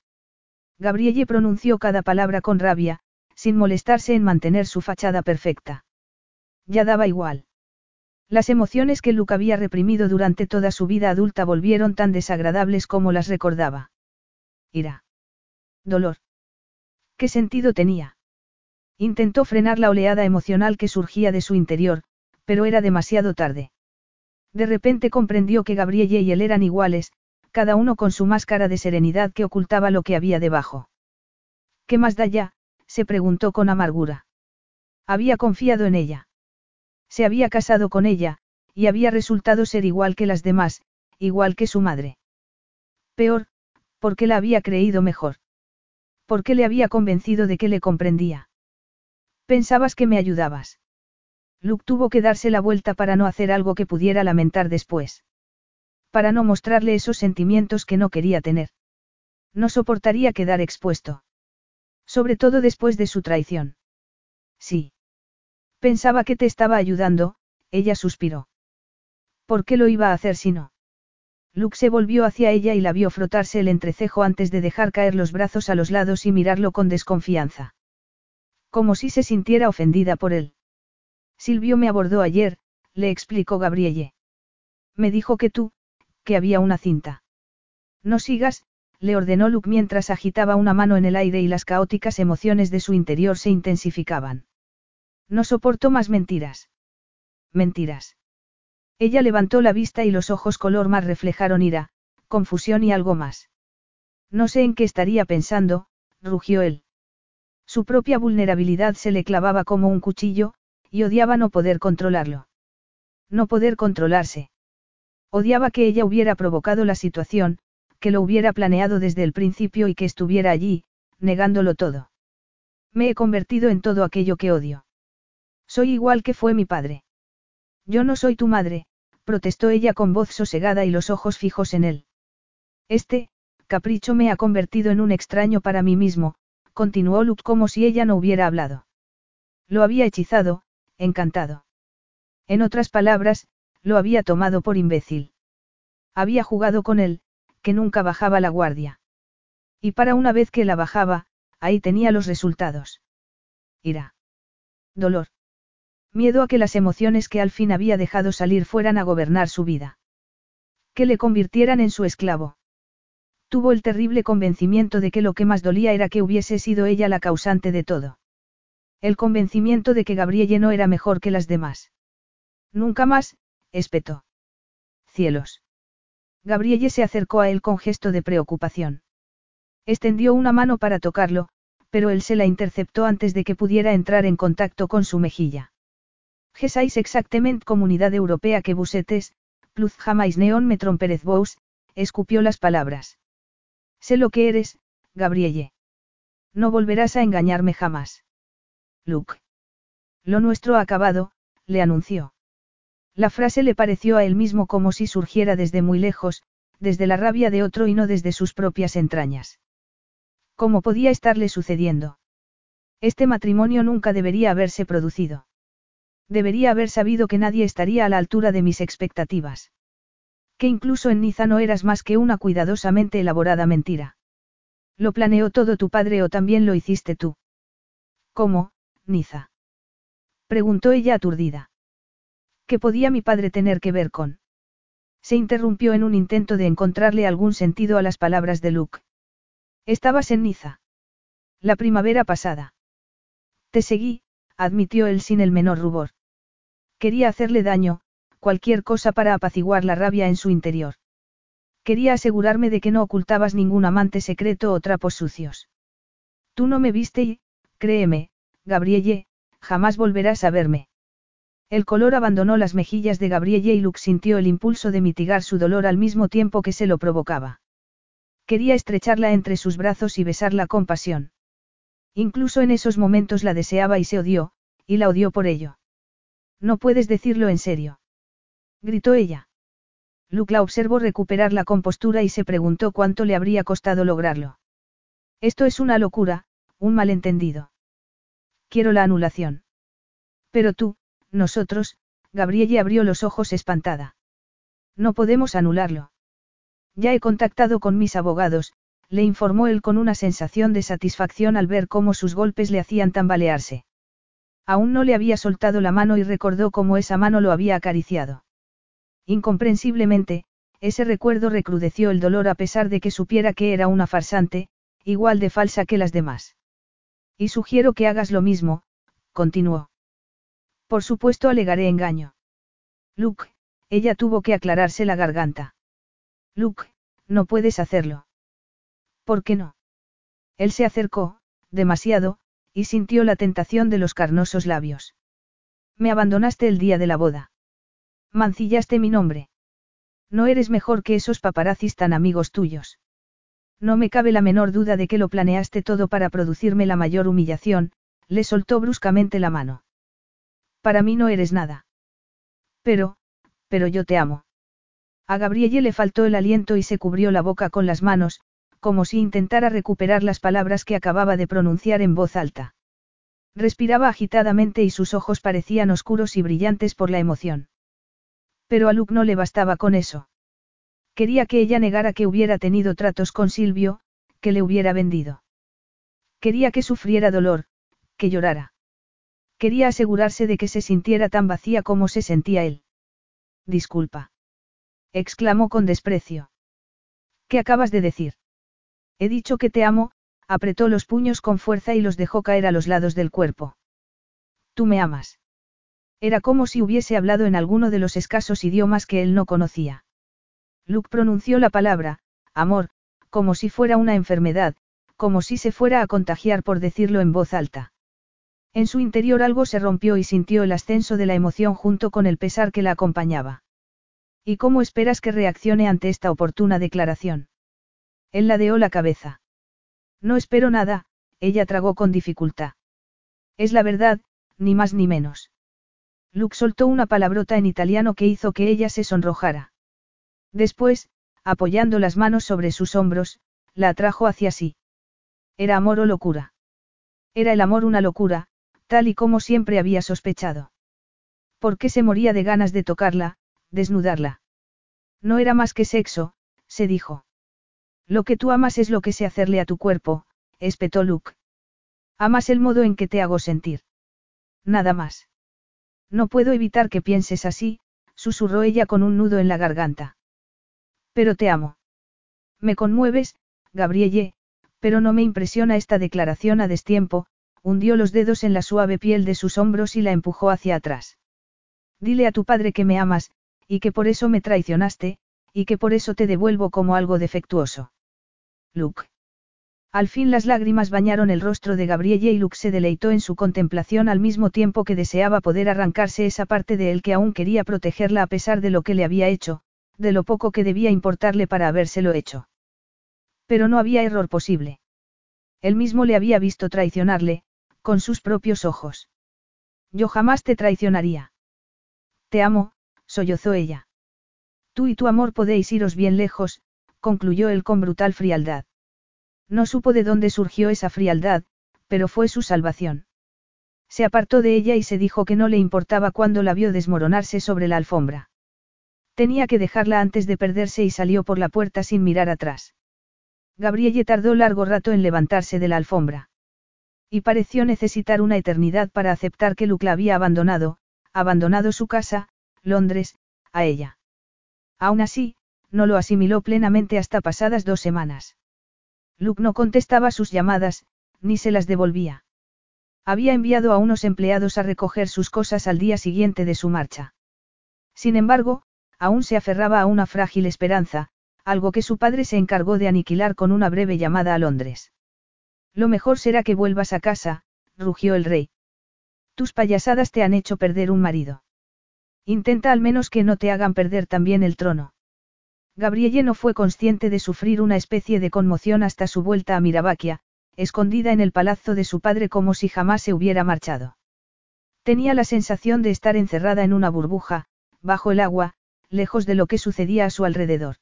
Gabrielle pronunció cada palabra con rabia, sin molestarse en mantener su fachada perfecta. Ya daba igual. Las emociones que Luke había reprimido durante toda su vida adulta volvieron tan desagradables como las recordaba. Ira. Dolor. ¿Qué sentido tenía? Intentó frenar la oleada emocional que surgía de su interior, pero era demasiado tarde. De repente comprendió que Gabrielle y él eran iguales, cada uno con su máscara de serenidad que ocultaba lo que había debajo. ¿Qué más da ya? se preguntó con amargura. Había confiado en ella. Se había casado con ella, y había resultado ser igual que las demás, igual que su madre. Peor, porque la había creído mejor. Porque le había convencido de que le comprendía. Pensabas que me ayudabas. Luke tuvo que darse la vuelta para no hacer algo que pudiera lamentar después. Para no mostrarle esos sentimientos que no quería tener. No soportaría quedar expuesto. Sobre todo después de su traición. Sí. Pensaba que te estaba ayudando, ella suspiró. ¿Por qué lo iba a hacer si no? Luke se volvió hacia ella y la vio frotarse el entrecejo antes de dejar caer los brazos a los lados y mirarlo con desconfianza. Como si se sintiera ofendida por él. Silvio me abordó ayer, le explicó Gabrielle. Me dijo que tú, que había una cinta. No sigas, le ordenó Luke mientras agitaba una mano en el aire y las caóticas emociones de su interior se intensificaban. No soportó más mentiras. Mentiras. Ella levantó la vista y los ojos color más reflejaron ira, confusión y algo más. No sé en qué estaría pensando, rugió él. Su propia vulnerabilidad se le clavaba como un cuchillo, y odiaba no poder controlarlo. No poder controlarse. Odiaba que ella hubiera provocado la situación, que lo hubiera planeado desde el principio y que estuviera allí, negándolo todo. Me he convertido en todo aquello que odio. Soy igual que fue mi padre. Yo no soy tu madre, protestó ella con voz sosegada y los ojos fijos en él. Este, capricho me ha convertido en un extraño para mí mismo, continuó Luke como si ella no hubiera hablado. Lo había hechizado, encantado. En otras palabras, lo había tomado por imbécil. Había jugado con él, que nunca bajaba la guardia. Y para una vez que la bajaba, ahí tenía los resultados. Ira. Dolor. Miedo a que las emociones que al fin había dejado salir fueran a gobernar su vida. Que le convirtieran en su esclavo. Tuvo el terrible convencimiento de que lo que más dolía era que hubiese sido ella la causante de todo. El convencimiento de que Gabrielle no era mejor que las demás. Nunca más, espetó. Cielos. Gabrielle se acercó a él con gesto de preocupación. Extendió una mano para tocarlo, pero él se la interceptó antes de que pudiera entrar en contacto con su mejilla. Gesais exactamente comunidad europea que busetes, plus jamás neón me tromperez vos, escupió las palabras. Sé lo que eres, Gabrielle. No volverás a engañarme jamás. Luke. Lo nuestro ha acabado, le anunció. La frase le pareció a él mismo como si surgiera desde muy lejos, desde la rabia de otro y no desde sus propias entrañas. ¿Cómo podía estarle sucediendo? Este matrimonio nunca debería haberse producido. Debería haber sabido que nadie estaría a la altura de mis expectativas. Que incluso en Niza no eras más que una cuidadosamente elaborada mentira. ¿Lo planeó todo tu padre o también lo hiciste tú? ¿Cómo, Niza? Preguntó ella aturdida. ¿Qué podía mi padre tener que ver con? Se interrumpió en un intento de encontrarle algún sentido a las palabras de Luke. Estabas en Niza. La primavera pasada. Te seguí, admitió él sin el menor rubor. Quería hacerle daño, cualquier cosa para apaciguar la rabia en su interior. Quería asegurarme de que no ocultabas ningún amante secreto o trapos sucios. Tú no me viste y, créeme, Gabrielle, jamás volverás a verme. El color abandonó las mejillas de Gabrielle y Luke sintió el impulso de mitigar su dolor al mismo tiempo que se lo provocaba. Quería estrecharla entre sus brazos y besarla con pasión. Incluso en esos momentos la deseaba y se odió, y la odió por ello. No puedes decirlo en serio. Gritó ella. Luke la observó recuperar la compostura y se preguntó cuánto le habría costado lograrlo. Esto es una locura, un malentendido. Quiero la anulación. Pero tú, nosotros, Gabrielle abrió los ojos espantada. No podemos anularlo. Ya he contactado con mis abogados, le informó él con una sensación de satisfacción al ver cómo sus golpes le hacían tambalearse. Aún no le había soltado la mano y recordó cómo esa mano lo había acariciado. Incomprensiblemente, ese recuerdo recrudeció el dolor a pesar de que supiera que era una farsante, igual de falsa que las demás. Y sugiero que hagas lo mismo, continuó. Por supuesto alegaré engaño. Luke, ella tuvo que aclararse la garganta. Luke, no puedes hacerlo. ¿Por qué no? Él se acercó, demasiado, y sintió la tentación de los carnosos labios. Me abandonaste el día de la boda. Mancillaste mi nombre. No eres mejor que esos paparazzis tan amigos tuyos. No me cabe la menor duda de que lo planeaste todo para producirme la mayor humillación, le soltó bruscamente la mano. Para mí no eres nada. Pero, pero yo te amo. A Gabrielle le faltó el aliento y se cubrió la boca con las manos, como si intentara recuperar las palabras que acababa de pronunciar en voz alta. Respiraba agitadamente y sus ojos parecían oscuros y brillantes por la emoción. Pero a Luke no le bastaba con eso. Quería que ella negara que hubiera tenido tratos con Silvio, que le hubiera vendido. Quería que sufriera dolor, que llorara. Quería asegurarse de que se sintiera tan vacía como se sentía él. Disculpa. exclamó con desprecio. ¿Qué acabas de decir? He dicho que te amo, apretó los puños con fuerza y los dejó caer a los lados del cuerpo. Tú me amas. Era como si hubiese hablado en alguno de los escasos idiomas que él no conocía. Luke pronunció la palabra, amor, como si fuera una enfermedad, como si se fuera a contagiar por decirlo en voz alta. En su interior algo se rompió y sintió el ascenso de la emoción junto con el pesar que la acompañaba. ¿Y cómo esperas que reaccione ante esta oportuna declaración? Él ladeó la cabeza. No espero nada, ella tragó con dificultad. Es la verdad, ni más ni menos. Luke soltó una palabrota en italiano que hizo que ella se sonrojara. Después, apoyando las manos sobre sus hombros, la atrajo hacia sí. Era amor o locura. Era el amor una locura, tal y como siempre había sospechado. ¿Por qué se moría de ganas de tocarla, desnudarla? No era más que sexo, se dijo. Lo que tú amas es lo que sé hacerle a tu cuerpo, espetó Luke. Amas el modo en que te hago sentir. Nada más. No puedo evitar que pienses así, susurró ella con un nudo en la garganta. Pero te amo. Me conmueves, Gabrielle, pero no me impresiona esta declaración a destiempo, hundió los dedos en la suave piel de sus hombros y la empujó hacia atrás. Dile a tu padre que me amas, y que por eso me traicionaste, y que por eso te devuelvo como algo defectuoso. Luke. Al fin las lágrimas bañaron el rostro de Gabrielle y Luke se deleitó en su contemplación al mismo tiempo que deseaba poder arrancarse esa parte de él que aún quería protegerla a pesar de lo que le había hecho, de lo poco que debía importarle para habérselo hecho. Pero no había error posible. Él mismo le había visto traicionarle, con sus propios ojos. Yo jamás te traicionaría. Te amo, sollozó ella. Tú y tu amor podéis iros bien lejos, concluyó él con brutal frialdad. No supo de dónde surgió esa frialdad, pero fue su salvación. Se apartó de ella y se dijo que no le importaba cuando la vio desmoronarse sobre la alfombra. Tenía que dejarla antes de perderse y salió por la puerta sin mirar atrás. Gabrielle tardó largo rato en levantarse de la alfombra. Y pareció necesitar una eternidad para aceptar que Luke la había abandonado, abandonado su casa, Londres, a ella. Aún así, no lo asimiló plenamente hasta pasadas dos semanas. Luke no contestaba sus llamadas, ni se las devolvía. Había enviado a unos empleados a recoger sus cosas al día siguiente de su marcha. Sin embargo, aún se aferraba a una frágil esperanza, algo que su padre se encargó de aniquilar con una breve llamada a Londres. Lo mejor será que vuelvas a casa, rugió el rey. Tus payasadas te han hecho perder un marido. Intenta al menos que no te hagan perder también el trono. Gabrielle no fue consciente de sufrir una especie de conmoción hasta su vuelta a Mirabaquia, escondida en el palazzo de su padre como si jamás se hubiera marchado. Tenía la sensación de estar encerrada en una burbuja, bajo el agua, lejos de lo que sucedía a su alrededor.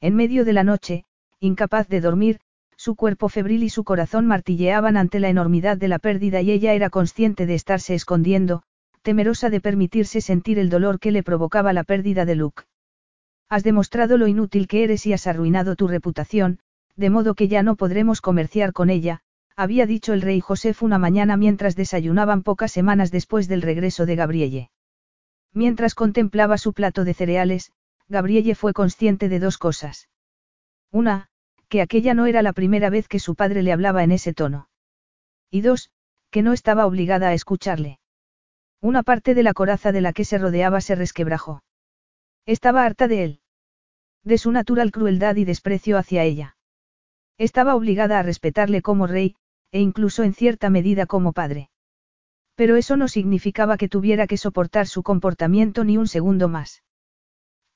En medio de la noche, incapaz de dormir, su cuerpo febril y su corazón martilleaban ante la enormidad de la pérdida y ella era consciente de estarse escondiendo, temerosa de permitirse sentir el dolor que le provocaba la pérdida de Luke. Has demostrado lo inútil que eres y has arruinado tu reputación, de modo que ya no podremos comerciar con ella, había dicho el rey Josef una mañana mientras desayunaban pocas semanas después del regreso de Gabrielle. Mientras contemplaba su plato de cereales, Gabrielle fue consciente de dos cosas. Una, que aquella no era la primera vez que su padre le hablaba en ese tono. Y dos, que no estaba obligada a escucharle. Una parte de la coraza de la que se rodeaba se resquebrajó. Estaba harta de él. De su natural crueldad y desprecio hacia ella. Estaba obligada a respetarle como rey, e incluso en cierta medida como padre. Pero eso no significaba que tuviera que soportar su comportamiento ni un segundo más.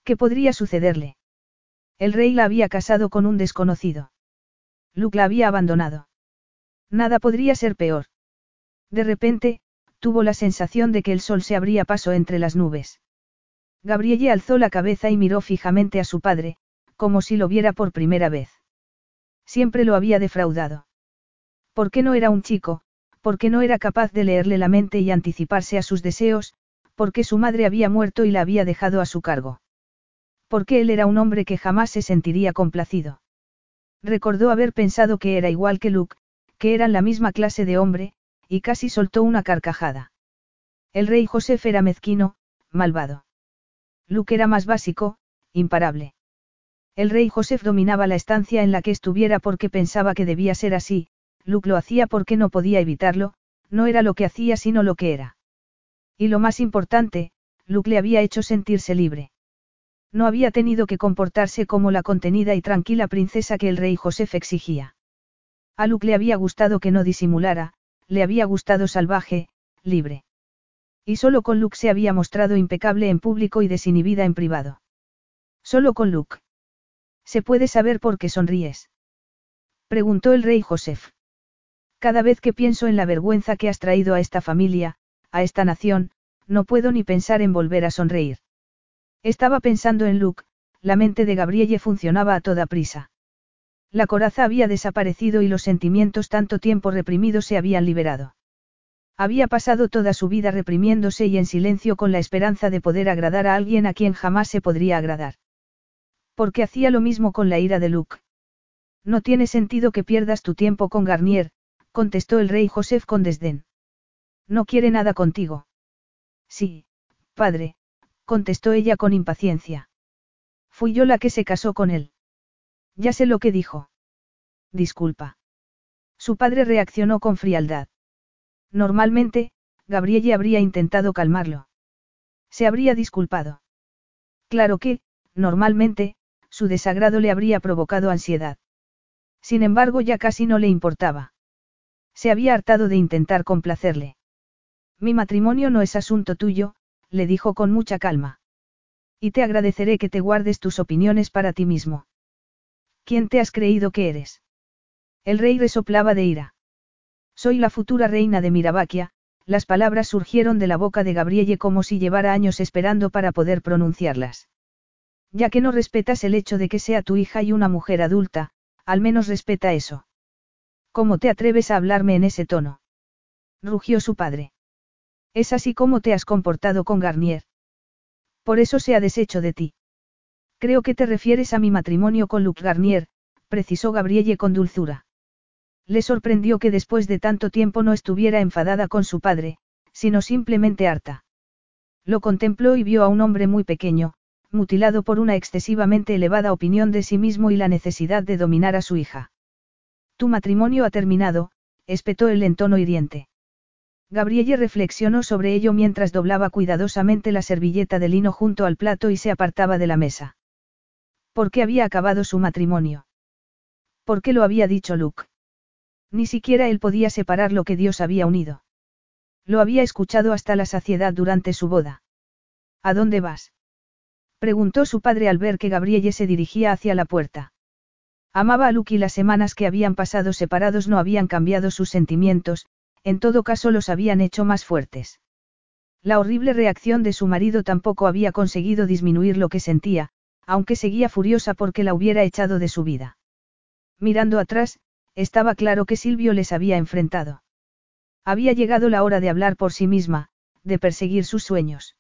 ¿Qué podría sucederle? El rey la había casado con un desconocido. Luke la había abandonado. Nada podría ser peor. De repente, tuvo la sensación de que el sol se abría paso entre las nubes. Gabrielle alzó la cabeza y miró fijamente a su padre, como si lo viera por primera vez. Siempre lo había defraudado. ¿Por qué no era un chico? ¿Por qué no era capaz de leerle la mente y anticiparse a sus deseos? Porque su madre había muerto y la había dejado a su cargo. Porque él era un hombre que jamás se sentiría complacido. Recordó haber pensado que era igual que Luke, que eran la misma clase de hombre, y casi soltó una carcajada. El rey Josef era mezquino, malvado. Luke era más básico, imparable. El rey Josef dominaba la estancia en la que estuviera porque pensaba que debía ser así, Luke lo hacía porque no podía evitarlo, no era lo que hacía sino lo que era. Y lo más importante, Luke le había hecho sentirse libre. No había tenido que comportarse como la contenida y tranquila princesa que el rey Josef exigía. A Luke le había gustado que no disimulara, le había gustado salvaje, libre. Y solo con Luke se había mostrado impecable en público y desinhibida en privado. Solo con Luke. ¿Se puede saber por qué sonríes? Preguntó el rey Josef. Cada vez que pienso en la vergüenza que has traído a esta familia, a esta nación, no puedo ni pensar en volver a sonreír. Estaba pensando en Luke, la mente de Gabrielle funcionaba a toda prisa. La coraza había desaparecido y los sentimientos tanto tiempo reprimidos se habían liberado. Había pasado toda su vida reprimiéndose y en silencio con la esperanza de poder agradar a alguien a quien jamás se podría agradar. Porque hacía lo mismo con la ira de Luke. No tiene sentido que pierdas tu tiempo con Garnier, contestó el rey Joseph con desdén. No quiere nada contigo. Sí, padre, contestó ella con impaciencia. Fui yo la que se casó con él. Ya sé lo que dijo. Disculpa. Su padre reaccionó con frialdad. Normalmente, Gabrielle habría intentado calmarlo. Se habría disculpado. Claro que, normalmente, su desagrado le habría provocado ansiedad. Sin embargo, ya casi no le importaba. Se había hartado de intentar complacerle. Mi matrimonio no es asunto tuyo, le dijo con mucha calma. Y te agradeceré que te guardes tus opiniones para ti mismo. ¿Quién te has creído que eres? El rey resoplaba de ira. Soy la futura reina de Mirabaquia, las palabras surgieron de la boca de Gabrielle como si llevara años esperando para poder pronunciarlas. Ya que no respetas el hecho de que sea tu hija y una mujer adulta, al menos respeta eso. ¿Cómo te atreves a hablarme en ese tono? rugió su padre. Es así como te has comportado con Garnier. Por eso se ha deshecho de ti. Creo que te refieres a mi matrimonio con Luc Garnier, precisó Gabrielle con dulzura. Le sorprendió que después de tanto tiempo no estuviera enfadada con su padre, sino simplemente harta. Lo contempló y vio a un hombre muy pequeño, mutilado por una excesivamente elevada opinión de sí mismo y la necesidad de dominar a su hija. Tu matrimonio ha terminado, espetó el en tono hiriente. Gabrielle reflexionó sobre ello mientras doblaba cuidadosamente la servilleta de lino junto al plato y se apartaba de la mesa. ¿Por qué había acabado su matrimonio? ¿Por qué lo había dicho Luke? Ni siquiera él podía separar lo que Dios había unido. Lo había escuchado hasta la saciedad durante su boda. ¿A dónde vas? Preguntó su padre al ver que Gabrielle se dirigía hacia la puerta. Amaba a Luke y las semanas que habían pasado separados no habían cambiado sus sentimientos, en todo caso los habían hecho más fuertes. La horrible reacción de su marido tampoco había conseguido disminuir lo que sentía, aunque seguía furiosa porque la hubiera echado de su vida. Mirando atrás, estaba claro que Silvio les había enfrentado. Había llegado la hora de hablar por sí misma, de perseguir sus sueños.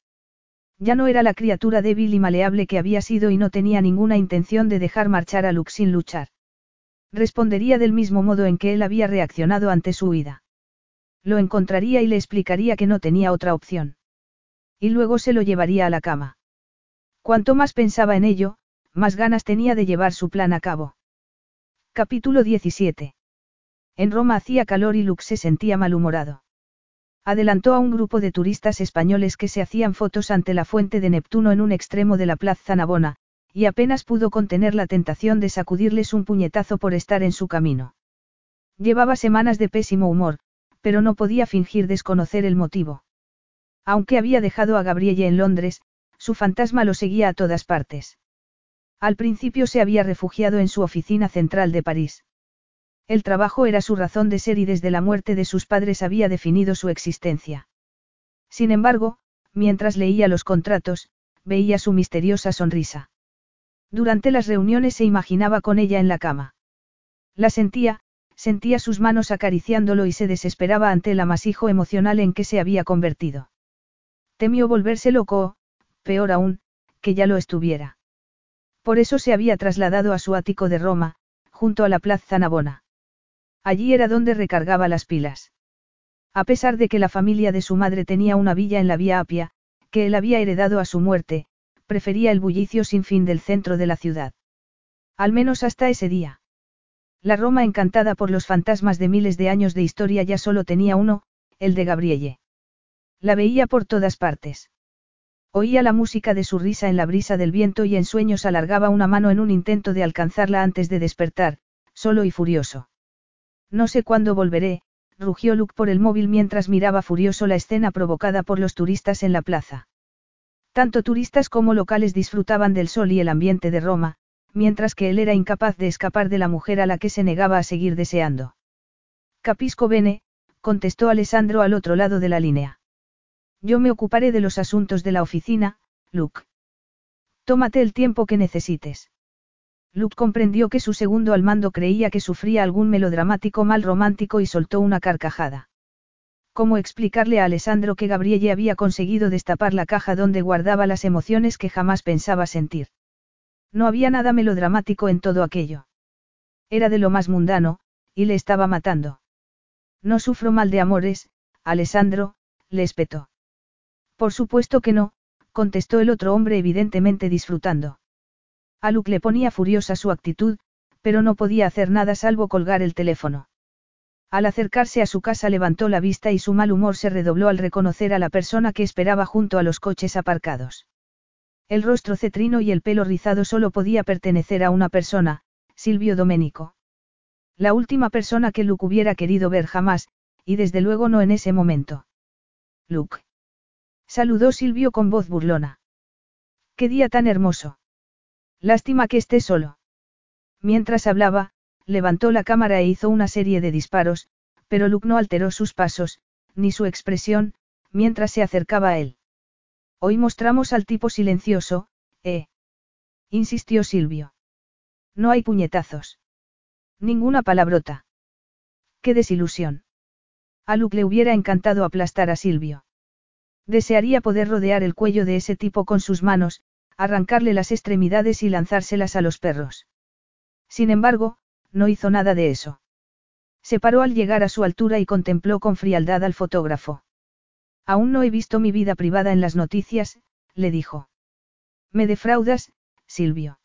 Ya no era la criatura débil y maleable que había sido y no tenía ninguna intención de dejar marchar a Luke sin luchar. Respondería del mismo modo en que él había reaccionado ante su huida. Lo encontraría y le explicaría que no tenía otra opción. Y luego se lo llevaría a la cama. Cuanto más pensaba en ello, más ganas tenía de llevar su plan a cabo. Capítulo 17. En Roma hacía calor y Lux se sentía malhumorado. Adelantó a un grupo de turistas españoles que se hacían fotos ante la fuente de Neptuno en un extremo de la plaza Navona, y apenas pudo contener la tentación de sacudirles un puñetazo por estar en su camino. Llevaba semanas de pésimo humor, pero no podía fingir desconocer el motivo. Aunque había dejado a Gabrielle en Londres, su fantasma lo seguía a todas partes. Al principio se había refugiado en su oficina central de París. El trabajo era su razón de ser y desde la muerte de sus padres había definido su existencia. Sin embargo, mientras leía los contratos, veía su misteriosa sonrisa. Durante las reuniones se imaginaba con ella en la cama. La sentía, Sentía sus manos acariciándolo y se desesperaba ante el amasijo emocional en que se había convertido. Temió volverse loco, peor aún, que ya lo estuviera. Por eso se había trasladado a su ático de Roma, junto a la Plaza Navona. Allí era donde recargaba las pilas. A pesar de que la familia de su madre tenía una villa en la Vía Apia, que él había heredado a su muerte, prefería el bullicio sin fin del centro de la ciudad. Al menos hasta ese día. La Roma encantada por los fantasmas de miles de años de historia ya solo tenía uno, el de Gabrielle. La veía por todas partes. Oía la música de su risa en la brisa del viento y en sueños alargaba una mano en un intento de alcanzarla antes de despertar, solo y furioso. No sé cuándo volveré, rugió Luke por el móvil mientras miraba furioso la escena provocada por los turistas en la plaza. Tanto turistas como locales disfrutaban del sol y el ambiente de Roma, mientras que él era incapaz de escapar de la mujer a la que se negaba a seguir deseando. Capisco bene, contestó Alessandro al otro lado de la línea. Yo me ocuparé de los asuntos de la oficina, Luke. Tómate el tiempo que necesites. Luke comprendió que su segundo al mando creía que sufría algún melodramático mal romántico y soltó una carcajada. ¿Cómo explicarle a Alessandro que Gabrielle había conseguido destapar la caja donde guardaba las emociones que jamás pensaba sentir? No había nada melodramático en todo aquello. Era de lo más mundano, y le estaba matando. No sufro mal de amores, Alessandro, le espetó. Por supuesto que no, contestó el otro hombre evidentemente disfrutando. A Luke le ponía furiosa su actitud, pero no podía hacer nada salvo colgar el teléfono. Al acercarse a su casa levantó la vista y su mal humor se redobló al reconocer a la persona que esperaba junto a los coches aparcados. El rostro cetrino y el pelo rizado solo podía pertenecer a una persona, Silvio Domenico. La última persona que Luke hubiera querido ver jamás, y desde luego no en ese momento. Luke. Saludó Silvio con voz burlona. Qué día tan hermoso. Lástima que esté solo. Mientras hablaba, levantó la cámara e hizo una serie de disparos, pero Luke no alteró sus pasos, ni su expresión, mientras se acercaba a él. Hoy mostramos al tipo silencioso, ¿eh? insistió Silvio. No hay puñetazos. Ninguna palabrota. Qué desilusión. A Luke le hubiera encantado aplastar a Silvio. Desearía poder rodear el cuello de ese tipo con sus manos, arrancarle las extremidades y lanzárselas a los perros. Sin embargo, no hizo nada de eso. Se paró al llegar a su altura y contempló con frialdad al fotógrafo. Aún no he visto mi vida privada en las noticias, le dijo. Me defraudas, Silvio.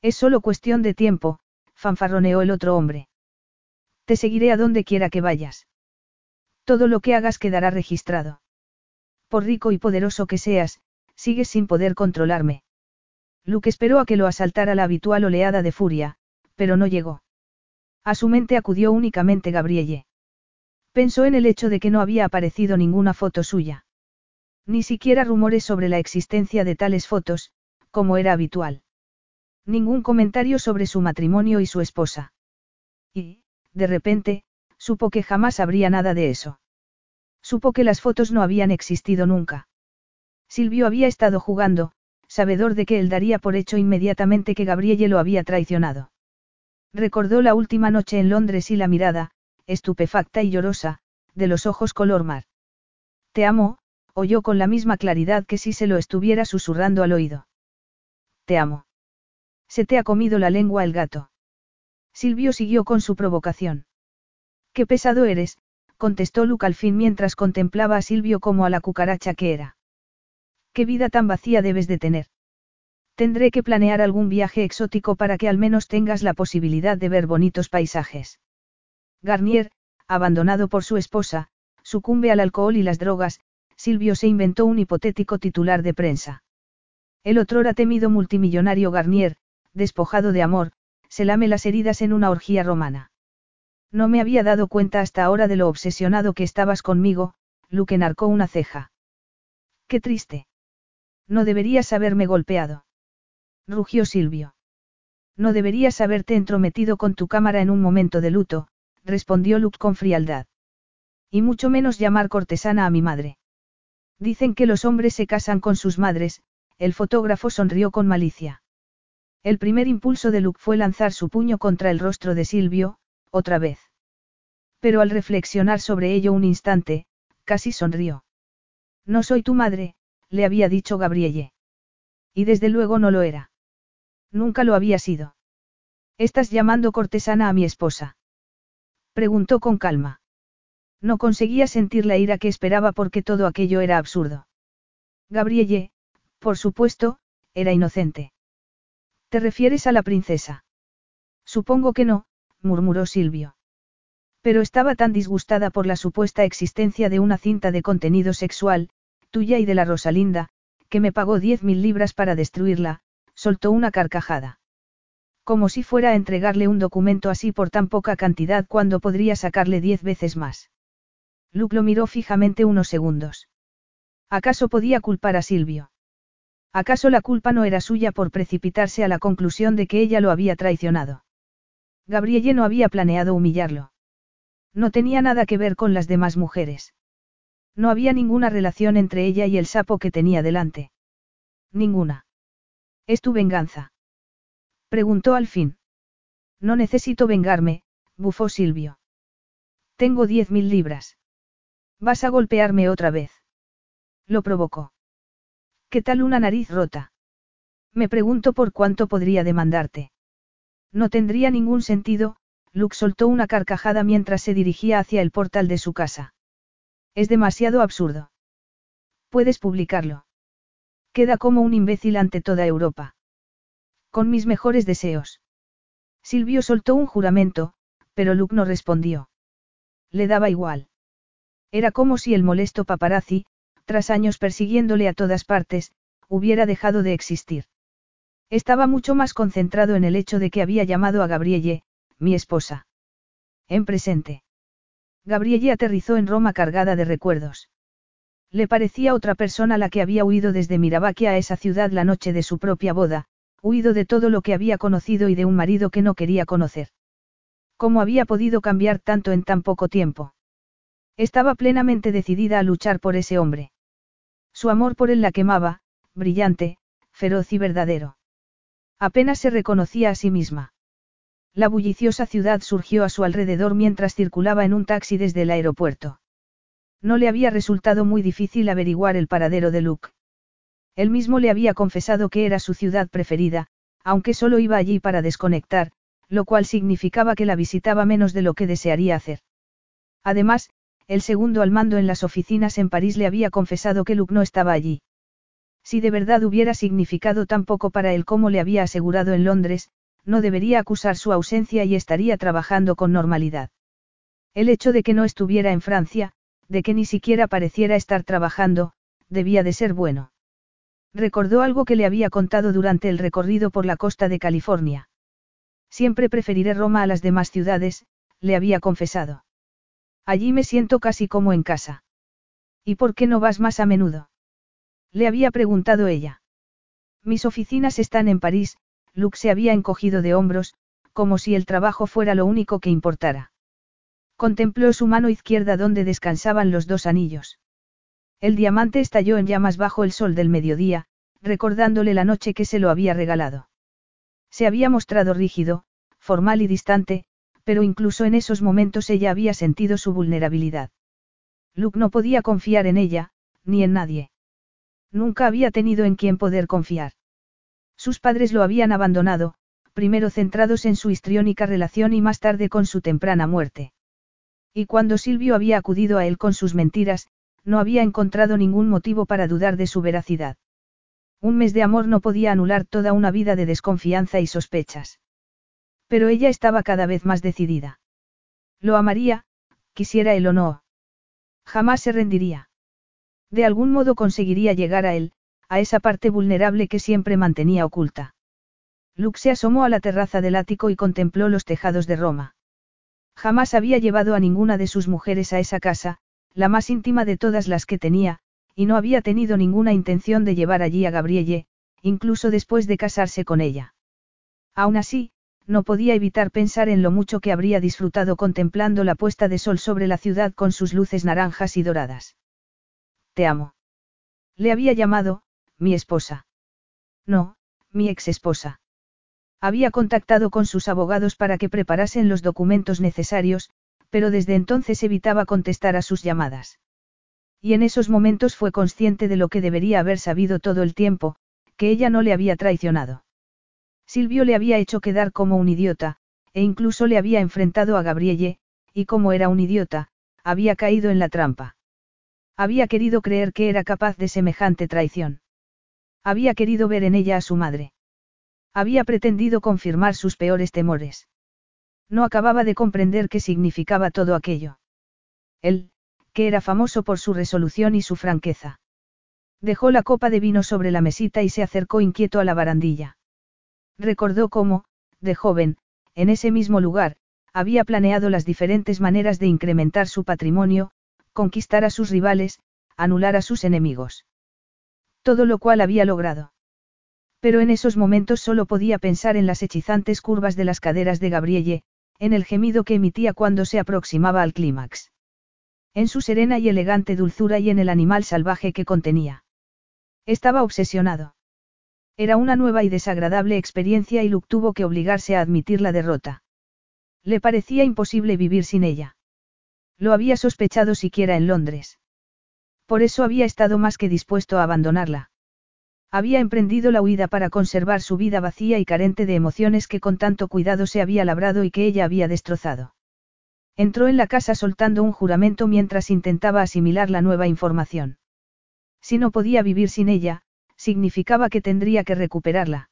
Es solo cuestión de tiempo, fanfarroneó el otro hombre. Te seguiré a donde quiera que vayas. Todo lo que hagas quedará registrado. Por rico y poderoso que seas, sigues sin poder controlarme. Luke esperó a que lo asaltara la habitual oleada de furia, pero no llegó. A su mente acudió únicamente Gabrielle. Pensó en el hecho de que no había aparecido ninguna foto suya. Ni siquiera rumores sobre la existencia de tales fotos, como era habitual. Ningún comentario sobre su matrimonio y su esposa. Y, de repente, supo que jamás habría nada de eso. Supo que las fotos no habían existido nunca. Silvio había estado jugando, sabedor de que él daría por hecho inmediatamente que Gabrielle lo había traicionado. Recordó la última noche en Londres y la mirada, estupefacta y llorosa, de los ojos color mar. Te amo, oyó con la misma claridad que si se lo estuviera susurrando al oído. Te amo. Se te ha comido la lengua el gato. Silvio siguió con su provocación. Qué pesado eres, contestó Luke al fin mientras contemplaba a Silvio como a la cucaracha que era. Qué vida tan vacía debes de tener. Tendré que planear algún viaje exótico para que al menos tengas la posibilidad de ver bonitos paisajes. Garnier, abandonado por su esposa, sucumbe al alcohol y las drogas, Silvio se inventó un hipotético titular de prensa. El otrora temido multimillonario Garnier, despojado de amor, se lame las heridas en una orgía romana. No me había dado cuenta hasta ahora de lo obsesionado que estabas conmigo, Luke enarcó una ceja. Qué triste. No deberías haberme golpeado rugió Silvio. No deberías haberte entrometido con tu cámara en un momento de luto, respondió Luke con frialdad. Y mucho menos llamar cortesana a mi madre. Dicen que los hombres se casan con sus madres, el fotógrafo sonrió con malicia. El primer impulso de Luke fue lanzar su puño contra el rostro de Silvio, otra vez. Pero al reflexionar sobre ello un instante, casi sonrió. No soy tu madre, le había dicho Gabrielle. Y desde luego no lo era. Nunca lo había sido. ¿Estás llamando cortesana a mi esposa? Preguntó con calma. No conseguía sentir la ira que esperaba porque todo aquello era absurdo. Gabrielle, por supuesto, era inocente. ¿Te refieres a la princesa? Supongo que no, murmuró Silvio. Pero estaba tan disgustada por la supuesta existencia de una cinta de contenido sexual, tuya y de la Rosalinda, que me pagó diez mil libras para destruirla, soltó una carcajada. Como si fuera a entregarle un documento así por tan poca cantidad cuando podría sacarle diez veces más. Luke lo miró fijamente unos segundos. ¿Acaso podía culpar a Silvio? ¿Acaso la culpa no era suya por precipitarse a la conclusión de que ella lo había traicionado? Gabrielle no había planeado humillarlo. No tenía nada que ver con las demás mujeres. No había ninguna relación entre ella y el sapo que tenía delante. Ninguna. ¿Es tu venganza? Preguntó al fin. No necesito vengarme, bufó Silvio. Tengo diez mil libras. ¿Vas a golpearme otra vez? Lo provocó. ¿Qué tal una nariz rota? Me pregunto por cuánto podría demandarte. No tendría ningún sentido, Luke soltó una carcajada mientras se dirigía hacia el portal de su casa. Es demasiado absurdo. Puedes publicarlo. Queda como un imbécil ante toda Europa. Con mis mejores deseos. Silvio soltó un juramento, pero Luke no respondió. Le daba igual. Era como si el molesto paparazzi, tras años persiguiéndole a todas partes, hubiera dejado de existir. Estaba mucho más concentrado en el hecho de que había llamado a Gabrielle, mi esposa. En presente. Gabrielle aterrizó en Roma cargada de recuerdos. Le parecía otra persona la que había huido desde Mirabaquia a esa ciudad la noche de su propia boda, huido de todo lo que había conocido y de un marido que no quería conocer. ¿Cómo había podido cambiar tanto en tan poco tiempo? Estaba plenamente decidida a luchar por ese hombre. Su amor por él la quemaba, brillante, feroz y verdadero. Apenas se reconocía a sí misma. La bulliciosa ciudad surgió a su alrededor mientras circulaba en un taxi desde el aeropuerto. No le había resultado muy difícil averiguar el paradero de Luke. Él mismo le había confesado que era su ciudad preferida, aunque solo iba allí para desconectar, lo cual significaba que la visitaba menos de lo que desearía hacer. Además, el segundo al mando en las oficinas en París le había confesado que Luke no estaba allí. Si de verdad hubiera significado tan poco para él como le había asegurado en Londres, no debería acusar su ausencia y estaría trabajando con normalidad. El hecho de que no estuviera en Francia, de que ni siquiera pareciera estar trabajando, debía de ser bueno. Recordó algo que le había contado durante el recorrido por la costa de California. Siempre preferiré Roma a las demás ciudades, le había confesado. Allí me siento casi como en casa. ¿Y por qué no vas más a menudo? Le había preguntado ella. Mis oficinas están en París, Luke se había encogido de hombros, como si el trabajo fuera lo único que importara. Contempló su mano izquierda donde descansaban los dos anillos. El diamante estalló en llamas bajo el sol del mediodía, recordándole la noche que se lo había regalado. Se había mostrado rígido, formal y distante, pero incluso en esos momentos ella había sentido su vulnerabilidad. Luke no podía confiar en ella, ni en nadie. Nunca había tenido en quien poder confiar. Sus padres lo habían abandonado, primero centrados en su histriónica relación y más tarde con su temprana muerte. Y cuando Silvio había acudido a él con sus mentiras, no había encontrado ningún motivo para dudar de su veracidad. Un mes de amor no podía anular toda una vida de desconfianza y sospechas. Pero ella estaba cada vez más decidida. Lo amaría, quisiera él o no. Jamás se rendiría. De algún modo conseguiría llegar a él, a esa parte vulnerable que siempre mantenía oculta. Luke se asomó a la terraza del ático y contempló los tejados de Roma. Jamás había llevado a ninguna de sus mujeres a esa casa, la más íntima de todas las que tenía, y no había tenido ninguna intención de llevar allí a Gabrielle, incluso después de casarse con ella. Aún así, no podía evitar pensar en lo mucho que habría disfrutado contemplando la puesta de sol sobre la ciudad con sus luces naranjas y doradas. Te amo. Le había llamado, mi esposa. No, mi ex esposa. Había contactado con sus abogados para que preparasen los documentos necesarios, pero desde entonces evitaba contestar a sus llamadas. Y en esos momentos fue consciente de lo que debería haber sabido todo el tiempo, que ella no le había traicionado. Silvio le había hecho quedar como un idiota, e incluso le había enfrentado a Gabrielle, y como era un idiota, había caído en la trampa. Había querido creer que era capaz de semejante traición. Había querido ver en ella a su madre. Había pretendido confirmar sus peores temores. No acababa de comprender qué significaba todo aquello. Él, que era famoso por su resolución y su franqueza. Dejó la copa de vino sobre la mesita y se acercó inquieto a la barandilla. Recordó cómo, de joven, en ese mismo lugar, había planeado las diferentes maneras de incrementar su patrimonio, conquistar a sus rivales, anular a sus enemigos. Todo lo cual había logrado. Pero en esos momentos solo podía pensar en las hechizantes curvas de las caderas de Gabrielle, en el gemido que emitía cuando se aproximaba al clímax. En su serena y elegante dulzura y en el animal salvaje que contenía. Estaba obsesionado. Era una nueva y desagradable experiencia y Luke tuvo que obligarse a admitir la derrota. Le parecía imposible vivir sin ella. Lo había sospechado siquiera en Londres. Por eso había estado más que dispuesto a abandonarla. Había emprendido la huida para conservar su vida vacía y carente de emociones que con tanto cuidado se había labrado y que ella había destrozado. Entró en la casa soltando un juramento mientras intentaba asimilar la nueva información. Si no podía vivir sin ella, significaba que tendría que recuperarla.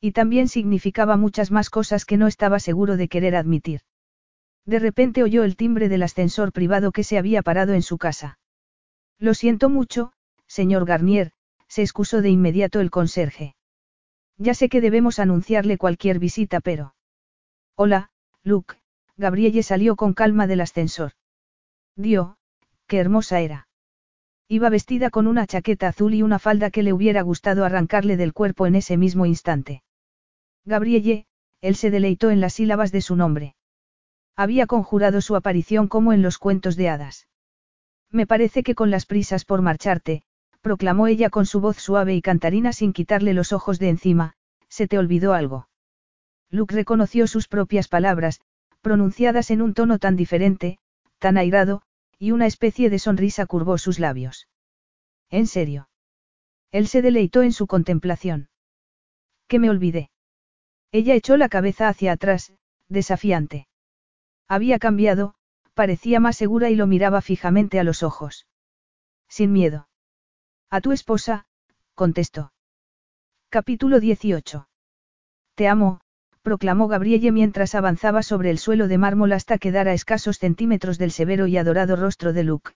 Y también significaba muchas más cosas que no estaba seguro de querer admitir. De repente oyó el timbre del ascensor privado que se había parado en su casa. Lo siento mucho, señor Garnier, se excusó de inmediato el conserje. Ya sé que debemos anunciarle cualquier visita, pero... Hola, Luke, Gabrielle salió con calma del ascensor. Dio, qué hermosa era. Iba vestida con una chaqueta azul y una falda que le hubiera gustado arrancarle del cuerpo en ese mismo instante. Gabrielle, él se deleitó en las sílabas de su nombre. Había conjurado su aparición como en los cuentos de hadas. Me parece que con las prisas por marcharte, proclamó ella con su voz suave y cantarina sin quitarle los ojos de encima, se te olvidó algo. Luke reconoció sus propias palabras, pronunciadas en un tono tan diferente, tan airado, y una especie de sonrisa curvó sus labios. ¿En serio? Él se deleitó en su contemplación. ¿Qué me olvidé? Ella echó la cabeza hacia atrás, desafiante. Había cambiado, parecía más segura y lo miraba fijamente a los ojos. Sin miedo. A tu esposa, contestó. Capítulo 18. Te amo, proclamó Gabrielle mientras avanzaba sobre el suelo de mármol hasta quedar a escasos centímetros del severo y adorado rostro de Luke.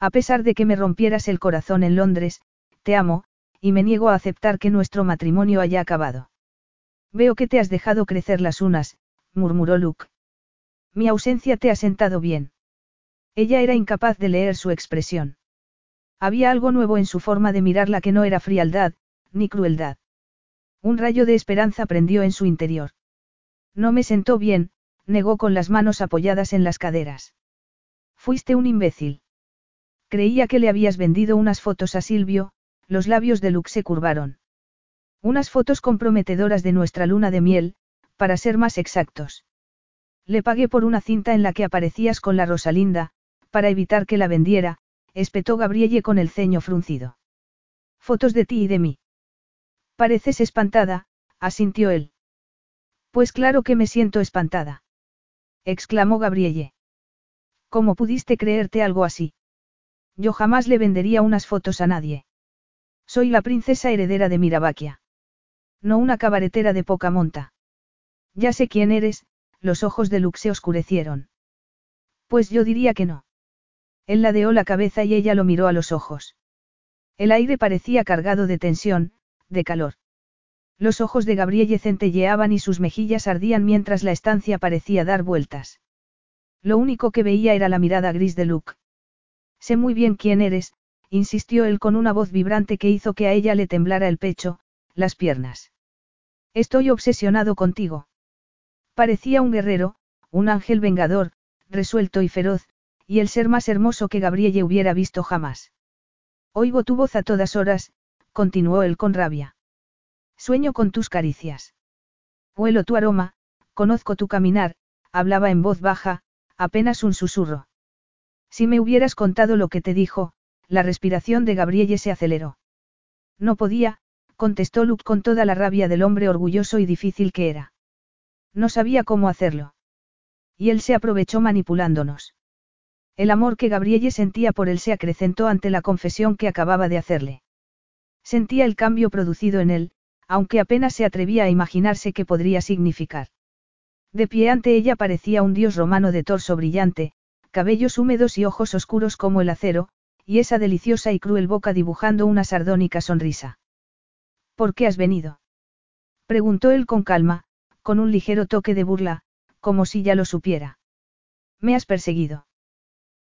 A pesar de que me rompieras el corazón en Londres, te amo, y me niego a aceptar que nuestro matrimonio haya acabado. Veo que te has dejado crecer las unas, murmuró Luke. Mi ausencia te ha sentado bien. Ella era incapaz de leer su expresión. Había algo nuevo en su forma de mirarla que no era frialdad, ni crueldad. Un rayo de esperanza prendió en su interior. No me sentó bien, negó con las manos apoyadas en las caderas. Fuiste un imbécil. Creía que le habías vendido unas fotos a Silvio, los labios de Luke se curvaron. Unas fotos comprometedoras de nuestra luna de miel, para ser más exactos. Le pagué por una cinta en la que aparecías con la Rosalinda, para evitar que la vendiera, espetó Gabrielle con el ceño fruncido. Fotos de ti y de mí. Pareces espantada, asintió él. Pues claro que me siento espantada. exclamó Gabrielle. ¿Cómo pudiste creerte algo así? Yo jamás le vendería unas fotos a nadie. Soy la princesa heredera de Mirabaquia. No una cabaretera de poca monta. Ya sé quién eres, los ojos de Lux se oscurecieron. Pues yo diría que no. Él ladeó la cabeza y ella lo miró a los ojos. El aire parecía cargado de tensión, de calor. Los ojos de Gabrielle centelleaban y sus mejillas ardían mientras la estancia parecía dar vueltas. Lo único que veía era la mirada gris de Luke. Sé muy bien quién eres, insistió él con una voz vibrante que hizo que a ella le temblara el pecho, las piernas. Estoy obsesionado contigo. Parecía un guerrero, un ángel vengador, resuelto y feroz, y el ser más hermoso que Gabrielle hubiera visto jamás. Oigo tu voz a todas horas, continuó él con rabia. Sueño con tus caricias. Huelo tu aroma, conozco tu caminar, hablaba en voz baja, apenas un susurro. Si me hubieras contado lo que te dijo, la respiración de Gabrielle se aceleró. No podía, contestó Luke con toda la rabia del hombre orgulloso y difícil que era. No sabía cómo hacerlo. Y él se aprovechó manipulándonos. El amor que Gabrielle sentía por él se acrecentó ante la confesión que acababa de hacerle. Sentía el cambio producido en él, aunque apenas se atrevía a imaginarse qué podría significar. De pie ante ella parecía un dios romano de torso brillante, cabellos húmedos y ojos oscuros como el acero, y esa deliciosa y cruel boca dibujando una sardónica sonrisa. ¿Por qué has venido? preguntó él con calma, con un ligero toque de burla, como si ya lo supiera. Me has perseguido.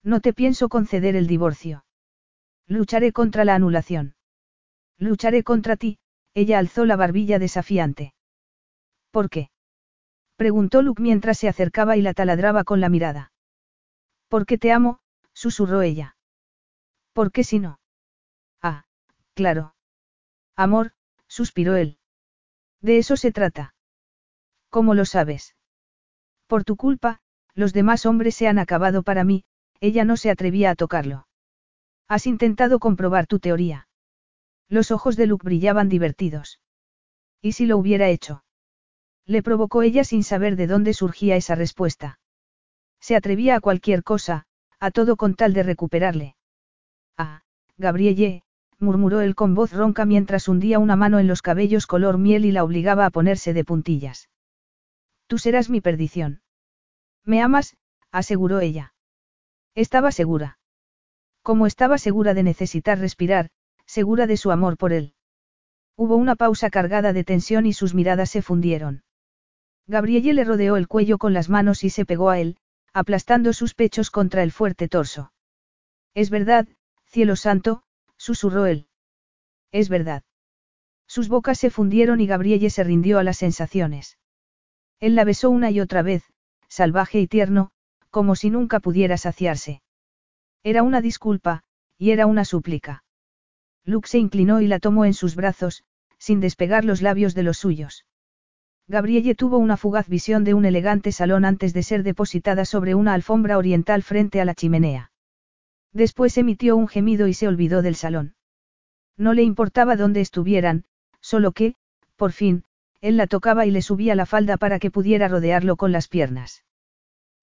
No te pienso conceder el divorcio. Lucharé contra la anulación. Lucharé contra ti, ella alzó la barbilla desafiante. ¿Por qué? preguntó Luke mientras se acercaba y la taladraba con la mirada. Porque te amo, susurró ella. ¿Por qué si no? Ah, claro. Amor, suspiró él. De eso se trata. ¿Cómo lo sabes? Por tu culpa, los demás hombres se han acabado para mí, ella no se atrevía a tocarlo. Has intentado comprobar tu teoría. Los ojos de Luke brillaban divertidos. ¿Y si lo hubiera hecho? Le provocó ella sin saber de dónde surgía esa respuesta. Se atrevía a cualquier cosa, a todo con tal de recuperarle. Ah, Gabrielle, murmuró él con voz ronca mientras hundía una mano en los cabellos color miel y la obligaba a ponerse de puntillas. Tú serás mi perdición. Me amas, aseguró ella. Estaba segura. Como estaba segura de necesitar respirar, segura de su amor por él. Hubo una pausa cargada de tensión y sus miradas se fundieron. Gabrielle le rodeó el cuello con las manos y se pegó a él, aplastando sus pechos contra el fuerte torso. Es verdad, cielo santo, susurró él. Es verdad. Sus bocas se fundieron y Gabrielle se rindió a las sensaciones. Él la besó una y otra vez, salvaje y tierno, como si nunca pudiera saciarse. Era una disculpa, y era una súplica. Luke se inclinó y la tomó en sus brazos, sin despegar los labios de los suyos. Gabrielle tuvo una fugaz visión de un elegante salón antes de ser depositada sobre una alfombra oriental frente a la chimenea. Después emitió un gemido y se olvidó del salón. No le importaba dónde estuvieran, solo que, por fin, él la tocaba y le subía la falda para que pudiera rodearlo con las piernas.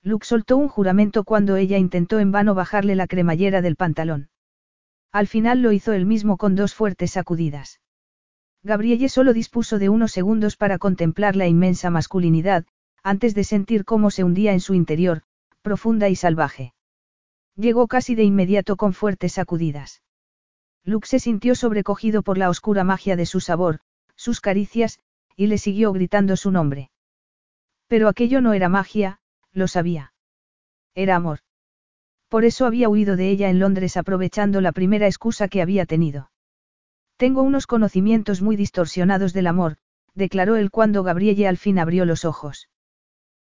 Luke soltó un juramento cuando ella intentó en vano bajarle la cremallera del pantalón. Al final lo hizo él mismo con dos fuertes sacudidas. Gabrielle solo dispuso de unos segundos para contemplar la inmensa masculinidad, antes de sentir cómo se hundía en su interior, profunda y salvaje. Llegó casi de inmediato con fuertes sacudidas. Luke se sintió sobrecogido por la oscura magia de su sabor, sus caricias, y le siguió gritando su nombre. Pero aquello no era magia, lo sabía. Era amor. Por eso había huido de ella en Londres aprovechando la primera excusa que había tenido. Tengo unos conocimientos muy distorsionados del amor, declaró él cuando Gabrielle al fin abrió los ojos.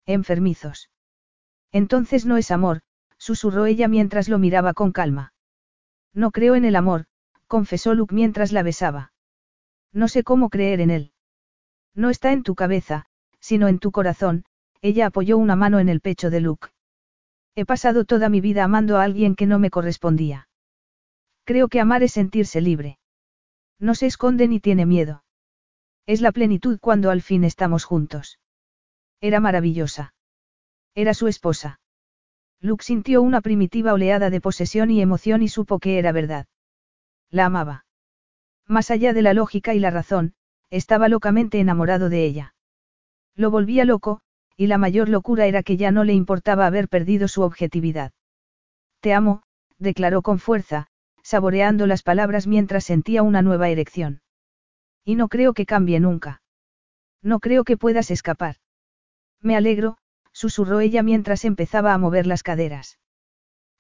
Enfermizos. Entonces no es amor, susurró ella mientras lo miraba con calma. No creo en el amor, confesó Luke mientras la besaba. No sé cómo creer en él. No está en tu cabeza, sino en tu corazón, ella apoyó una mano en el pecho de Luke. He pasado toda mi vida amando a alguien que no me correspondía. Creo que amar es sentirse libre. No se esconde ni tiene miedo. Es la plenitud cuando al fin estamos juntos. Era maravillosa. Era su esposa. Luke sintió una primitiva oleada de posesión y emoción y supo que era verdad. La amaba. Más allá de la lógica y la razón, estaba locamente enamorado de ella. Lo volvía loco, y la mayor locura era que ya no le importaba haber perdido su objetividad. Te amo, declaró con fuerza, saboreando las palabras mientras sentía una nueva erección. Y no creo que cambie nunca. No creo que puedas escapar. Me alegro, susurró ella mientras empezaba a mover las caderas.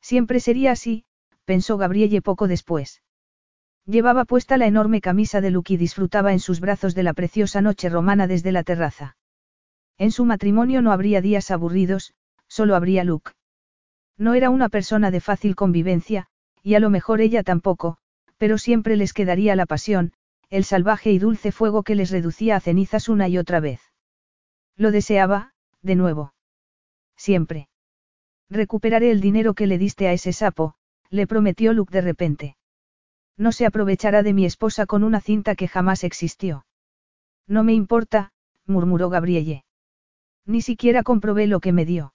Siempre sería así, pensó Gabrielle poco después. Llevaba puesta la enorme camisa de Luke y disfrutaba en sus brazos de la preciosa noche romana desde la terraza. En su matrimonio no habría días aburridos, solo habría Luke. No era una persona de fácil convivencia, y a lo mejor ella tampoco, pero siempre les quedaría la pasión, el salvaje y dulce fuego que les reducía a cenizas una y otra vez. Lo deseaba, de nuevo. Siempre. Recuperaré el dinero que le diste a ese sapo, le prometió Luke de repente. No se aprovechará de mi esposa con una cinta que jamás existió. No me importa, murmuró Gabrielle. Ni siquiera comprobé lo que me dio.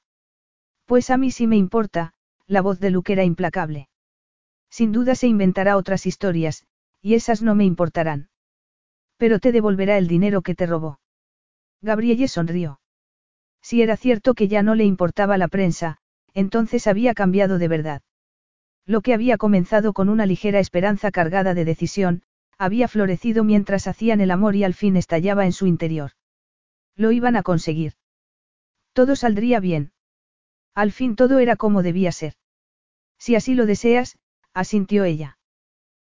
Pues a mí sí me importa, la voz de Luke era implacable. Sin duda se inventará otras historias, y esas no me importarán. Pero te devolverá el dinero que te robó. Gabrielle sonrió. Si era cierto que ya no le importaba la prensa, entonces había cambiado de verdad. Lo que había comenzado con una ligera esperanza cargada de decisión, había florecido mientras hacían el amor y al fin estallaba en su interior. Lo iban a conseguir. Todo saldría bien. Al fin todo era como debía ser. Si así lo deseas, asintió ella.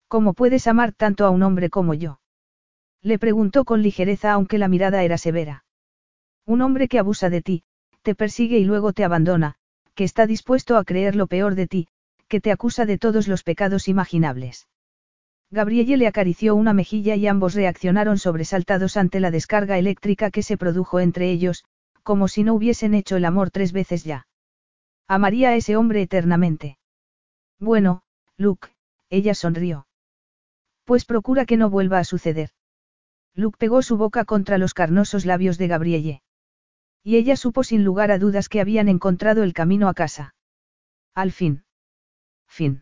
¿Cómo puedes amar tanto a un hombre como yo? Le preguntó con ligereza aunque la mirada era severa. Un hombre que abusa de ti, te persigue y luego te abandona, que está dispuesto a creer lo peor de ti, que te acusa de todos los pecados imaginables. Gabrielle le acarició una mejilla y ambos reaccionaron sobresaltados ante la descarga eléctrica que se produjo entre ellos, como si no hubiesen hecho el amor tres veces ya. Amaría a ese hombre eternamente. Bueno, Luke, ella sonrió. Pues procura que no vuelva a suceder. Luke pegó su boca contra los carnosos labios de Gabrielle. Y ella supo sin lugar a dudas que habían encontrado el camino a casa. Al fin. Fin.